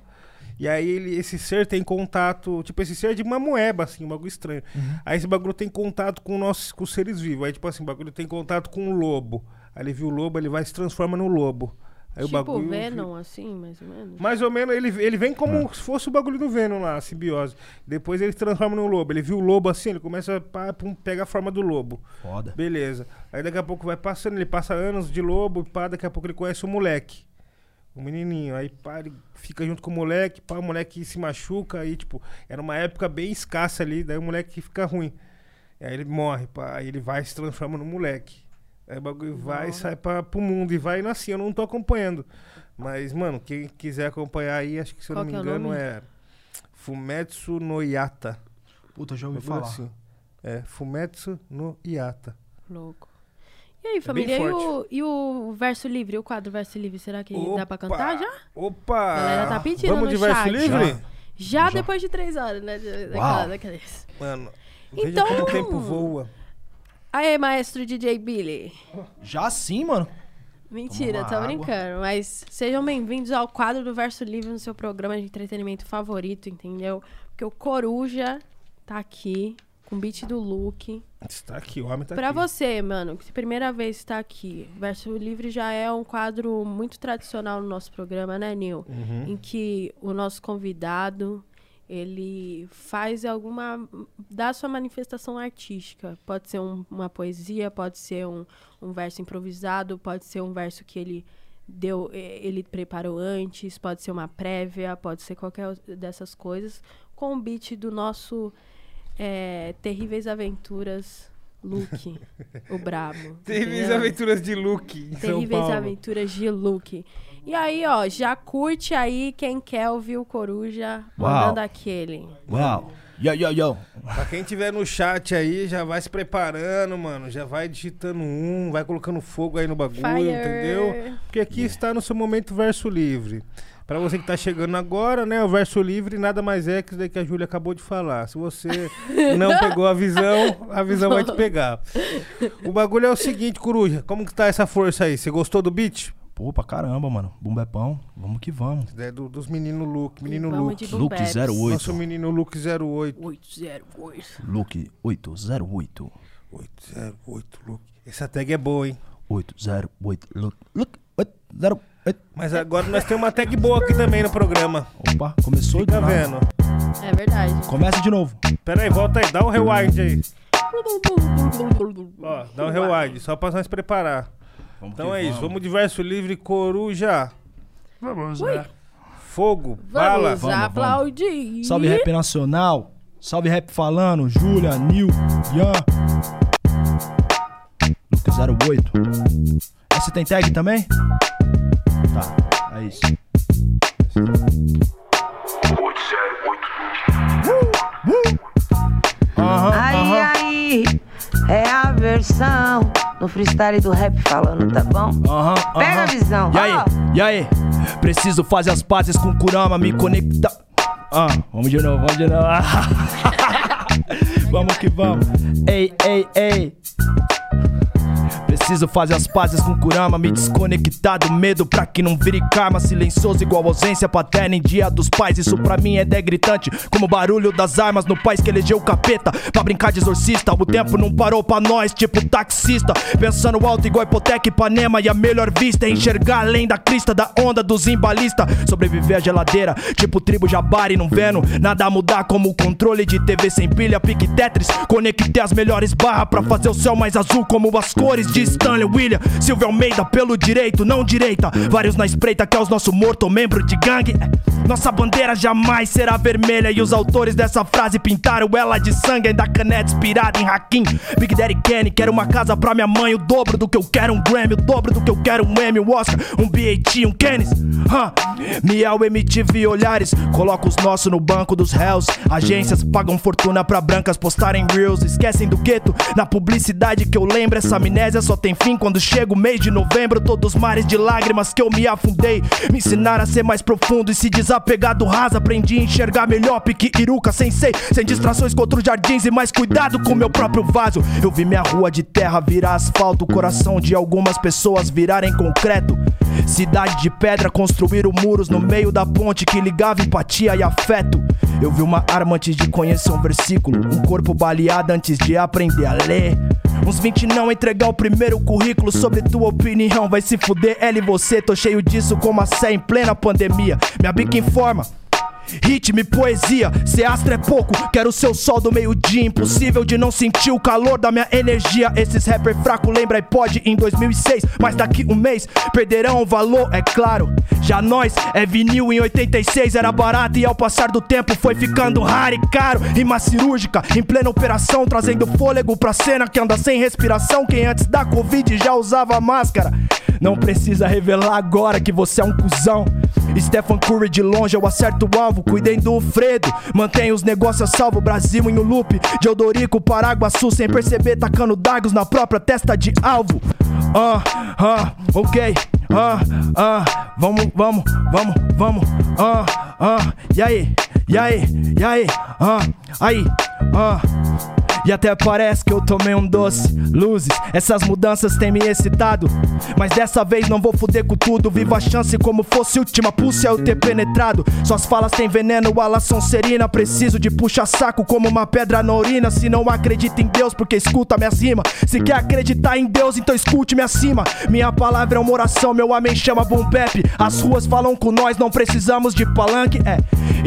E aí ele, esse ser tem contato, tipo, esse ser é de uma moeba, assim, um bagulho estranho. Aí esse bagulho tem contato com, nossos, com os seres vivos. Aí, tipo assim, o bagulho tem contato com o lobo. Aí ele viu o lobo, ele vai e se transforma no lobo. Aí o tipo bagulho. Venom, assim, mais ou menos. Mais ou menos, ele, ele vem como se fosse o bagulho do Venom lá, a simbiose. Depois ele se transforma no lobo. Ele viu o lobo assim, ele começa a pá, pum, pega a forma do lobo. Foda. Beleza. Aí daqui a pouco vai passando, ele passa anos de lobo, pá, daqui a pouco ele conhece o moleque. O menininho. Aí pá, ele fica junto com o moleque, pá, o moleque se machuca. Aí, tipo, era uma época bem escassa ali, daí o moleque fica ruim. Aí ele morre, pá, aí ele vai e se transforma no moleque. Aí o bagulho vai e sai pra, pro mundo e vai indo assim, eu não tô acompanhando. Mas, mano, quem quiser acompanhar aí, acho que se eu Qual não me é engano é Fumetsu no Yata. Puta, eu já ouvi falar. assim. É, Fumetsu no Yata. Louco. E aí, É família, e o, e o verso livre, o quadro verso livre, será que dá pra cantar já? Opa! A galera tá pedindo Vamos no de verso chat. livre? Já. Já, depois de três horas, né? Daquela. Mano, Então- como o tempo voa. Aê, maestro DJ Billy. Já sim, mano. Mentira, tô água. brincando. Mas sejam bem-vindos ao quadro do Verso Livre no seu programa de entretenimento favorito, entendeu? Porque o Coruja tá aqui com o beat do Luke. Está aqui, o homem tá Pra aqui. você, mano, que primeira vez está aqui, Verso Livre já é um quadro muito tradicional no nosso programa, né, Nil? Uhum. Em que o nosso convidado, ele faz alguma... dá sua manifestação artística. Pode ser um- uma poesia, pode ser um, um verso improvisado, pode ser um verso que ele deu, eh, ele preparou antes, pode ser uma prévia, pode ser qualquer dessas coisas, com o beat do nosso é, Terríveis Aventuras Luke, o Brabo. Terríveis entendeu? aventuras de Luke em São Terríveis Paulo. Aventuras de Luke. E aí, ó, já curte aí quem quer ouvir o Coruja Uau. mandando aquele. Uau. Yo, yo, yo. Pra quem tiver no chat aí, já vai se preparando, mano. Já vai digitando um, vai colocando fogo aí no bagulho, Fire. entendeu? Porque aqui está no seu momento verso livre. Pra você que tá chegando agora, né? O verso livre nada mais é que isso daí que a Júlia acabou de falar. Se você não pegou a visão, a visão vai te pegar. O bagulho é o seguinte, Coruja. Como que tá essa força aí? Você gostou do beat? Pô, pra caramba, mano. Bumbepão. Vamos que vamos. É do- dos meninos Luke. Menino Vamos Luke. Luke Bumbeps. 08. Nosso menino Luke 08. 808. Luke 808. 808, Luke. Essa tag é boa, hein? 808. Luke. Luke 808. Mas agora nós temos uma tag boa aqui também no programa. Opa, começou Fica de vendo. É verdade. Começa de novo. Pera aí, volta aí. Dá um rewind aí. Ó, dá um rewind. Só pra nós preparar. Vamos Então é isso. Vamos de verso livre, coruja. Vamos, Ui. né? Fogo, bala. Vamos vamos. aplaudir. Salve Rap Nacional. Salve Rap Falando. Júlia, Nil, Ian. Luke 08. Essa tem tag também? Tá, é isso. Aham, Aí, aham. aí, é a versão no freestyle do rap falando, tá bom? Aham, Pega a visão, E aí, ó. e aí? Preciso fazer as pazes com Kurama, me conectar. Ah, vamos de novo, vamos de novo. vamos que vamos. Ei, ei, ei. Preciso fazer as pazes com Kurama, me desconectar do medo pra que não vire karma. Silencioso igual ausência paterna em dia dos pais. Isso pra mim é até gritante, como o barulho das armas no país que elegeu o capeta. Pra brincar de exorcista, o tempo não parou pra nós, tipo taxista. Pensando alto igual hipoteca Ipanema. E a melhor vista é enxergar além da crista da onda dos embalistas. Sobreviver à geladeira, tipo tribo jabari, não vendo nada mudar como o controle de TV sem pilha, pique Tetris. Conectei as melhores barras pra fazer o céu mais azul como as cores de Stanley William. Silvio Almeida pelo direito, não direita. Vários na espreita que é os nosso morto, membro de gangue. É, Nossa bandeira jamais será vermelha. E os autores dessa frase pintaram ela de sangue. Ainda caneta inspirada em Hakim. Big Daddy Kenny, quero uma casa pra minha mãe. O dobro do que eu quero, um Grammy. O dobro do que eu quero, um Emmy, um Oscar, um BAT, um Kennis. Huh. Miel, MTV, olhares. Coloca os nossos no banco dos réus. Agências pagam fortuna pra brancas postarem reels. Esquecem do gueto. Na publicidade que eu lembro, essa amnésia só tem fim quando chega o mês de novembro. Todos os mares de lágrimas que eu me afundei. Me ensinaram a ser mais profundo e se desapegar do raso. Aprendi a enxergar melhor, pique Iruka sensei. Sem distrações contra os jardins e mais cuidado com meu próprio vaso. Eu vi minha rua de terra virar asfalto, o coração de algumas pessoas virarem concreto. Cidade de pedra construíram muros no meio da ponte que ligava empatia e afeto. Eu vi uma arma antes de conhecer um versículo, um corpo baleado antes de aprender a ler. Uns 20 não entregar o primeiro currículo sobre tua opinião. Vai se fuder, ela e você. Tô cheio disso como a sé em plena pandemia. Minha bica informa. Ritmo e poesia, ser astro é pouco, quero seu sol do meio-dia. Impossível de não sentir o calor da minha energia. Esses rapper fraco lembra iPod em 2006, mas daqui um mês perderão o valor, é claro. Já nós é vinil em 86, era barato e ao passar do tempo foi ficando raro e caro. Rima cirúrgica, em plena operação, trazendo fôlego pra cena que anda sem respiração. Quem antes da Covid já usava máscara. Não precisa revelar agora que você é um cuzão. Stephen Curry de longe, eu acerto o alvo. Cuidem do Fredo, mantenha os negócios a salvo. Brasil em um loop de Odorico, Paraguaçu, sem perceber, tacando dagos na própria testa de alvo. Ah, ah, ok. Ah, ah, vamos, vamos, vamos, vamos. Ah, ah, e aí, e aí, e aí, ah, aí, ah. E até parece que eu tomei um doce. Luzes, essas mudanças têm me excitado. Mas dessa vez não vou fuder com tudo. Vivo a chance como fosse última pulse eu ter penetrado. Suas falas têm veneno, são serina. Preciso de puxa-saco como uma pedra na urina. Se não acredita em Deus, porque escuta minhas rimas. Se quer acreditar em Deus, então escute-me acima. Minha palavra é uma oração, meu amém chama Boom Bap. As ruas falam com nós, não precisamos de palanque. É,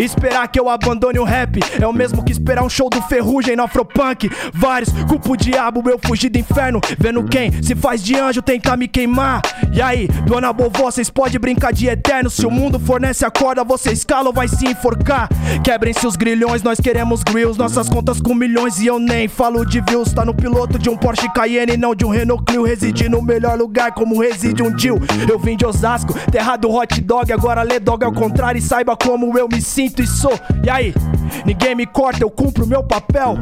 esperar que eu abandone o rap. É o mesmo que esperar um show do Ferrugem no Afropunk. Vários, culpa o diabo, meu fugir do inferno. Vendo quem se faz de anjo tentar me queimar. E aí, dona Bovó, vocês podem brincar de eterno. Se o mundo fornece a corda, você escala ou vai se enforcar. Quebrem-se os grilhões, nós queremos grills. Nossas contas com milhões e eu nem falo de views. Tá no piloto de um Porsche Cayenne, não de um Renault Clio. Residi no melhor lugar como reside um Dil. Eu vim de Osasco, terra do hot dog. Agora lê dog ao contrário e saiba como eu me sinto e sou. E aí, ninguém me corta, eu cumpro meu papel.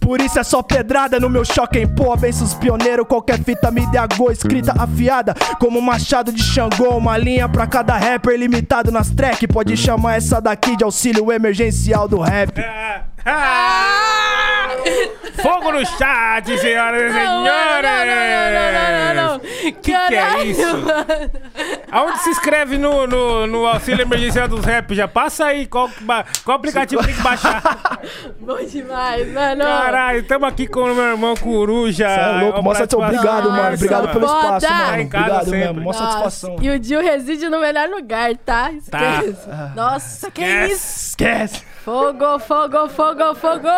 Por isso é só pedrada no meu choque em pó. Vence os pioneiros, qualquer fita me dê a go, escrita afiada. Como um machado de Xangô, uma linha pra cada rapper limitado nas track. Pode chamar essa daqui de auxílio emergencial do rap. Ah! Fogo no chat, senhoras e senhores! não, não, não, não, não, não. Que que é isso? mano. Aonde se inscreve no, no, no auxílio emergencial dos rap? Já passa aí qual, qual aplicativo tem que baixar. Bom demais, mano. Caralho, estamos aqui com o meu irmão Coruja. Cê é louco, mó satisfação. Obrigado, mano. Obrigado pelo Foda. espaço, Tá mano. casa Obrigado sempre. mesmo. Mó satisfação. E o Dil reside no melhor lugar, tá? Esquece. Nossa, que Esquece. isso? Esquece. Fogo, fogo, fogo, fogo.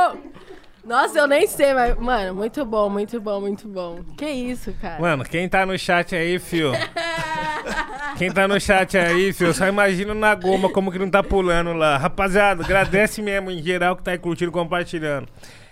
Nossa, eu nem sei, mas, mano, muito bom, muito bom, muito bom. Que isso, cara? Mano, quem tá no chat aí, fio? Quem tá no chat aí, fio? Só imagina na goma como que não tá pulando lá. Rapaziada, agradece mesmo em geral que tá aí curtindo, compartilhando.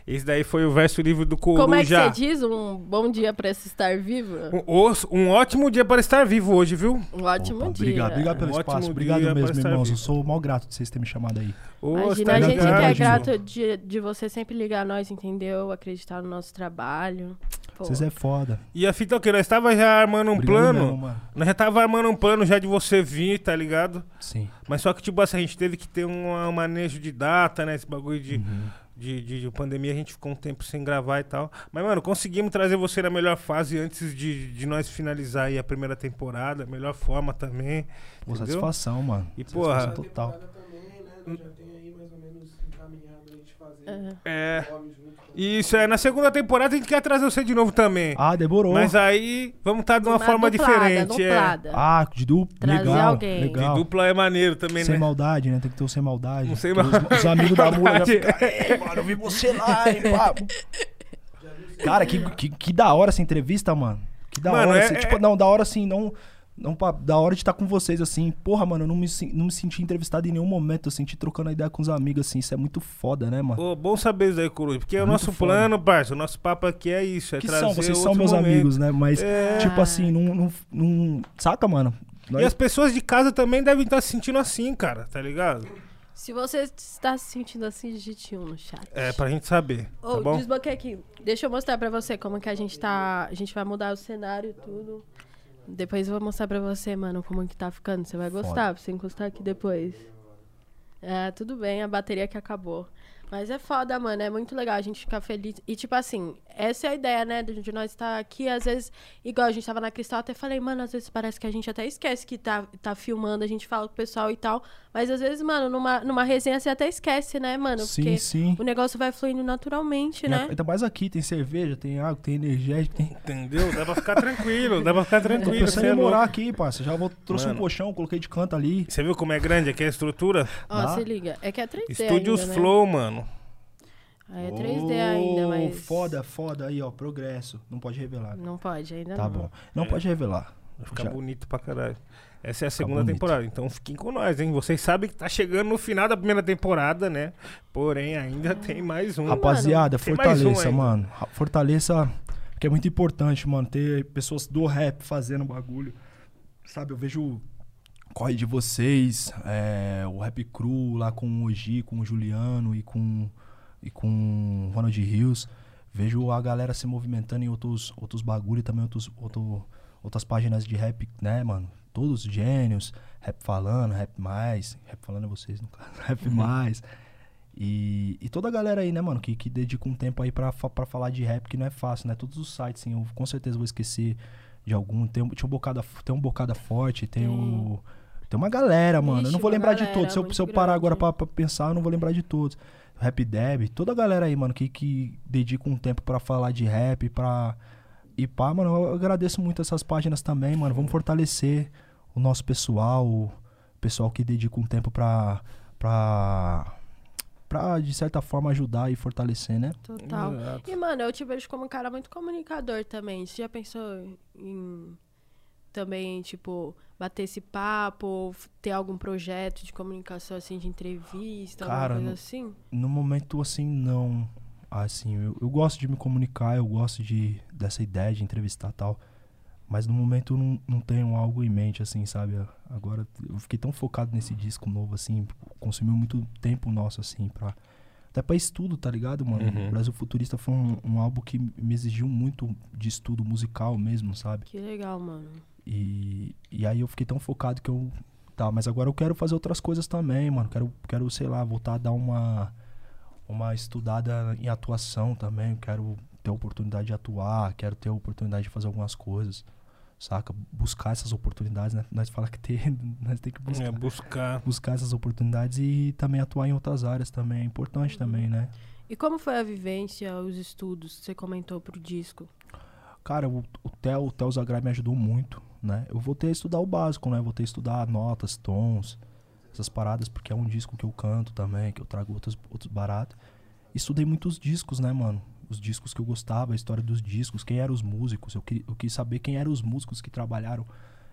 Esse daí foi o verso livre do Coruja. Como é que você diz? Um bom dia pra se estar vivo? Um, um ótimo dia para estar vivo hoje, viu? Um ótimo Opa, dia. Obrigado, obrigado pelo Um ótimo espaço. Obrigado mesmo, irmãos. Eu sou mal grato de vocês terem me chamado aí. Imagina, a gente que é grato de, de você sempre ligar nós, entendeu? Acreditar no nosso trabalho. Pô. Vocês é foda. E a fita é o quê? Nós tava já armando um Obrigado plano. mesmo, nós já tava armando um plano já de você vir, tá ligado? Sim. Mas só que, tipo assim, a gente teve que ter um, um manejo de data, né? Esse bagulho de, Uhum. De, de, de pandemia, a gente ficou um tempo sem gravar e tal. Mas, mano, conseguimos trazer você na melhor fase antes de, de nós finalizar aí a primeira temporada. Melhor forma também. Pô, entendeu? satisfação, mano. E, Satisfação porra, total. também, né? Já tem aí mais ou menos encaminhado a gente fazer É. É. nome junto. Isso, é. Na segunda temporada a gente quer trazer você de novo também. Ah, demorou. Mas aí vamos estar de uma, forma duplada, diferente. é. duplada. Ah, de dupla. Trazer Legal. alguém. De Legal. dupla é maneiro também, Sem né? maldade, né? Tem que ter o sem maldade. Um sem maldade. Os, os amigos da mula já ficam. "Ei, mano, eu vi você lá, hein, papo. Cara, que, que, que da hora essa entrevista, mano. Que da Mano, hora. é- assim, tipo, é- não, da hora assim, não. Não, pra- da hora de estar com vocês, assim. Porra, mano, eu não me, não me senti entrevistado em nenhum momento. Eu senti trocando a ideia com os amigos, assim. Isso é muito foda, né, mano? Ô, bom saber isso aí, Coruja. Porque é o nosso foda. plano, parça. O nosso papo aqui é isso. É que trazer são, vocês são meus momento. amigos, né? Mas, É. tipo assim, não, não, não- Saca, mano? E Nós- as pessoas de casa também devem estar se sentindo assim, cara, tá ligado? Se você está se sentindo assim, digite um no chat. É, pra gente saber. Ô, tá bom? desbloqueia aqui. Deixa eu mostrar pra você como que a gente tá. A gente vai mudar o cenário e tudo. Depois eu vou mostrar pra você, mano, como que tá ficando. Você vai gostar, pra você encostar aqui depois. É, tudo bem, a bateria que acabou. Mas é foda, mano. É muito legal a gente ficar feliz. E, tipo assim, essa é a ideia, né? De nós estar aqui, às vezes, igual a gente tava na Cristal, até falei, mano, às vezes parece que a gente até esquece que tá, tá filmando, a gente fala com o pessoal e tal. Mas às vezes, mano, numa, numa resenha você até esquece, né, mano? Sim, Porque sim. o negócio vai fluindo naturalmente, E né? Ainda mais aqui, tem cerveja, tem água, tem energético, tem. Entendeu? Dá pra ficar tranquilo, dá pra ficar tranquilo. pensando cê é em morar aqui, parça. Já vou, trouxe Mano. um colchão, coloquei de canto ali. Você viu como é grande aqui a estrutura? Ó, se liga. É que é 3D Estúdios ainda, né? Flow, mano. É 3D ainda, mas... Foda, foda. Aí, ó, progresso. Não pode revelar. Não pode, ainda Tá não. bom. Não pode revelar. Vai ficar Já- bonito pra caralho. Essa é a segunda bonito. temporada, então fiquem com nós, hein? Vocês sabem que tá chegando no final da primeira temporada, né? Porém, ainda tem mais um. Rapaziada, um fortaleça, ainda. mano. Fortaleça, porque é muito importante, mano, ter pessoas do rap fazendo bagulho. Sabe, eu vejo o corre de vocês, é, o Rap Cru lá com o Oji, com o Juliano e com, e com o Ronald Rios. Vejo a galera se movimentando em outros, outros bagulho e também outros, outro, outras páginas de rap, né, mano? Todos gênios, rap falando, rap mais. Rap falando é vocês, no caso. Rap mais. E, e toda a galera aí, né, mano, que, que dedica um tempo aí pra, pra falar de rap, que não é fácil, né? Todos os sites, sim, eu com certeza vou esquecer de algum. Tem, um- tinha um bocada, tem um bocada forte, tem o. Tem uma galera, mano. eu Ixi, não vou lembrar de galera todos. Se eu, se eu parar agora pra, pra pensar, eu não vou lembrar de todos. Rap Deb, toda a galera aí, mano, que, que dedica um tempo pra falar de rap, pra. E pá, mano, eu agradeço muito essas páginas também, mano. Vamos fortalecer o nosso pessoal, o pessoal que dedica um tempo pra. pra. pra, de certa forma, ajudar e fortalecer, né? Total. Exato. E, mano, eu te vejo como um cara muito comunicador também. Você já pensou em também, tipo, bater esse papo, ou ter algum projeto de comunicação, assim, de entrevista, Cara, alguma coisa não- assim? No momento, assim, não. Assim, eu, eu gosto de me comunicar, eu gosto de dessa ideia de entrevistar tal. Mas no momento eu não, não tenho algo em mente, assim, sabe? Agora eu fiquei tão focado nesse disco novo, assim, consumiu muito tempo nosso, assim, pra. Até pra estudo, tá ligado, mano? Uhum. O Brasil Futurista foi um, um álbum que me exigiu muito de estudo musical mesmo, sabe? Que legal, mano. E, e aí eu fiquei tão focado que eu. Tá, mas agora eu quero fazer outras coisas também, mano. Quero, quero sei lá, voltar a dar uma, uma estudada em atuação também. Quero ter a oportunidade de atuar, quero ter a oportunidade de fazer algumas coisas. Saca? Buscar essas oportunidades, né? Nós fala que tem, nós tem que buscar. É, buscar. Buscar essas oportunidades e também atuar em outras áreas também. É importante também, né? E como foi a vivência, os estudos que você comentou pro disco? Cara, o, o Theo, o Theo Zagrai me ajudou muito, né? Eu voltei a estudar o básico, né? Voltei a estudar notas, tons, essas paradas, porque é um disco que eu canto também, que eu trago outros, outros baratos. Estudei muitos discos, né, mano? Os discos que eu gostava, a história dos discos, quem eram os músicos. Eu, eu quis saber quem eram os músicos que trabalharam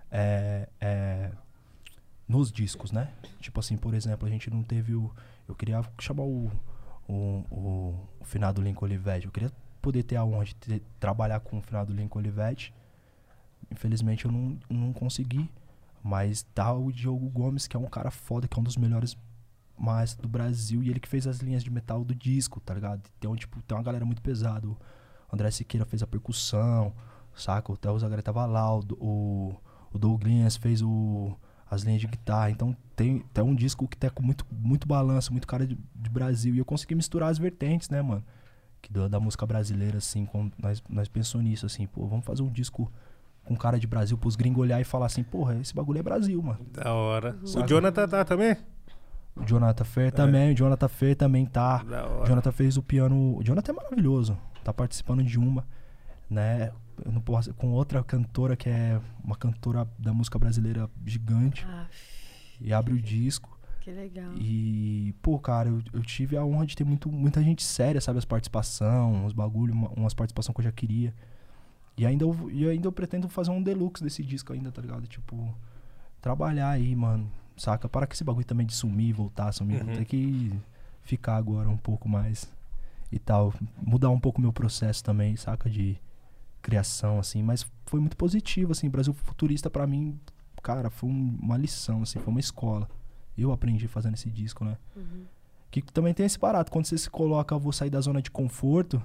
é, é, nos discos, né? Tipo assim, por exemplo, a gente não teve o... Eu queria chamar o, o, o, o finado Lincoln Olivetti. Eu queria poder ter a honra de ter- trabalhar com o finado Lincoln Olivetti. Infelizmente eu não, não consegui. Mas tá o Diogo Gomes, que é um cara foda, que é um dos melhores mais do Brasil. E ele que fez as linhas de metal do disco, tá ligado? Então, tipo, tem uma galera muito pesada. O André Siqueira fez a percussão, saca? O Theo Zagalé tava lá. O, o, Douglas fez o, as linhas de guitarra. Então tem, tem um disco que tá com muito, muito balanço, muito cara de, de Brasil. E eu consegui misturar as vertentes, né, mano? Que da, da música brasileira, assim, quando nós, nós pensamos nisso, assim, pô, vamos fazer um disco com cara de Brasil pros gringos olhar e falar assim, porra, esse bagulho é Brasil, mano. Da hora. O Saca? Jonathan tá também? O Jonathan Fer também, o Jonathan Fer também tá. Da O. Jonathan fez o piano. O Jonathan é maravilhoso. Tá participando de uma, né? Eu não posso, com outra cantora que é uma cantora da música brasileira gigante. Ah, E abre o disco. que legal. E, pô, cara, eu, eu tive a honra de ter muito, muita gente séria, sabe? As participações, uns bagulho, uma- umas participações que eu já queria. E ainda, eu, e ainda eu pretendo fazer um deluxe desse disco ainda, tá ligado? Tipo, trabalhar aí, mano. Saca? Para com esse bagulho também de sumir e voltar, sumir. Vou Uhum. ter que ficar agora um pouco mais e tal. Mudar um pouco o meu processo também, saca? De criação, assim. Mas foi muito positivo, assim. Brasil Futurista, pra mim, cara, foi um- uma lição, assim. Foi uma escola. Eu aprendi fazendo esse disco, né? Uhum. Que também tem esse barato. Quando você se coloca, vou sair da zona de conforto,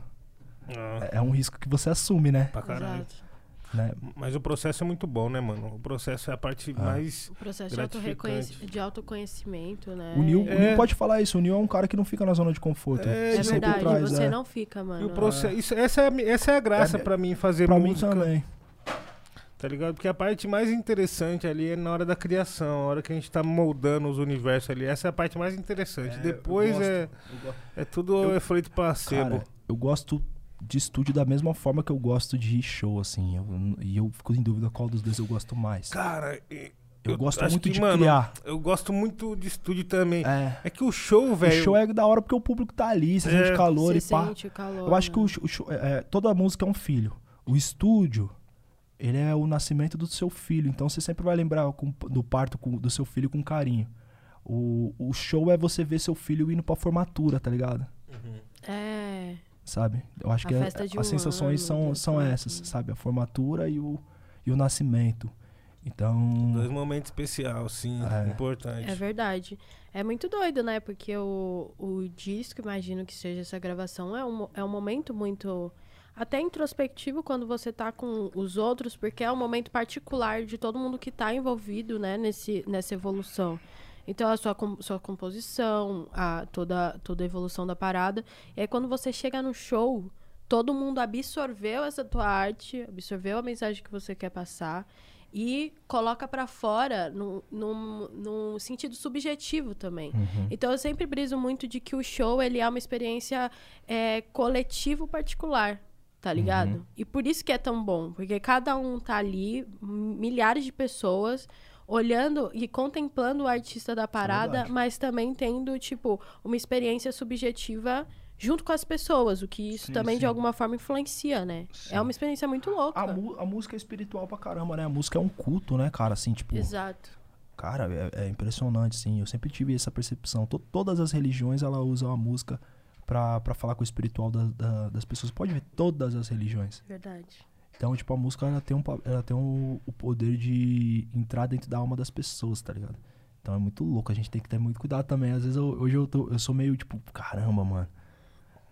Ah, é- é um risco que você assume, né? pra caralho. Exato. né? Mas o processo é muito bom, né, mano? O processo é a parte Ah. mais. O processo de, Gratificante. autorreconheci- de autoconhecimento, né? O Nil, o É. Nil pode falar isso. O Nil é um cara que não fica na zona de conforto. É, É verdade, traz, você é. não fica, E mano. o processo, isso- essa, é, essa é a graça É, pra mim fazer Pra mim música. também. Tá ligado? Porque a parte mais interessante ali é na hora da criação, a hora que a gente tá moldando os universos ali. Essa é a parte mais interessante. É, eu Depois gosto, é, eu gosto. é tudo efeito placebo. Cara, eu gosto de estúdio da mesma forma que eu gosto de show, assim. Eu- e eu fico em dúvida qual dos dois eu gosto mais. Cara, e- eu, gosto muito que, de mano, criar. Eu gosto muito de estúdio também. É, É. que o show, O velho. show é da hora porque o público tá ali, você É. sente calor Você e pá. sente o calor. Eu acho que né? o, o show- é, é, toda música é um filho. O estúdio, ele é o nascimento do seu filho. Então você sempre vai lembrar com- do parto com- do seu filho com carinho. O, o show é você ver seu filho indo pra formatura, tá ligado? É. Sabe? Eu acho A que é- um as sensações ano, são, são essas, sabe? A formatura e o, e o nascimento. Então. Dois momentos especiais, sim, É. importante. É verdade. É muito doido, né? Porque o, o disco, imagino que seja essa gravação, é um, é um momento muito. Até introspectivo quando você tá com os outros, porque é um momento particular de todo mundo que tá envolvido, né, nesse, nessa evolução. Então, a sua, sua composição, a, toda, toda a evolução da parada. E aí, quando você chega no show, todo mundo absorveu essa tua arte, absorveu a mensagem que você quer passar e coloca pra fora num, num, num sentido subjetivo também. Uhum. Então eu sempre briso muito de que o show ele é uma experiência é, coletivo particular, tá ligado? Uhum. E por isso que é tão bom, porque cada um tá ali, milhares de pessoas olhando e contemplando o artista da parada, verdade. mas também tendo tipo uma experiência subjetiva junto com as pessoas, o que isso Sim, também de sim. alguma forma influencia, né? É uma experiência muito louca. A, a música é espiritual pra caramba, né? A música é um culto, né, cara? Assim, tipo. Exato. Cara, é, é impressionante, sim. Eu sempre tive essa percepção. To- todas as religiões, ela usam a música pra, pra falar com o espiritual da- da- das pessoas. Pode ver, todas as religiões. Verdade. Então, tipo, a música, ela tem, um, ela tem um- o poder de entrar dentro da alma das pessoas, tá ligado? Então é muito louco. A gente tem que ter muito cuidado também. Às vezes, eu- hoje eu, tô, eu sou meio, tipo, caramba, mano.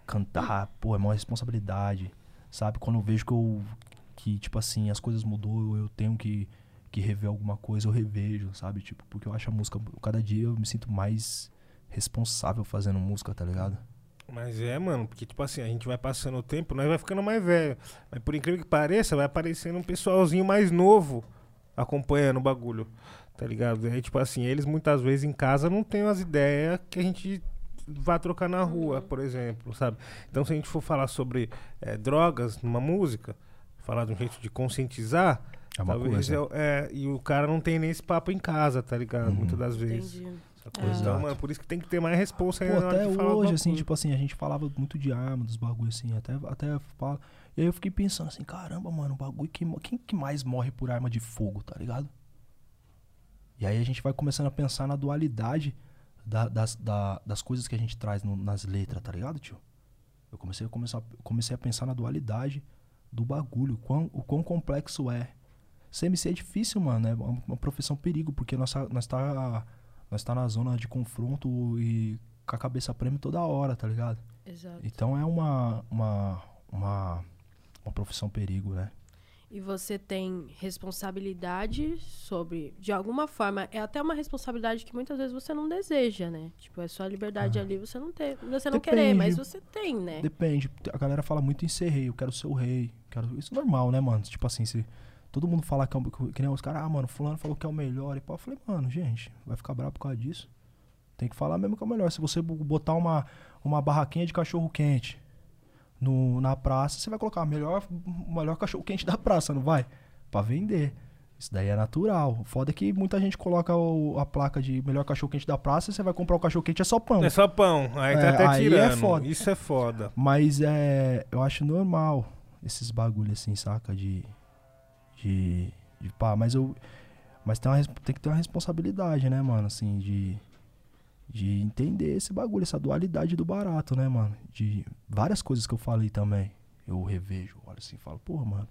Cantar, pô, é uma responsabilidade. Sabe? Quando eu vejo que eu... Que, tipo assim, as coisas mudou, eu tenho que, que rever alguma coisa, eu revejo, sabe? Tipo, porque eu acho a música... Cada dia eu me sinto mais responsável fazendo música, tá ligado? Mas é, mano, porque, tipo assim, a gente vai passando o tempo, nós vai ficando mais velho. Mas por incrível que pareça, vai aparecendo um pessoalzinho mais novo acompanhando o bagulho, tá ligado? Aí, tipo assim, eles muitas vezes em casa não têm as ideias que a gente vai trocar na rua, por exemplo, sabe? Então, se a gente for falar sobre eh, drogas numa música, falar de um jeito de conscientizar, É uma talvez coisa. eu- é, e o cara não tem nem esse papo em casa, tá ligado? Uhum. Muitas das vezes. Entendi. Sacou? É. Então, mano, por isso que tem que ter mais responsa Pô, ainda na hora até de falar do hoje, assim, tipo assim, a gente falava muito de arma, dos bagulhos assim, até, até fala. E aí eu fiquei pensando assim, caramba, mano, o bagulho que. Quem que mais morre por arma de fogo, tá ligado? E aí a gente vai começando a pensar na dualidade da- das, da- das coisas que a gente traz no- nas letras, tá ligado, tio? Eu comecei a, começar, comecei a pensar na dualidade do bagulho, o quão, o quão complexo é. CMC é difícil, mano, é uma, uma profissão perigo, porque nós, nós tá nós tá na zona de confronto e com a cabeça prêmio toda hora, tá ligado? Exato. Então é uma, uma, uma, uma profissão perigo, né? E você tem responsabilidade sobre, de alguma forma, é até uma responsabilidade que muitas vezes você não deseja, né? Tipo, é sua liberdade ali, você não tem, você não querer, mas você tem, né? Depende. A galera fala muito em ser rei, eu quero ser o rei. Quero... Isso é normal, né, mano? Tipo assim, se todo mundo falar que, é um- que nem os caras, ah, mano, fulano falou que é o melhor e pá. Eu falei, mano, gente, vai ficar bravo por causa disso? Tem que falar mesmo que é o melhor. Se você bo- botar uma, uma barraquinha de cachorro quente no, na praça, você vai colocar o melhor, melhor cachorro quente da praça, não vai? Pra vender. Isso daí é natural. O foda é que muita gente coloca o- a placa de melhor cachorro quente da praça, você vai comprar o cachorro quente, é só pão. É só pão, aí tá É, até aí é tirando. foda. Isso é foda. Mas é. Eu acho normal esses bagulhos assim, saca? De. De. de pá, mas eu. Mas tem, uma, tem que ter uma responsabilidade, né, mano? Assim, de. De entender esse bagulho, essa dualidade do barato, né, mano? De várias coisas que eu falei também. Eu revejo, olho assim falo, porra, mano.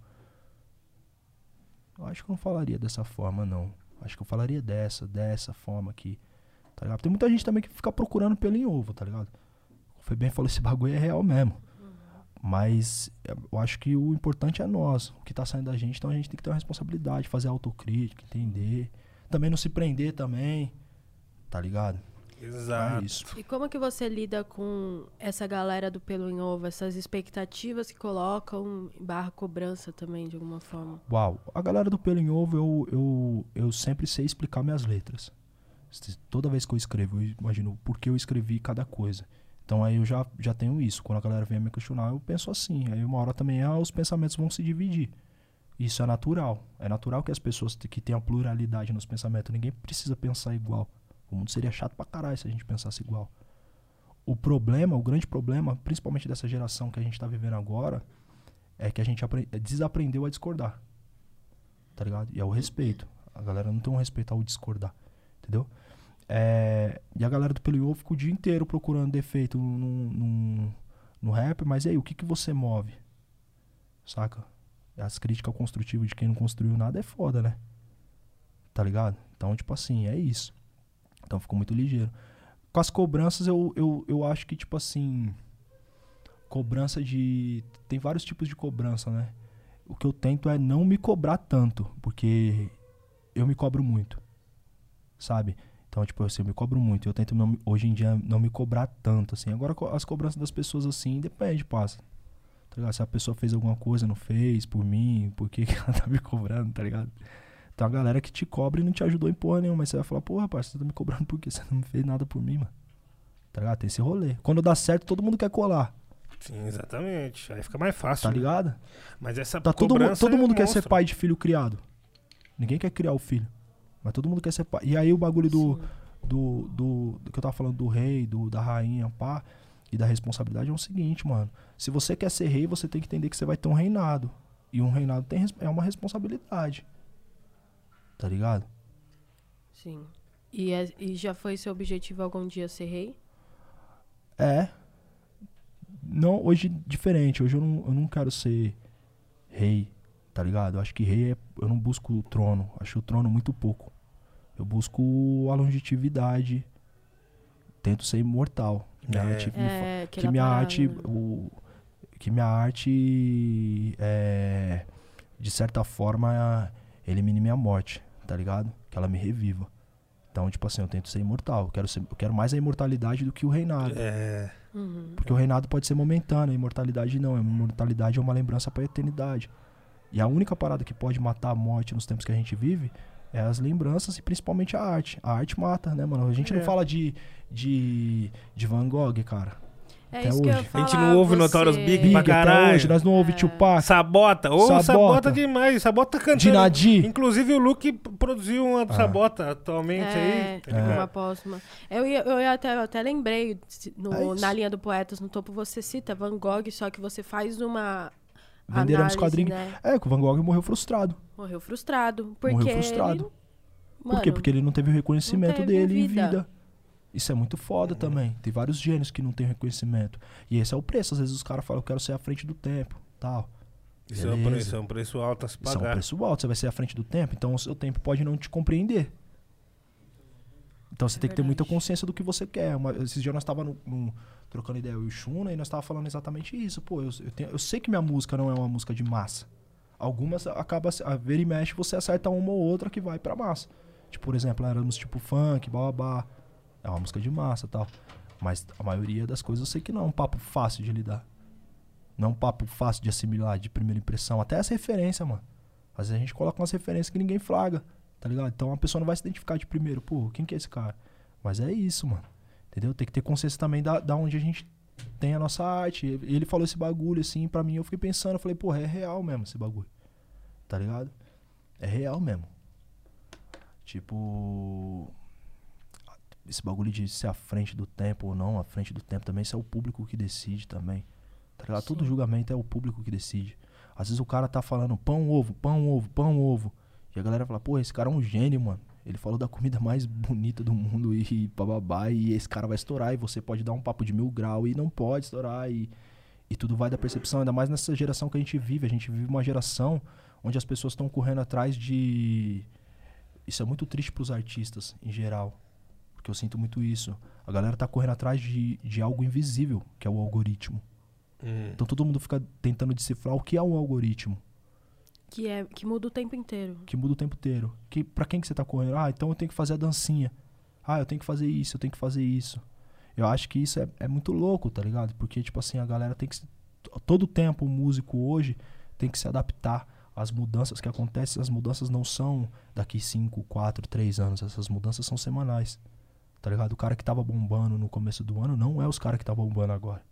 Eu acho que eu não falaria dessa forma, não. Acho que eu falaria dessa, dessa forma aqui. Tá ligado? Tem muita gente também que fica procurando pelo em ovo, tá ligado? O Febem falou, esse bagulho é real mesmo. Mas é, eu acho que o importante é nós, o que tá saindo da gente, então a gente tem que ter uma responsabilidade, fazer autocrítica, entender. Também não se prender também, tá ligado? Exato. É isso. E como que você lida com essa galera do pelo em ovo, essas expectativas que colocam barra cobrança também, de alguma forma? Uau, a galera do Pelo em Ovo, eu, eu, eu sempre sei explicar minhas letras. Toda vez que eu escrevo, eu imagino por que eu escrevi cada coisa. Então aí eu já, já tenho isso. Quando a galera vem me questionar, eu penso assim. Aí uma hora também ah, os pensamentos vão se dividir. Isso é natural. É natural que as pessoas que tenham pluralidade nos pensamentos, ninguém precisa pensar igual. O mundo seria chato pra caralho se a gente pensasse igual. O problema, o grande problema, principalmente dessa geração que a gente tá vivendo agora, é que a gente apre- desaprendeu a discordar tá ligado? E é o respeito. A galera não tem um respeito ao discordar, entendeu? É, e a galera do Pelo Ovo fica o dia inteiro procurando defeito no, no, no rap, mas e aí, o que, que você move? Saca? As críticas construtivas de quem não construiu nada é foda, né? Tá ligado? Então, tipo assim, é isso. Então ficou muito ligeiro. Com as cobranças, eu, eu, eu acho que, tipo assim. Cobrança de. Tem vários tipos de cobrança, né? o que eu tento é não me cobrar tanto, porque eu me cobro muito, sabe? Então, tipo, assim, eu me cobro muito. Eu tento, não hoje em dia, não me cobrar tanto, assim. Agora, as cobranças das pessoas, assim, depende, passa. Tá ligado? Se a pessoa fez alguma coisa, não fez, por mim, por que que ela tá me cobrando, tá ligado? Tem uma galera que te cobra e não te ajudou em porra nenhuma, mas você vai falar, porra, rapaz, você tá me cobrando por quê? Você não fez nada por mim, mano. Tá ligado? Tem esse rolê. Quando dá certo, todo mundo quer colar, Sim, exatamente. Aí fica mais fácil. tá né? ligado? Mas essa Tá todo, todo é mundo quer ser monstro. pai de filho criado. Ninguém quer criar o filho. Mas todo mundo quer ser pai. E aí o bagulho do, do, do, do que eu tava falando do rei, do, da rainha, pá, e da responsabilidade é o seguinte, mano. Se você quer ser rei, você tem que entender que você vai ter um reinado. E um reinado tem, é uma responsabilidade. Tá ligado? Sim. E, é- e já foi seu objetivo algum dia ser rei? É. Não, hoje diferente. Hoje eu não, eu não quero ser rei, tá ligado? Eu acho que rei é. Eu não busco o trono. Acho o trono muito pouco. Eu busco a longevidade. Tento ser imortal. Que minha É. arte, É, que minha parada, arte. né? O, que minha arte. É, de certa forma, elimine minha morte, tá ligado? Que ela me reviva. Então, tipo assim, eu tento ser imortal. Eu quero, ser, eu quero mais a imortalidade do que o reinado. É. Uhum. Porque o reinado pode ser momentâneo, a imortalidade não. A imortalidade é uma lembrança pra eternidade. E a única parada que pode matar a morte nos tempos que a gente vive é as lembranças e principalmente a arte. A arte mata, né, mano? A gente É. não fala de, de, de Van Gogh, cara. É Até isso que eu ia hoje. A gente falar, não ouve você- Notorious Big Big pra até caralho. hoje, nós não ouvimos Tupac, Sabota. Ô, sabota. Sabota. demais. Sabota cantando. Dinadi. Inclusive o Luke produziu uma Ah. sabota atualmente É, aí. tá ligado? uma póstuma. Eu, ia, eu ia até, eu até lembrei, no- É na linha do Poetas no Topo, você cita Van Gogh, só que você faz uma Venderam análise, quadrinhos. né? É, que o Van Gogh morreu frustrado. Morreu frustrado. Porque morreu frustrado. ele- Por quê? Mano, Porque ele não teve o reconhecimento teve dele em vida. vida. Isso é muito foda também. Tem vários gênios que não têm reconhecimento. E esse é o preço. Às vezes os caras falam, eu quero ser à frente do tempo. Tal. Isso é, um preço, é um preço alto a se Isso é um pagar. preço alto. Você vai ser à frente do tempo, então o seu tempo pode não te compreender. Então você É tem que ter muita verdade. consciência do que você quer. Uma, esses dias nós estávamos trocando ideia, eu e o Shuna, e nós estávamos falando exatamente isso. Pô, eu, eu, tenho- eu sei que minha música não é uma música de massa. Algumas acaba a ver e mexe, você acerta uma ou outra que vai pra massa. Tipo, por exemplo, éramos tipo funk, babá. É uma música de massa tal. Mas a maioria das coisas eu sei que não é um papo fácil de lidar. Não é um papo fácil de assimilar, de primeira impressão. Até essa referência, mano. Às vezes a gente coloca umas referências que ninguém flaga, tá ligado? Então a pessoa não vai se identificar de primeiro. Pô, quem que é esse cara? Mas é isso, mano. Entendeu? Tem que ter consciência também da, da onde a gente tem a nossa arte. E ele falou esse bagulho, assim, pra mim eu fiquei pensando. Eu falei, porra, é real mesmo esse bagulho. Tá ligado? É real mesmo. Tipo. Esse bagulho de ser à frente do tempo ou não, à frente do tempo também, isso é o público que decide também. Tá ligado? Todo julgamento é o público que decide. Às vezes o cara tá falando pão, ovo, pão, ovo, pão, ovo. E a galera fala, pô, esse cara é um gênio, mano. Ele falou da comida mais bonita do mundo e bababá, e esse cara vai estourar. E você pode dar um papo de mil grau e não pode estourar. E, e tudo vai da percepção, ainda mais nessa geração que a gente vive. A gente vive uma geração onde as pessoas estão correndo atrás de. Isso é muito triste pros artistas, em geral. Porque eu sinto muito isso. A galera tá correndo atrás de, de algo invisível, que é o algoritmo. Hum. Então todo mundo fica tentando decifrar o que é um algoritmo, Que, é, que muda o tempo inteiro. que muda o tempo inteiro. Que para quem que você tá correndo? Ah, então eu tenho que fazer a dancinha. Ah, eu tenho que fazer isso, eu tenho que fazer isso. Eu acho que isso é, é muito louco, tá ligado? Porque tipo assim, a galera tem que se- todo tempo o músico hoje tem que se adaptar às mudanças que acontecem. As mudanças não são daqui 5, 4, 3 anos, essas mudanças são semanais. Tá ligado? O cara que tava bombando no começo do ano não é os caras que tá bombando agora.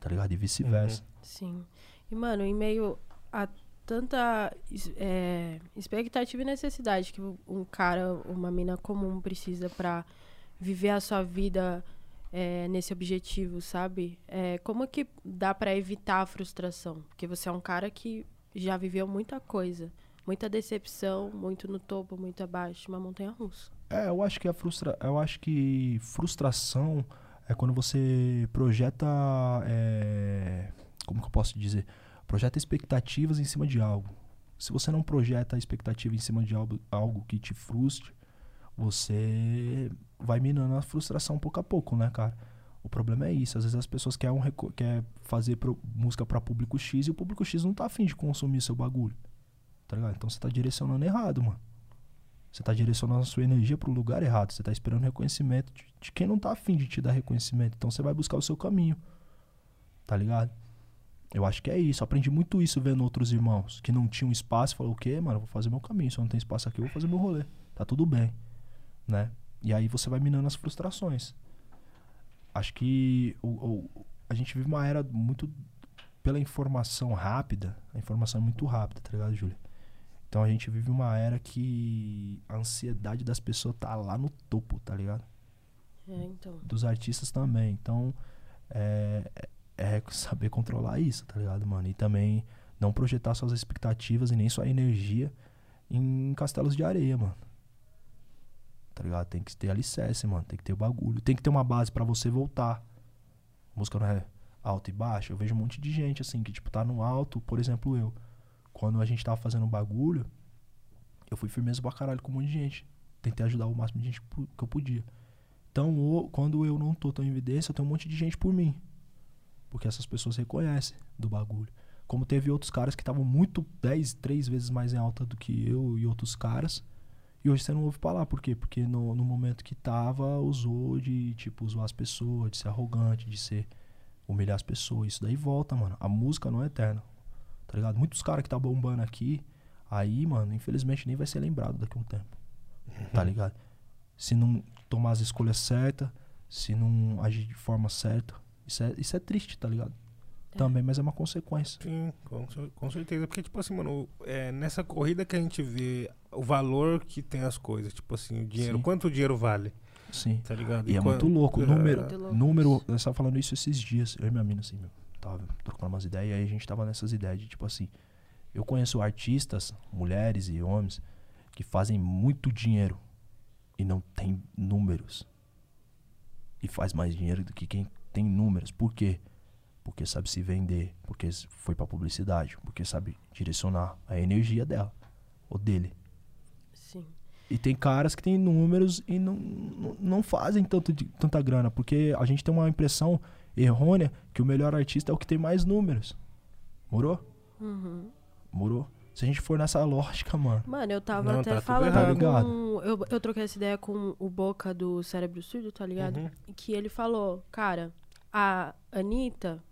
Tá ligado? E vice-versa. Sim. E, mano, em meio a tanta é, expectativa e necessidade que um cara, uma mina comum precisa pra viver a sua vida é, nesse objetivo, sabe? É, como que dá pra evitar a frustração? Porque você é um cara que já viveu muita coisa. Muita decepção, muito no topo, muito abaixo, uma montanha russa. É, eu acho que a frustra... eu acho que frustração é quando você projeta é, como que eu posso dizer? Projeta expectativas em cima de algo. Se você não projeta a expectativa em cima de algo, algo que te frustre, você vai minando a frustração pouco a pouco, né, cara? O problema é isso. Às vezes as pessoas querem, um reco- quer fazer pro- música pra público X e o público X não tá afim de consumir seu bagulho. Tá ligado? Então você tá direcionando errado, mano. Você tá direcionando a sua energia pro lugar errado. Você tá esperando reconhecimento de, de quem não tá afim de te dar reconhecimento. Então você vai buscar o seu caminho. Tá ligado? Eu acho que é isso. Aprendi muito isso vendo outros irmãos que não tinham espaço. Falou, o quê, mano? Eu vou fazer meu caminho. Se eu não tem espaço aqui, eu vou fazer meu rolê. Tá tudo bem. Né? E aí você vai minando as frustrações. Acho que o, o- a gente vive uma era muito pela informação rápida. A informação é muito rápida, tá ligado, Júlia? Então a gente vive uma era que a ansiedade das pessoas tá lá no topo, tá ligado? É, então. Dos artistas também. Então é, é saber controlar isso, tá ligado, mano? E também não projetar suas expectativas e nem sua energia em castelos de areia, mano. Tá ligado? Tem que ter alicerce, mano. Tem que ter o bagulho. Tem que ter uma base pra você voltar. A música não é alto e baixo. Eu vejo um monte de gente, assim, que, tipo, tá no alto. Por exemplo, eu. Quando a gente tava fazendo um bagulho, eu fui firmeza pra caralho com um monte de gente. Tentei ajudar o máximo de gente que eu podia. Então, o- quando eu não tô tão em evidência, eu tenho um monte de gente por mim. Porque essas pessoas reconhecem do bagulho. Como teve outros caras que estavam muito 10, 3 vezes mais em alta do que eu e outros caras. E hoje você não ouve falar. Por quê? Porque no, no momento que tava, usou de, tipo, zoar as pessoas, de ser arrogante, de ser. humilhar as pessoas. Isso daí volta, mano. A música não é eterna. Tá ligado? Muitos caras que tá bombando aqui, aí, mano, infelizmente nem vai ser lembrado daqui a um tempo. Tá ligado? Se não tomar as escolhas certas, se não agir de forma certa. Isso é, isso é triste, tá ligado? Também, mas é uma consequência. Sim, com, com certeza. Porque, tipo assim, mano, é, nessa corrida que a gente vê o valor que tem as coisas. Tipo assim, o dinheiro. Sim. Quanto o dinheiro vale? Sim. Tá ligado? E é quan- muito louco. é, Número, Muito louco número. Eu estava falando isso esses dias. Eu e minha mina, assim, meu. Tava trocando umas ideias. E aí a gente tava nessas ideias de, tipo assim. Eu conheço artistas, mulheres e homens, que fazem muito dinheiro e não tem números. E faz mais dinheiro do que quem tem números. Por quê? Porque sabe se vender, porque foi pra publicidade, porque sabe direcionar a energia dela ou dele. Sim. E tem caras que têm números e não, não, não fazem tanto de- tanta grana, porque a gente tem uma impressão errônea que o melhor artista é o que tem mais números. Morou? Uhum. Morou? Se a gente for nessa lógica, mano. Mano, eu tava Não, até tá falando. Tá ligado? com. Eu, eu troquei essa ideia com o Boca do Cérebro Surdo, tá ligado? Uhum. Que ele falou, cara, a Anitta,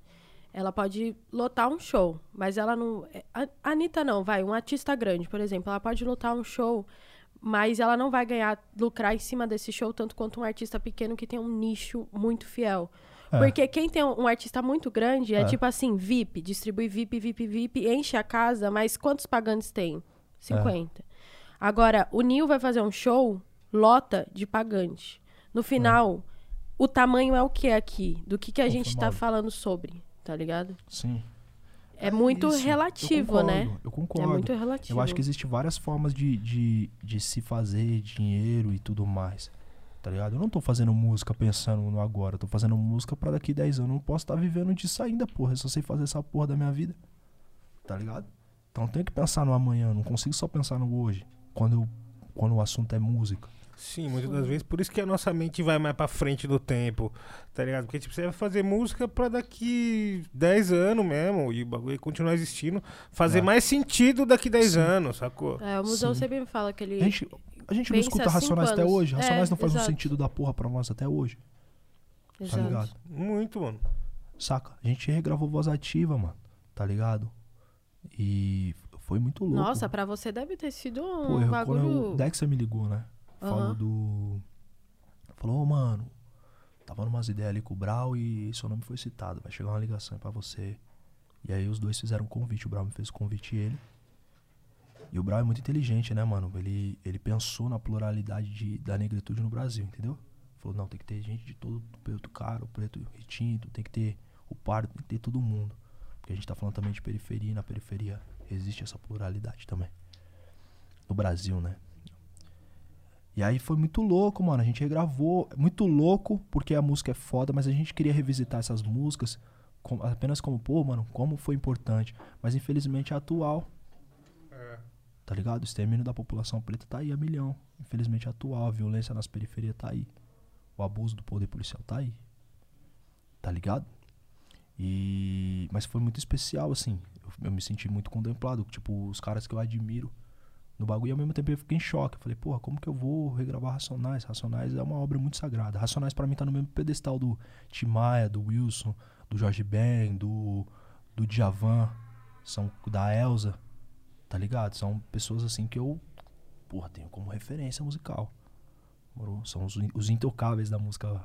ela pode lotar um show, mas ela não. é, A Anitta não, vai, um artista grande, por exemplo, ela pode lotar um show, mas ela não vai ganhar, lucrar em cima desse show tanto quanto um artista pequeno que tem um nicho muito fiel. É. Porque quem tem um um artista muito grande é, É. tipo assim, VIP, distribui VIP, VIP, VIP, enche a casa, mas quantos pagantes tem? 50. Agora, o Nil vai fazer um show, lota de pagante. No final, o tamanho é o que aqui? Do que, que a gente tá Conformado. falando sobre, tá ligado? Sim. É, muito isso. Eu relativo, concordo, né? Eu É concordo. muito relativo. Eu acho que existem várias formas de, de, de se fazer dinheiro e tudo mais. Tá ligado? Eu não tô fazendo música pensando no agora. Eu tô fazendo música pra daqui 10 anos. Eu não posso estar vivendo disso ainda, porra. Eu só sei fazer essa porra da minha vida. Tá ligado? Então eu tenho que pensar no amanhã. eu Não consigo só pensar no hoje. Quando, eu, quando o assunto é música. Sim, muitas das vezes. Por isso que a nossa mente vai mais pra frente do tempo, tá ligado? Porque, tipo, você vai fazer música pra daqui 10 anos mesmo, e o bagulho continuar existindo, fazer É. mais sentido daqui 10 anos, sacou? É, o museu Sim. sempre me fala que ele. A gente, a gente não escuta Racionais até hoje. Racionais É, não faz um exato. sentido da porra pra nós até hoje. Tá Exato. ligado? Muito, mano. Saca? A gente regravou voz ativa, mano. Tá ligado? E foi muito louco. Nossa, pra você deve ter sido um Pô, eu, quando bagulho. o Dexter me ligou, né? Falou do. Falou, ô mano, tava numas ideias ali com o Brau e seu nome foi citado. Vai chegar uma ligação aí pra você. E aí os dois fizeram um convite. O Brau me fez o convite e ele. E o Brau é muito inteligente, né, mano? Ele, ele pensou na pluralidade de, da negritude no Brasil, entendeu? Falou, não, tem que ter gente de todo preto caro, preto retinto, tem que ter o pardo, tem que ter todo mundo. Porque a gente tá falando também de periferia e na periferia existe essa pluralidade também. No Brasil, né? E aí foi muito louco, mano. A gente regravou. Muito louco, porque a música é foda, mas a gente queria revisitar essas músicas com- apenas como, pô, mano, como foi importante. Mas infelizmente é atual. Tá ligado? O extermínio da população preta tá aí a milhão. Infelizmente é atual. A violência nas periferias tá aí. O abuso do poder policial tá aí. Tá ligado? E. Mas foi muito especial, assim. Eu, eu me senti muito contemplado. Tipo, os caras que eu admiro no bagulho e ao mesmo tempo eu fiquei em choque. Eu falei, porra, como que eu vou regravar Racionais? Racionais é uma obra muito sagrada. Racionais pra mim tá no mesmo pedestal do Tim Maia, do Wilson, do Jorge Ben, do, do Djavan, são da Elsa, tá ligado? São pessoas assim que eu, porra, tenho como referência musical. Moro? São os, os intocáveis da música.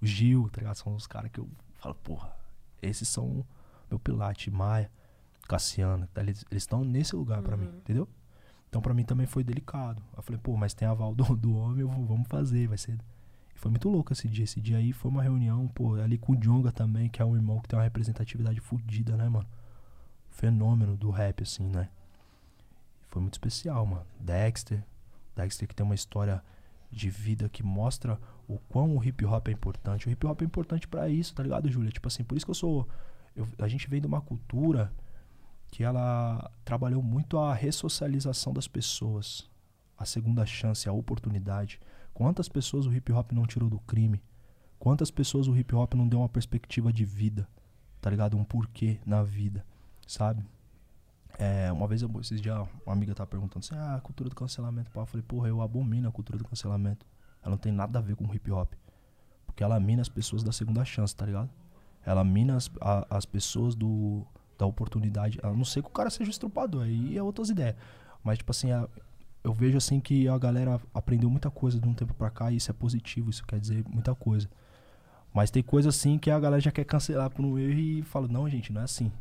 O Gil, tá ligado? São os caras que eu falo, porra, esses são meu pilar, Tim Maia, Cassiano, tá? eles estão nesse lugar pra mim, entendeu? Então pra mim também foi delicado. Eu falei, pô, mas tem aval do, do homem, eu vou- vamos fazer, vai ser. E foi muito louco esse dia. Esse dia aí foi uma reunião, pô, ali com o Jonga também, que é um irmão que tem uma representatividade fodida, né, mano? Fenômeno do rap, assim, né? Foi muito especial, mano. Dexter. Dexter que tem uma história de vida que mostra o quão o hip hop é importante. O hip hop é importante pra isso, tá ligado, Júlia? Tipo assim, por isso que eu sou. eu- a gente vem de uma cultura que ela trabalhou muito a ressocialização das pessoas, a segunda chance, a oportunidade. Quantas pessoas o hip hop não tirou do crime? Quantas pessoas o hip hop não deu uma perspectiva de vida? Tá ligado? Um porquê na vida, sabe? É, uma vez, eu, esses dias, uma amiga tava perguntando assim: ah, a cultura do cancelamento. Pá. Eu falei, porra, eu abomino a cultura do cancelamento. Ela não tem nada a ver com hip hop. Porque ela mina as pessoas da segunda chance, tá ligado? Ela mina as, a- as pessoas do, da oportunidade. A não ser que o cara seja estrupador, aí é outras ideias. Mas, tipo assim, a- eu vejo assim que a galera aprendeu muita coisa de um tempo pra cá e isso é positivo, isso quer dizer muita coisa. Mas tem coisa assim que a galera já quer cancelar por um erro e fala, não, gente, não é assim.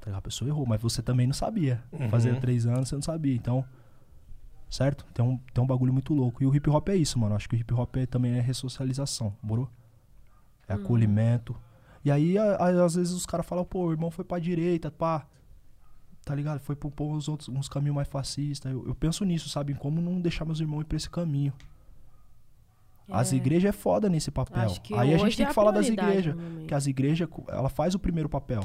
Tá? A pessoa errou, mas você também não sabia. Uhum. Fazia três anos você não sabia, então. Certo? Tem um, tem um bagulho muito louco. E o hip hop é isso, mano. Acho que o hip hop é- também é ressocialização, moro? É acolhimento. E aí, a- a- às vezes, os caras falam, pô, o irmão foi pra direita, pá. Tá ligado? Foi por pôr uns, outros, uns caminhos mais fascistas. Eu, eu penso nisso, sabe? Em como não deixar meus irmãos ir pra esse caminho. As É. igrejas é foda nesse papel. Aí a gente tem é que falar das igrejas. Que as igrejas, ela faz o primeiro papel.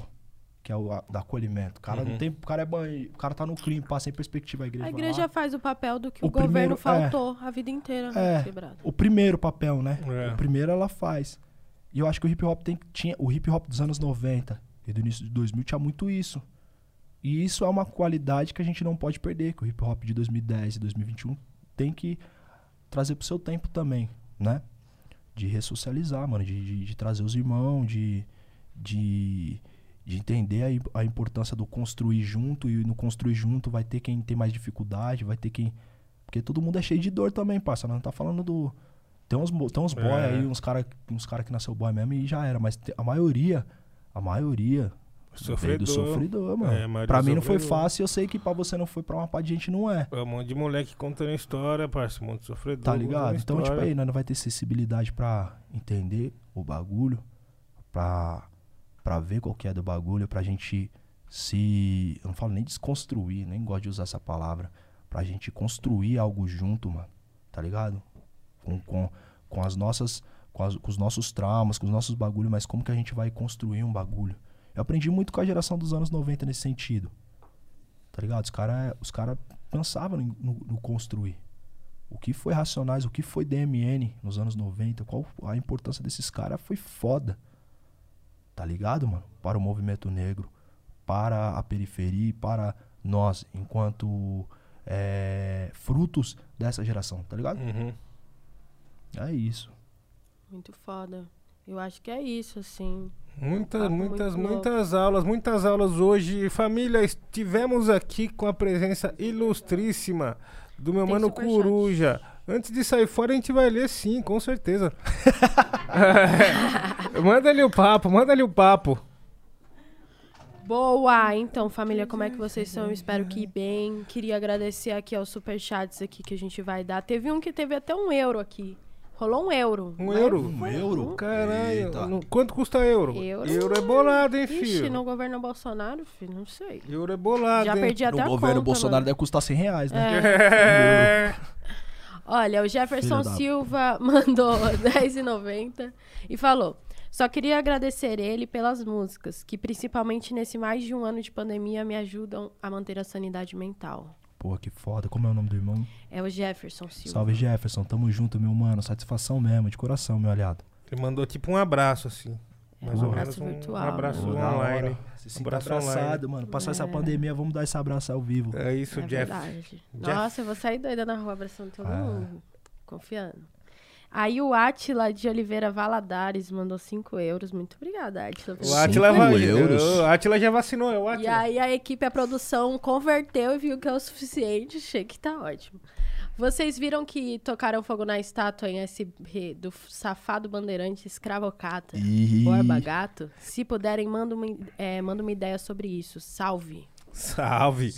Que é o a- da acolhimento. O cara não tem. O cara é banho. O cara tá no crime, passa sem perspectiva. A igreja, A igreja lá. faz o papel do que O o, governo primeiro- é. faltou a vida inteira, né, É. quebrado. O primeiro papel, né? É. O primeiro ela faz. E eu acho que o hip hop tem, tinha. O hip hop dos anos 90 e do início de 2000 tinha muito isso. E isso é uma qualidade que a gente não pode perder. Que o hip hop de 2010 e 2021 tem que trazer pro seu tempo também, né? De ressocializar, mano. De, de, de trazer os irmãos, de. de de entender a, a importância do construir junto e no construir junto vai ter quem tem mais dificuldade, vai ter quem porque todo mundo é cheio de dor também, parça. Não tá falando do. Tem uns, tem uns boy É. aí, uns cara, uns cara que nasceu boy mesmo e já era. Mas a maioria, a maioria Sofredor. do sofredor, mano. É, a maioria pra mim não foi fácil, eu sei que pra você não foi, pra uma parte de gente não é. É um monte de moleque contando história, parça. Um monte de sofredor. Tá ligado? Então, tipo aí, nós não vai ter sensibilidade pra entender o bagulho, pra, pra ver qual que é do bagulho, pra gente se. Eu não falo nem desconstruir, nem gosto de usar essa palavra. Pra gente construir algo junto, mano. Tá ligado? Com, com, com as nossas. Com, as- com os nossos traumas, com os nossos bagulhos, mas como que a gente vai construir um bagulho? Eu aprendi muito com a geração dos anos 90 nesse sentido. Tá ligado? Os caras os cara pensavam no, no construir. O que foi Racionais, o que foi DMN nos anos 90, qual a importância desses caras foi foda. Tá ligado, mano? Para o movimento negro, para a periferia, para nós, enquanto é, frutos dessa geração, tá ligado? Uhum. É isso. Muito foda. Eu acho que é isso, assim. Muitas, muitas, muitas aulas, muitas aulas hoje. Família, estivemos aqui com a presença ilustríssima do meu Tem mano. Coruja. Antes de sair fora, a gente vai ler sim, com certeza. É. Manda ali o papo, manda ali o papo. Boa! Então, família, como é que vocês estão? Eu espero que bem. Queria agradecer aqui aos superchats aqui que a gente vai dar. Teve um que teve até um euro aqui. Rolou um euro. Um Mas euro? Um euro? Caralho, Eita. no- quanto custa euro? Euro? é bolado, hein, Ixi, filho? no governo Bolsonaro, filho, não sei. Euro é bolado, Já hein? perdi até No a governo conta, Bolsonaro mano. deve custar 100 reais, né? É. Olha, o Jefferson da- Silva mandou R$10,90 e falou: Só queria agradecer ele pelas músicas, que principalmente nesse mais de um ano de pandemia me ajudam a manter a sanidade mental. Porra, que foda. Como é o nome do irmão? É o Jefferson Silva. Salve Jefferson, tamo junto, meu mano. Satisfação mesmo, de coração, meu aliado. Ele mandou tipo um abraço, assim. Mais um ou abraço menos um, virtual, um abraço online. Se sinta abraço abraçado, online. mano. Passar essa É. pandemia, vamos dar esse abraço ao vivo. É isso, É Jeff. Jeff. Nossa, eu vou sair doida na rua abraçando todo Ah. mundo. Confiando. Aí o Atila de Oliveira Valadares mandou 5 euros. Muito obrigada, Atila. O Atila, Cinco vai, euros? o Atila já vacinou, é o E Atila. aí a equipe, a produção, converteu e viu que é o suficiente. Achei que tá ótimo. Vocês viram que tocaram fogo na estátua em SB do safado bandeirante escravocata, Ih. Borba Gato? Se puderem, manda uma, é, manda uma ideia sobre isso. Salve. Salve.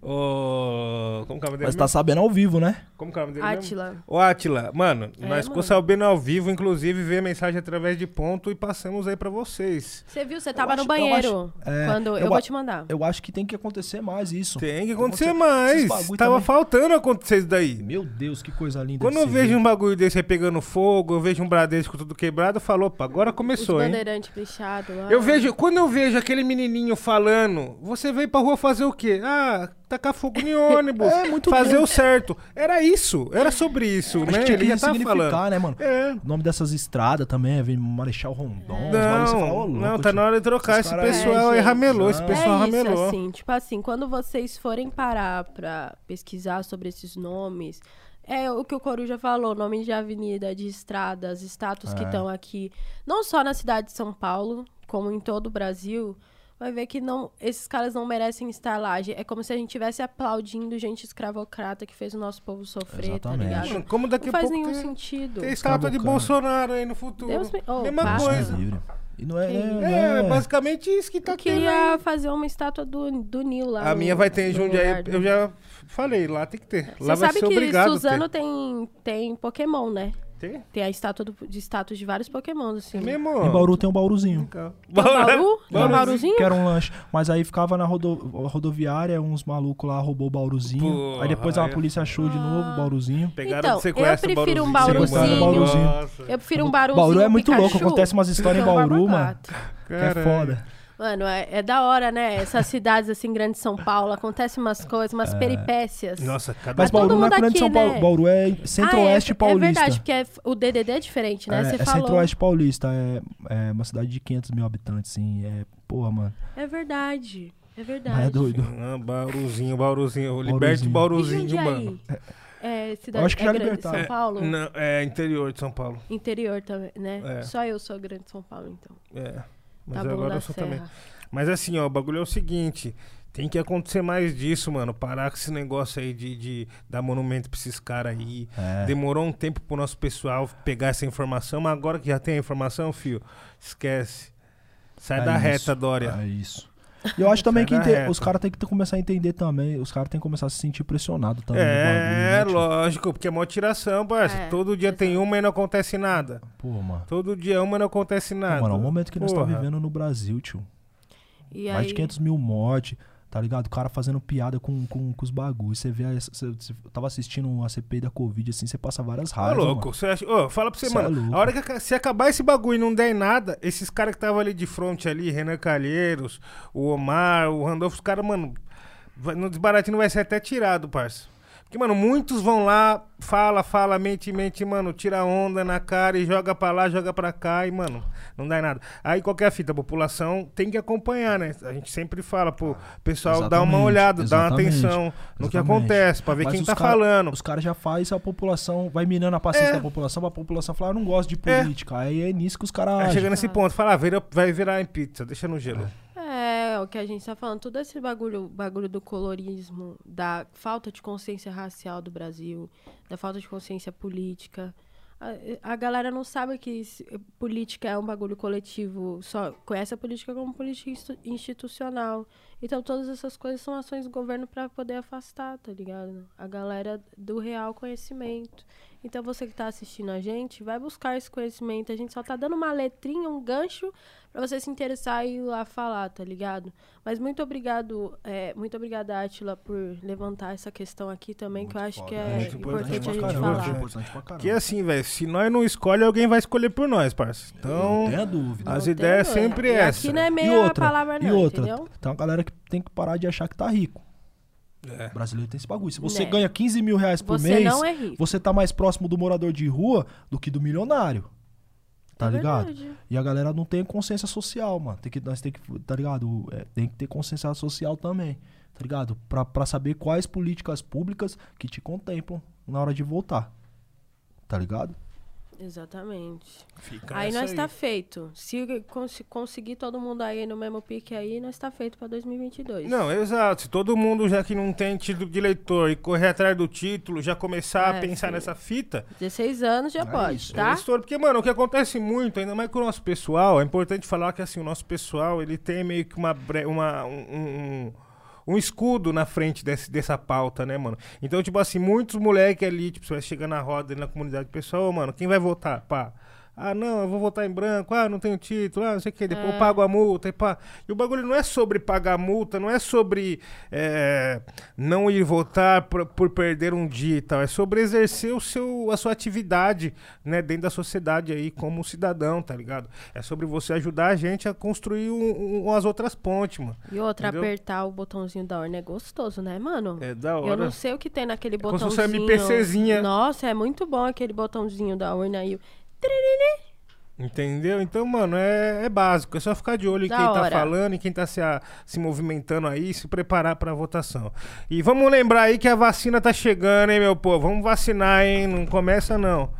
Ô, Como que é o nome dele Mas tá mesmo? sabendo ao vivo, né? Como que é o nome dele mesmo? Ô, Atila, mano, É, nós ficou mano. sabendo ao vivo, inclusive, ver a mensagem através de ponto e passamos aí pra vocês. Você viu? Você tava acho- no eu banheiro. acho- é, quando eu, eu vou a- te mandar. Eu acho que tem que acontecer mais isso. Tem que acontecer mais. esses bagulho Tava também. faltando acontecer isso daí. Meu Deus, que coisa linda. Quando eu vejo ver. um bagulho desse aí pegando fogo, eu vejo um Bradesco tudo quebrado, eu falo, opa, agora Os começou, hein? bandeirantes pichados lá. Eu vejo, quando eu vejo aquele menininho falando, você veio pra rua fazer o quê? Ah, tacar fogo em ônibus, É, muito fazer bem. o certo. Era isso, era sobre isso, Acho né? que tinha Ele tava significar, falando. né, mano? É. O nome dessas estradas também é Marechal Rondon. Não, fala, não, louco, tá tio. na hora de trocar. Esse pessoal É, aí gente. ramelou, esse Não. pessoal é isso, ramelou. assim, tipo assim, quando vocês forem parar pra pesquisar sobre esses nomes, é o que o Coruja falou, nome de avenida, de estradas, status que É. estão aqui, não só na cidade de São Paulo, como em todo o Brasil, vai ver que não, esses caras não merecem estar lá. É como se a gente estivesse aplaudindo gente escravocrata que fez o nosso povo sofrer, Exatamente. tá ligado? Mano, Como daqui Não a faz pouco nenhum tem, sentido. tem estátua de. Bolsonaro aí no futuro. Deus me- oh, Mesma coisa. livre. E não é. Não É, é- basicamente isso que tá Eu tendo aí. queria fazer uma estátua do, do Nil lá. A no- minha vai ter em Jundiaí, eu já falei, lá tem que ter. Lá Você vai sabe ser que obrigado Suzano ter. tem, tem Pokémon, né? Tem? Tem a estátua do- de status de vários Pokémon, assim. É mesmo? Em Bauru tem um Bauruzinho. Legal. Tem um Bauru? Tem um Bauruzinho? Que era um lanche. Mas aí ficava na rodo- rodoviária, uns malucos lá roubou o Bauruzinho. Porra, aí depois a aí- polícia achou de novo o Bauruzinho. Pegaram Então, eu prefiro um Bauruzinho. Bauruzinho. Nossa, Eu prefiro um Bauruzinho Bauru é muito Pikachu louco, acontece umas histórias em Bauru, mano. Que é foda. Mano, é, é da hora, né? Essas cidades assim, grandes de São Paulo, acontecem umas coisas, umas peripécias. Nossa, cada Mas todo Bauru não é mundo grande São aqui, Paulo. né? Bauru é centro-oeste ah, é, paulista. É verdade, porque é- o DDD é diferente, né? É, Você é falou. centro-oeste paulista. É, é uma cidade de 500 mil habitantes, sim. É, porra, mano. É verdade. É Mas verdade. é doido. Ah, Bauruzinho, Bauruzinho. Liberte Bauruzinho. E mano. É, cidade Eu acho que é já grande de libertaram. São Paulo? Não, é interior de São Paulo. Interior também, né? É. Só eu sou grande de São Paulo, então. É. Mas Tá agora eu sou Serra. também. Mas assim, ó, o bagulho é o seguinte. Tem que acontecer mais disso, mano. Parar com esse negócio aí de, de dar monumento pra esses caras aí. É. Demorou um tempo pro nosso pessoal pegar essa informação, mas agora que já tem a informação, fio, esquece. Sai É da isso, reta, Dória. É isso. E eu acho também Sai que inte- os caras têm que começar a entender também. Os caras têm que começar a se sentir pressionados também. É, bagulho, né, tio? lógico, porque é mó tiração, parça. É, Todo dia tem uma e não acontece nada. Pô, mano. Todo dia uma e não acontece Pô, nada. mano, é o momento que nós estamos Porra. vivendo no Brasil, tio. E Mais aí, de 500 mil mortes, tá ligado? O cara fazendo piada com, com, com os bagulhos. Você vê, você, você tava assistindo a CPI da Covid, assim, você passa várias Ô, raivas. louco, você acha... Ô, fala pra você, Cê é mano. louco. a hora que se acabar esse bagulho e não der em nada, esses caras que estavam ali de frente ali, Renan Calheiros, o Omar, o Randolfo, os caras, mano, vai, no desbaratinho vai ser até tirado, parça. Porque, mano, muitos vão lá, fala, fala, mente, mente, mano, tira onda na cara e joga pra lá, joga pra cá e, mano, não dá em nada. Aí qualquer fita, a população tem que acompanhar, né? A gente sempre fala, pô, pessoal, dá uma Exatamente, olhada, dá uma exatamente, atenção no que exatamente. acontece, pra ver Mas quem tá cara- falando. Os caras já fazem, a população vai minando a paciência É. da população, pra população falar, eu não gosto de É. política. Aí é nisso que os caras agem. chega nesse ponto, fala, ah, vai virar em pizza, deixa no gelo. É, o que a gente tá falando, todo esse bagulho, bagulho do colorismo, da falta de consciência racial do Brasil, da falta de consciência política. A, a galera não sabe que política é um bagulho coletivo, só conhece a política como política institucional. Então todas essas coisas são ações do governo pra poder afastar, tá ligado? A galera do real conhecimento. Então você que tá assistindo a gente, vai buscar esse conhecimento. A gente só tá dando uma letrinha, um gancho pra você se interessar e ir lá falar, tá ligado? Mas muito obrigado, é, muito obrigada, Atila, por levantar essa questão aqui também, que eu acho que é Muito importante a importante gente pra caramba, falar. gente. caramba. Que assim, velho, se nós não escolhe, alguém vai escolher por nós, parça. Então, Não tenha dúvida. as Não ideias tem, sempre e essa. Aqui não é E meia outra, palavra e não, outra, entendeu? tem uma galera que tem que parar de achar que tá rico. É. O brasileiro tem esse bagulho. Se você Né. ganha 15 mil reais por Você mês, não é rico. você tá mais próximo do morador de rua do que do milionário. Tá É ligado? verdade. E a galera não tem consciência social, mano. Tem que, nós tem que, tá ligado? É, tem que ter consciência social também, tá ligado? Pra, pra saber quais políticas públicas que te contemplam na hora de votar. Tá ligado? Exatamente. Fica Aí nós tá feito. Se cons- conseguir todo mundo aí no mesmo pique aí, nós tá feito pra 2022. Não, exato. Se todo mundo já que não tem título de eleitor e correr atrás do título, já começar a É, pensar filho. nessa fita, 16 anos já É pode, isso, tá? Estouro, porque, mano, o que acontece muito, ainda mais com o nosso pessoal, é importante falar que, assim, o nosso pessoal, ele tem meio que uma, uma um, um, um escudo na frente desse, dessa pauta, né, mano? Então, tipo assim, muitos moleques ali, tipo, você vai chegar na roda ali na comunidade pessoal, mano, quem vai votar? Pá. Ah, não, eu vou votar em branco. Ah, não tenho título. Ah, não sei o que. Depois eu É. pago a multa e pá. E o bagulho não é sobre pagar multa, não é sobre é, não ir votar por, por perder um dia e tal. É sobre exercer o seu, a sua atividade, né, dentro da sociedade aí, como cidadão, tá ligado? É sobre você ajudar a gente a construir um, um- as outras pontes, mano. E outra, Entendeu? apertar o botãozinho da urna é gostoso, né, mano? É da Eu hora. não sei o que tem naquele como se fosse botãozinho. MPCzinha. Nossa, é muito bom aquele botãozinho da urna aí. o- Entendeu? Então, mano, é, é básico. É só ficar de olho em Da quem tá hora. falando, em quem tá se, a- se movimentando aí, e se preparar pra votação. E vamos lembrar aí que a vacina tá chegando, hein, meu povo? Vamos vacinar, hein? Não começa, não.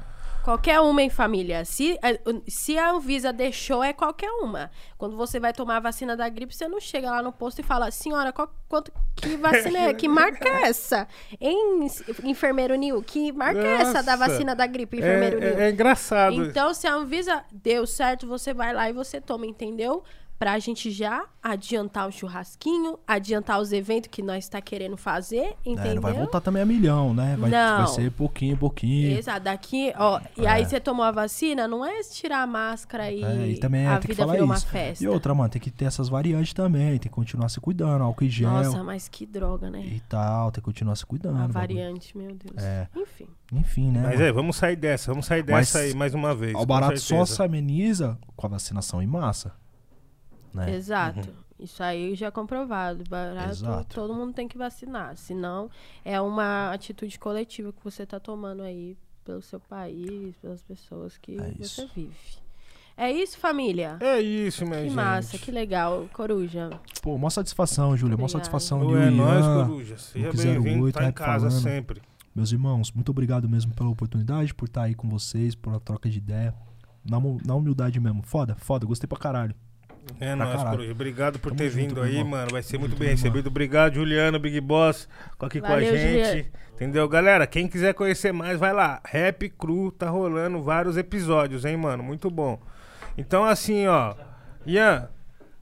Qualquer uma, hein, família. Se, a- se a Anvisa deixou, é qualquer uma. Quando você vai tomar a vacina da gripe, você não chega lá no posto e fala, senhora, qual, quanto, que vacina é? Que marca é essa? Hein, enfermeiro Nil? Que marca é essa da Nossa. vacina da gripe, É, enfermeiro Nil? é- é engraçado. Então, se a Anvisa deu certo, você vai lá e você toma, entendeu? Pra gente já adiantar o churrasquinho, adiantar os eventos que nós tá querendo fazer, entendeu? É, não vai voltar também a milhão, né? Vai, Não. vai ser pouquinho, pouquinho. Exato, daqui, ó. E aí você tomou a vacina, não é tirar a máscara e, É, e também é, a vida virou uma festa. E outra, mano, tem que ter essas variantes também. Tem que continuar se cuidando, álcool em gel Nossa, mas que droga, né? e tal. Tem que continuar se cuidando. a variante, meu Deus. É. Enfim. Enfim, né? Mas mano? é, vamos sair dessa, vamos sair Mas dessa aí mais uma vez. O barato só se ameniza com a vacinação em massa. Né? Exato. Isso aí já é comprovado. Barato, Exato. todo mundo tem que vacinar. Senão, é uma atitude coletiva que você tá tomando aí pelo seu país, pelas pessoas que É você isso. vive. É isso, família? É isso, minha que gente. massa, que legal. Coruja. Pô, mó satisfação, Júlia. Mó satisfação. Ô, Nil é nóis, Ian, coruja. Seja bem-vindo, 08, tá em casa falando. sempre. Meus irmãos, muito obrigado mesmo pela oportunidade, por estar aí com vocês, pela troca de ideia. Na, na humildade mesmo. Foda, foda, gostei pra caralho. É Pra nóis. Coruja. Obrigado por Tamo ter junto, vindo meu aí, irmão. mano. Vai ser muito bem recebido. Obrigado, Juliano, Big Boss, aqui com a Valeu, gente. Juliano. Entendeu? Galera, quem quiser conhecer mais, vai lá. Rap Cru tá rolando vários episódios, hein, mano? Muito bom. Então, assim, ó. Ian,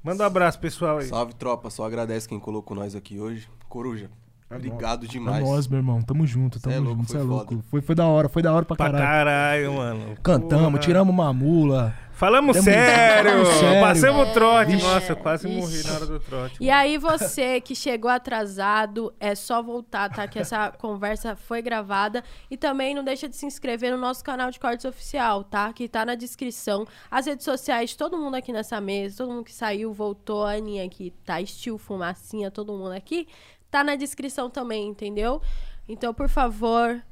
manda um abraço, pessoal aí. Salve, tropa. Só agradece quem colocou nós aqui hoje. Coruja, obrigado É demais. nós, meu irmão. Tamo junto, é tamo louco, junto. Cê foi é louco. Foi, foi da hora, foi da hora pra Pra caralho. caralho, mano. Cantamos, Porra. tiramos uma mula. Falamos sério. Falamos sério. Passamos o trote. Vixe. Nossa, eu quase Ixi. morri na hora do trote. E aí, você que chegou atrasado, é só voltar, tá? Que essa conversa foi gravada. E também não deixa de se inscrever no nosso canal de cortes oficial, tá? Que tá na descrição. As redes sociais de todo mundo aqui nessa mesa, todo mundo que saiu, voltou, a Aninha aqui, tá? Estilo, fumacinha, todo mundo aqui. Tá na descrição também, entendeu? Então, por favor,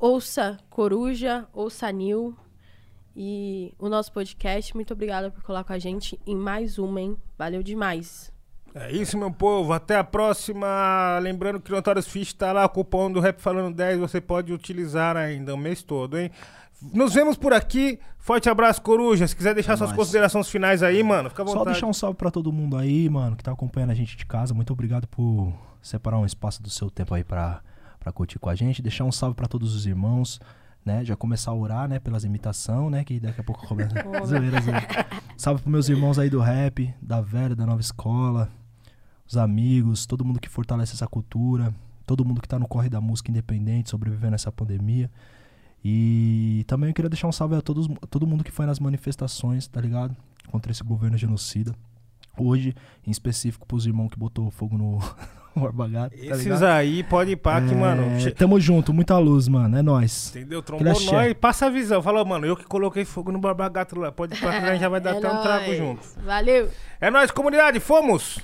ouça Coruja, ouça Nil e o nosso podcast. Muito obrigada por colar com a gente em mais uma, hein? Valeu demais. É isso, meu povo. Até a próxima. Lembrando que o Notorious Fish tá lá, o cupom do Rap Falando 10. Você pode utilizar ainda o mês todo, hein? Nos vemos por aqui. Forte abraço, Coruja. Se quiser deixar É suas nóis. considerações finais aí, mano, fica à Só vontade. deixar um salve pra todo mundo aí, mano, que tá acompanhando a gente de casa. Muito obrigado por separar um espaço do seu tempo aí pra, pra curtir com a gente. Deixar um salve pra todos os irmãos, né? Já começar a orar, né? Pelas imitação, né? Que daqui a pouco começa. zoeira, zoeira. Salve pros meus irmãos aí do rap, da velha, da nova escola, os amigos, todo mundo que fortalece essa cultura, todo mundo que tá no corre da música independente, sobrevivendo a essa pandemia. E também eu queria deixar um salve a todos, todo mundo que foi nas manifestações, tá ligado? Contra esse governo genocida. Hoje, em específico, pros irmãos que botou fogo no, Barbagato, tá Esses ligado? aí, pode ir pá que, É, mano. che- Tamo junto, muita luz, mano. É nóis. Entendeu? Aquele Trombou nós, passa a visão. Falou, mano, eu que coloquei fogo no Barbagato lá. Pode ir pra que a gente já vai dar É até um trago nóis. junto. Valeu! É nóis, comunidade, fomos!